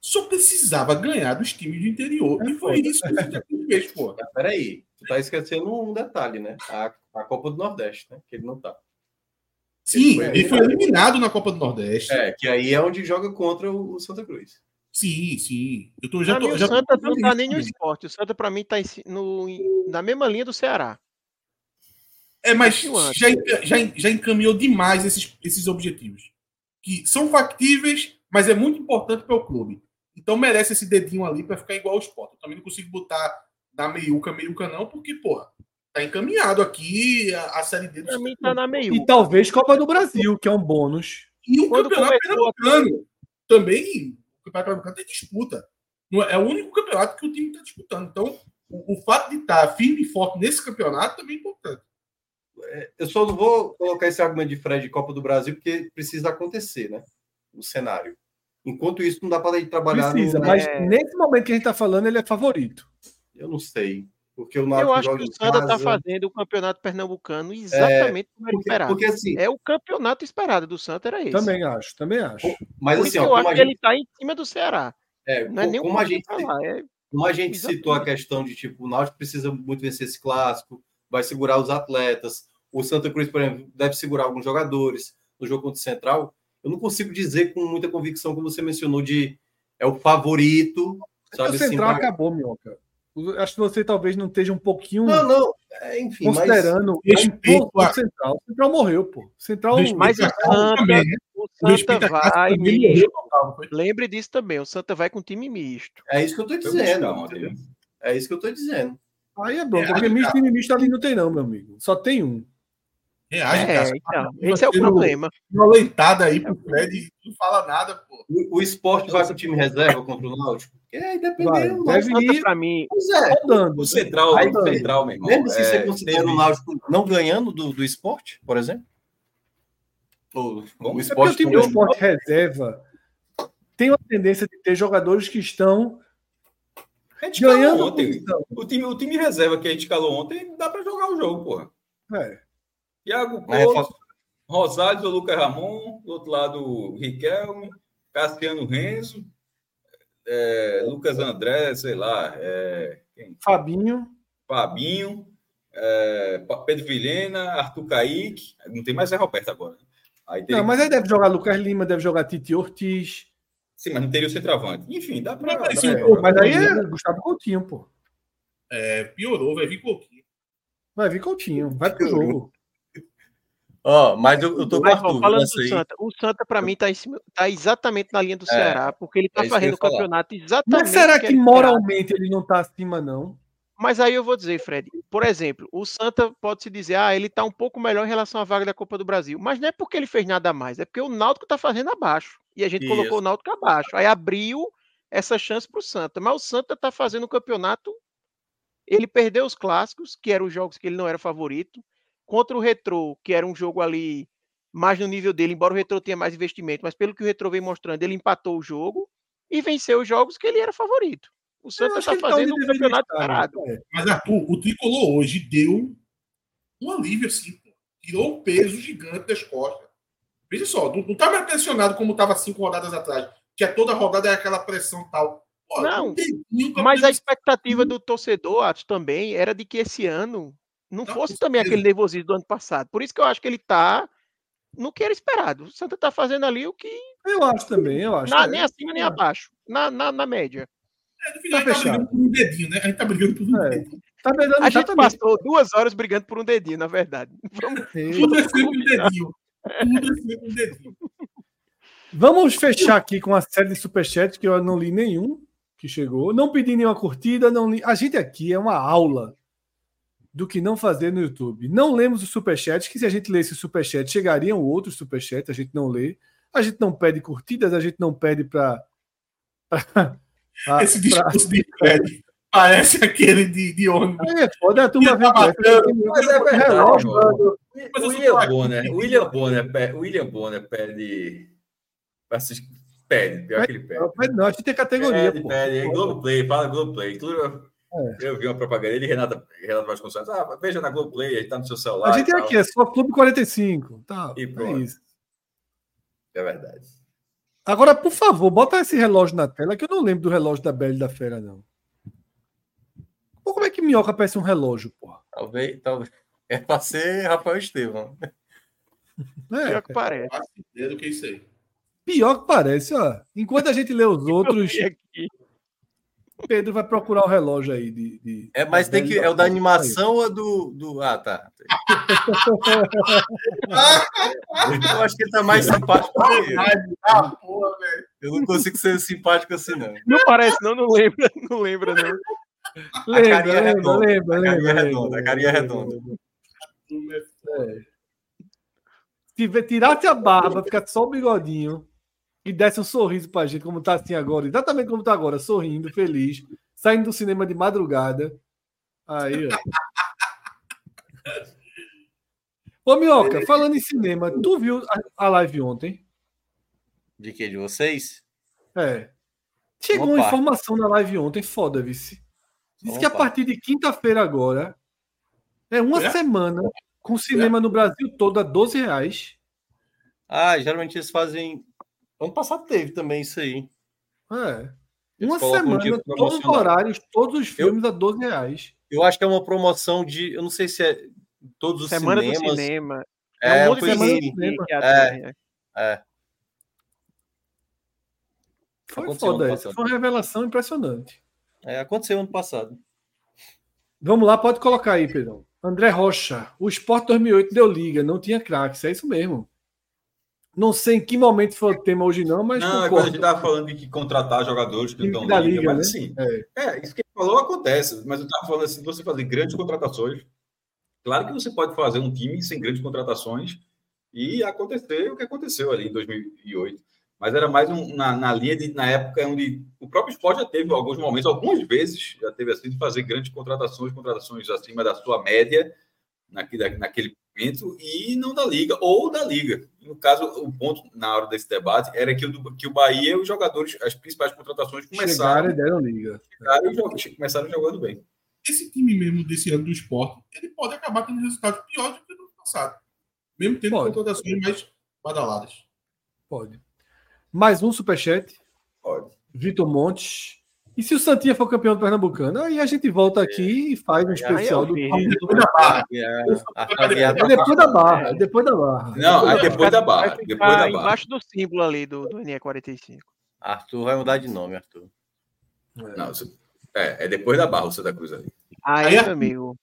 Só precisava ganhar dos times do interior. É, e foi isso que o Santa Cruz fez, pô. [laughs] Peraí, tu tá esquecendo um detalhe, né? A, a Copa do Nordeste, né? Que ele não tá. Sim, ele foi, ele foi eliminado na Copa do Nordeste. É, que aí é onde joga contra o Santa Cruz. Sim, sim. Eu tô, já tô, mim, já o Santa tô... não tá nem no esporte. O Santa, para mim, tá no, na mesma linha do Ceará. É, mas já, já, já encaminhou demais esses, esses objetivos. Que são factíveis, mas é muito importante para o clube. Então merece esse dedinho ali para ficar igual ao Sport. Eu também não consigo botar na meiuca, meiuca não, porque, porra, tá encaminhado aqui a, a Série D. Também tá na meiuca. E talvez Copa do Brasil, que é um bônus. E o Quando Campeonato Pernambucano. Também, o Campeonato Pernambucano tem disputa. É o único campeonato que o time está disputando. Então, o, o fato de estar tá firme e forte nesse campeonato também é importante. É, eu só não vou colocar esse argumento de Fred de Copa do Brasil porque precisa acontecer, né? O cenário. Enquanto isso, não dá para ir trabalhar. Precisa, no... mas é... nesse momento que a gente está falando, ele é favorito. Eu não sei. Porque o Eu acho que o Santa está fazendo o campeonato pernambucano exatamente é, como era esperado. Porque, assim, é o campeonato esperado do Santa, era esse. Também acho, também acho. Mas assim, ó, eu acho gente... que ele está em cima do Ceará. É, não é nem como a gente. Falar, é... Como a gente Exatamente. citou a questão de tipo, o Náutico precisa muito vencer esse clássico, vai segurar os atletas. O Santa Cruz, por exemplo, deve segurar alguns jogadores no jogo contra o Central. Eu não consigo dizer com muita convicção, como você mencionou, de é o favorito. Sabe, o Central assim, pra... acabou, Minhoca. Acho que você talvez não esteja um pouquinho. Não, não. É, enfim, considerando mas... respeito um a... Central. O Central morreu, pô. Central. Mas o Santa, também, né? o Santa vai. Lembre disso também. O Santa vai com time misto. É isso que eu tô dizendo. É isso que eu tô dizendo. Aí é bom, é, porque misto, time misto ali não tem, não, meu amigo. Só tem um. Reage, é, cara. Então, esse é o problema. Uma leitada aí pro Fred não fala nada, pô. O, o esporte vai com o time reserva contra o Náutico? É, dependendo. Vai, deve ir para mim. Pois é, rodando. O central, aí, o central, meu irmão. Mesmo se você é, considera o Náutico não ganhando do, do esporte, por exemplo? O, o é esporte, é o time do esporte reserva tem uma tendência de ter jogadores que estão ganhando ontem. O time, o time reserva que a gente calou ontem dá para jogar o jogo, porra. É. Iago Couto, Rosário, Lucas Ramon, do outro lado, Riquelme, Cassiano Renzo, é, Lucas André, sei lá. É, Fabinho. Fabinho, é, Pedro Vilhena, Arthur Kaique. Não tem mais é Roberto agora. Aí Não, mas aí deve jogar Lucas Lima, deve jogar Titi Ortiz. Sim, mas não teria o centroavante. Enfim, dá para. Mas, mas aí é Gustavo Coutinho, pô. É, piorou, vai vir Coutinho. Vai vir Coutinho, vai pro jogo. Ó, oh, mas eu, eu tô mas, ó, falando do Santa, o Santa para mim tá, tá, exatamente na linha do é, Ceará, porque ele tá é fazendo o campeonato exatamente. Mas será que, que moralmente ele não tá acima não? Mas aí eu vou dizer, Fred, por exemplo, o Santa pode se dizer, ah, ele tá um pouco melhor em relação à vaga da Copa do Brasil, mas não é porque ele fez nada mais, é porque o Náutico tá fazendo abaixo e a gente Isso. colocou o Náutico abaixo. Aí abriu essa chance pro Santa, mas o Santa tá fazendo o campeonato ele perdeu os clássicos, que eram os jogos que ele não era favorito contra o Retro, que era um jogo ali mais no nível dele, embora o Retro tenha mais investimento, mas pelo que o Retro vem mostrando, ele empatou o jogo e venceu os jogos que ele era favorito. O Santa está tá fazendo um campeonato parado. É. Mas, Arthur, o Tricolor hoje deu um alívio, assim, pô. tirou um peso gigante das costas. Veja só, não, não tá mais pressionado como estava cinco rodadas atrás, que a toda rodada é aquela pressão tal. Pô, não, mas a expectativa do torcedor, Atos, também era de que esse ano não, fosse também aquele nervosismo do ano passado. Por isso que eu acho que ele tá no que era esperado. O Santa tá fazendo ali o que. Eu acho também, eu acho. Na, nem acima nem abaixo. Na, na, na média. É, no final, tá, tá brigando por um dedinho, né? A gente tá brigando por um é. dedinho. Tá brigando, a gente passou duas horas brigando por um dedinho, na verdade. [laughs] Vamos... Tudo é sempre um dedinho. Tudo é sempre um dedinho. Vamos fechar aqui com a série de superchats que eu não li nenhum que chegou. Não pedi nenhuma curtida, não li. A gente aqui é uma aula do que não fazer no YouTube. Não lemos o superchat, que se a gente lesse superchat, chegariam outros superchats, a gente não lê. A gente não pede curtidas, a gente não pede para. Esse discurso pra... de Fred parece aquele de, de ônibus. É, foda, a turma vem Mas é verdade, Mas William Bonner, William Bonner, William Bonner pede. Pede, pior que ele pede. Não, a gente tem categoria. Pede, pô. pede. Globoplay, fala Globoplay. Tudo, é. Eu vi uma propaganda de Renata, Renata Vasconcelos. Ah, veja na Globoplay, aí tá no seu celular. A gente é aqui, é só Clube 45. Tá, e é pronto. É, isso. é verdade. Agora, por favor, bota esse relógio na tela, que eu não lembro do relógio da Belle da Fera, não. Pô, como é que minhoca parece um relógio, porra? Talvez, talvez. É pra ser Rafael Estevam. É, Pior que parece. Pior que parece, ó. Enquanto a gente lê os outros. Pedro vai procurar o relógio aí de. de é, mas tem que. É o da animação ou do, do. Ah, tá. [laughs] eu acho que ele tá mais simpático que eu. Eu não consigo ser simpático assim, não. Não parece, não, não lembra, não lembra, não. Lembra, a carinha lembra, redonda. Lembra, a carinha lembra, redonda, a carinha redonda. É. Se tirasse a barba, ficar só o bigodinho e desse um sorriso pra gente, como tá assim agora, exatamente como tá agora, sorrindo, feliz, saindo do cinema de madrugada. Aí, ó. [laughs] Ô, Minhoca, falando em cinema, tu viu a, live ontem? De que? De vocês? É. Chegou Opa. uma informação na live ontem, foda, vice. Diz que a partir de quinta-feira agora, é uma é? semana com cinema é? no Brasil todo a 12 reais. Ah, geralmente eles fazem Ano passado teve também isso aí. É. Uma colocam um semana, todos os horários, todos os filmes a 12 reais. Eu acho que é uma promoção de. Eu não sei se é todos os Semana do cinemas. cinema. É, um uma monte de Semana do cinema. atrai, é. É, Foi Aconteceu foda essa. Foi uma revelação impressionante. é, aconteceu ano passado. Vamos lá, pode colocar aí, Pedrão. André Rocha. O Sport 2008 deu liga, não tinha craques. É isso mesmo. Não sei em que momento foi o tema hoje, não, mas Não, é quando a concordo. gente estava falando de que contratar jogadores que não da dão liga, liga, mas né? assim, É. é, isso que ele falou acontece, mas eu estava falando assim, você fazer grandes contratações, claro que você pode fazer um time sem grandes contratações e acontecer o que aconteceu ali em 2008, mas era mais um- na, na linha de, na época onde o próprio esporte já teve alguns momentos, algumas vezes, já teve assim, de fazer grandes contratações, contratações acima da sua média, naquele, naquele momento e não da liga, ou da liga. No caso, o ponto na hora desse debate era que o, que o Bahia, os jogadores, as principais contratações começaram, Chegaram e deram liga. chegaram e começaram jogando bem. Esse time mesmo desse ano do esporte, ele pode acabar tendo resultados piores do que no ano passado. Mesmo tendo Pode. contratações mais badaladas. Pode. Mais um superchat. Pode. Vitor Montes. E se o Santinha for campeão do Pernambucano? Aí a gente volta aqui e faz um especial eu do. Depois da barra. É, É tá depois da barra. É depois da barra. Não, aí depois da barra. Depois da barra. embaixo do símbolo ali do, do NE45. Arthur vai mudar de nome, Arthur. Não, isso- é, é depois da barra o Santa Cruz ali. Aí, Aí, meu amigo.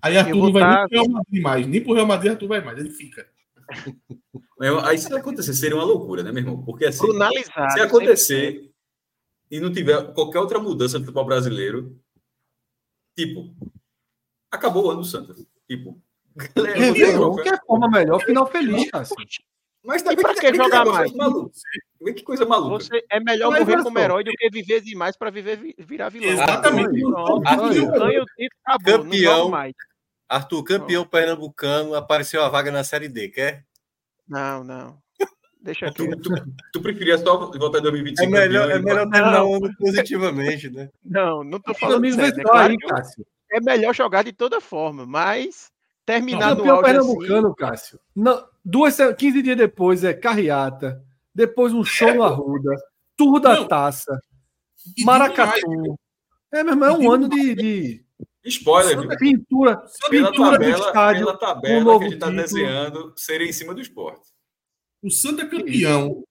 Aí Arthur não vai tá- nem pro Real Madrid mais. Nem pro Real Madrid Arthur vai mais. Ele fica. Aí se acontecer, seria uma loucura, né, meu irmão? Porque assim, se acontecer e não tiver qualquer outra mudança no futebol brasileiro, tipo, acabou o ano do Santa. Tipo, galera, que é forma melhor, final feliz, Cássio. Mas também pra que- que que jogar mais? maluco. Vê que coisa maluca. Você é melhor Mas morrer como herói do que viver demais para viver vi- virar vilão. Exatamente. Pronto, Arthur, ganha o título, acabou. Não Campeão. Arthur, campeão pernambucano, apareceu a vaga na Série D, quer? Não, não. Deixa aqui. Tu, tu, tu preferia só voltar em 2025? É melhor, é campeão e- melhor terminar o ano positivamente, né? Não, não tô falando amigo, sério. vê É só claro aí, que Cássio. é melhor jogar de toda forma, mas terminar no Campeão auge assim, pernambucano, Cássio. Não, duas, se- 15 dias depois é carreata, depois um show no Arruda, tour da Não. taça, maracatu. É, meu irmão, é um ano de, de Spoiler, viu? pintura, Pela pintura do tabela, estádio. pela um tabela novo que a gente está desenhando, seria em cima do esporte. O Santa é campeão.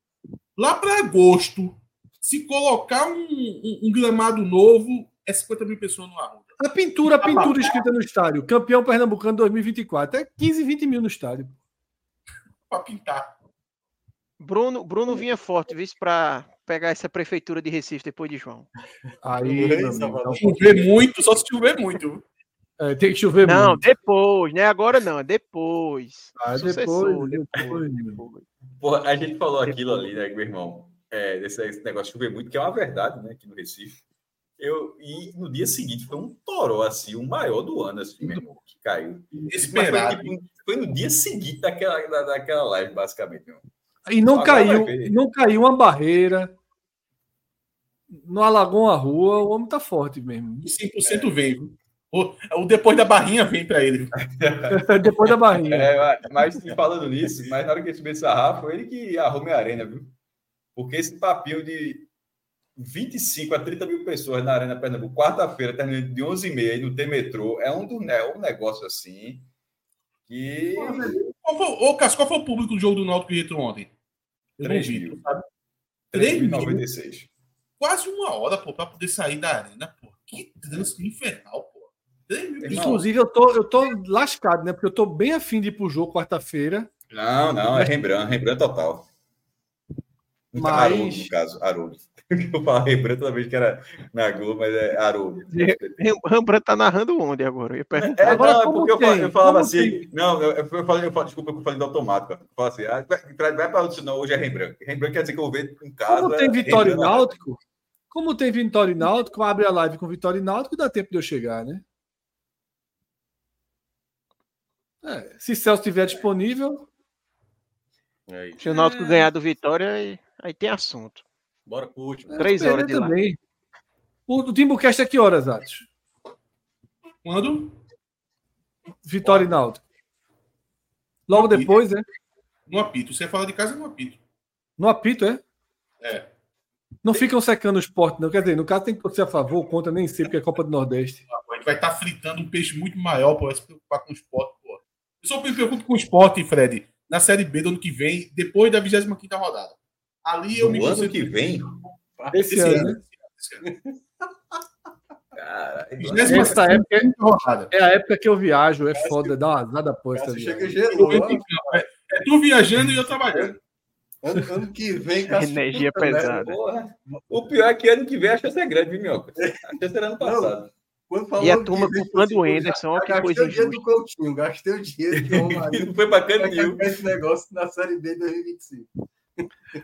Lá para agosto, se colocar um, um- um gramado novo, é 50 mil pessoas no Arruda. A pintura, a pintura escrita no estádio. Campeão pernambucano 2024. É 15, 20 mil no estádio. Para pintar. Bruno, Bruno vinha forte, viu, para pegar essa prefeitura de Recife depois de João. Aí, meu amigo, então, Chover muito, só se chover muito. É, tem que chover Não, muito. depois, né? Agora não, é depois. Ah, Sucessor, depois, depois. depois. Porra, a gente falou aquilo ali, né, meu irmão? É, desse, esse negócio de chover muito, que é uma verdade, né, aqui no Recife. Eu, e no dia seguinte foi um toró, assim, o maior do ano, assim, meu irmão, que caiu. Esperado. foi, tipo, foi no dia seguinte daquela, da, daquela live, basicamente. Meu. E não Agora caiu, não caiu uma barreira. Não alagou uma rua, o homem tá forte mesmo. E 100% vem. viu? O, o depois da barrinha vem para ele. [laughs] Depois da barrinha. É, mas e falando nisso, mas na hora que ele subiu esse sarrafo, foi ele que arrumou a arena, viu? Porque esse papinho de 25 a 30 mil pessoas na Arena Pernambuco, quarta-feira, terminando de 11h30 e não tem metrô, é um, do, é um negócio assim que. Qual foi, ô, Cássio, qual foi o público do jogo do Náutico que entrou ontem? Eu não 3 vi. mil. tu sabe? 3 mil. 3.096. Quase uma hora, pô, para poder sair da arena, pô. Que trânsito infernal, Inclusive, eu tô, eu tô lascado, né? Porque eu tô bem afim de ir pro jogo quarta-feira. Não, não, é Rembrandt, Rembrandt total. Mas- Haroldo, no caso, Haroldo. [laughs] Eu falo Rembrandt toda vez que era na Globo, mas é Haroldo. Rem- Rembrandt tá narrando onde agora? Eu ia perguntar. É, Agora, não, é porque eu, tem? fa- eu falava Como assim. tem? Não, eu, eu falei, eu falei, desculpa, eu falei do automático. Eu falo assim, ah, vai, vai para outro, não, hoje é Rembrandt. Rembrandt quer dizer que eu vou ver em casa. Como tem Vitória e Náutico, como tem Vitória e Náutico, abre a live com Vitória e Náutico, dá tempo de eu chegar, né? É, se Celso estiver disponível, É. Se o Náutico ganhar do Vitória, aí, aí tem assunto. Bora pro último. é, Três horas de também. O, o Timbucast é que horas, Atos? Quando? Vitória e Náutico. Logo depois, né? No apito. Você fala de casa no apito. No apito, é? É. Não ficam secando o esporte, não. Quer dizer, no caso tem que torcer a favor ou contra, nem sei, porque é Copa do Nordeste. A gente vai estar tá fritando um peixe muito maior. Vai se preocupar com o esporte. Eu só me preocupo com o esporte, Fred, na Série B do ano que vem, depois da 25 rodada. Ali eu no me ano que vem? Esse, esse ano, ano, né? Esse ano. essa época é, é a época que eu viajo, é foda, dá uma azada posta. Chega gelou, é, é tu viajando e eu trabalhando. Ano, ano que vem. Energia puta, pesada. Né? O pior é que ano que vem a chance é grande, viu, Minhoca? A chance era ano passado. E a turma culpando o Anderson, olha que coisa injusta. Gastei o dinheiro do Coutinho, gastei o dinheiro do Romarinho. [laughs] Não foi bacana nenhum. Esse negócio na Série B 2025.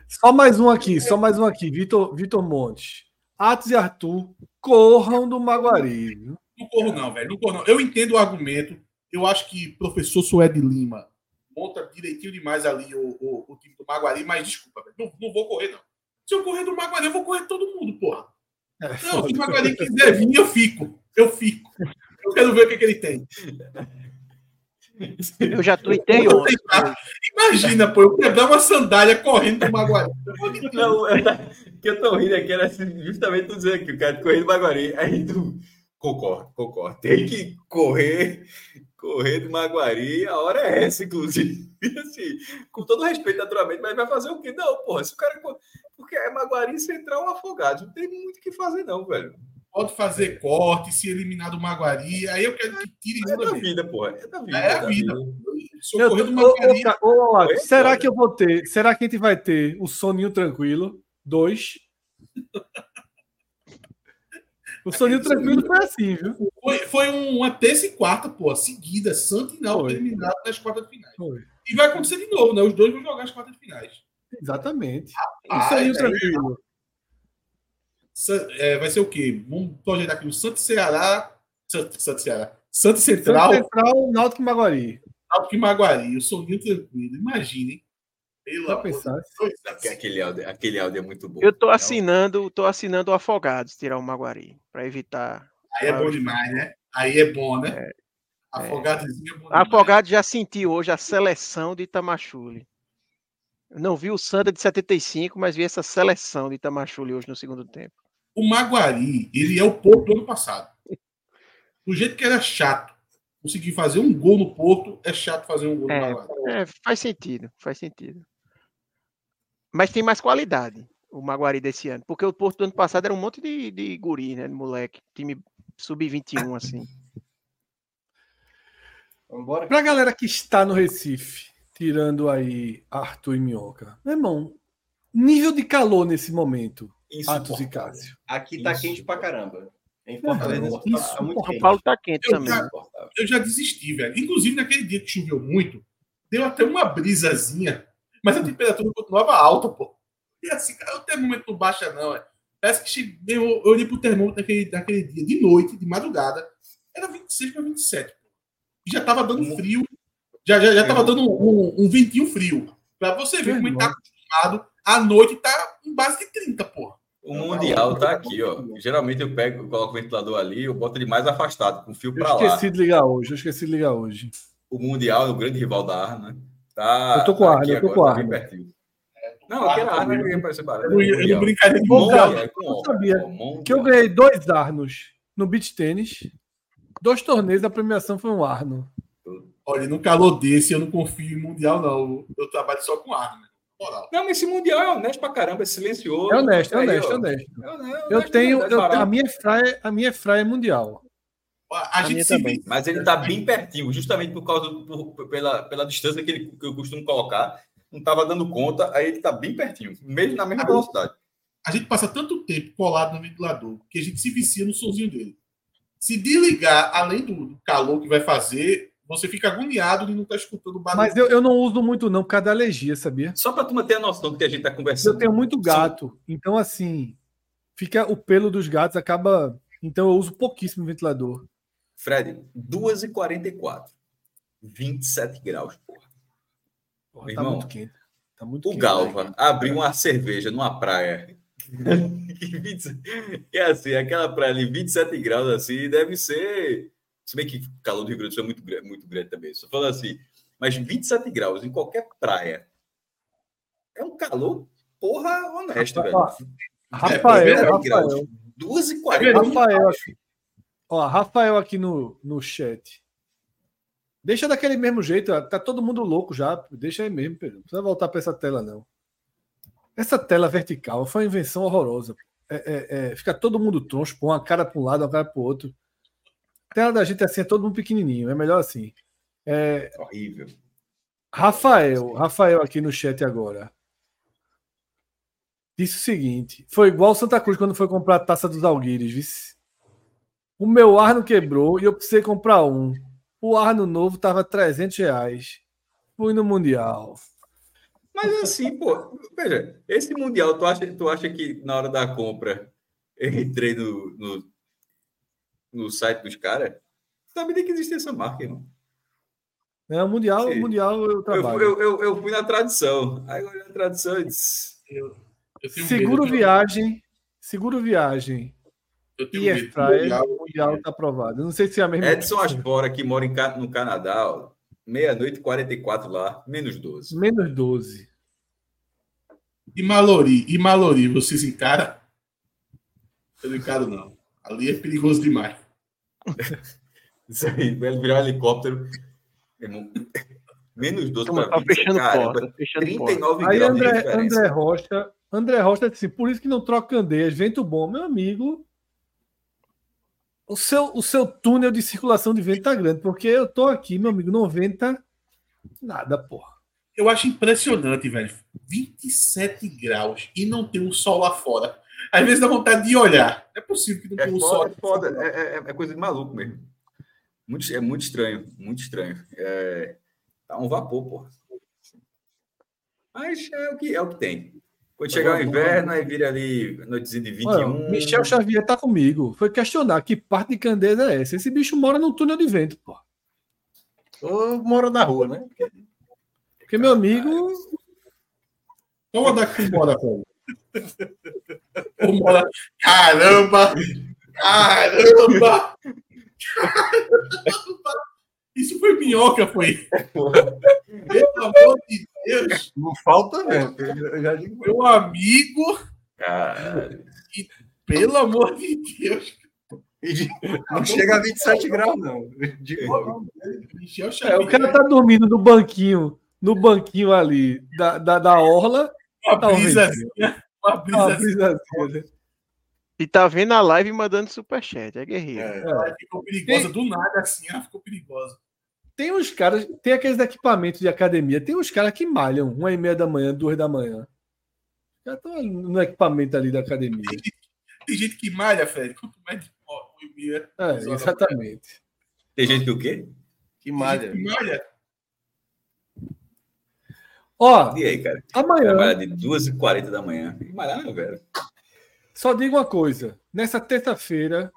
Só mais um aqui, só mais um aqui. Vitor, Vitor Montes. Atos e Arthur corram do Maguari. Não corro, não, velho. Não corro, não. Eu entendo o argumento. Eu acho que professor Suede Lima monta direitinho demais ali o, o, o time do Maguari, mas desculpa, velho. Não, não vou correr, não. Se eu correr do Maguari, eu vou correr todo mundo, porra. É, não, se o Maguari quiser vir, eu fico. Eu fico. Eu quero ver o que, que ele tem. Eu já tuitei ontem. Imagina, pô, eu quebrar uma sandália correndo do Maguari. [laughs] Não, eu, que eu tô rindo aqui era assim, justamente tu dizer aqui, o cara correndo do Maguari. Aí tu concordo, concordo. Tem que correr, correr do Maguari, a hora é essa, inclusive. [laughs] Assim, com todo respeito, naturalmente, mas vai fazer o quê? Não, porra, se o cara. Porque é Maguari central afogado. Não tem muito o que fazer, não, velho pode fazer corte, se eliminar do Maguari. Aí eu quero que tire é da vida, porra. É da vida. É, é a vida. vida. do Maguari. Ô, ô, ô, será que eu vou ter? Será que a gente vai ter o Soninho Tranquilo? Dois. O Soninho Tranquilo foi assim, viu? Foi, foi uma terça e quarta, pô, seguida, Santo e não eliminado nas quartas de finais. Foi. E vai acontecer de novo, né? Os dois vão jogar as quartas de finais. Exatamente. Rapaz, o Soninho é, Tranquilo. É, vai ser o quê? Vamos projetar aqui o Santo Ceará. Santo, Santo Ceará. Santo Central. Santo Central, Náutico Maguari. Náutico Maguari. Eu sou muito tranquilo. Imaginem. Pelo pensar. Aquele áudio, aquele áudio é muito bom. Eu tô assinando, tô assinando o Afogados, tirar o Maguari, para evitar. Aí é bom demais, né? Aí é bom, né? É, Afogados é. é bom Afogado já senti hoje a seleção de Itamachule. não vi o Santa de 75, mas vi essa seleção de Itamachule hoje no segundo tempo. O Maguari, ele é o Porto do ano passado. Do jeito que era chato conseguir fazer um gol no Porto, é chato fazer um gol é, no Maguari. É, faz sentido, faz sentido. Mas tem mais qualidade o Maguari desse ano, porque o Porto do ano passado era um monte de, de guri, né, de moleque, time sub-21 [laughs] assim. Vambora. Pra galera que está no Recife, tirando aí Arthur e Minhoca, meu irmão, nível de calor nesse momento, Atos e Cássio. Aqui tá Isso. quente pra caramba. Em Fortaleza, não, tá isso, tá muito São Paulo tá quente eu também. Já, eu já desisti, velho. Inclusive, naquele dia que choveu muito, deu até uma brisazinha, mas a temperatura continuava alta, pô. E assim, cara, o termômetro não baixa, não. É. Parece que eu, eu olhei pro termômetro naquele, naquele dia, de noite, de madrugada, era 26 para 27. Pô. E já tava dando frio. Já, já, já tava dando um, um, ventinho frio. Pra você ver como ele tá acostumado. À noite tá em base de 30, porra. O Mundial tá aqui, ó. Geralmente eu pego, eu coloco o ventilador ali, eu boto ele mais afastado, com o fio para lá. Eu esqueci de ligar hoje, eu esqueci de ligar hoje. O Mundial é o grande rival da Arna. Tá, eu tô com a Arna, eu tô com a Arna. Não, aquela Arna que ia parecer barato. Eu não brincadeira de Mundial. Eu sabia que eu ganhei dois Arnos no beach tênis. Dois torneios, a premiação foi um Arno. Olha, no calor desse eu não confio em Mundial, não. Eu trabalho só com Arno. Moral. Não, mas esse Mundial é honesto pra caramba, é silencioso. É honesto, é honesto, é honesto. É honesto. Eu tenho. Eu, a, minha fraia, a minha fraia é mundial. A, a gente também. Mas ele tá bem pertinho, justamente por causa do, por, pela, pela distância que, ele, que eu costumo colocar. Não estava dando conta, aí ele tá bem pertinho, mesmo na mesma velocidade. A gente passa tanto tempo colado no ventilador que a gente se vicia no somzinho dele. Se desligar, além do calor que vai fazer, você fica agoniado de não estar tá escutando barulho. Mas eu, eu não uso muito, não, por causa da alergia, sabia? Só para tu manter a noção do que a gente está conversando. Eu tenho muito gato, Sim. então assim, fica o pelo dos gatos acaba. Então eu uso pouquíssimo ventilador. Fred, 2h44. 27 graus, porra. porra tá Irmão, muito quente. Tá muito o quente, Galva né? abriu uma cerveja numa praia. [laughs] e assim, aquela praia ali, 27 graus assim, deve ser se bem que o calor do Rio Grande do Sul é muito, muito grande também. Só falando assim, mas 27 graus em qualquer praia é um calor, porra, honesto, velho. Rafael, É, Rafael. 2 e 40 Rafael aqui. Ó, Rafael aqui no, no chat. Deixa daquele mesmo jeito, tá todo mundo louco já. Deixa aí mesmo, Pedro. Não precisa voltar para essa tela, não. Essa tela vertical foi uma invenção horrorosa. É, é, é, fica todo mundo troncho, põe uma cara para um lado, uma cara para o outro. A tela da gente assim é todo mundo pequenininho, é melhor assim. É, Horrível. Rafael, Rafael aqui no chat agora. Disse o seguinte: foi igual Santa Cruz quando foi comprar a taça dos Alguires, vice. O meu Arno quebrou e eu precisei comprar um. O Arno novo tava 300 reais. Fui no Mundial. Mas assim, pô, veja, esse Mundial, tu acha, tu acha que na hora da compra eu entrei no, no, no site dos caras? Sabia nem que existia essa marca, irmão. É, o Mundial, o. Mundial eu Eu, trabalho. eu, eu, eu fui na tradição. Aí eu olhei na tradição e disse. Eu, eu tenho seguro medo viagem, seguro viagem Eu tenho e Airfryer, Mundial. o Mundial tá aprovado. Eu não sei se é a mesma Edson Aspora, que mora em, no Canadá, meia-noite e 44 lá, menos 12. Menos 12. E Malori, e Malori, vocês encaram? Eu não encaro, não. Ali é perigoso demais. [laughs] Isso aí, vai virar um helicóptero. Irmão, Menos 12 Turma, para tá fechando Caramba, porta, fechando porta. 39 Aí graus de André. André Rocha, André Rocha disse, por isso que não troca candeias, vento bom, meu amigo. O seu, o seu túnel de circulação de vento tá grande, porque eu tô aqui, meu amigo, não venta nada, porra. Eu acho impressionante, velho. 27 graus e não tem um sol lá fora. Às vezes dá vontade de olhar. É possível que não É tenha um foda, sol. é foda. É, é- é coisa de maluco mesmo. Muito, é muito estranho, muito estranho. É, tá um vapor, pô. Mas é o que, é o que tem. Quando chegar o inverno, aí vira ali noitezinha de 21. Olha, Michel Xavier tá comigo. Foi questionar que parte de Candeias é essa. Esse bicho mora num túnel de vento, porra. Ou mora na rua, né? Porque meu amigo. Vamos andar aqui embora, velho. Caramba! Caramba! Caramba! Isso foi minhoca, foi. Pelo amor de Deus, Não falta digo. meu amigo, Cara, pelo amor de Deus. Não chega a 27 graus, não. De. Michel É, o cara tá dormindo no banquinho, no banquinho ali da, da, da orla. Uma brisazinha, uma brisazinha. brisazinha, né? E tá vendo a live e mandando superchat, é guerreiro. É. Ela ficou perigosa do nada assim, ela ficou perigosa. Tem uns caras, tem aqueles equipamentos de academia, tem uns caras que malham uma e meia da manhã, duas da manhã. Os caras estão no equipamento ali da academia. Tem gente que malha, Fred, quanto mais de uma e meia, É, exatamente. tem gente que o quê? Que Tem malha. gente que malha. Ó, E aí, cara? amanhã, Trabalha de 2h40 da manhã. Não, velho. só digo uma coisa. Nessa terça-feira,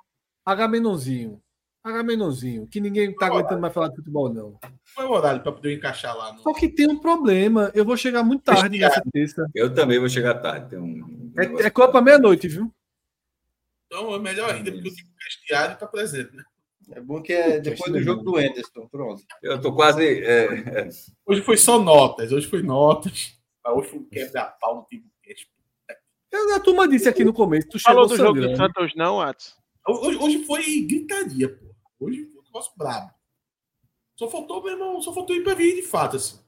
Agamenonzinho. Agamenonzinho, que ninguém tá aguentando mais falar de futebol, não. Qual é o horário para poder encaixar lá? No... Só que tem um problema. Eu vou chegar muito tarde nessa terça. Eu também vou chegar tarde. Tem um É, é Copa meia-noite, viu? Então é melhor ainda, porque o vestiário está presente. Né? É bom que é depois do jogo do Enderson. Pronto. Eu tô quase. é, é, Hoje foi só notas, hoje foi notas. Ah, Hoje foi um quebra-pau no tipo cast. Eu- A turma disse aqui no começo. Tu Falou chegou do jogo do. Santos, não, Atos? Hoje, hoje foi gritaria, pô. Hoje foi um negócio brabo. Só faltou, meu irmão, só faltou ir pra vir de fato, assim.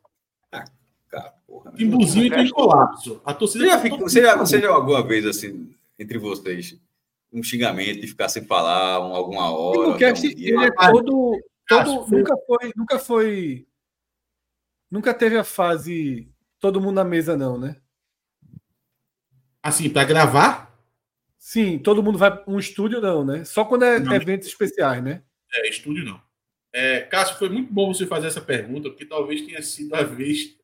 cara, porra. né? Timbuzinho entrou em colapso. A torcida Você já, ficou fica- toda- você, já, você já alguma vez, assim, entre vocês, um xingamento de ficar sem falar um, alguma hora? O um dia? é todo. Acho todo nunca foi. Nunca foi. Nunca teve a fase todo mundo na mesa, não, né? Assim, pra gravar, Sim, todo mundo vai para um estúdio, não, né? Só quando é Não. eventos especiais, né? é, estúdio não. É, Cássio, foi muito bom você fazer essa pergunta, porque talvez tenha sido a vez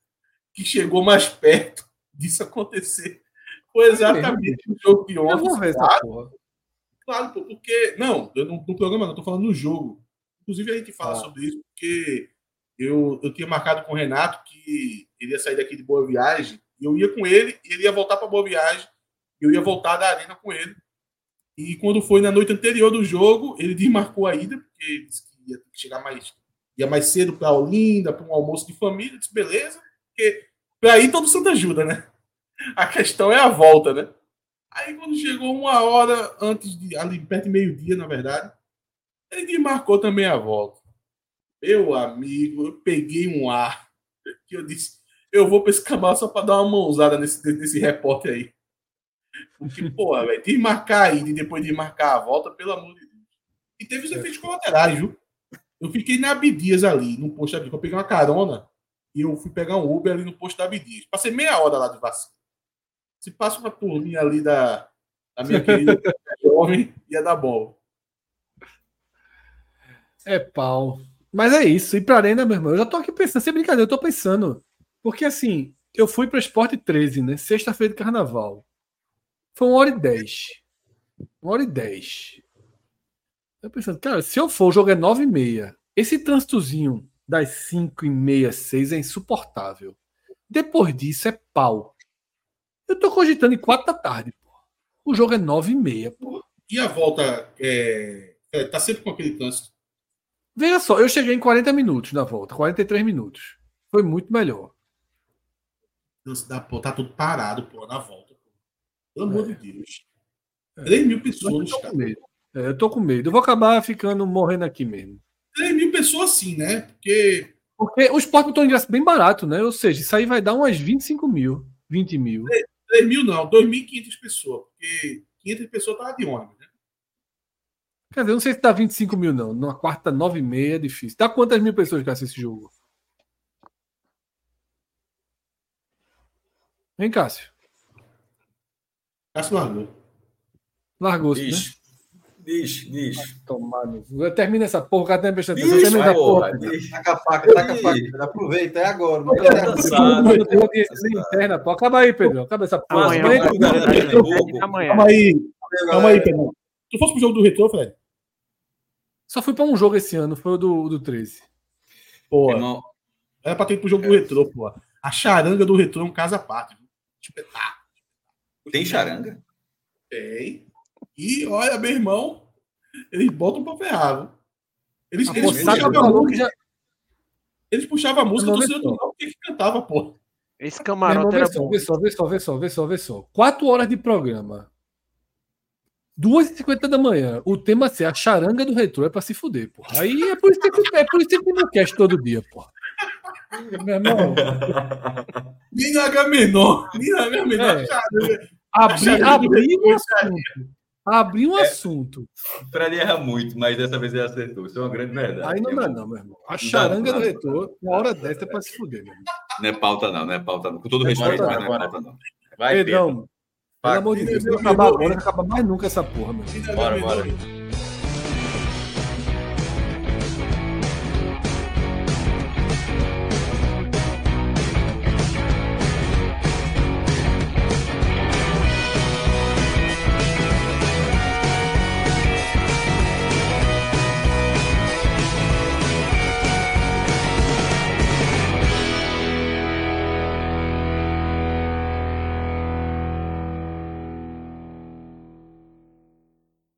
que chegou mais perto [laughs] disso acontecer. Foi exatamente o jogo de Eu ontem. vou ver essa porra. Claro, pô, porque. Não, eu não, no programa não, tô falando no jogo. Inclusive, a gente fala Ah. sobre isso, porque eu, eu tinha marcado com o Renato que ele ia sair daqui de Boa Viagem, e eu ia com ele, e ele ia voltar para Boa Viagem, eu ia voltar da arena com ele. E quando foi na noite anterior do jogo, ele desmarcou a ida, porque disse que ia chegar mais, ia mais cedo para Olinda, para um almoço de família. Eu disse, beleza, porque para ir todo santo ajuda, né? [laughs] A questão é a volta, né? Aí quando chegou uma hora antes de, ali perto de meio-dia, na verdade, ele marcou também a volta. Meu amigo, eu peguei um ar que eu disse, eu vou para esse cabal só para dar uma mãozada nesse, nesse repórter aí. Porque, porra, velho, de marcar aí, de depois de marcar a volta, pelo amor de Deus. E teve os efeitos colaterais, viu? Eu fiquei na Abdias ali, no posto da Eu peguei uma carona e eu fui pegar um Uber ali no posto da Abdias. Passei meia hora lá de vacina. Se passa uma turminha ali da, da minha querida jovem, ia dar bom. É pau. Mas é isso. E pra Arena, meu irmão, eu já tô aqui pensando, sem brincadeira, eu tô pensando. Porque assim, eu fui para Esporte 13, né? Sexta-feira de carnaval. Foi uma hora e dez. Uma hora e dez. Eu pensando, cara, se eu for, o jogo é nove e meia. Esse trânsitozinho das cinco e meia, seis é insuportável. Depois disso é pau. Eu tô cogitando em quatro da tarde, pô. O jogo é nove e meia, pô. E a volta é, é, tá sempre com aquele trânsito? Veja só, eu cheguei em 40 minutos na volta, 43 minutos. Foi muito melhor. Dá, pô, tá tudo parado, pô, na volta. Pô. Pelo amor é. de Deus. 3 mil pessoas. Eu tô, com medo. É, eu tô com medo. Eu vou acabar ficando morrendo aqui mesmo. 3 mil pessoas sim, né? Porque. Porque o esporte botou ingresso bem barato, né? Ou seja, isso aí vai dar umas 25 mil, 20 mil. 3, 3 mil não, 2.500 pessoas. Porque 500 pessoas estavam de ônibus, né? Quer dizer, eu não sei se dá 25 mil, não. Numa quarta, 9 e meia é difícil. Dá quantas mil pessoas que assistem esse jogo? Vem, Cássio. Cássio largou. Largou-se, né? Diz, diz. Tomar Termina essa porra, o cara tem prestando atenção. Termina essa porra. Taca a faca, taca a faca. Aproveita, é agora. Não tem interna, pô. Acaba aí, Pedro. Acaba essa porra. Amanhã, amanhã. Calma aí. Calma aí, Pedro. Tu fosse pro jogo do Retrô, Fred? Só fui pra um jogo esse ano, foi o do, do 13. Pô, era pra ter ido pro jogo do Retrô, pô. A charanga do Retrô é um caso à parte. Espetáculo. Tem charanga? Tem. E olha, meu irmão, eles botam pra ferrar. Eles, a eles, puxavam a música, já... eles puxavam a música do seu do que cantava, pô. Esse camarote era bom. Vê só, vê só, vê só, vê só, vê só. Quatro horas de programa. 2h50 da manhã. O tema ser a charanga do retrô é pra se fuder, porra. Aí é por isso que, é por isso que não cast todo dia, porra. Meu irmão. Nem na H menor. Nem na H menor. É. Abri, abri um assunto. Abri um é, assunto. Fred erra muito, mas dessa vez ele acertou. Isso é uma grande verdade. Aí não dá, não, meu irmão. A charanga do retorno, uma hora dessa é pra se fuder, meu irmão. Não é pauta, não, não é pauta, não. Com todo respeito, mas não é pauta, não. Vai, Pedrão, Pedro. pelo amor de Deus, não não acaba mais nunca essa porra, meu. Bora, bora.